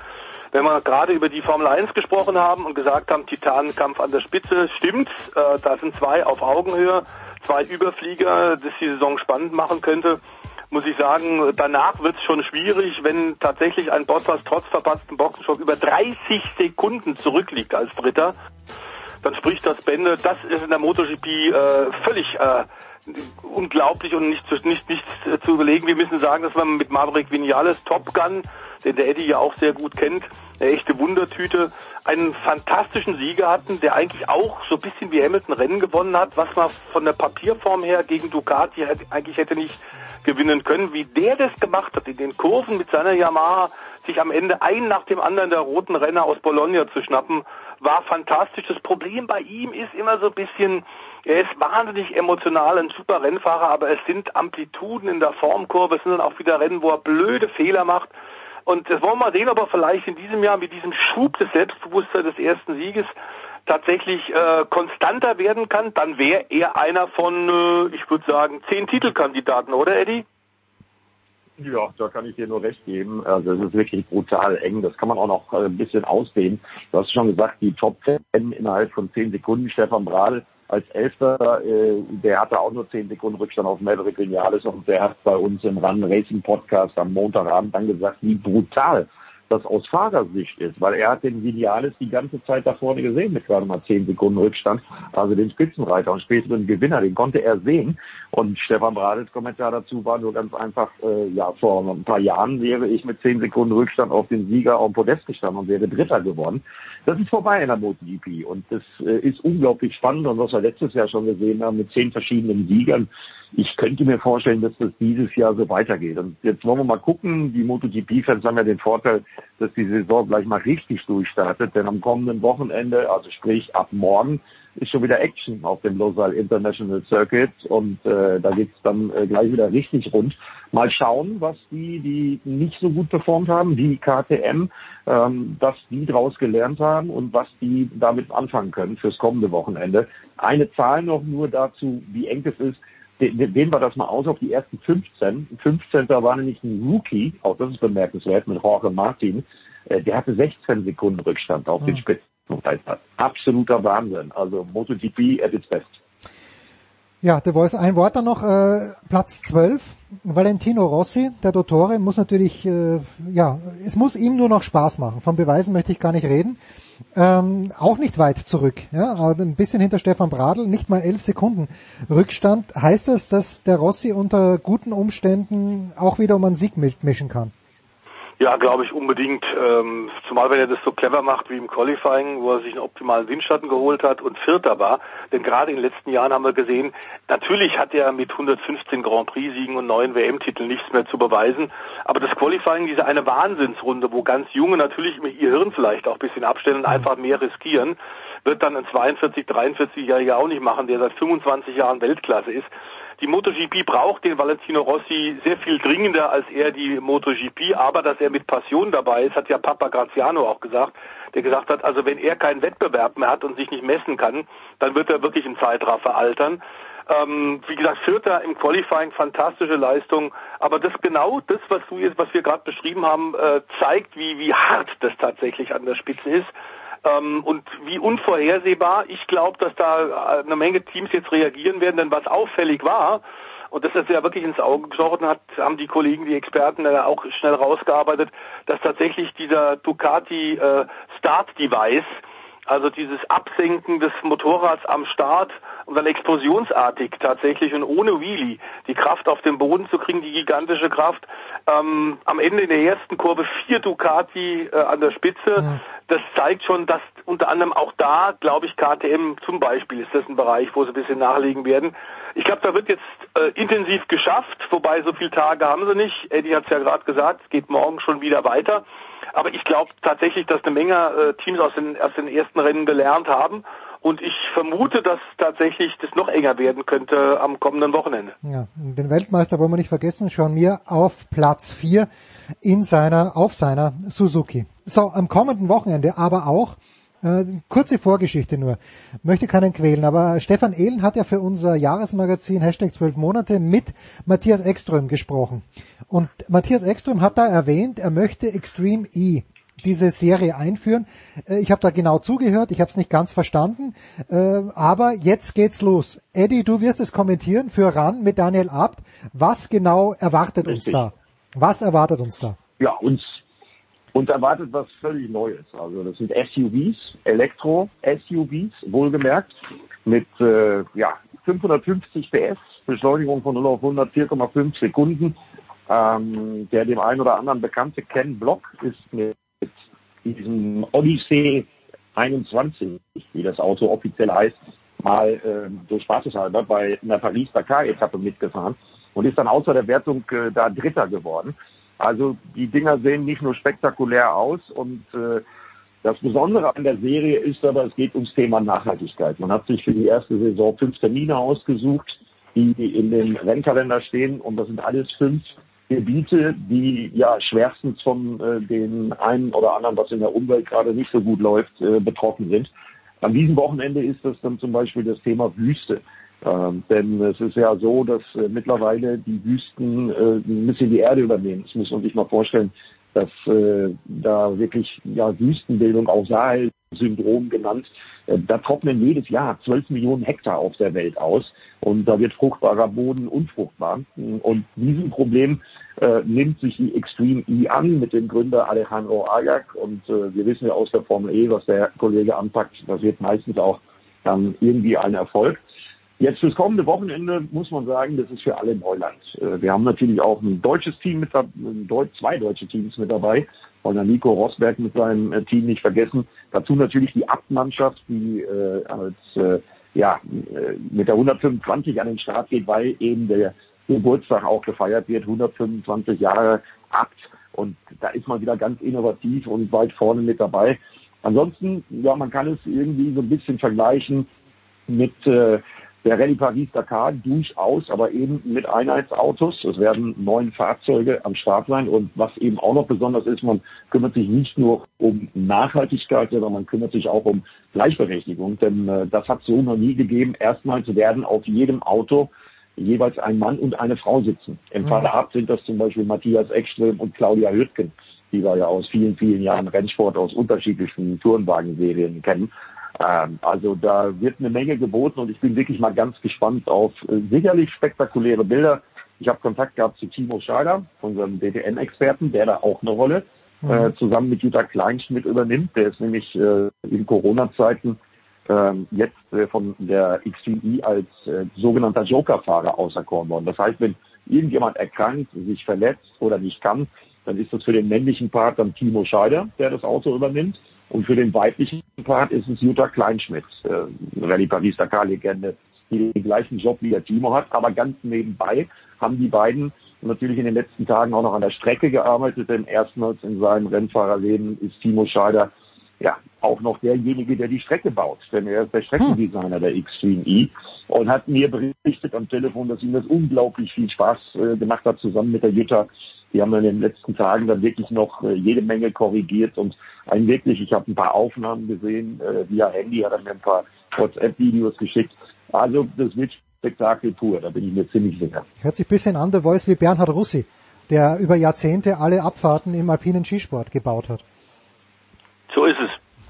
Wenn wir gerade über die Formel 1 gesprochen haben und gesagt haben, Titanenkampf an der Spitze, stimmt, äh, da sind zwei auf Augenhöhe, zwei Überflieger, das die Saison spannend machen könnte muss ich sagen, danach wird es schon schwierig, wenn tatsächlich ein Bottas trotz verpatzten Boxenstopp über 30 Sekunden zurückliegt als Dritter. Dann spricht das Bände. Das ist in der MotoGP äh, völlig äh, unglaublich und nicht, nicht, nicht zu überlegen. Wir müssen sagen, dass man mit Maverick Vinales Top Gun, den der Eddie ja auch sehr gut kennt, eine echte Wundertüte, einen fantastischen Sieger hatten, der eigentlich auch so ein bisschen wie Hamilton Rennen gewonnen hat, was man von der Papierform her gegen Ducati eigentlich hätte nicht gewinnen können. Wie der das gemacht hat, in den Kurven mit seiner Yamaha, sich am Ende ein nach dem anderen der roten Renner aus Bologna zu schnappen, war fantastisch. Das Problem bei ihm ist immer so ein bisschen, er ist wahnsinnig emotional, ein super Rennfahrer, aber es sind Amplituden in der Formkurve, es sind dann auch wieder Rennen, wo er blöde Fehler macht. Und das wollen wir mal sehen, ob er vielleicht in diesem Jahr mit diesem Schub des Selbstbewusstseins des ersten Sieges tatsächlich äh, konstanter werden kann, dann wäre er einer von, äh, ich würde sagen, zehn Titelkandidaten, oder Eddie? Ja, da kann ich dir nur recht geben. Also es ist wirklich brutal eng. Das kann man auch noch äh, ein bisschen ausdehnen. Du hast schon gesagt, die Top 10 innerhalb von zehn Sekunden. Stefan Bradl als Elfter, äh, der hatte auch nur zehn Sekunden Rückstand auf Maverick Vinales und der hat bei uns im Run Racing Podcast am Montagabend dann gesagt, wie brutal das aus Fahrersicht ist, weil er hat den Vinales die ganze Zeit da vorne gesehen mit gerade mal zehn Sekunden Rückstand, also den Spitzenreiter und späteren Gewinner, den konnte er sehen. Und Stefan Bradels Kommentar dazu war nur ganz einfach, äh, ja, vor ein paar Jahren wäre ich mit zehn Sekunden Rückstand auf den Sieger auf dem Podest gestanden und wäre Dritter geworden. Das ist vorbei in der MotoGP und das äh, ist unglaublich spannend und was wir letztes Jahr schon gesehen haben mit zehn verschiedenen Siegern, ich könnte mir vorstellen, dass das dieses Jahr so weitergeht. Und jetzt wollen wir mal gucken. Die MotoGP-Fans haben ja den Vorteil, dass die Saison gleich mal richtig durchstartet. Denn am kommenden Wochenende, also sprich ab morgen, ist schon wieder Action auf dem Lausanne International Circuit und äh, da geht's dann äh, gleich wieder richtig rund. Mal schauen, was die, die nicht so gut performt haben, wie KTM, ähm, was die daraus gelernt haben und was die damit anfangen können fürs kommende Wochenende. Eine Zahl noch nur dazu, wie eng es ist dehnen wir das mal aus auf die ersten 15. 15. war nämlich ein Rookie, auch das ist bemerkenswert, mit Jorge Martin. Äh, der hatte 16 Sekunden Rückstand auf den Absoluter Wahnsinn. Also MotoGP at its best. Ja, der Voice, ein Wort dann noch, äh, Platz 12, Valentino Rossi, der Dottore, muss natürlich, äh, ja, es muss ihm nur noch Spaß machen. Von Beweisen möchte ich gar nicht reden. Ähm, auch nicht weit zurück, ja, ein bisschen hinter Stefan Bradl, nicht mal elf Sekunden Rückstand. Heißt das, dass der Rossi unter guten Umständen auch wieder um einen Sieg mischen kann? Ja, glaube ich unbedingt. Ähm, zumal wenn er das so clever macht wie im Qualifying, wo er sich einen optimalen Windschatten geholt hat und Vierter war. Denn gerade in den letzten Jahren haben wir gesehen, natürlich hat er mit 115 Grand Prix-Siegen und neun WM-Titeln nichts mehr zu beweisen. Aber das Qualifying, diese eine Wahnsinnsrunde, wo ganz Junge natürlich ihr Hirn vielleicht auch ein bisschen abstellen und einfach mehr riskieren, wird dann ein 42, 43-Jähriger auch nicht machen, der seit 25 Jahren Weltklasse ist. Die MotoGP braucht den Valentino Rossi sehr viel dringender als er die MotoGP, aber dass er mit Passion dabei ist, hat ja Papa Graziano auch gesagt, der gesagt hat, also wenn er keinen Wettbewerb mehr hat und sich nicht messen kann, dann wird er wirklich im Zeitraffer altern. Ähm, wie gesagt, Vierter im Qualifying, fantastische Leistung. Aber das genau das, was du jetzt, was wir gerade beschrieben haben, äh, zeigt, wie, wie hart das tatsächlich an der Spitze ist. Ähm, und wie unvorhersehbar. Ich glaube, dass da eine Menge Teams jetzt reagieren werden, denn was auffällig war, und das ist ja wirklich ins Auge gestochen hat, haben die Kollegen, die Experten da auch schnell rausgearbeitet, dass tatsächlich dieser Ducati äh, Start Device, also dieses Absenken des Motorrads am Start und dann explosionsartig tatsächlich und ohne Wheelie die Kraft auf den Boden zu kriegen, die gigantische Kraft. Ähm, am Ende in der ersten Kurve vier Ducati äh, an der Spitze. Ja. Das zeigt schon, dass unter anderem auch da, glaube ich, KTM zum Beispiel ist das ein Bereich, wo sie ein bisschen nachlegen werden. Ich glaube, da wird jetzt äh, intensiv geschafft, wobei so viele Tage haben sie nicht. Eddie hat es ja gerade gesagt, es geht morgen schon wieder weiter. Aber ich glaube tatsächlich, dass eine Menge äh, Teams aus den, aus den ersten Rennen gelernt haben und ich vermute, dass tatsächlich das noch enger werden könnte am kommenden Wochenende. Ja, den Weltmeister wollen wir nicht vergessen, Sean Mir auf Platz 4 in seiner, auf seiner Suzuki. So, am kommenden Wochenende aber auch, äh, kurze Vorgeschichte nur, möchte keinen quälen, aber Stefan Ehlen hat ja für unser Jahresmagazin Hashtag 12 Monate mit Matthias Ekström gesprochen. Und Matthias Ekström hat da erwähnt, er möchte Extreme E diese Serie einführen. Äh, ich habe da genau zugehört, ich habe es nicht ganz verstanden, äh, aber jetzt geht's los. Eddie, du wirst es kommentieren für RAN mit Daniel Abt. Was genau erwartet Richtig. uns da? Was erwartet uns da? Ja, uns, uns erwartet was völlig Neues. Also das sind SUVs, Elektro-SUVs, wohlgemerkt, mit äh, ja, 550 PS, Beschleunigung von 0 auf 100, 4,5 Sekunden. Ähm, der dem einen oder anderen bekannte Ken Block ist mit diesem Odyssey 21, wie das Auto offiziell heißt, mal äh, so spaßeshalber bei einer Paris-Dakar-Etappe mitgefahren und ist dann außer der Wertung äh, da Dritter geworden. Also die Dinger sehen nicht nur spektakulär aus und äh, das Besondere an der Serie ist aber, es geht ums Thema Nachhaltigkeit. Man hat sich für die erste Saison fünf Termine ausgesucht, die in dem Rennkalender stehen und das sind alles fünf Gebiete, die ja schwerstens von äh, den einen oder anderen, was in der Umwelt gerade nicht so gut läuft, äh, betroffen sind. An diesem Wochenende ist das dann zum Beispiel das Thema Wüste. Ähm, denn es ist ja so, dass äh, mittlerweile die Wüsten äh, ein bisschen die Erde übernehmen. Das muss man sich mal vorstellen, dass äh, da wirklich ja Wüstenbildung, auch Sahel Syndrom genannt. Äh, Da trocknen jedes Jahr 12 Millionen Hektar auf der Welt aus und da wird fruchtbarer Boden unfruchtbar. Und diesem Problem äh, nimmt sich die Extreme E an mit dem Gründer Alejandro Agag und äh, wir wissen ja aus der Formel E, was der Kollege anpackt, das wird meistens auch dann irgendwie ein Erfolg. Jetzt fürs kommende Wochenende muss man sagen, das ist für alle Neuland. Äh, Wir haben natürlich auch ein deutsches Team mit dabei, zwei deutsche Teams mit dabei, wollen der Nico Rosberg mit seinem äh, Team nicht vergessen. Dazu natürlich die Abt-Mannschaft, die äh, als äh, ja äh, mit der 125 an den Start geht, weil eben der Geburtstag auch gefeiert wird, 125 Jahre Abt. Und da ist man wieder ganz innovativ und weit vorne mit dabei. Ansonsten, ja, man kann es irgendwie so ein bisschen vergleichen mit äh, der Rallye Paris-Dakar durchaus, aber eben mit Einheitsautos. Es werden neun Fahrzeuge am Start sein. Und was eben auch noch besonders ist, man kümmert sich nicht nur um Nachhaltigkeit, sondern man kümmert sich auch um Gleichberechtigung. Denn äh, das hat es so noch nie gegeben. Erstmals werden auf jedem Auto jeweils ein Mann und eine Frau sitzen. Im Mhm. Falle Ab sind das zum Beispiel Matthias Ekström und Claudia Hüttgen, die wir ja aus vielen, vielen Jahren Rennsport aus unterschiedlichen Tourenwagenserien kennen. Ähm, also da wird eine Menge geboten und ich bin wirklich mal ganz gespannt auf äh, sicherlich spektakuläre Bilder. Ich habe Kontakt gehabt zu Timo Scheider, unserem DTN-Experten, der da auch eine Rolle äh, zusammen mit Jutta Kleinschmidt übernimmt. Der ist nämlich äh, in Corona-Zeiten ähm, jetzt äh, von der XTI als äh, sogenannter Joker-Fahrer auserkoren worden. Das heißt, wenn irgendjemand erkrankt, sich verletzt oder nicht kann, dann ist das für den männlichen Part dann Timo Scheider, der das Auto übernimmt. Und für den weiblichen Part ist es Jutta Kleinschmidt, äh, Rallye Paris-Dakar-Legende, die den gleichen Job wie der Timo hat. Aber ganz nebenbei haben die beiden natürlich in den letzten Tagen auch noch an der Strecke gearbeitet, denn erstmals in seinem Rennfahrerleben ist Timo Scheider ja auch noch derjenige, der die Strecke baut, denn er ist der Streckendesigner der Xtreme E und hat mir berichtet am Telefon, dass ihm das unglaublich viel Spaß äh, gemacht hat, zusammen mit der Jutta. Die haben in den letzten Tagen dann wirklich noch äh, jede Menge korrigiert und ein wirklich, ich habe ein paar Aufnahmen gesehen, äh, via Handy hat er mir ein paar WhatsApp-Videos geschickt. Also das wird Spektakel pur, da bin ich mir ziemlich sicher. Hört sich ein bisschen an, der Voice wie Bernhard Russi, der über Jahrzehnte alle Abfahrten im alpinen Skisport gebaut hat. So ist es.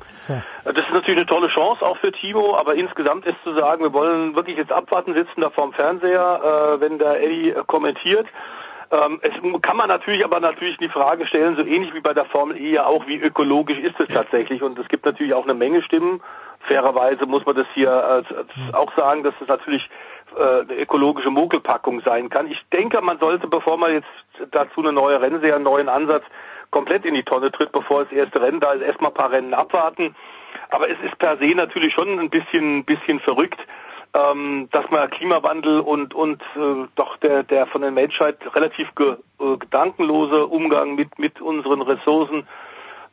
So. Das ist natürlich eine tolle Chance auch für Timo, aber insgesamt ist zu sagen, wir wollen wirklich jetzt abwarten, sitzen da vorm Fernseher, äh, wenn der Eddie kommentiert. Ähm, es kann man natürlich aber natürlich die Frage stellen, so ähnlich wie bei der Formel E ja auch, wie ökologisch ist es tatsächlich? Und es gibt natürlich auch eine Menge Stimmen. Fairerweise muss man das hier äh, auch sagen, dass es natürlich äh, eine ökologische Mogelpackung sein kann. Ich denke, man sollte, bevor man jetzt dazu eine neue Rennserie, einen neuen Ansatz komplett in die Tonne tritt, bevor das erste Rennen da ist, erstmal ein paar Rennen abwarten. Aber es ist per se natürlich schon ein bisschen, bisschen verrückt, ähm, dass man Klimawandel und und äh, doch der der von der Menschheit relativ ge, äh, gedankenlose Umgang mit mit unseren Ressourcen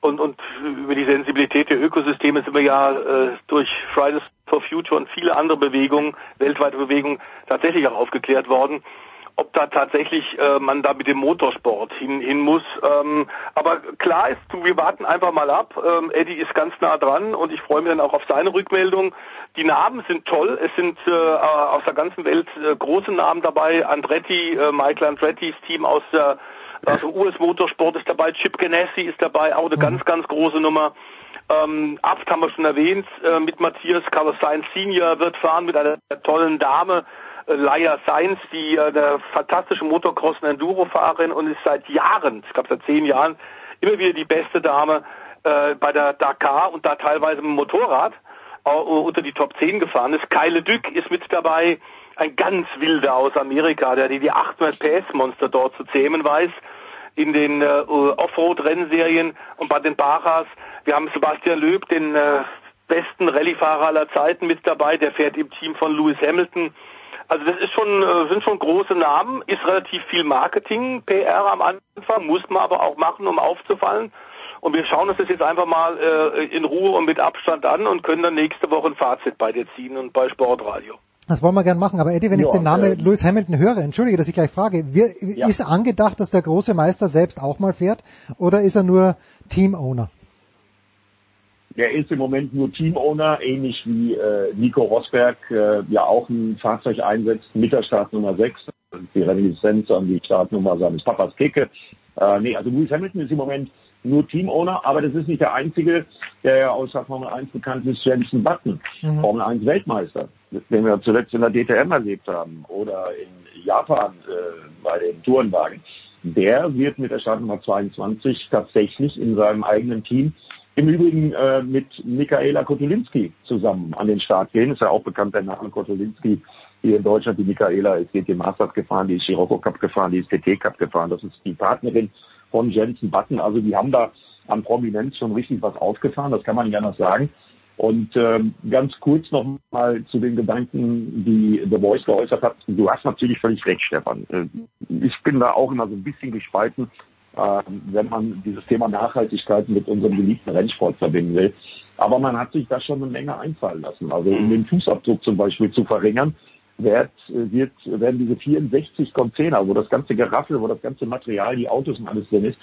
und und über die Sensibilität der Ökosysteme sind wir ja äh, durch Fridays for Future und viele andere Bewegungen, weltweite Bewegungen tatsächlich auch aufgeklärt worden ob da tatsächlich äh, man da mit dem Motorsport hin, hin muss. Ähm, aber klar ist, du, wir warten einfach mal ab. Ähm, Eddie ist ganz nah dran und ich freue mich dann auch auf seine Rückmeldung. Die Namen sind toll. Es sind äh, aus der ganzen Welt äh, große Namen dabei. Andretti, äh, Michael Andrettis Team aus der also US Motorsport ist dabei, Chip Ganassi ist dabei, auch eine ganz, ganz große Nummer. Ähm, Abt haben wir schon erwähnt, äh, mit Matthias Carlos Sainz Senior wird fahren mit einer tollen Dame, äh, Laia Sainz, die äh, eine fantastische Motocross- und ist seit Jahren, ich glaube seit zehn Jahren, immer wieder die beste Dame äh, bei der Dakar und da teilweise mit dem Motorrad äh, unter die Top 10 gefahren ist. Kyle Dück ist mit dabei, ein ganz wilder aus Amerika, der die 800 PS-Monster dort zu zähmen weiß in den äh, Offroad-Rennserien und bei den Baras. Wir haben Sebastian Löb, den äh, besten Rallyefahrer aller Zeiten mit dabei, der fährt im Team von Lewis Hamilton. Also das ist schon, äh, sind schon große Namen, ist relativ viel Marketing, PR am Anfang, muss man aber auch machen, um aufzufallen. Und wir schauen uns das jetzt einfach mal äh, in Ruhe und mit Abstand an und können dann nächste Woche ein Fazit bei dir ziehen und bei Sportradio. Das wollen wir gern machen, aber Eddie, wenn Ja, ich den Namen äh, Lewis Hamilton höre, entschuldige, dass ich gleich frage, wir, ist angedacht, dass der große Meister selbst auch mal fährt oder ist er nur Team-Owner? Der ist im Moment nur Teamowner, ähnlich wie äh, Nico Rosberg äh, ja auch ein Fahrzeug einsetzt mit der Startnummer 6, die Reminiszenz an die Startnummer seines Papas Keke. Äh, nee, also Lewis Hamilton ist im Moment nur Teamowner, aber das ist nicht der einzige, der ja aus der Formel 1 bekannt ist, Jensen Button, Mhm. Formel 1 Weltmeister, den wir zuletzt in der DTM erlebt haben oder in Japan äh, bei den Tourenwagen. Der wird mit der Startnummer 22 tatsächlich in seinem eigenen Team im Übrigen äh, mit Michaela Kotulinski zusammen an den Start gehen. Ist ja auch bekannt, der Name Kotulinski hier in Deutschland. Die Michaela ist GT Masters gefahren, die ist Scirocco Cup gefahren, die ist TT Cup gefahren. Das ist die Partnerin von Jensen Button. Also die haben da an Prominenz schon richtig was aufgefahren, das kann man ja noch sagen. Und ähm, ganz kurz noch mal zu den Gedanken, die The Voice geäußert hat. Du hast natürlich völlig recht, Stefan. Äh, Ich bin da auch immer so ein bisschen gespalten, wenn man dieses Thema Nachhaltigkeit mit unserem geliebten Rennsport verbinden will. Aber man hat sich da schon eine Menge einfallen lassen. Also um den Fußabdruck zum Beispiel zu verringern, wird, wird, werden diese 64 Container, wo das ganze Geraffel, wo das ganze Material, die Autos und alles drin ist,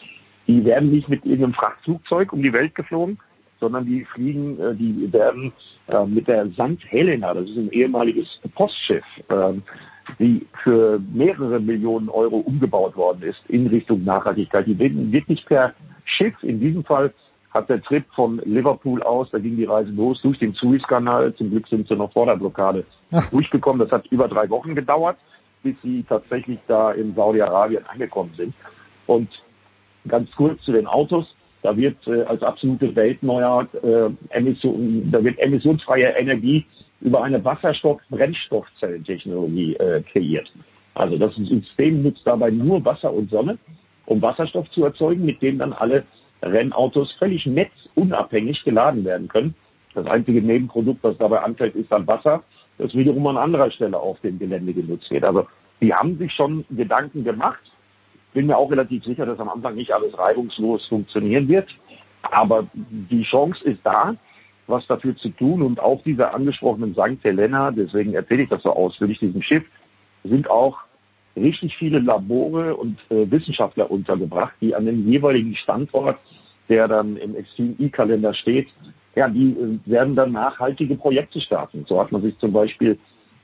die werden nicht mit irgendeinem Frachtflugzeug um die Welt geflogen, sondern die fliegen, äh, die werden äh, mit der St. Helena, das ist ein ehemaliges Postschiff, ähm, die für mehrere Millionen Euro umgebaut worden ist in Richtung Nachhaltigkeit. Die werden wirklich per Schiff, in diesem Fall hat der Trip von Liverpool aus, da ging die Reise los, durch den Suezkanal, zum Glück sind sie noch vor der Blockade durchgekommen. Das hat über drei Wochen gedauert, bis sie tatsächlich da in Saudi-Arabien angekommen sind. Und ganz kurz zu den Autos. Da wird äh, als absolute Weltneuheit äh, Emission, da wird emissionsfreie Energie über eine Wasserstoff-Brennstoffzellentechnologie äh, kreiert. Also das System nutzt dabei nur Wasser und Sonne, um Wasserstoff zu erzeugen, mit dem dann alle Rennautos völlig netzunabhängig geladen werden können. Das einzige Nebenprodukt, was dabei anfällt, ist dann Wasser, das wiederum an anderer Stelle auf dem Gelände genutzt wird. Also die haben sich schon Gedanken gemacht. Bin mir auch relativ sicher, dass am Anfang nicht alles reibungslos funktionieren wird. Aber die Chance ist da, was dafür zu tun. Und auf dieser angesprochenen St. Helena, deswegen erzähle ich das so ausführlich, diesem Schiff, sind auch richtig viele Labore und äh, Wissenschaftler untergebracht, die an dem jeweiligen Standort, der dann im Extreme E-Kalender steht, ja, die äh, werden dann nachhaltige Projekte starten. So hat man sich zum Beispiel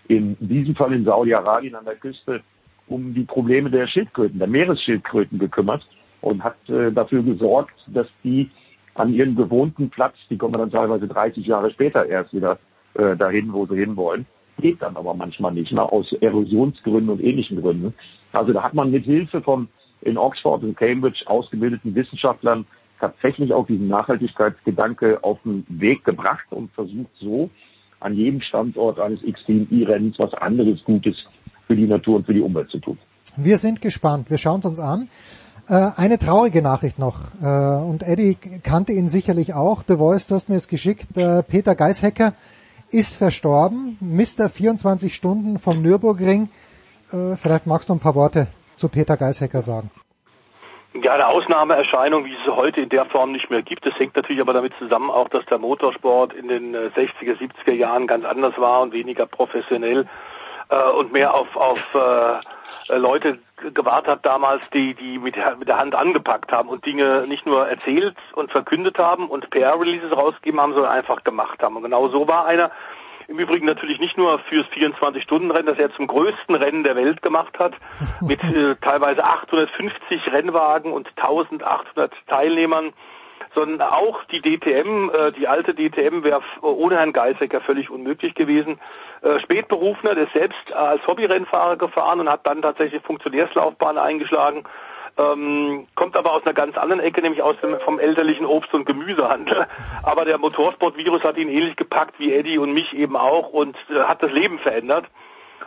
in diesem Fall in Saudi-Arabien an der Küste um die Probleme der Schildkröten, der Meeresschildkröten gekümmert und hat äh, dafür gesorgt, dass die an ihren gewohnten Platz, die kommen dann teilweise 30 Jahre später erst wieder äh, dahin, wo sie hinwollen, geht dann aber manchmal nicht, ne, aus Erosionsgründen und ähnlichen Gründen. Also da hat man mit Hilfe von in Oxford und Cambridge ausgebildeten Wissenschaftlern tatsächlich auch diesen Nachhaltigkeitsgedanke auf den Weg gebracht und versucht so an jedem Standort eines Extreme E-Rennens was anderes Gutes für die Natur und für die Umwelt zu tun. Wir sind gespannt. Wir schauen es uns an. Äh, eine traurige Nachricht noch. Äh, und Eddie kannte ihn sicherlich auch. The Voice, du hast mir es geschickt. Äh, Peter Geishecker ist verstorben. Mr. 24 Stunden vom Nürburgring. Vielleicht magst du ein paar Worte zu Peter Geishecker sagen. Ja, eine Ausnahmeerscheinung, wie es heute in der Form nicht mehr gibt. Das hängt natürlich aber damit zusammen auch, dass der Motorsport in den 60er, 70er Jahren ganz anders war und weniger professionell und mehr auf, auf Leute gewartet hat damals, die, die mit, mit der Hand angepackt haben und Dinge nicht nur erzählt und verkündet haben und PR-Releases rausgegeben haben, sondern einfach gemacht haben. Und genau so war einer. Im Übrigen natürlich nicht nur fürs 24-Stunden-Rennen, das er zum größten Rennen der Welt gemacht hat, mit äh, teilweise 850 Rennwagen und 1800 Teilnehmern, sondern auch die DTM, äh, die alte DTM wäre ohne Herrn Geisecker völlig unmöglich gewesen. Äh, Spätberufener, der ist selbst als Hobbyrennfahrer gefahren und hat dann tatsächlich Funktionärslaufbahn eingeschlagen. Ähm, kommt aber aus einer ganz anderen Ecke, nämlich aus dem vom elterlichen Obst- und Gemüsehandel. Aber der Motorsportvirus hat ihn ähnlich gepackt wie Eddie und mich eben auch und äh, hat das Leben verändert.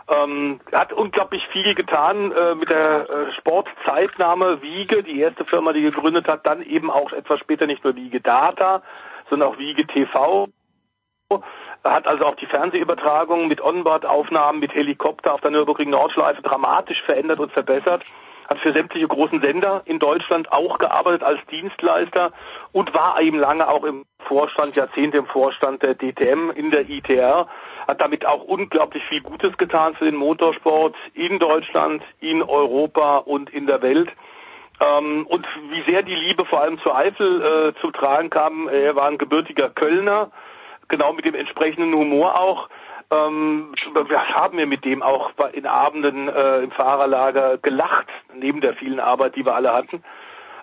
Ähm, hat unglaublich viel getan äh, mit der äh, Sportzeitnahme Wiege, die erste Firma, die gegründet hat, dann eben auch etwas später nicht nur Wiege Data, sondern auch Wiege TV. Hat also auch die Fernsehübertragung mit Onboard-Aufnahmen mit Helikopter auf der Nürburgring Nordschleife dramatisch verändert und verbessert hat für sämtliche großen Sender in Deutschland auch gearbeitet als Dienstleister und war eben lange auch im Vorstand, Jahrzehnte im Vorstand der DTM in der ITR, hat damit auch unglaublich viel Gutes getan für den Motorsport in Deutschland, in Europa und in der Welt. Ähm, und wie sehr die Liebe vor allem zur Eifel äh, zu tragen kam, er war ein gebürtiger Kölner, genau mit dem entsprechenden Humor auch. Ähm, wir haben wir mit dem auch in Abenden äh, im Fahrerlager gelacht, neben der vielen Arbeit, die wir alle hatten.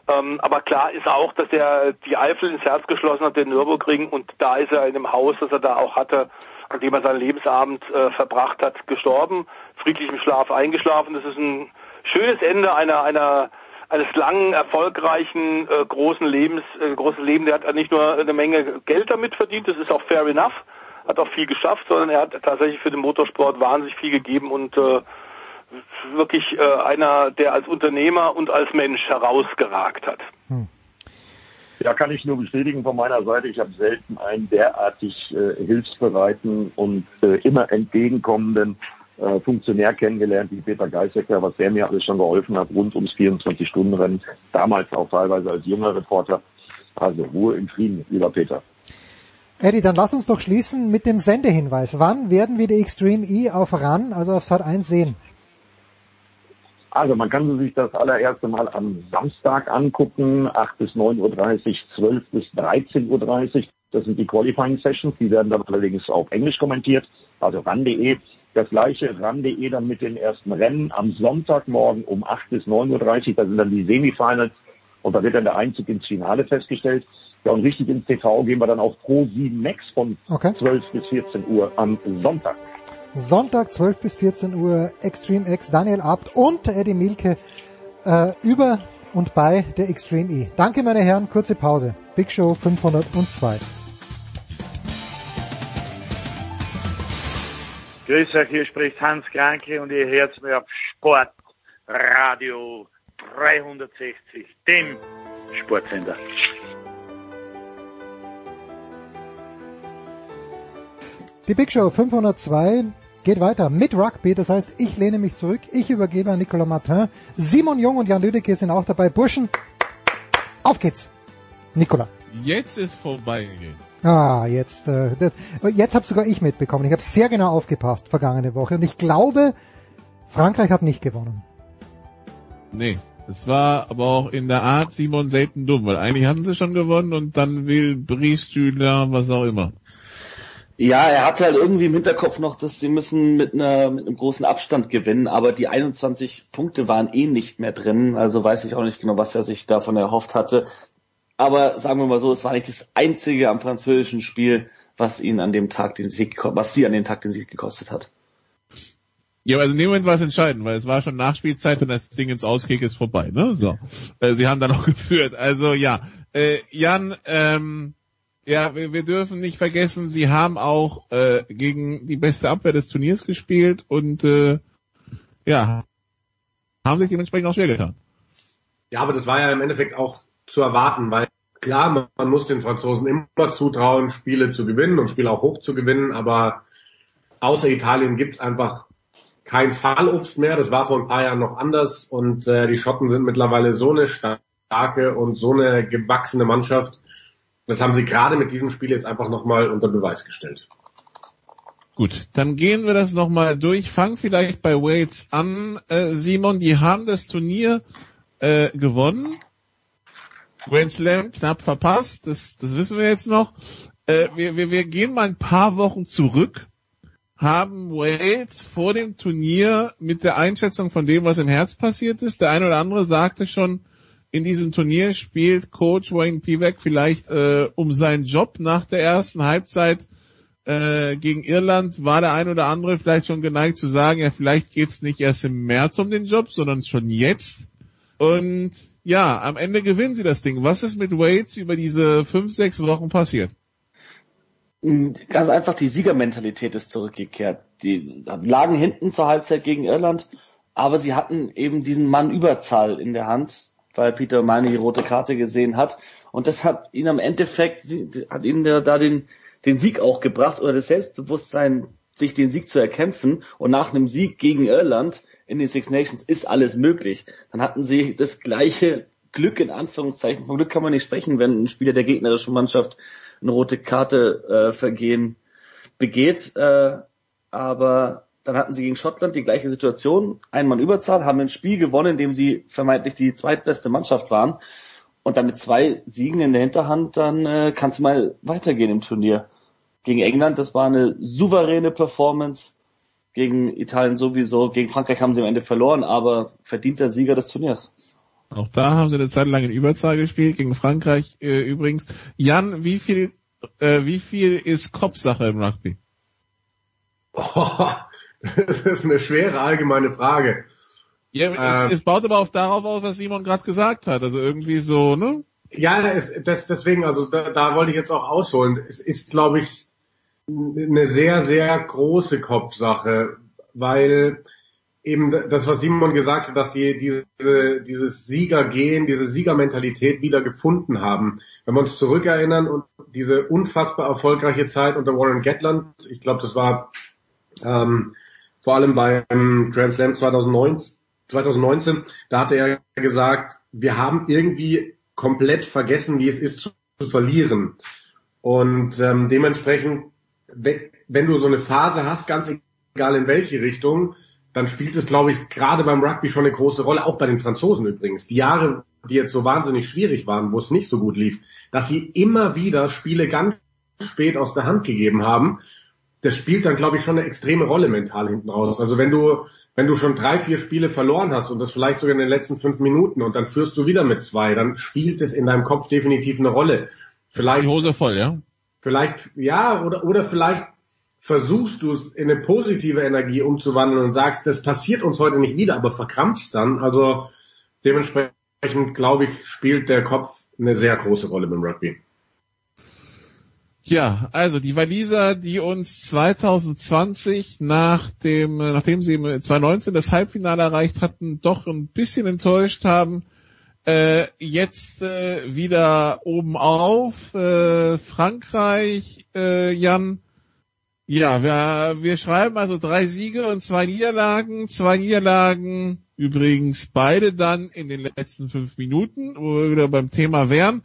Ähm, aber klar ist auch, dass er die Eifel ins Herz geschlossen hat, den Nürburgring, und da ist er in dem Haus, das er da auch hatte, an dem er seinen Lebensabend äh, verbracht hat, gestorben, friedlich im Schlaf eingeschlafen. Das ist ein schönes Ende einer, einer eines langen, erfolgreichen, äh, großen Lebens, äh, großen Leben. Der hat nicht nur eine Menge Geld damit verdient, das ist auch fair enough, hat auch viel geschafft, sondern er hat tatsächlich für den Motorsport wahnsinnig viel gegeben und äh, wirklich äh, einer, der als Unternehmer und als Mensch herausgeragt hat. Ja, kann ich nur bestätigen von meiner Seite. Ich habe selten einen derartig äh, hilfsbereiten und äh, immer entgegenkommenden äh, Funktionär kennengelernt, wie Peter Geisecker, was der mir alles schon geholfen hat, rund ums 24-Stunden-Rennen, damals auch teilweise als junger Reporter. Also Ruhe im Frieden, lieber Peter. Eddie, dann lass uns doch schließen mit dem Sendehinweis. Wann werden wir die Extreme E auf RAN, also auf Sat 1 sehen? Also man kann sich das allererste Mal am Samstag angucken, 8 bis 9.30 Uhr, 12 bis 13.30 Uhr. Das sind die Qualifying Sessions, die werden dann allerdings auf Englisch kommentiert, also ran.de. Das gleiche ran.de dann mit den ersten Rennen am Sonntagmorgen um 8 bis 9.30 Uhr, da sind dann die Semifinals und da wird dann der Einzug ins Finale festgestellt. Ja, und richtig ins TV gehen wir dann auf Pro 7 Max von okay. 12 bis 14 Uhr am Sonntag. Sonntag 12 bis 14 Uhr Extreme X, Daniel Abt und Eddie Milke äh, über und bei der Extreme E. Danke meine Herren, kurze Pause. Big Show 502. Grüß euch, hier spricht Hans Kranke und ihr hört mir auf Sportradio 360, dem Sportsender. Die Big Show 502 geht weiter mit Rugby, das heißt, ich lehne mich zurück, ich übergebe an Nicolas Martin, Simon Jung und Jan Lüdecke sind auch dabei. Burschen, auf geht's. Nicolas. Jetzt ist vorbei. Ah, jetzt, äh, das, jetzt habe sogar ich mitbekommen. Ich habe sehr genau aufgepasst vergangene Woche und ich glaube, Frankreich hat nicht gewonnen. Nee, es war aber auch in der Art Simon selten dumm, weil eigentlich hatten sie schon gewonnen und dann will Briefstühler, was auch immer. Ja, er hatte halt irgendwie im Hinterkopf noch, dass sie müssen mit, einer, mit einem großen Abstand gewinnen, aber die 21 Punkte waren eh nicht mehr drin, also weiß ich auch nicht genau, was er sich davon erhofft hatte. Aber sagen wir mal so, es war nicht das einzige am französischen Spiel, was ihn an dem Tag den Sieg, was sie an dem Tag den Sieg gekostet hat. Ja, also in dem Moment war es entscheidend, weil es war schon Nachspielzeit und das Ding ins Auskick ist vorbei, ne? So. Äh, sie haben dann auch geführt. Also ja. Äh, Jan, ähm, ja, wir, wir dürfen nicht vergessen, sie haben auch äh, gegen die beste Abwehr des Turniers gespielt und äh, ja, haben sich dementsprechend auch schwer getan. Ja, aber das war ja im Endeffekt auch zu erwarten, weil klar, man, man muss den Franzosen immer zutrauen, Spiele zu gewinnen und Spiele auch hoch zu gewinnen, aber außer Italien gibt's einfach kein Fallobst mehr. Das war vor ein paar Jahren noch anders und äh, die Schotten sind mittlerweile so eine starke und so eine gewachsene Mannschaft. Das haben sie gerade mit diesem Spiel jetzt einfach nochmal unter Beweis gestellt. Gut, dann gehen wir das nochmal durch. Fang vielleicht bei Wales an, äh, Simon. Die haben das Turnier äh, gewonnen. Grand Slam knapp verpasst, das, das wissen wir jetzt noch. Äh, wir, wir, wir gehen mal ein paar Wochen zurück. Haben Wales vor dem Turnier mit der Einschätzung von dem, was im Herz passiert ist. Der eine oder andere sagte schon, in diesem Turnier spielt Coach Wayne Pivek vielleicht äh, um seinen Job nach der ersten Halbzeit äh, gegen Irland. War der ein oder andere vielleicht schon geneigt zu sagen, ja, vielleicht geht's nicht erst im März um den Job, sondern schon jetzt. Und ja, am Ende gewinnen sie das Ding. Was ist mit Waits über diese fünf, sechs Wochen passiert? Ganz einfach, die Siegermentalität ist zurückgekehrt. Die lagen hinten zur Halbzeit gegen Irland, aber sie hatten eben diesen Mann Überzahl in der Hand, weil Peter Meine die rote Karte gesehen hat. Und das hat ihn am Endeffekt, hat ihnen da den, den Sieg auch gebracht oder das Selbstbewusstsein, sich den Sieg zu erkämpfen. Und nach einem Sieg gegen Irland in den Six Nations ist alles möglich. Dann hatten sie das gleiche Glück in Anführungszeichen. Von Glück kann man nicht sprechen, wenn ein Spieler der gegnerischen Mannschaft eine rote Karte äh, vergehen begeht. Äh, aber dann hatten sie gegen Schottland die gleiche Situation. Ein Mann Überzahl, haben ein Spiel gewonnen, in dem sie vermeintlich die zweitbeste Mannschaft waren. Und dann mit zwei Siegen in der Hinterhand, dann äh, kannst du mal weitergehen im Turnier. Gegen England, das war eine souveräne Performance. Gegen Italien sowieso. Gegen Frankreich haben sie am Ende verloren, aber verdienter Sieger des Turniers. Auch da haben sie eine Zeit lang in Überzahl gespielt, gegen Frankreich äh, übrigens. Jan, wie viel, äh, wie viel ist Kopfsache im Rugby? Oh, das ist eine schwere allgemeine Frage. Ja, es, Ähm. es baut aber auch darauf aus, was Simon gerade gesagt hat. Also irgendwie so, ne? Ja, es, das, deswegen, also da, da wollte ich jetzt auch ausholen. Es ist, glaube ich, eine sehr, sehr große Kopfsache, weil eben das, was Simon gesagt hat, dass sie diese, dieses Siegergehen, diese Siegermentalität wieder gefunden haben. Wenn wir uns zurückerinnern und diese unfassbar erfolgreiche Zeit unter Warren Gatland, ich glaube, das war ähm, vor allem beim Grand Slam 2019, 2019, da hatte er gesagt, wir haben irgendwie komplett vergessen, wie es ist zu, zu verlieren. Und ähm, dementsprechend, wenn, wenn du so eine Phase hast, ganz egal in welche Richtung, dann spielt es, glaube ich, gerade beim Rugby schon eine große Rolle, auch bei den Franzosen übrigens. Die Jahre, die jetzt so wahnsinnig schwierig waren, wo es nicht so gut lief, dass sie immer wieder Spiele ganz spät aus der Hand gegeben haben, das spielt dann, glaube ich, schon eine extreme Rolle mental hinten raus. Also wenn du, wenn du schon drei, vier Spiele verloren hast und das vielleicht sogar in den letzten fünf Minuten und dann führst du wieder mit zwei, dann spielt es in deinem Kopf definitiv eine Rolle. Vielleicht Die Hose voll, ja? Vielleicht, ja, oder, oder vielleicht versuchst du es in eine positive Energie umzuwandeln und sagst, das passiert uns heute nicht wieder, aber verkrampfst dann. Also dementsprechend, glaube ich, spielt der Kopf eine sehr große Rolle beim Rugby. Ja, also die Waliser, die uns 2020 nach dem, äh, nachdem sie im 2019 das Halbfinale erreicht hatten, doch ein bisschen enttäuscht haben. Äh, jetzt äh, wieder oben auf. Äh, Frankreich, äh, Jan. Ja, wir, wir schreiben also drei Siege und zwei Niederlagen. Zwei Niederlagen übrigens beide dann in den letzten fünf Minuten, wo wir wieder beim Thema wären.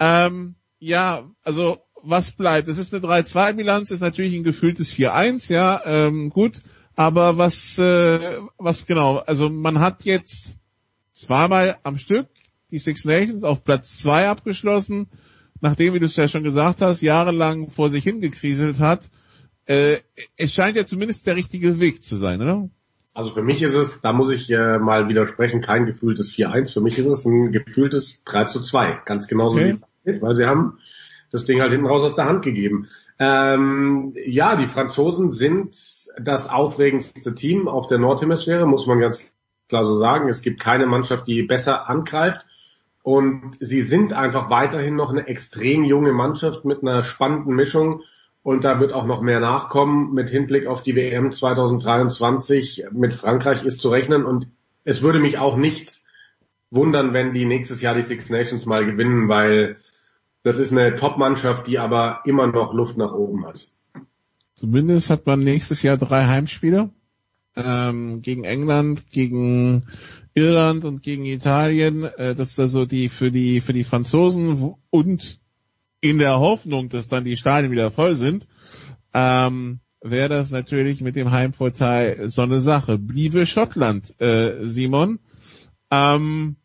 Ähm, ja, also was bleibt? Es ist eine 3-2-Bilanz, ist natürlich ein gefühltes 4-1, ja, ähm, gut. Aber was, äh, was genau? Also man hat jetzt zweimal am Stück die Six Nations auf Platz zwei abgeschlossen, nachdem, wie du es ja schon gesagt hast, jahrelang vor sich hingekriselt hat. Äh, es scheint ja zumindest der richtige Weg zu sein, oder? Also für mich ist es, da muss ich äh, mal widersprechen, kein gefühltes 4-1. Für mich ist es ein gefühltes 3 zu 2. Ganz genauso Okay. wie es geht, weil sie haben das Ding halt hinten raus aus der Hand gegeben. Ähm, ja, die Franzosen sind das aufregendste Team auf der Nordhemisphäre, muss man ganz klar so sagen. Es gibt keine Mannschaft, die besser angreift. Und sie sind einfach weiterhin noch eine extrem junge Mannschaft mit einer spannenden Mischung. Und da wird auch noch mehr nachkommen mit Hinblick auf die WM 2023. Mit Frankreich ist zu rechnen. Und es würde mich auch nicht wundern, wenn die nächstes Jahr die Six Nations mal gewinnen, weil das ist eine Top-Mannschaft, die aber immer noch Luft nach oben hat. Zumindest hat man nächstes Jahr drei Heimspiele ähm, gegen England, gegen Irland und gegen Italien. Äh, das ist also die für die für die Franzosen und in der Hoffnung, dass dann die Stadien wieder voll sind, ähm, wäre das natürlich mit dem Heimvorteil so eine Sache. Bliebe Schottland, äh, Simon, ähm,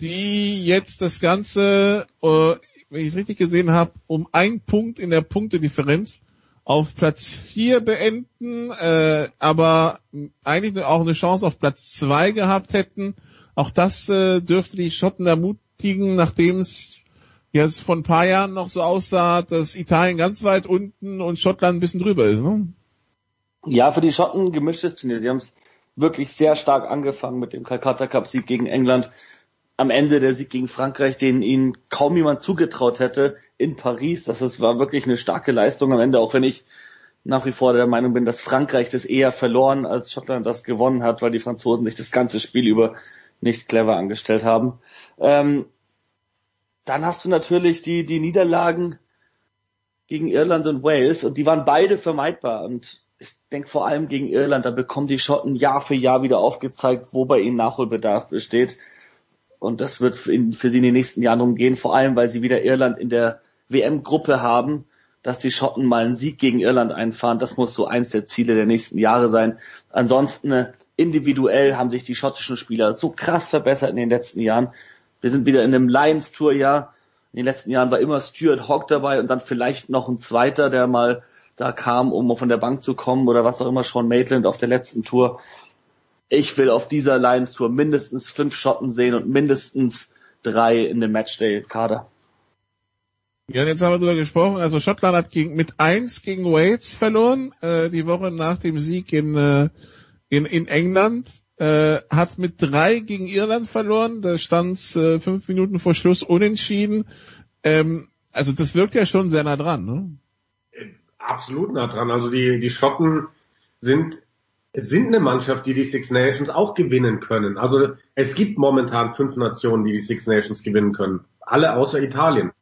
die jetzt das Ganze, äh, wenn ich es richtig gesehen habe, um einen Punkt in der Punktedifferenz auf Platz 4 beenden, äh, aber eigentlich auch eine Chance auf Platz 2 gehabt hätten. Auch das äh, dürfte die Schotten ermutigen, nachdem es ja vor ein paar Jahren noch so aussah, dass Italien ganz weit unten und Schottland ein bisschen drüber ist. Ne? Ja, für die Schotten gemischtes Turnier. Sie haben es wirklich sehr stark angefangen mit dem Calcutta Cup Sieg gegen England. Am Ende der Sieg gegen Frankreich, den ihnen kaum jemand zugetraut hätte in Paris. Das ist, war wirklich eine starke Leistung am Ende, auch wenn ich nach wie vor der Meinung bin, dass Frankreich das eher verloren als Schottland das gewonnen hat, weil die Franzosen sich das ganze Spiel über nicht clever angestellt haben. Ähm, dann hast du natürlich die, die Niederlagen gegen Irland und Wales und die waren beide vermeidbar und ich denke vor allem gegen Irland, da bekommen die Schotten Jahr für Jahr wieder aufgezeigt, wo bei ihnen Nachholbedarf besteht. Und das wird für, ihn, für sie in den nächsten Jahren umgehen, vor allem weil sie wieder Irland in der WM-Gruppe haben, dass die Schotten mal einen Sieg gegen Irland einfahren. Das muss so eins der Ziele der nächsten Jahre sein. Ansonsten äh, individuell haben sich die schottischen Spieler so krass verbessert in den letzten Jahren. Wir sind wieder in einem Lions-Tour-Jahr. In den letzten Jahren war immer Stuart Hawk dabei und dann vielleicht noch ein zweiter, der mal da kam, um von der Bank zu kommen oder was auch immer, Sean Maitland auf der letzten Tour. Ich will auf dieser Lions Tour mindestens fünf Schotten sehen und mindestens drei in dem Matchday-Kader. Ja, jetzt haben wir drüber gesprochen. Also Schottland hat gegen, mit eins gegen Wales verloren, äh, die Woche nach dem Sieg in, äh, in, in England. Äh, hat mit drei gegen Irland verloren. Da stand äh, fünf Minuten vor Schluss unentschieden. Ähm, also das wirkt ja schon sehr nah dran, ne? Absolut nah dran. Also die, die Schotten sind, sind eine Mannschaft, die die Six Nations auch gewinnen können. Also es gibt momentan fünf Nationen, die die Six Nations gewinnen können. Alle außer Italien.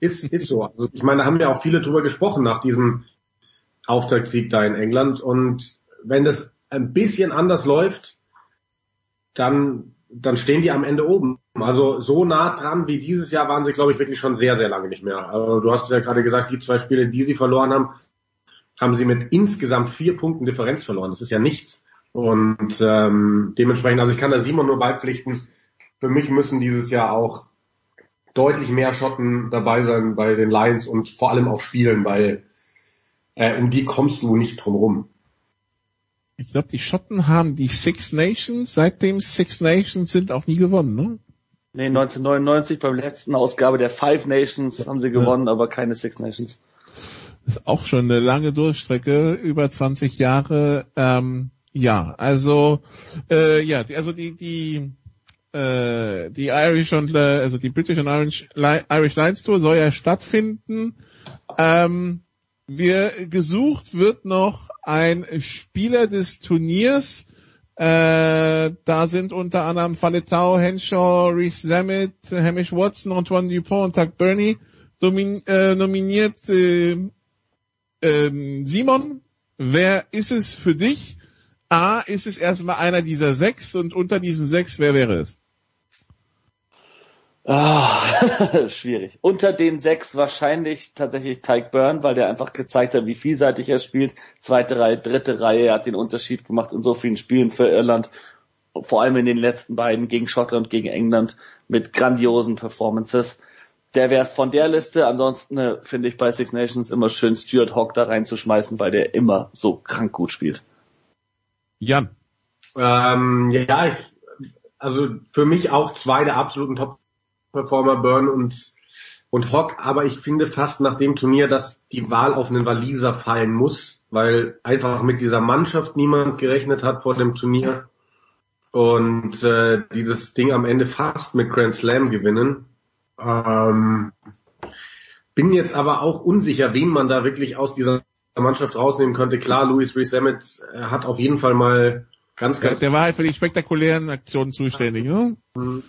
Ist, ist so. Also ich meine, da haben ja auch viele drüber gesprochen nach diesem Auftaktsieg da in England. Und wenn das ein bisschen anders läuft, dann, dann stehen die am Ende oben. Also so nah dran wie dieses Jahr waren sie, glaube ich, wirklich schon sehr, sehr lange nicht mehr. Also du hast ja gerade gesagt, die zwei Spiele, die sie verloren haben, haben sie mit insgesamt vier Punkten Differenz verloren. Das ist ja nichts. Und ähm, dementsprechend, also ich kann da Simon nur beipflichten, für mich müssen dieses Jahr auch deutlich mehr Schotten dabei sein bei den Lions und vor allem auch spielen, weil äh, um die kommst du nicht drum rum. Ich glaube, die Schotten haben die Six Nations, seitdem Six Nations sind, auch nie gewonnen, ne? Nee, 1999 beim letzten Ausgabe der Five Nations haben sie gewonnen, ja. aber keine Six Nations. Ist auch schon eine lange Durchstrecke, über 20 Jahre. Ähm, ja, also äh, ja, also die die äh, die Irish und äh, also die British und Irish, Irish Lions Tour soll ja stattfinden. Ähm, wir gesucht wird noch ein Spieler des Turniers. Äh, da sind unter anderem Faletau, Henshaw, Reese Zammit, Hamish Watson, Antoine Dupont und Tuck Burney domin, äh, nominiert. Äh, äh, Simon, wer ist es für dich? A, ist es erstmal einer dieser sechs und unter diesen sechs, wer wäre es? Ah, schwierig. Unter den sechs wahrscheinlich tatsächlich Tyke Byrne, weil der einfach gezeigt hat, wie vielseitig er spielt. Zweite Reihe, dritte Reihe, er hat den Unterschied gemacht in so vielen Spielen für Irland. Vor allem in den letzten beiden gegen Schottland gegen England mit grandiosen Performances. Der wäre es von der Liste. Ansonsten äh, finde ich bei Six Nations immer schön, Stuart Hawk da reinzuschmeißen, weil der immer so krank gut spielt. Jan. Ähm, ja, ich, also für mich auch zwei der absoluten Top Performer Burn und, und Hock, aber ich finde fast nach dem Turnier, dass die Wahl auf einen Waliser fallen muss, weil einfach mit dieser Mannschaft niemand gerechnet hat vor dem Turnier und äh, dieses Ding am Ende fast mit Grand Slam gewinnen. Ähm, bin jetzt aber auch unsicher, wen man da wirklich aus dieser Mannschaft rausnehmen könnte. Klar, Louis Rees äh, hat auf jeden Fall mal ganz, ganz... Der, der war halt für die spektakulären Aktionen zuständig, ne? Mhm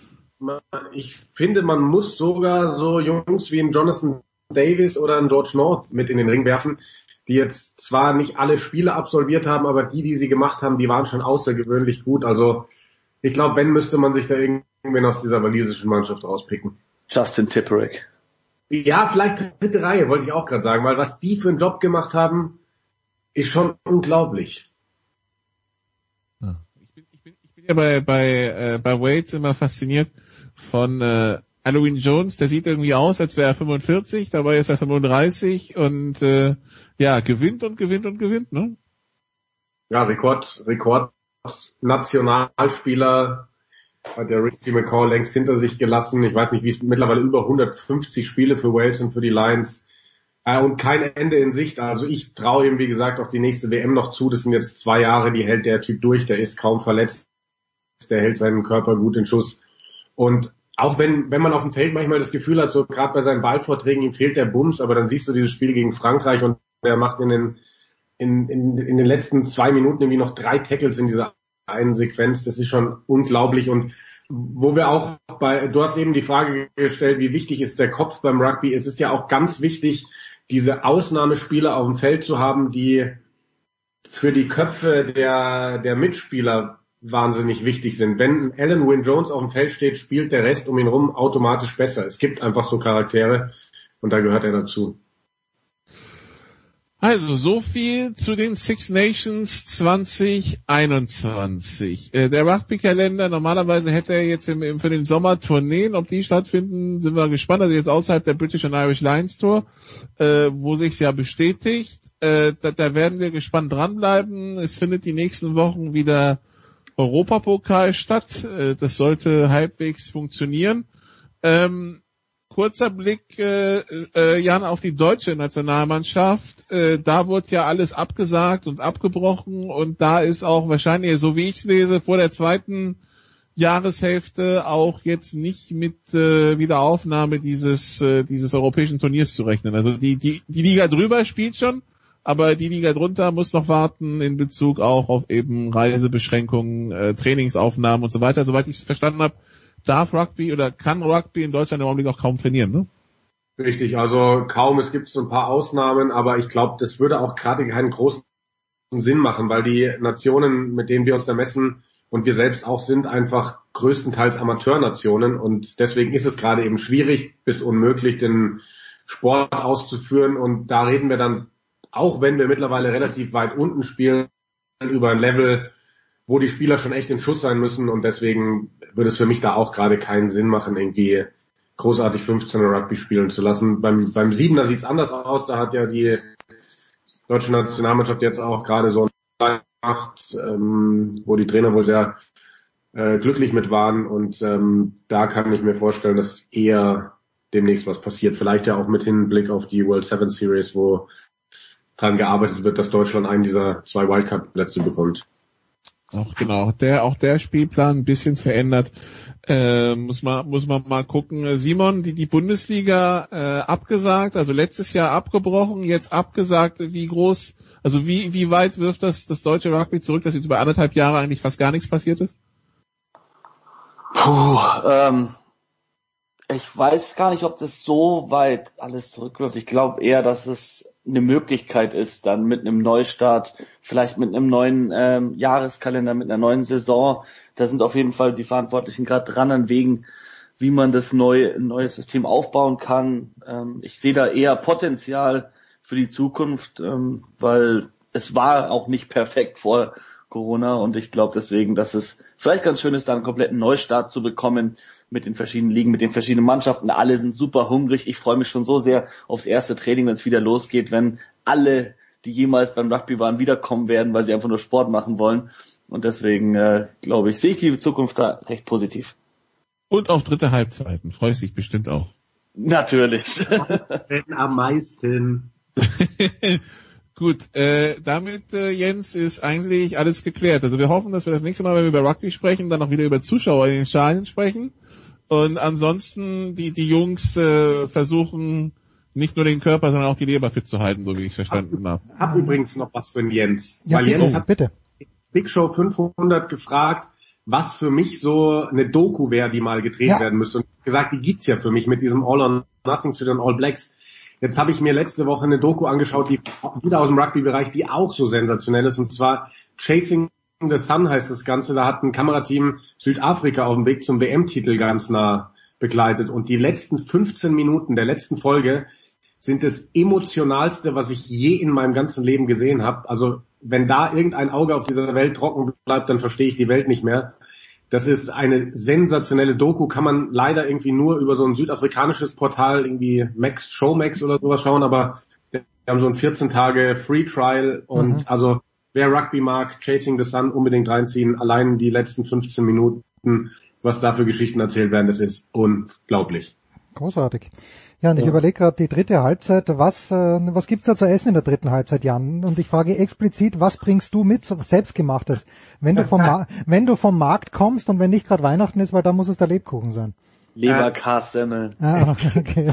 ich finde, man muss sogar so Jungs wie ein Jonathan Davis oder ein George North mit in den Ring werfen, die jetzt zwar nicht alle Spiele absolviert haben, aber die, die sie gemacht haben, die waren schon außergewöhnlich gut. Also ich glaube, wenn müsste man sich da irgendwen aus dieser walisischen Mannschaft rauspicken. Justin Tipperick. Ja, vielleicht dritte Reihe, wollte ich auch gerade sagen, weil was die für einen Job gemacht haben, ist schon unglaublich. Ich bin, ich bin, ich bin ja bei, bei, äh, bei Waits immer fasziniert von äh, Halloween Jones, der sieht irgendwie aus, als wäre er 45, dabei ist er 35 und äh, ja, gewinnt und gewinnt und gewinnt, ne? Ja, Rekord, Rekord Nationalspieler hat der Ricky McCall längst hinter sich gelassen. Ich weiß nicht, wie es mittlerweile über 150 Spiele für Wales und für die Lions äh, und kein Ende in Sicht. Also ich traue ihm, wie gesagt, auch die nächste WM noch zu. Das sind jetzt zwei Jahre, die hält der Typ durch. Der ist kaum verletzt. Der hält seinen Körper gut in Schuss. Und auch wenn, wenn man auf dem Feld manchmal das Gefühl hat, so gerade bei seinen Ballvorträgen, ihm fehlt der Bums, aber dann siehst du dieses Spiel gegen Frankreich und er macht in den, in, in, in den letzten zwei Minuten irgendwie noch drei Tackles in dieser einen Sequenz. Das ist schon unglaublich und wo wir auch bei, du hast eben die Frage gestellt, wie wichtig ist der Kopf beim Rugby? Es ist ja auch ganz wichtig, diese Ausnahmespieler auf dem Feld zu haben, die für die Köpfe der, der Mitspieler wahnsinnig wichtig sind. Wenn Alan Wynne Jones auf dem Feld steht, spielt der Rest um ihn rum automatisch besser. Es gibt einfach so Charaktere und da gehört er dazu. Also so viel zu den Six Nations 2021. Äh, der Rugby-Kalender, normalerweise hätte er jetzt im, im, für den Sommer Tourneen, ob die stattfinden, sind wir gespannt. Also jetzt außerhalb der British and Irish Lions Tour, äh, wo sich's ja bestätigt. Äh, da, da werden wir gespannt dranbleiben. Es findet die nächsten Wochen wieder Europapokal statt. Äh, das sollte halbwegs funktionieren. Ähm, kurzer Blick, äh, äh, Jan, auf die deutsche Nationalmannschaft. Äh, da wurde ja alles abgesagt und abgebrochen und da ist auch wahrscheinlich, so wie ich lese, vor der zweiten Jahreshälfte auch jetzt nicht mit äh, Wiederaufnahme dieses äh, dieses europäischen Turniers zu rechnen. Also die die die Liga drüber spielt schon, aber die Liga drunter muss noch warten in Bezug auch auf eben Reisebeschränkungen, äh, Trainingsaufnahmen und so weiter. Soweit ich es verstanden habe, darf Rugby oder kann Rugby in Deutschland im Augenblick auch kaum trainieren, ne? Richtig, also kaum, es gibt so ein paar Ausnahmen, aber ich glaube, das würde auch gerade keinen großen Sinn machen, weil die Nationen, mit denen wir uns da messen, und wir selbst auch sind einfach größtenteils Amateurnationen. Und deswegen ist es gerade eben schwierig bis unmöglich, den Sport auszuführen. Und da reden wir dann, auch wenn wir mittlerweile relativ weit unten spielen, über ein Level, wo die Spieler schon echt in Schuss sein müssen und deswegen würde es für mich da auch gerade keinen Sinn machen, irgendwie großartig 15er Rugby spielen zu lassen. Beim, beim Siebener sieht es anders aus, da hat ja die deutsche Nationalmannschaft jetzt auch gerade so gemacht, ähm, wo die Trainer wohl sehr äh, glücklich mit waren und ähm, da kann ich mir vorstellen, dass eher demnächst was passiert. Vielleicht ja auch mit Hinblick auf die World Seven Series, wo dran gearbeitet wird, dass Deutschland einen dieser zwei Wildcard-Plätze bekommt. Auch genau, der auch der Spielplan ein bisschen verändert. Äh, muss man muss man mal gucken. Simon, die die Bundesliga äh, abgesagt, also letztes Jahr abgebrochen, jetzt abgesagt. Wie groß also wie, wie weit wirft das das deutsche Rugby zurück, dass jetzt über anderthalb Jahre eigentlich fast gar nichts passiert ist? Puh, ähm, ich weiß gar nicht, ob das so weit alles zurückwirft. Ich glaube eher, dass es eine Möglichkeit ist, dann mit einem Neustart, vielleicht mit einem neuen ähm, Jahreskalender, mit einer neuen Saison. Da sind auf jeden Fall die Verantwortlichen gerade dran an Wegen, wie man das neue, neue System aufbauen kann. Ähm, ich sehe da eher Potenzial für die Zukunft, ähm, weil es war auch nicht perfekt vor Corona und ich glaube deswegen, dass es vielleicht ganz schön ist, da einen kompletten Neustart zu bekommen mit den verschiedenen Ligen, mit den verschiedenen Mannschaften. Alle sind super hungrig. Ich freue mich schon so sehr aufs erste Training, wenn es wieder losgeht, wenn alle, die jemals beim Rugby waren, wiederkommen werden, weil sie einfach nur Sport machen wollen. Und deswegen äh, glaube ich, sehe ich die Zukunft da recht positiv. Und auf dritte Halbzeiten freust dich bestimmt auch. Natürlich. am meisten. Gut, äh, damit, äh, Jens, ist eigentlich alles geklärt. Also wir hoffen, dass wir das nächste Mal, wenn wir über Rugby sprechen, dann auch wieder über Zuschauer in den Stadien sprechen. Und ansonsten die, die Jungs äh, versuchen nicht nur den Körper, sondern auch die Leber fit zu halten, so wie ich es verstanden habe. Ich habe übrigens noch was für den Jens. Ja, Weil bitte, Jens hat bitte. Big Show 500 gefragt, was für mich so eine Doku wäre, die mal gedreht Ja. werden müsste. Und gesagt, die gibt's ja für mich mit diesem All or Nothing zu den All Blacks. Jetzt habe ich mir letzte Woche eine Doku angeschaut, die wieder aus dem Rugby-Bereich, die auch so sensationell ist, und zwar Chasing the Sun heißt das Ganze. Da hat ein Kamerateam Südafrika auf dem Weg zum WM-Titel ganz nah begleitet. Und die letzten 15 Minuten der letzten Folge sind das emotionalste, was ich je in meinem ganzen Leben gesehen habe. Also wenn da irgendein Auge auf dieser Welt trocken bleibt, dann verstehe ich die Welt nicht mehr. Das ist eine sensationelle Doku, kann man leider irgendwie nur über so ein südafrikanisches Portal, irgendwie Max Showmax oder sowas schauen, aber wir haben so ein 14 Tage Free Trial und Mhm. also wer Rugby mag, Chasing the Sun unbedingt reinziehen. Allein die letzten 15 Minuten, was da für Geschichten erzählt werden, das ist unglaublich. Großartig. Ja, und ich Ja. überlege gerade die dritte Halbzeit. Was, äh, was gibt's da zu essen in der dritten Halbzeit, Jan? Und ich frage explizit, was bringst du mit, so selbstgemachtes, wenn du vom, Ma wenn du vom Markt kommst und wenn nicht gerade Weihnachten ist, weil da muss es der Lebkuchen sein. Leberkassemmeln. Ah, okay.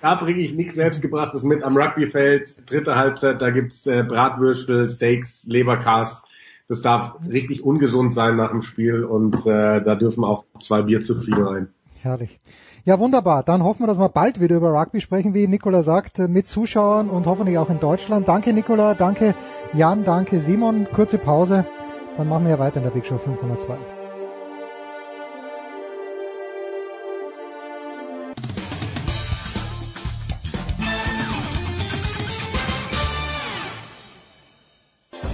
Da bringe ich nichts selbstgebrachtes mit am Rugbyfeld. Dritte Halbzeit, da gibt's äh, Bratwürstel, Steaks, Leberkas. Das darf richtig ungesund sein nach dem Spiel und äh, da dürfen auch zwei Bier zu viel rein. Herrlich. Ja, wunderbar. Dann hoffen wir, dass wir bald wieder über Rugby sprechen, wie Nicola sagt, mit Zuschauern und hoffentlich auch in Deutschland. Danke Nicola, danke Jan, danke Simon. Kurze Pause, dann machen wir ja weiter in der Big Show 502.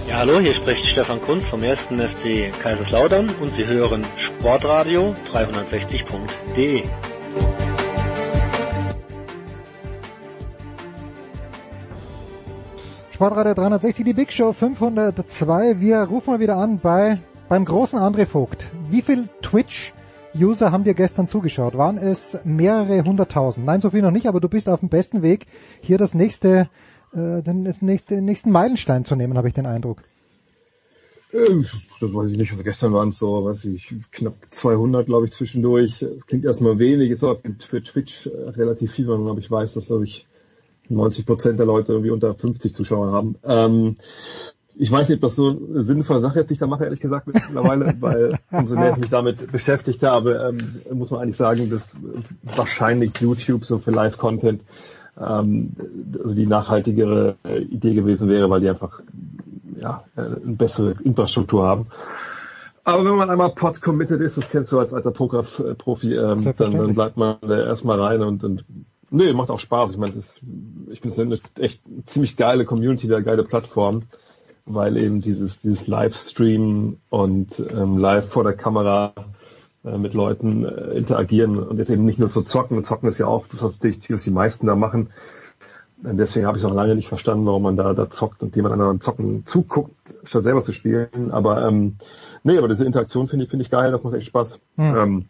Ja, hallo, hier spricht Stefan Kunz vom 1. FC Kaiserslautern und Sie hören Sportradio 360.de. Sportradio 360, die Big Show 502. Wir rufen mal wieder an bei beim großen André Vogt, wie viel Twitch-User haben dir gestern zugeschaut? Waren es mehrere hunderttausend? Nein, so viel noch nicht, aber du bist auf dem besten Weg, hier das nächste, äh, den nächste, nächsten Meilenstein zu nehmen, habe ich den Eindruck. Ähm, Das weiß ich nicht. Also gestern waren es so, weiß ich, knapp 200, glaube ich, zwischendurch. Das klingt erstmal wenig, ist auch für Twitch relativ viel, wenn man, glaube ich, weiß, dass, glaube ich, 90 Prozent der Leute irgendwie unter 50 Zuschauer haben. Ähm, ich weiß nicht, ob das so eine sinnvolle Sache ist, die ich da mache, ehrlich gesagt, mittlerweile, weil umso mehr ich mich damit beschäftigt habe, ähm, muss man eigentlich sagen, dass wahrscheinlich YouTube so für Live-Content ähm, also die nachhaltigere äh, Idee gewesen wäre, weil die einfach ja, äh, eine bessere Infrastruktur haben. Aber wenn man einmal Pod committed ist, das kennst du als alter Poker-Profi, ähm, dann, dann bleibt man da erstmal rein und, und nee, macht auch Spaß. Ich meine, es ist, ich finde es eine echt ziemlich geile Community, eine geile Plattform, weil eben dieses, dieses Livestream und ähm, live vor der Kamera äh, mit Leuten äh, interagieren und jetzt eben nicht nur zu zocken. Zocken ist ja auch das, was die meisten da machen. Und deswegen habe ich es auch lange nicht verstanden, warum man da, da zockt und jemand anderen zocken zuguckt, statt selber zu spielen. Aber ähm, nee, aber diese Interaktion finde ich, finde ich geil, das macht echt Spaß. Hm. Ähm,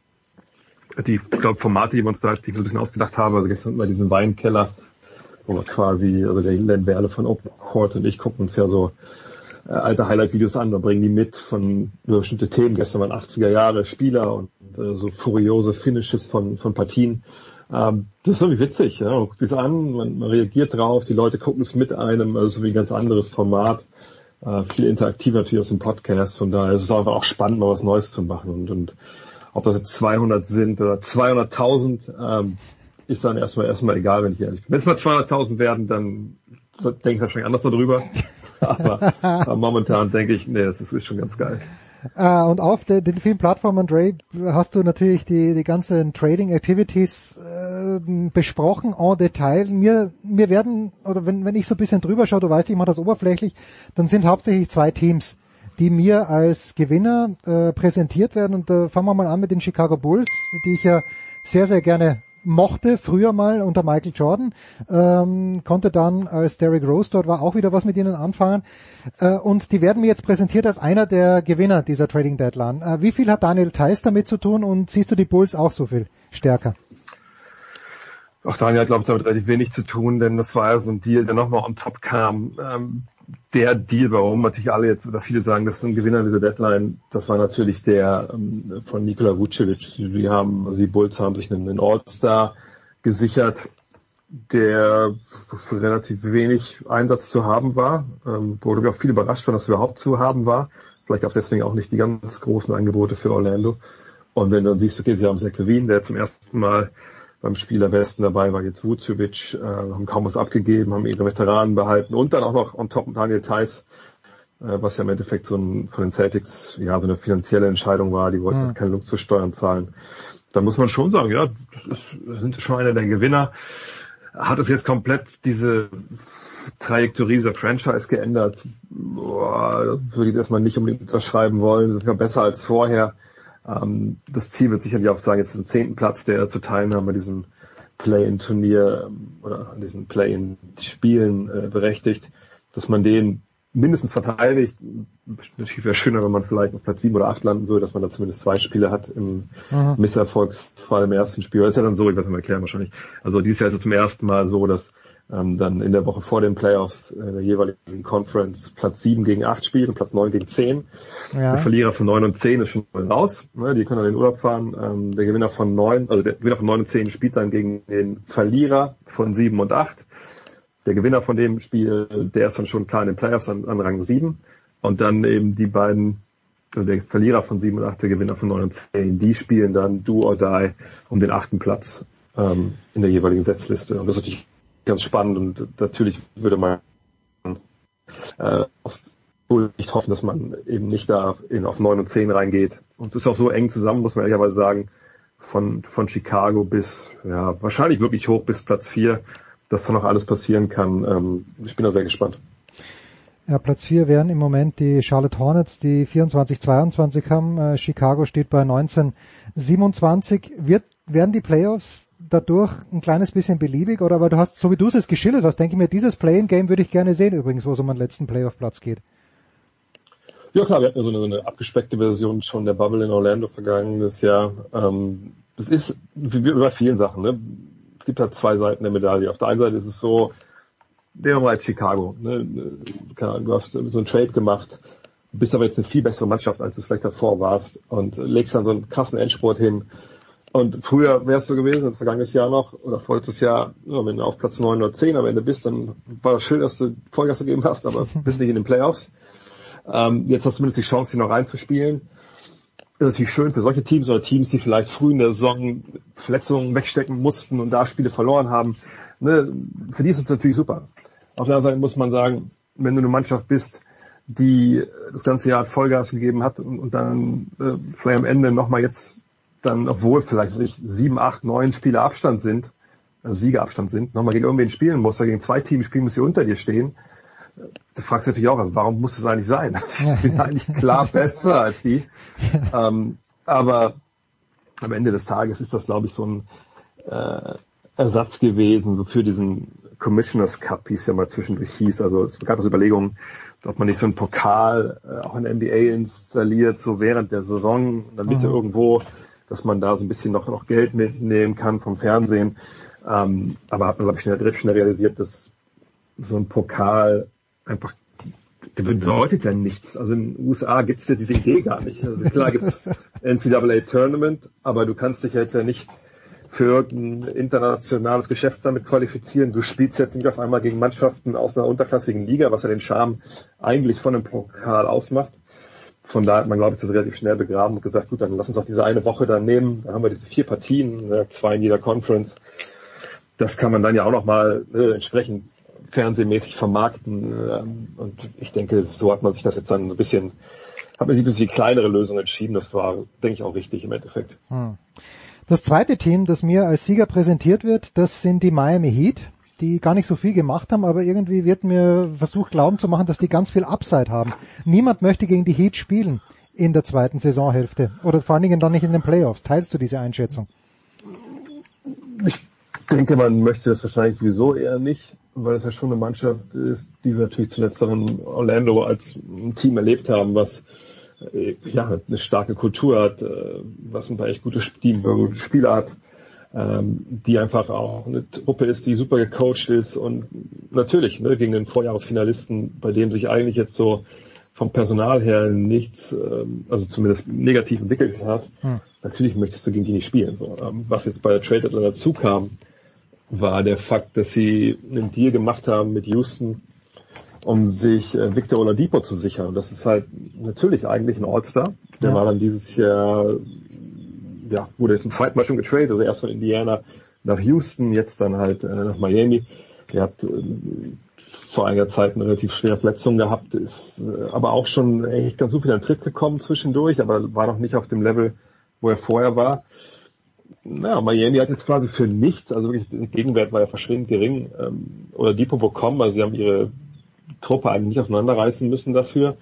die, ich glaube, Formate, die wir uns da ein bisschen ausgedacht haben, also gestern bei diesem Weinkeller, wo wir quasi, also der Len Werle von Open Court und ich gucken uns ja so äh, alte Highlight-Videos an, da bringen die mit von bestimmte Themen. Gestern waren 80er Jahre Spieler und äh, so furiose Finishes von, von Partien. Ähm, das ist irgendwie witzig, ja. Man guckt es an, man, man reagiert drauf, die Leute gucken es mit einem, also so wie ein ganz anderes Format. Äh, viel interaktiver natürlich aus dem Podcast, von daher ist es einfach auch spannend, mal was Neues zu machen und, und ob das jetzt 200 sind oder 200.000, ähm, ist dann erstmal erstmal egal, wenn ich ehrlich bin. Wenn es mal 200.000 werden, dann denke ich wahrscheinlich anders darüber. aber, aber momentan denke ich, nee, das ist, ist schon ganz geil. Äh, und auf de, den vielen Plattformen, Dre, hast du natürlich die, die ganzen Trading Activities äh, besprochen en Detail. Mir, mir werden, oder wenn, wenn ich so ein bisschen drüber schaue, du weißt, ich mache das oberflächlich, dann sind hauptsächlich zwei Teams, die mir als Gewinner äh, präsentiert werden. Und da äh, fangen wir mal an mit den Chicago Bulls, die ich ja sehr, sehr gerne mochte, früher mal unter Michael Jordan, ähm, konnte dann, als Derrick Rose dort war, auch wieder was mit ihnen anfangen. Äh, und die werden mir jetzt präsentiert als einer der Gewinner dieser Trading Deadline. Äh, wie viel hat Daniel Theiss damit zu tun und siehst du die Bulls auch so viel stärker? Auch Daniel hat, glaube ich, damit relativ wenig zu tun, denn das war ja so ein Deal, der nochmal on top kam. Ähm, der Deal, warum natürlich alle jetzt oder viele sagen, das ist ein Gewinner dieser Deadline, das war natürlich der ähm, von Nikola Vucevic. Die haben, also die Bulls haben sich einen, einen All-Star gesichert, der relativ wenig Einsatz zu haben war, ähm, wo auch viel überrascht dass er überhaupt zu haben war. Vielleicht gab es deswegen auch nicht die ganz großen Angebote für Orlando. Und wenn du dann siehst, okay, sie haben Zach Levine, der zum ersten Mal beim Spielerbesten dabei war jetzt Vucevic, äh, haben kaum was abgegeben, haben ihre Veteranen behalten und dann auch noch on top Daniel Theiss, äh, was ja im Endeffekt so ein, von den Celtics, ja, so eine finanzielle Entscheidung war, die wollten Mhm. keine Luxussteuern zahlen. Da muss man schon sagen, ja, das ist, sind schon einer der Gewinner. Hat es jetzt komplett diese Trajektorie dieser Franchise geändert? Boah, das würde ich jetzt erstmal nicht unbedingt unterschreiben wollen. Das ist ja besser als vorher. Ähm, das Ziel wird sicherlich auch sagen, jetzt den zehnten Platz, der zu teilnehmen bei diesem Play-in-Turnier ähm, oder an diesen Play-in-Spielen äh, berechtigt, dass man den mindestens verteidigt. Natürlich wäre schöner, wenn man vielleicht auf Platz sieben oder acht landen würde, dass man da zumindest zwei Spiele hat im Mhm. Misserfolgsfall im ersten Spiel. Das ist ja dann so, ich weiß nicht, erklären wahrscheinlich. Also dieses Jahr ist es zum ersten Mal so, dass ähm, dann in der Woche vor den Playoffs äh, der jeweiligen Conference Platz sieben gegen acht spielt und Platz neun gegen zehn. Ja. Der Verlierer von 9 und 10 ist schon mal raus. Ne? Die können dann in den Urlaub fahren. Ähm, der Gewinner von 9, also der Gewinner von 9 und 10 spielt dann gegen den Verlierer von 7 und 8. Der Gewinner von dem Spiel, der ist dann schon klar in den Playoffs an, an Rang 7. Und dann eben die beiden, also der Verlierer von 7 und 8, der Gewinner von 9 und 10, die spielen dann Do or Die um den achten Platz ähm, in der jeweiligen Setzliste. Und das ist natürlich ganz spannend und natürlich würde man äh, aus nicht hoffen, dass man eben nicht da in, auf 9 und 10 reingeht. Und das ist auch so eng zusammen, muss man ehrlicherweise sagen, von, von Chicago bis, ja, wahrscheinlich wirklich hoch bis Platz 4, dass da noch alles passieren kann. Ähm, ich bin da sehr gespannt. Ja, Platz 4 wären im Moment die Charlotte Hornets, die 24-22 haben. Äh, Chicago steht bei 19-27. Wird, werden die Playoffs dadurch ein kleines bisschen beliebig? Oder weil du hast, so wie du es jetzt geschildert hast, denke ich mir, dieses Play-in-Game würde ich gerne sehen übrigens, wo es um den letzten Playoff-Platz geht. Ja klar, wir hatten so eine, so eine abgespeckte Version schon der Bubble in Orlando vergangenes Jahr. Ähm, das ist wie bei vielen Sachen. Ne? Es gibt halt zwei Seiten der Medaille. Auf der einen Seite ist es so, der war als Chicago. Ne? Du hast so einen Trade gemacht, bist aber jetzt eine viel bessere Mannschaft, als du es vielleicht davor warst und legst dann so einen krassen Endsport hin. Und früher wärst du gewesen, vergangenes Jahr noch, oder vorletztes Jahr, ja, wenn du auf Platz 9 oder 10 am Ende bist, dann war das schön, dass du Vollgas gegeben hast, aber bist nicht in den Playoffs. Ähm, jetzt hast du zumindest die Chance, hier noch reinzuspielen. Ist natürlich schön für solche Teams oder Teams, die vielleicht früh in der Saison Verletzungen wegstecken mussten und da Spiele verloren haben. Ne, für die ist es natürlich super. Auf der anderen Seite muss man sagen, wenn du eine Mannschaft bist, die das ganze Jahr Vollgas gegeben hat und, und dann äh, vielleicht am Ende nochmal jetzt dann, obwohl vielleicht nicht sieben, acht, neun Spiele Abstand sind, also Siegerabstand sind, nochmal gegen irgendwen spielen muss oder gegen zwei Teams spielen muss, die unter dir stehen, da fragst du natürlich auch, warum muss das eigentlich sein? Ich bin eigentlich klar besser als die. Ähm, aber am Ende des Tages ist das, glaube ich, so ein äh, Ersatz gewesen, so für diesen Commissioners Cup, wie es ja mal zwischendurch hieß. Also es gab das Überlegungen, ob man nicht so einen Pokal äh, auch in der NBA installiert, so während der Saison, Mitte mhm. irgendwo, dass man da so ein bisschen noch, noch Geld mitnehmen kann vom Fernsehen. Ähm, aber hat man, glaube ich, schnell, schnell realisiert, dass so ein Pokal einfach der bedeutet ja nichts. Also in den USA gibt es ja diese Idee gar nicht. Also klar gibt es NCAA Tournament, aber du kannst dich jetzt ja nicht für irgendein internationales Geschäft damit qualifizieren. Du spielst jetzt nicht auf einmal gegen Mannschaften aus einer unterklassigen Liga, was ja den Charme eigentlich von einem Pokal ausmacht. Von da hat man, glaube ich, das relativ schnell begraben und gesagt, gut, dann lass uns auch diese eine Woche dann nehmen. Dann haben wir diese vier Partien, zwei in jeder Conference. Das kann man dann ja auch nochmal äh, entsprechend fernsehmäßig vermarkten. Ähm, und ich denke, so hat man sich das jetzt dann ein bisschen, hat man sich für die kleinere Lösung entschieden. Das war, denke ich, auch richtig im Endeffekt. Hm. Das zweite Team, das mir als Sieger präsentiert wird, das sind die Miami Heat, die gar nicht so viel gemacht haben, aber irgendwie wird mir versucht glauben zu machen, dass die ganz viel Upside haben. Niemand möchte gegen die Heat spielen in der zweiten Saisonhälfte oder vor allen Dingen dann nicht in den Playoffs. Teilst du diese Einschätzung? Ich denke, man möchte das wahrscheinlich sowieso eher nicht, weil es ja schon eine Mannschaft ist, die wir natürlich zuletzt auch in Orlando als Team erlebt haben, was äh, ja, eine starke Kultur hat, äh, was ein paar echt gute, Spieler hat, die einfach auch eine Truppe ist, die super gecoacht ist und natürlich ne, gegen den Vorjahresfinalisten, bei dem sich eigentlich jetzt so vom Personal her nichts, ähm, also zumindest negativ entwickelt hat, hm. natürlich möchtest du gegen die nicht spielen. So. Ähm, was jetzt bei der Trade dazu kam, war der Fakt, dass sie einen Deal gemacht haben mit Houston, um sich äh, Victor Oladipo zu sichern. Und das ist halt natürlich eigentlich ein All-Star. Der ja. war dann dieses Jahr, ja, wurde zum zweiten Mal schon getradet, also erst von Indiana nach Houston, jetzt dann halt äh, nach Miami. Er hat äh, vor einiger Zeit eine relativ schwere Verletzung gehabt, ist äh, aber auch schon echt ganz gut wieder in Tritt gekommen zwischendurch, aber war noch nicht auf dem Level, wo er vorher war. Na, Miami hat jetzt quasi für nichts, also wirklich, der Gegenwert war ja verschwindend gering, ähm, oder Depot bekommen, also sie haben ihre Truppe eigentlich nicht auseinanderreißen müssen dafür.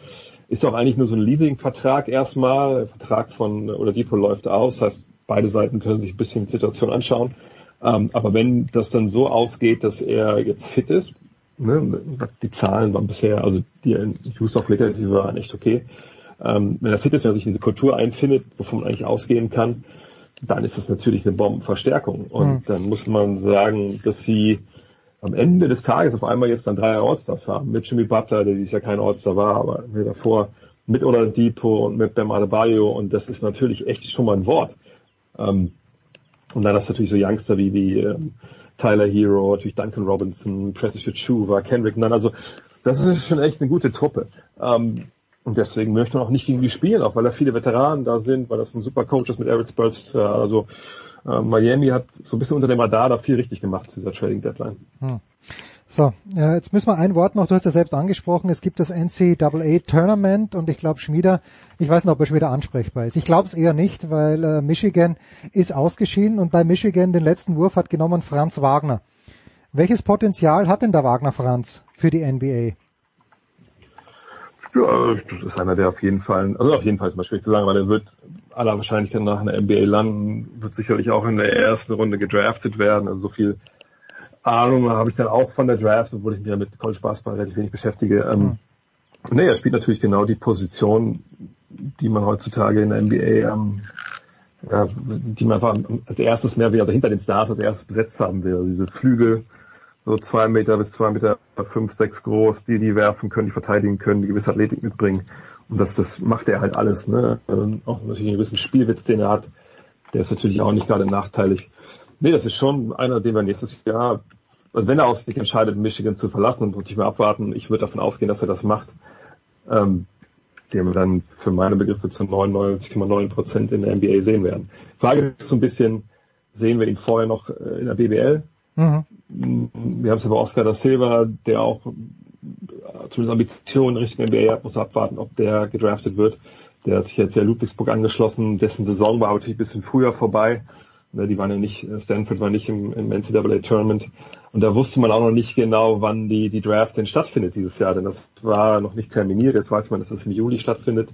Ist auch eigentlich nur so ein Leasing-Vertrag erstmal. Der Vertrag von oder Depot läuft aus, heißt beide Seiten können sich ein bisschen die Situation anschauen. Ähm, aber wenn das dann so ausgeht, dass er jetzt fit ist, ne, die Zahlen waren bisher, also die in Houston die waren echt okay. Ähm, wenn er fit ist, wenn er sich in diese Kultur einfindet, wovon man eigentlich ausgehen kann, dann ist das natürlich eine Bombenverstärkung. Und mhm. dann muss man sagen, dass sie am Ende des Tages auf einmal jetzt dann drei Allstars haben. Mit Jimmy Butler, der dieses Jahr kein Allstar war, aber davor mit Oladipo und mit Bam Adebayo und das ist natürlich echt schon mal ein Wort. Ähm, und dann hast du natürlich so Youngster wie, wie ähm, Tyler Hero, natürlich Duncan Robinson, Precious Chuva, Kendrick Nunn, also das ist schon echt eine gute Truppe. Ähm, und deswegen möchte man auch nicht gegen die spielen, auch weil da viele Veteranen da sind, weil das ein super Coach ist mit Eric Spurs, also äh, Miami hat so ein bisschen unter dem Radar da viel richtig gemacht zu dieser Trading Deadline. Hm. So, ja, jetzt müssen wir ein Wort noch, du hast ja selbst angesprochen, es gibt das NCAA Tournament und ich glaube Schmieder, ich weiß nicht, ob er Schmieder ansprechbar ist. Ich glaube es eher nicht, weil äh, Michigan ist ausgeschieden und bei Michigan den letzten Wurf hat genommen Franz Wagner. Welches Potenzial hat denn der Wagner Franz für die NBA? Ja, das ist einer, der auf jeden Fall, also auf jeden Fall ist mal schwierig zu sagen, weil er wird aller Wahrscheinlichkeit nach einer NBA landen, wird sicherlich auch in der ersten Runde gedraftet werden. Also so viel Ahnung habe ich dann auch von der Draft, obwohl ich mich ja mit College Basketball relativ wenig beschäftige. Ähm, Nee, er spielt natürlich genau die Position, die man heutzutage in der NBA, ähm, ja, die man einfach als erstes mehr will, also hinter den Stars als erstes besetzt haben will. Also diese Flügel, so zwei Meter bis zwei Meter fünf, sechs groß, die die werfen können, die verteidigen können, die gewisse Athletik mitbringen. Und das, das macht er halt alles. Ne? Ähm, auch natürlich einen gewissen Spielwitz, den er hat. Der ist natürlich auch nicht gerade nachteilig. Nee, das ist schon einer, den wir nächstes Jahr, also wenn er auch sich entscheidet, Michigan zu verlassen und nicht mehr abwarten, ich würde davon ausgehen, dass er das macht, ähm, den wir dann für meine Begriffe zu 99,9 Prozent in der NBA sehen werden. Frage ist so ein bisschen, sehen wir ihn vorher noch äh, in der BBL? Mhm. Wir haben es ja bei Oscar da Silva, der auch äh, zumindest Ambitionen Richtung NBA hat, muss abwarten, ob der gedraftet wird. Der hat sich jetzt ja Ludwigsburg angeschlossen, dessen Saison war natürlich ein bisschen früher vorbei. Ne, die waren ja nicht, äh, Stanford war nicht im, im NCAA Tournament. Und da wusste man auch noch nicht genau, wann die, die Draft denn stattfindet dieses Jahr, denn das war noch nicht terminiert. Jetzt weiß man, dass es im Juli stattfindet.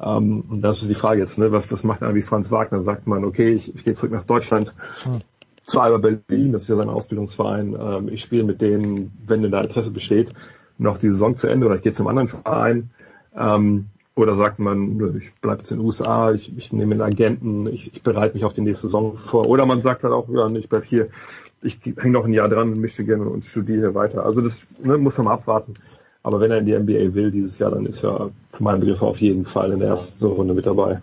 Ähm, und das ist die Frage jetzt, ne? was, was macht einer wie Franz Wagner? Sagt man, okay, ich, ich gehe zurück nach Deutschland, hm. Zu Alba Berlin, das ist ja sein Ausbildungsverein. Ähm, ich spiele mit denen, wenn denn da Interesse besteht, noch die Saison zu Ende oder ich gehe zum anderen Verein. Ähm, oder sagt man, ich bleibe jetzt in den USA, ich, ich nehme einen Agenten, ich, ich bereite mich auf die nächste Saison vor. Oder man sagt halt auch, ja, ich bleib hier, ich hänge noch ein Jahr dran in Michigan und studiere weiter. Also das ne, muss man abwarten. Aber wenn er in die NBA will dieses Jahr, dann ist er für meinen Begriff auf jeden Fall in der ersten Runde mit dabei.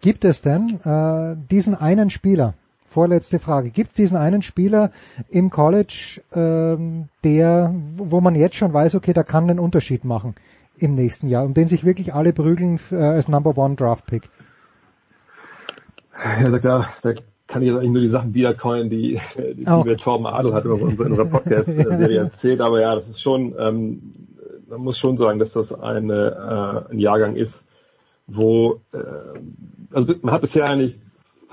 Gibt es denn äh, diesen einen Spieler, vorletzte Frage, gibt es diesen einen Spieler im College, äh, der, wo man jetzt schon weiß, okay, der kann den Unterschied machen? im nächsten Jahr, um den sich wirklich alle prügeln äh, als Number One Draft Pick? Ja, da, klar, da kann ich jetzt eigentlich nur die Sachen wiedercoin, die, die, oh. mir Torben Adel hat über unsere, in unserer Podcast-Serie erzählt. Aber ja, das ist schon, ähm, man muss schon sagen, dass das eine, äh, ein Jahrgang ist, wo, äh, also man hat bisher eigentlich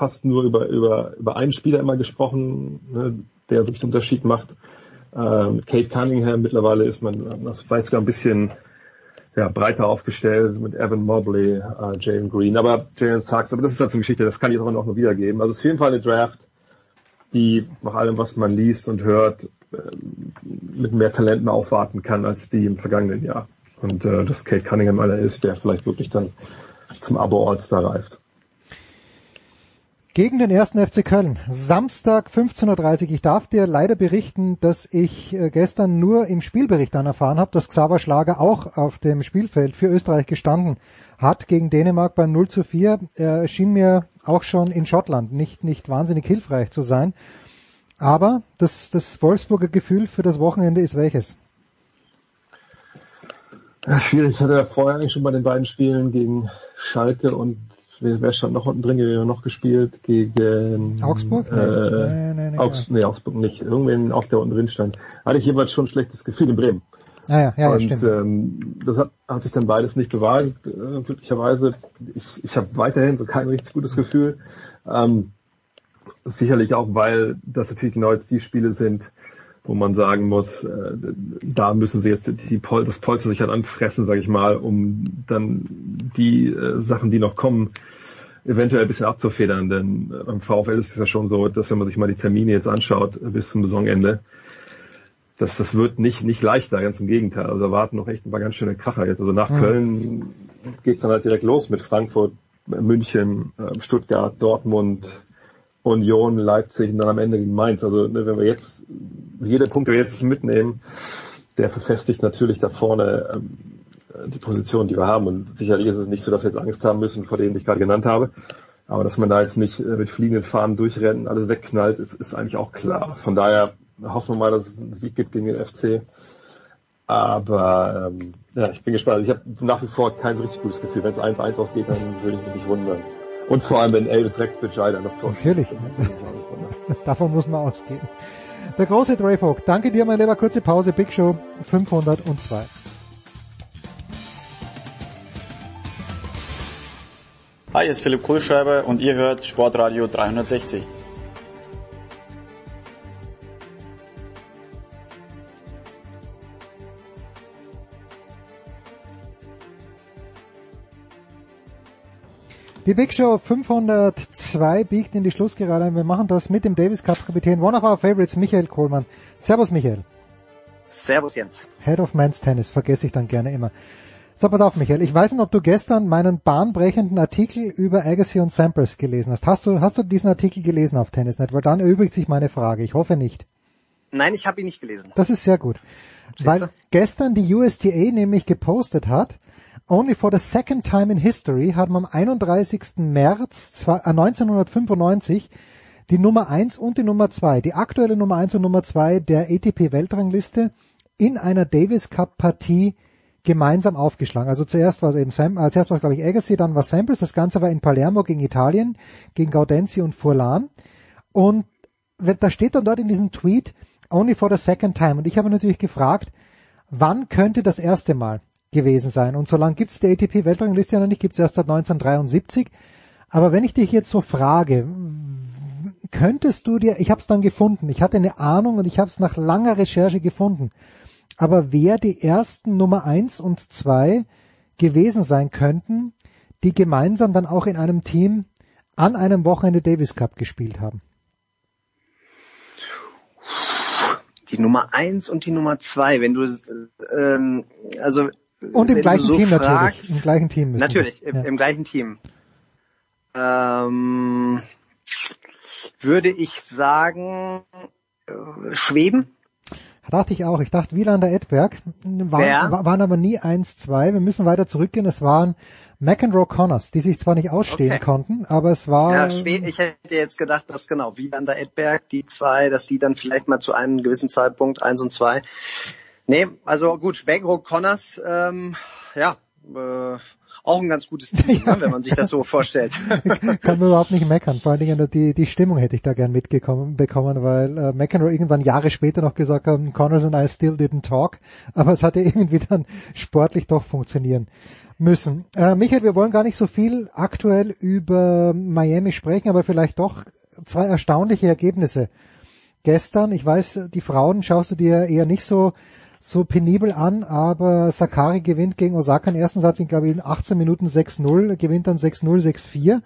fast nur über, über, über einen Spieler immer gesprochen, ne, der wirklich den Unterschied macht. Ähm, Kate Cunningham, mittlerweile ist man vielleicht sogar ein bisschen ja, breiter aufgestellt mit Evan Mobley, äh, Jalen Green, aber Jalen Sachs, aber das ist halt so eine Geschichte, das kann ich jetzt auch noch wiedergeben. Also es ist auf jeden Fall eine Draft, die nach allem, was man liest und hört, äh, mit mehr Talenten aufwarten kann als die im vergangenen Jahr. Und äh, dass Kate Cunningham einer ist, der vielleicht wirklich dann zum Abo-All-Star reift gegen den ersten FC Köln. Samstag 15.30 Uhr. Ich darf dir leider berichten, dass ich äh, gestern nur im Spielbericht dann erfahren habe, dass Xaver Schlager auch auf dem Spielfeld für Österreich gestanden hat gegen Dänemark beim 0 zu 4. Er schien mir auch schon in Schottland nicht, nicht wahnsinnig hilfreich zu sein. Aber das, das Wolfsburger Gefühl für das Wochenende ist welches? Schwierig. Ich hatte ja vorher eigentlich schon bei den beiden Spielen gegen Schalke und wer, wer stand noch unten drin? Wir haben noch gespielt gegen Augsburg? Äh, nee, nee, nee, Augs nee, Augsburg nicht. Irgendwen auch der unten drin stand. Hatte ich jeweils schon ein schlechtes Gefühl in Bremen. Ah, ja, ja, und stimmt. Ähm, das hat, hat sich dann beides nicht bewahrheitet, äh, glücklicherweise. Ich, ich habe weiterhin so kein richtig gutes Gefühl. Ähm, sicherlich auch, weil das natürlich genau jetzt die Spiele sind, wo man sagen muss, äh, da müssen sie jetzt die Pol das Polster sich halt anfressen, sage ich mal, um dann die äh, Sachen, die noch kommen, eventuell ein bisschen abzufedern. Denn beim VfL ist es ja schon so, dass wenn man sich mal die Termine jetzt anschaut äh, bis zum Saisonende, dass das wird nicht nicht leichter, ganz im Gegenteil. Also da warten noch echt ein paar ganz schöne Kracher jetzt. Also nach mhm. Köln geht's dann halt direkt los mit Frankfurt, München, äh, Stuttgart, Dortmund, Union, Leipzig und dann am Ende gegen Mainz. Also ne, wenn wir jetzt jede Punkte jetzt mitnehmen, der verfestigt natürlich da vorne ähm, die Position, die wir haben. Und sicherlich ist es nicht so, dass wir jetzt Angst haben müssen vor denen, die ich gerade genannt habe. Aber dass man da jetzt nicht äh, mit fliegenden Fahnen durchrennt alles wegknallt, ist, ist eigentlich auch klar. Von daher hoffen wir mal, dass es einen Sieg gibt gegen den FC. Aber ähm, ja, ich bin gespannt. Also ich habe nach wie vor kein so richtig gutes Gefühl. Wenn es 1-1 ausgeht, dann würde ich mich nicht wundern. Und vor allem, wenn Elvis Rex Bescheid an das Tor Natürlich. Davon muss man ausgehen. Der große Dre Vogt. Danke dir, mein lieber. Kurze Pause. Big Show 502. Hi, hier ist Philipp Kohlschreiber und ihr hört Sportradio 360. Die Big Show 502 biegt in die Schlussgerade ein. Wir machen das mit dem Davis Cup Kapitän, one of our favorites, Michael Kohlmann. Servus Michael. Servus Jens. Head of Men's Tennis, vergesse ich dann gerne immer. So, pass auf, Michael. Ich weiß nicht, ob du gestern meinen bahnbrechenden Artikel über Agassi und Sampras gelesen hast. Hast du, hast du diesen Artikel gelesen auf Tennisnet? Weil dann erübrigt sich meine Frage. Ich hoffe nicht. Nein, ich habe ihn nicht gelesen. Das ist sehr gut. Weil gestern die USTA nämlich gepostet hat, only for the second time in history haben am 31. März zwei- äh, 1995 die Nummer 1 und die Nummer 2, die aktuelle Nummer 1 und Nummer 2 der ATP Weltrangliste in einer Davis Cup Partie gemeinsam aufgeschlagen. Also zuerst war es eben Sam, äh, zuerst war es glaube ich Agassi, dann war Samples. Das Ganze war in Palermo gegen Italien, gegen Gaudenzi und Furlan. Und da steht dann dort in diesem Tweet only for the second time. Und ich habe natürlich gefragt, wann könnte das erste Mal gewesen sein? Und so lange gibt es die ATP Weltrangliste ja noch nicht, gibt es erst seit 1973. Aber wenn ich dich jetzt so frage, könntest du dir, ich habe es dann gefunden, ich hatte eine Ahnung und ich habe es nach langer Recherche gefunden, aber wer die ersten Nummer eins und zwei gewesen sein könnten, die gemeinsam dann auch in einem Team an einem Wochenende Davis Cup gespielt haben. Die Nummer eins und die Nummer zwei, wenn du, ähm, also Und im gleichen so Team natürlich. fragst, Im gleichen Team müssen Natürlich, im, Ja. im gleichen Team. Ähm, würde ich sagen, äh, Schweden? Dachte ich auch. Ich dachte Wielander Edberg waren, wa- waren aber nie 1-2. Wir müssen weiter zurückgehen. Es waren McEnroe Connors, die sich zwar nicht ausstehen Okay. konnten, aber es war Ja, ich hätte jetzt gedacht, dass genau, Wieland Edberg, die zwei, dass die dann vielleicht mal zu einem gewissen Zeitpunkt, eins und zwei. Nee, also gut, Begro Connors, ähm, ja, äh, auch ein ganz gutes Team, ne, wenn man sich das so vorstellt. kann man überhaupt nicht meckern. Vor allen Dingen die, die Stimmung hätte ich da gern mitgekommen bekommen, weil äh, McEnroe irgendwann Jahre später noch gesagt haben, Connors and I still didn't talk, aber es hatte irgendwie dann sportlich doch funktionieren müssen. Äh, Michael, wir wollen gar nicht so viel aktuell über Miami sprechen, aber vielleicht doch zwei erstaunliche Ergebnisse. Gestern, ich weiß, die Frauen schaust du dir eher nicht so so penibel an, aber Sakari gewinnt gegen Osaka den ersten Satz in, glaube ich, in 18 Minuten 6-0, gewinnt dann 6-0, 6-4.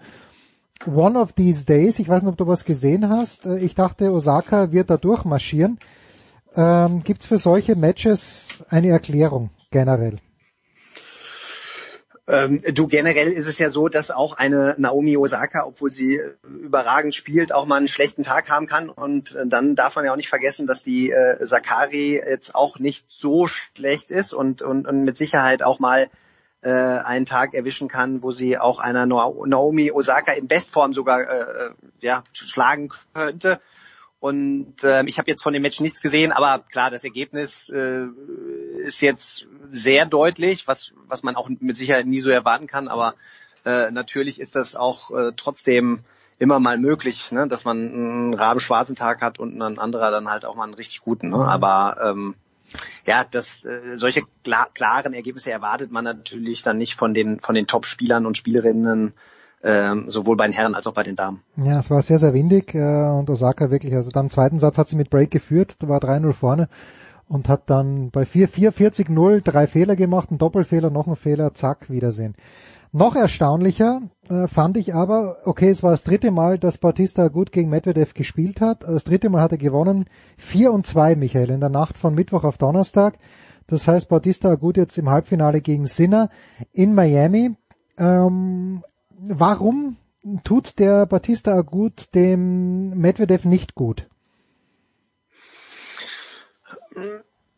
One of these days, ich weiß nicht, ob du was gesehen hast, äh, ich dachte, Osaka wird da durchmarschieren. Ähm, Gibt es für solche Matches eine Erklärung generell? Ähm, du generell ist es ja so, dass auch eine Naomi Osaka, obwohl sie äh, überragend spielt, auch mal einen schlechten Tag haben kann. Und äh, dann darf man ja auch nicht vergessen, dass die äh, Sakari jetzt auch nicht so schlecht ist und, und, und mit Sicherheit auch mal äh, einen Tag erwischen kann, wo sie auch einer Naomi Osaka in Bestform sogar äh, ja, schlagen könnte. Und äh, ich habe jetzt von dem Match nichts gesehen, aber klar, das Ergebnis äh, ist jetzt sehr deutlich, was, was man auch mit Sicherheit nie so erwarten kann, aber äh, natürlich ist das auch äh, trotzdem immer mal möglich, ne, dass man einen rabenschwarzen Tag hat und ein anderer dann halt auch mal einen richtig guten. Ne? Aber ähm, ja, das, äh, solche klar, klaren Ergebnisse erwartet man natürlich dann nicht von den von den Top-Spielern und Spielerinnen, ähm, sowohl bei den Herren als auch bei den Damen. Ja, es war sehr, sehr windig äh, und Osaka wirklich, also dann im zweiten Satz hat sie mit Break geführt, da war 3-0 vorne und hat dann bei 4-4-40-0 drei Fehler gemacht, einen Doppelfehler, noch einen Fehler, zack, Wiedersehen. Noch erstaunlicher äh, fand ich aber, okay, es war das dritte Mal, dass Bautista gut gegen Medvedev gespielt hat. Das dritte Mal hat er gewonnen. 4 und 2, Michael, in der Nacht von Mittwoch auf Donnerstag. Das heißt, Bautista gut jetzt im Halbfinale gegen Sinner in Miami. Ähm, warum tut der Batista gut dem Medvedev nicht gut?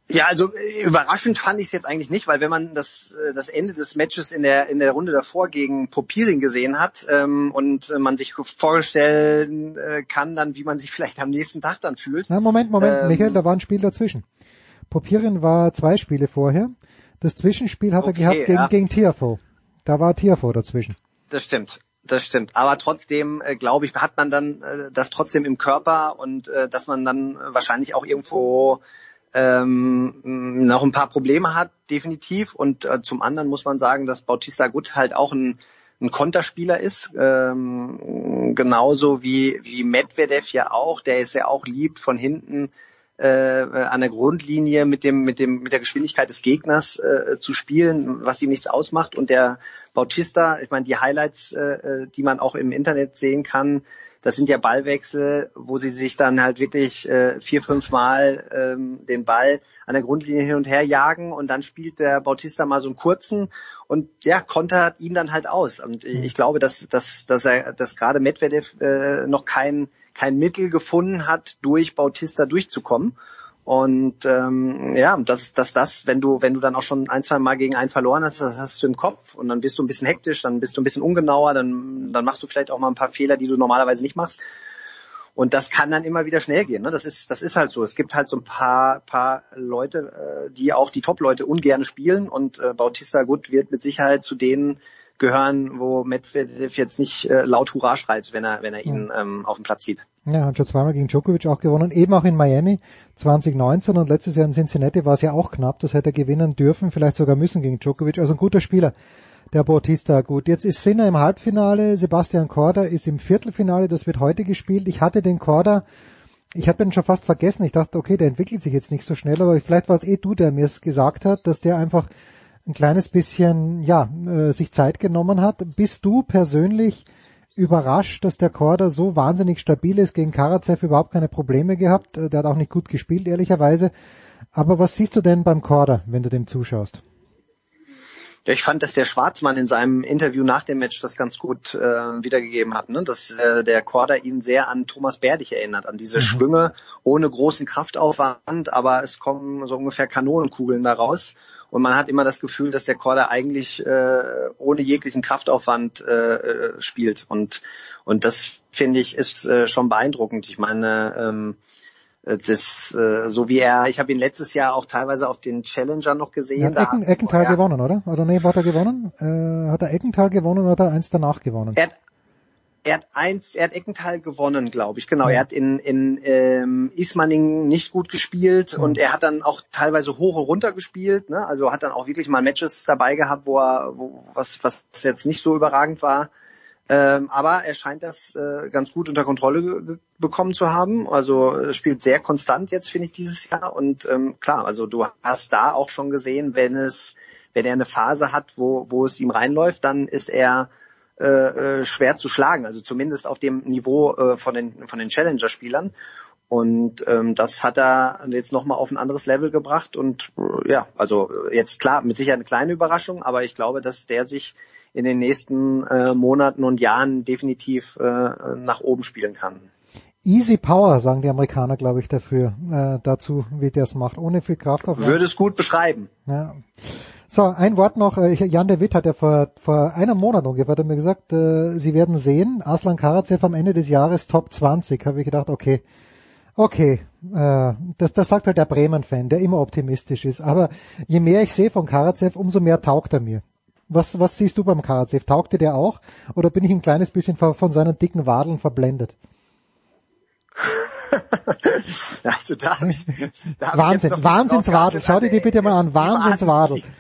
Ja, also äh, überraschend fand ich es jetzt eigentlich nicht, weil wenn man das, äh, das Ende des Matches in der, in der Runde davor gegen Popirin gesehen hat ähm, und äh, man sich vorstellen äh, kann dann, wie man sich vielleicht am nächsten Tag dann fühlt. Na, Moment, Moment, Ähm, Michael, da war ein Spiel dazwischen. Popirin war zwei Spiele vorher. Das Zwischenspiel hat Okay, er gehabt gegen, ja. gegen Tiafo. Da war Tiafo dazwischen. Das stimmt. Das stimmt. Aber trotzdem, äh, glaube ich, hat man dann äh, das trotzdem im Körper und äh, dass man dann wahrscheinlich auch irgendwo ähm, noch ein paar Probleme hat, definitiv. Und äh, zum anderen muss man sagen, dass Bautista Gut halt auch ein, ein Konterspieler ist, ähm, genauso wie, wie Medvedev ja auch, der es ja auch liebt, von hinten äh, an der Grundlinie mit dem mit dem mit der Geschwindigkeit des Gegners äh, zu spielen, was ihm nichts ausmacht und der Bautista, ich meine die Highlights, äh, die man auch im Internet sehen kann, das sind ja Ballwechsel, wo sie sich dann halt wirklich äh, vier, fünf Mal ähm, den Ball an der Grundlinie hin und her jagen und dann spielt der Bautista mal so einen kurzen und ja, kontert ihn dann halt aus. Und ich glaube, dass, dass, dass er, dass gerade Medvedev äh, noch kein, kein Mittel gefunden hat, durch Bautista durchzukommen. Und ähm, ja, dass, dass das, wenn du, wenn du dann auch schon ein, zwei Mal gegen einen verloren hast, das hast du im Kopf und dann bist du ein bisschen hektisch, dann bist du ein bisschen ungenauer, dann, dann machst du vielleicht auch mal ein paar Fehler, die du normalerweise nicht machst. Und das kann dann immer wieder schnell gehen. Ne? Das ist, das ist halt so. Es gibt halt so ein paar, paar Leute, äh, die auch die Top-Leute ungern spielen und äh, Bautista Gut wird mit Sicherheit zu denen gehören, wo Medvedev jetzt nicht äh, laut Hurra schreit, wenn er, wenn er ihn ähm, auf dem Platz sieht. Ja, hat schon zweimal gegen Djokovic auch gewonnen, eben auch in Miami 2019 und letztes Jahr in Cincinnati war es ja auch knapp, das hätte er gewinnen dürfen, vielleicht sogar müssen gegen Djokovic, also ein guter Spieler. Der Bautista, gut. Jetzt ist Sinner im Halbfinale, Sebastian Korda ist im Viertelfinale, das wird heute gespielt. Ich hatte den Korda, ich habe den schon fast vergessen. Ich dachte, okay, der entwickelt sich jetzt nicht so schnell, aber vielleicht war es eh du, der mir es gesagt hat, dass der einfach ein kleines bisschen, ja, äh, sich Zeit genommen hat. Bist du persönlich überrascht, dass der Korda so wahnsinnig stabil ist, gegen Karatsev überhaupt keine Probleme gehabt. Äh, der hat auch nicht gut gespielt, ehrlicherweise. Aber was siehst du denn beim Korda, wenn du dem zuschaust? Ja, ich fand, dass der Schwarzmann in seinem Interview nach dem Match das ganz gut äh, wiedergegeben hat, ne? dass äh, der Korda ihn sehr an Thomas Berdich erinnert, an diese mhm. Schwünge ohne großen Kraftaufwand, aber es kommen so ungefähr Kanonenkugeln daraus und man hat immer das Gefühl, dass der Korda eigentlich äh, ohne jeglichen Kraftaufwand äh, äh, spielt und und das finde ich ist äh, schon beeindruckend. Ich meine ähm, äh, das, äh, so wie er, ich habe ihn letztes Jahr auch teilweise auf den Challenger noch gesehen. Ja, Ecken, Eckenthal er, gewonnen, oder? Oder nee, hat er gewonnen? Äh, hat er Eckenthal gewonnen oder hat er eins danach gewonnen? Er hat, er hat eins, er hat Eckenthal gewonnen, glaube ich. Genau, ja. er hat in, in ähm, Ismaning nicht gut gespielt ja. und er hat dann auch teilweise hoch und runter gespielt. Ne? Also hat dann auch wirklich mal Matches dabei gehabt, wo er, wo, was, was jetzt nicht so überragend war. Ähm, aber er scheint das äh, ganz gut unter Kontrolle bekommen zu haben. Also spielt sehr konstant jetzt, finde ich, dieses Jahr. Und ähm, klar, also du hast da auch schon gesehen, wenn es, wenn er eine Phase hat, wo, wo es ihm reinläuft, dann ist er äh, äh, schwer zu schlagen. Also zumindest auf dem Niveau äh, von den von den Challenger-Spielern. Und ähm, das hat er jetzt nochmal auf ein anderes Level gebracht. Und äh, ja, also jetzt klar, mit Sicherheit eine kleine Überraschung, aber ich glaube, dass der sich in den nächsten äh, Monaten und Jahren definitiv äh, nach oben spielen kann. Easy Power, sagen die Amerikaner, glaube ich, dafür, äh, dazu, wie der es macht, ohne viel Kraft. Auf Würde es gut beschreiben. Ja. So, ein Wort noch. Äh, Jan de Witt hat ja vor, vor einem Monat ungefähr hat er mir gesagt, äh, Sie werden sehen, Aslan Karatsev am Ende des Jahres Top 20. Habe ich gedacht, okay, okay, äh, das, das sagt halt der Bremen-Fan, der immer optimistisch ist. Aber je mehr ich sehe von Karatsev, umso mehr taugt er mir. Was, was siehst du beim KZF? Taugte der auch? Oder bin ich ein kleines bisschen von seinen dicken Wadeln verblendet? also da hab ich, da Wahnsinn, Wahnsinnswadel. Schau dir die bitte mal an. Wahnsinnswadel.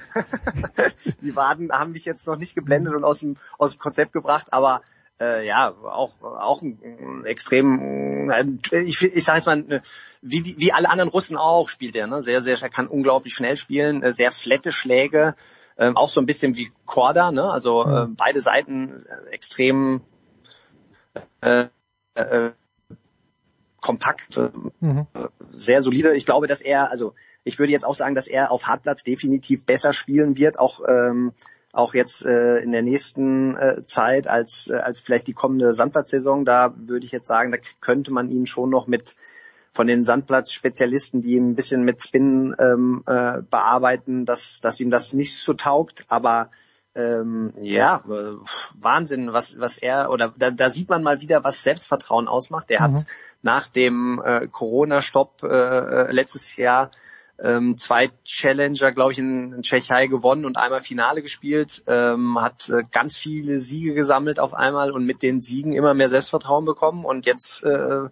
Die, die Waden haben mich jetzt noch nicht geblendet und aus dem, aus dem Konzept gebracht, aber äh, ja, auch, auch ein, ein extrem, äh, ich, ich sage jetzt mal, wie, die, wie alle anderen Russen auch spielt er, ne? sehr, sehr, er kann unglaublich schnell spielen, äh, sehr flette Schläge, ähm, auch so ein bisschen wie Korda, ne? also äh, beide Seiten äh, extrem äh, äh, kompakt, äh, mhm. sehr solide. Ich glaube, dass er, also ich würde jetzt auch sagen, dass er auf Hartplatz definitiv besser spielen wird, auch ähm, auch jetzt äh, in der nächsten äh, Zeit als äh, als vielleicht die kommende Sandplatzsaison. Da würde ich jetzt sagen, da könnte man ihn schon noch mit von den Sandplatz-Spezialisten, die ein bisschen mit Spin ähm, äh, bearbeiten, dass, dass ihm das nicht so taugt. Aber ähm, ja, äh, Wahnsinn, was, was er, oder da, da sieht man mal wieder, was Selbstvertrauen ausmacht. Er mhm. hat nach dem äh, Corona-Stopp äh, äh, letztes Jahr ähm, zwei Challenger, glaube ich, in, in Tschechei gewonnen und einmal Finale gespielt, ähm, hat äh, ganz viele Siege gesammelt auf einmal und mit den Siegen immer mehr Selbstvertrauen bekommen und jetzt äh,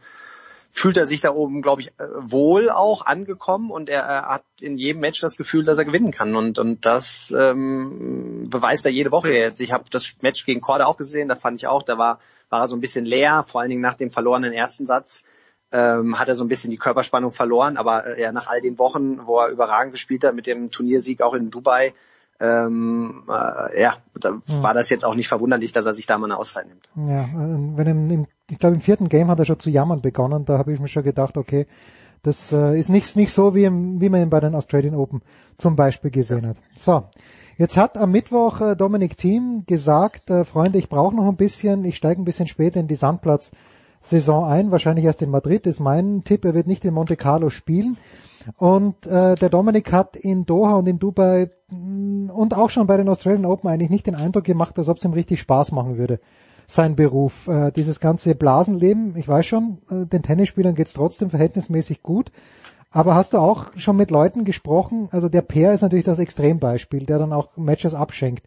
fühlt er sich da oben, glaube ich, äh, wohl auch angekommen und er, er, hat in jedem Match das Gefühl, dass er gewinnen kann. Und, und das ähm, beweist er jede Woche jetzt. Ich habe das Match gegen Korda auch gesehen, da fand ich auch, da war, war er so ein bisschen leer, vor allen Dingen nach dem verlorenen ersten Satz. Ähm, hat er so ein bisschen die Körperspannung verloren, aber äh, ja, nach all den Wochen, wo er überragend gespielt hat mit dem Turniersieg auch in Dubai, ähm, äh, ja, da Ja. war das jetzt auch nicht verwunderlich, dass er sich da mal eine Auszeit nimmt. Ja, äh, wenn im, im, ich glaube im vierten Game hat er schon zu jammern begonnen, da habe ich mir schon gedacht, okay, das äh, ist nicht, nicht so, wie, im, wie man ihn bei den Australian Open zum Beispiel gesehen hat. So, jetzt hat am Mittwoch äh, Dominik Thiem gesagt, äh, Freunde, ich brauche noch ein bisschen, ich steige ein bisschen später in die Sandplatz-Saison ein, wahrscheinlich erst in Madrid, ist mein Tipp, er wird nicht in Monte Carlo spielen. Und äh, der Dominik hat in Doha und in Dubai mh, und auch schon bei den Australian Open eigentlich nicht den Eindruck gemacht, als ob es ihm richtig Spaß machen würde, sein Beruf. Äh, dieses ganze Blasenleben, ich weiß schon, äh, den Tennisspielern geht's trotzdem verhältnismäßig gut. Aber hast du auch schon mit Leuten gesprochen? Also der Peer ist natürlich das Extrembeispiel, der dann auch Matches abschenkt.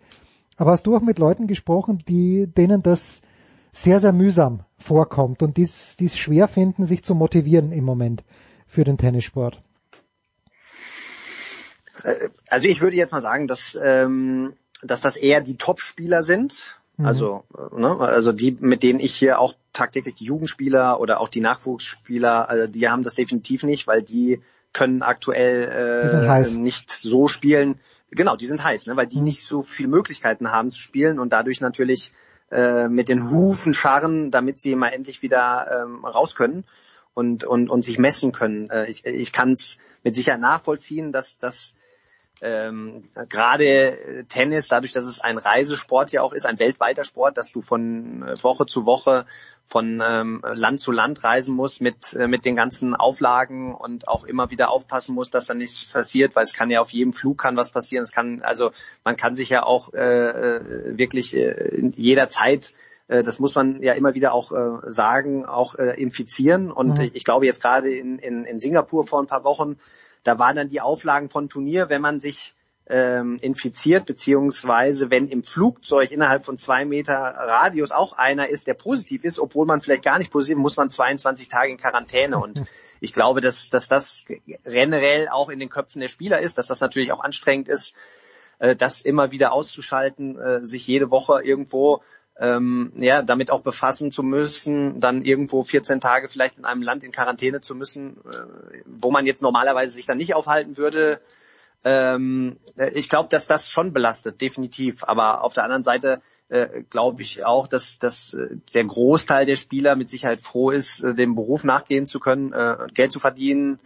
Aber hast du auch mit Leuten gesprochen, die denen das sehr, sehr mühsam vorkommt und dies, dies schwer finden, sich zu motivieren im Moment für den Tennissport? Äh, Also ich würde jetzt mal sagen, dass, ähm, dass das eher die Top-Spieler sind. Mhm. Also, äh, ne, also die, mit denen ich hier auch tagtäglich die Jugendspieler oder auch die Nachwuchsspieler, also die haben das definitiv nicht, weil die können aktuell äh, nicht so spielen. Genau, die sind heiß, ne, weil die nicht so viele Möglichkeiten haben zu spielen und dadurch natürlich äh, mit den Hufen scharren, damit sie mal endlich wieder ähm, raus können und, und, und sich messen können. Äh, ich ich kann es mit Sicherheit nachvollziehen, dass, dass ähm, gerade äh, Tennis, dadurch, dass es ein Reisesport ja auch ist, ein weltweiter Sport, dass du von äh, Woche zu Woche von ähm, Land zu Land reisen musst mit, äh, mit den ganzen Auflagen und auch immer wieder aufpassen musst, dass da nichts passiert, weil es kann ja auf jedem Flug kann was passieren. Es kann, also man kann sich ja auch äh, äh, wirklich äh, in jeder Zeit äh, das muss man ja immer wieder auch äh, sagen, auch äh, infizieren. Und Mhm. ich glaube jetzt gerade in, in, in Singapur vor ein paar Wochen, da waren dann die Auflagen von Turnier, wenn man sich ähm, infiziert, beziehungsweise wenn im Flugzeug innerhalb von zwei Meter Radius auch einer ist, der positiv ist, obwohl man vielleicht gar nicht positiv ist, muss man 22 Tage in Quarantäne. Und ich glaube, dass, dass das generell auch in den Köpfen der Spieler ist, dass das natürlich auch anstrengend ist, äh, das immer wieder auszuschalten, äh, sich jede Woche irgendwo ähm, ja, damit auch befassen zu müssen, dann irgendwo 14 Tage vielleicht in einem Land in Quarantäne zu müssen, äh, wo man jetzt normalerweise sich dann nicht aufhalten würde. Ähm, äh, ich glaube, dass das schon belastet, definitiv. Aber auf der anderen Seite äh, glaube ich auch, dass, dass äh, der Großteil der Spieler mit Sicherheit froh ist, äh, dem Beruf nachgehen zu können, äh, Geld zu verdienen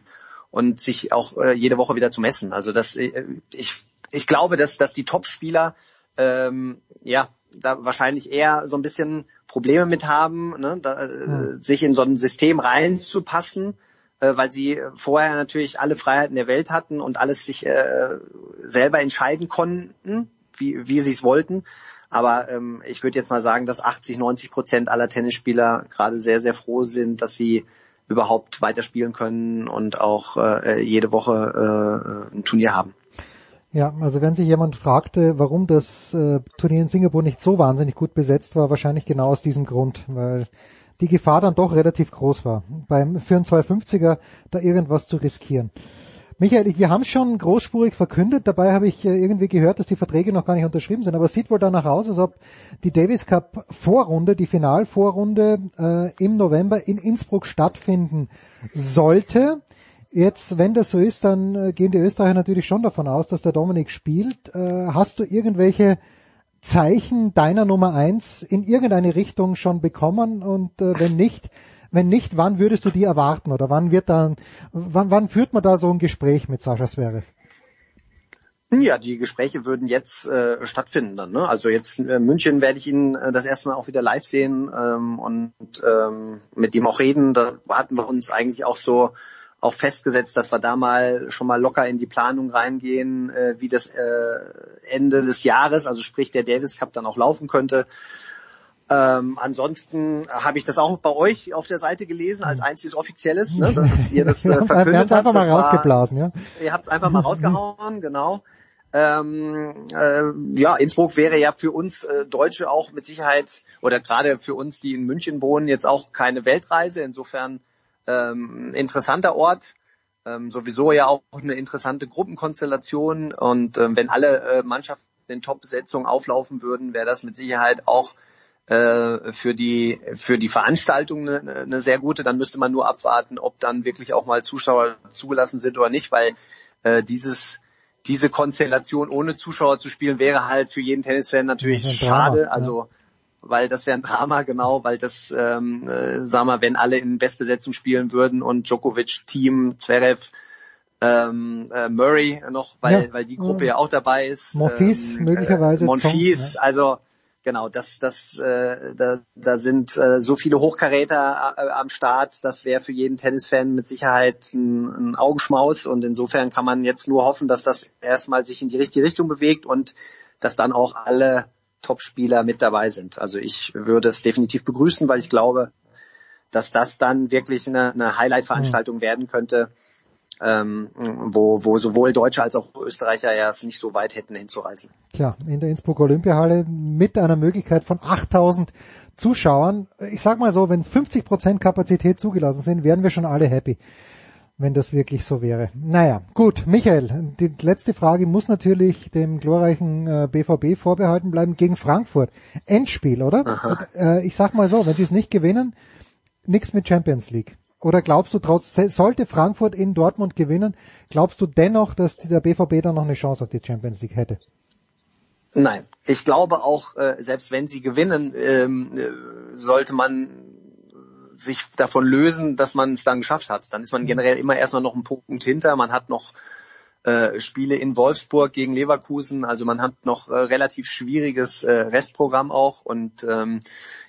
und sich auch äh, jede Woche wieder zu messen. Also das, äh, ich, ich glaube, dass, dass die Top-Spieler ähm, ja da wahrscheinlich eher so ein bisschen Probleme mit haben, ne, da, äh, sich in so ein System reinzupassen, äh, weil sie vorher natürlich alle Freiheiten der Welt hatten und alles sich äh, selber entscheiden konnten, wie, wie sie es wollten. Aber ähm, ich würde jetzt mal sagen, dass 80, 90 Prozent aller Tennisspieler gerade sehr, sehr froh sind, dass sie überhaupt weiterspielen können und auch äh, jede Woche äh, ein Turnier haben. Ja, also wenn sich jemand fragte, warum das äh, Turnier in Singapur nicht so wahnsinnig gut besetzt war, wahrscheinlich genau aus diesem Grund, weil die Gefahr dann doch relativ groß war, beim für einen 250er da irgendwas zu riskieren. Michael, ich- wir haben es schon großspurig verkündet, dabei habe ich äh, irgendwie gehört, dass die Verträge noch gar nicht unterschrieben sind, aber es sieht wohl danach aus, als ob die Davis Cup Vorrunde, die Finalvorrunde äh, im November in Innsbruck stattfinden sollte. Jetzt, wenn das so ist, dann äh, gehen die Österreicher natürlich schon davon aus, dass der Dominik spielt. Äh, hast du irgendwelche Zeichen deiner Nummer eins in irgendeine Richtung schon bekommen? Und äh, wenn nicht, wenn nicht, wann würdest du die erwarten? Oder wann wird dann, wann, wann führt man da so ein Gespräch mit Sascha Zverev? Ja, die Gespräche würden jetzt äh, stattfinden dann. Ne? Also jetzt in München werde ich ihn äh, das erste Mal auch wieder live sehen ähm, und ähm, mit ihm auch reden. Da hatten wir uns eigentlich auch so auch festgesetzt, dass wir da mal schon mal locker in die Planung reingehen, äh, wie das äh, Ende des Jahres, also sprich der Davis Cup dann auch laufen könnte. Ähm, ansonsten habe ich das auch bei euch auf der Seite gelesen als einziges offizielles, ne, dass ihr das äh, wir haben es verkündet einfach mal Das war- rausgeblasen, ja. Ihr habt es einfach mal rausgehauen, genau. Ähm, äh, ja, Innsbruck wäre ja für uns äh, Deutsche auch mit Sicherheit oder gerade für uns, die in München wohnen, jetzt auch keine Weltreise. Insofern ähm, interessanter Ort. Ähm, sowieso ja auch eine interessante Gruppenkonstellation und ähm, wenn alle äh, Mannschaften in Top-Besetzungen auflaufen würden, wäre das mit Sicherheit auch äh, für die für die Veranstaltung eine, eine sehr gute. Dann müsste man nur abwarten, ob dann wirklich auch mal Zuschauer zugelassen sind oder nicht, weil äh, dieses diese Konstellation ohne Zuschauer zu spielen, wäre halt für jeden Tennisfan natürlich schade. Also weil das wäre ein Drama, genau, weil das, ähm, äh, sag mal, wenn alle in Bestbesetzung spielen würden und Djokovic, Team, Zverev, ähm, äh, Murray noch, weil, Ja. weil die Gruppe ja auch dabei ist. Monfils ähm, möglicherweise, Äh, Monfils, Zong, also genau, das, das, äh, da, da sind äh, so viele Hochkaräter äh, am Start, das wäre für jeden Tennisfan mit Sicherheit ein, ein Augenschmaus und insofern kann man jetzt nur hoffen, dass das erstmal sich in die richtige Richtung bewegt und dass dann auch alle Top-Spieler mit dabei sind. Also ich würde es definitiv begrüßen, weil ich glaube, dass das dann wirklich eine, eine Highlight-Veranstaltung werden könnte, ähm, wo, wo sowohl Deutsche als auch Österreicher ja es nicht so weit hätten hinzureisen. Tja, in der Innsbruck Olympiahalle mit einer Möglichkeit von 8000 Zuschauern. Ich sag mal so, wenn 50 Prozent Kapazität zugelassen sind, wären wir schon alle happy, wenn das wirklich so wäre. Naja, gut, Michael, die letzte Frage muss natürlich dem glorreichen äh, BVB vorbehalten bleiben gegen Frankfurt. Endspiel, oder? Äh, ich sag mal so, wenn sie es nicht gewinnen, nichts mit Champions League. Oder glaubst du trotz, sollte Frankfurt in Dortmund gewinnen, glaubst du dennoch, dass der BVB dann noch eine Chance auf die Champions League hätte? Nein, ich glaube auch, äh, selbst wenn sie gewinnen, ähm, äh, sollte man sich davon lösen, dass man es dann geschafft hat. Dann ist man generell immer erstmal noch einen Punkt hinter. Man hat noch äh, Spiele in Wolfsburg gegen Leverkusen, also man hat noch äh, relativ schwieriges äh, Restprogramm auch und ähm,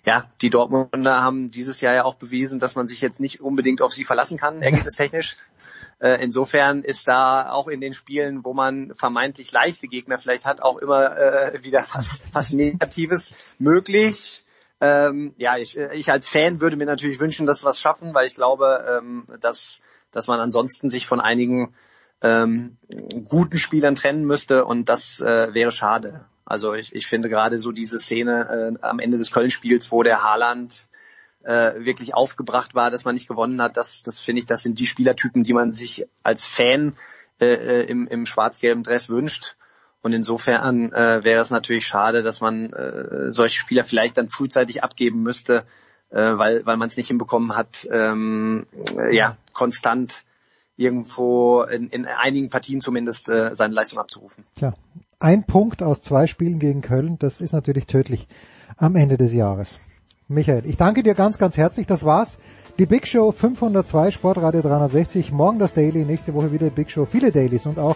ja, die Dortmunder haben dieses Jahr ja auch bewiesen, dass man sich jetzt nicht unbedingt auf sie verlassen kann, ergebnistechnisch. Äh, insofern ist da auch in den Spielen, wo man vermeintlich leichte Gegner vielleicht hat, auch immer äh, wieder was, was Negatives möglich. Ähm, ja, ich, äh, ich als Fan würde mir natürlich wünschen, dass wir es schaffen, weil ich glaube, ähm, dass, dass man ansonsten sich von einigen ähm, guten Spielern trennen müsste und das äh, wäre schade. Also ich, ich finde gerade so diese Szene äh, am Ende des Köln-Spiels, wo der Haaland äh, wirklich aufgebracht war, dass man nicht gewonnen hat, das, das finde ich, das sind die Spielertypen, die man sich als Fan äh, äh, im, im schwarz-gelben Dress wünscht. Und insofern äh, wäre es natürlich schade, dass man äh, solche Spieler vielleicht dann frühzeitig abgeben müsste, äh, weil, weil man es nicht hinbekommen hat, ähm, äh, ja, konstant irgendwo in, in einigen Partien zumindest äh, seine Leistung abzurufen. Tja, ein Punkt aus zwei Spielen gegen Köln, das ist natürlich tödlich am Ende des Jahres. Michael, ich danke dir ganz, ganz herzlich. Das war's. Die Big Show 502, Sportradio 360. Morgen das Daily, nächste Woche wieder Big Show. Viele Dailies und auch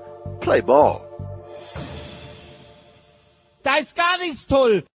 Play Ball! Da ist gar nichts toll.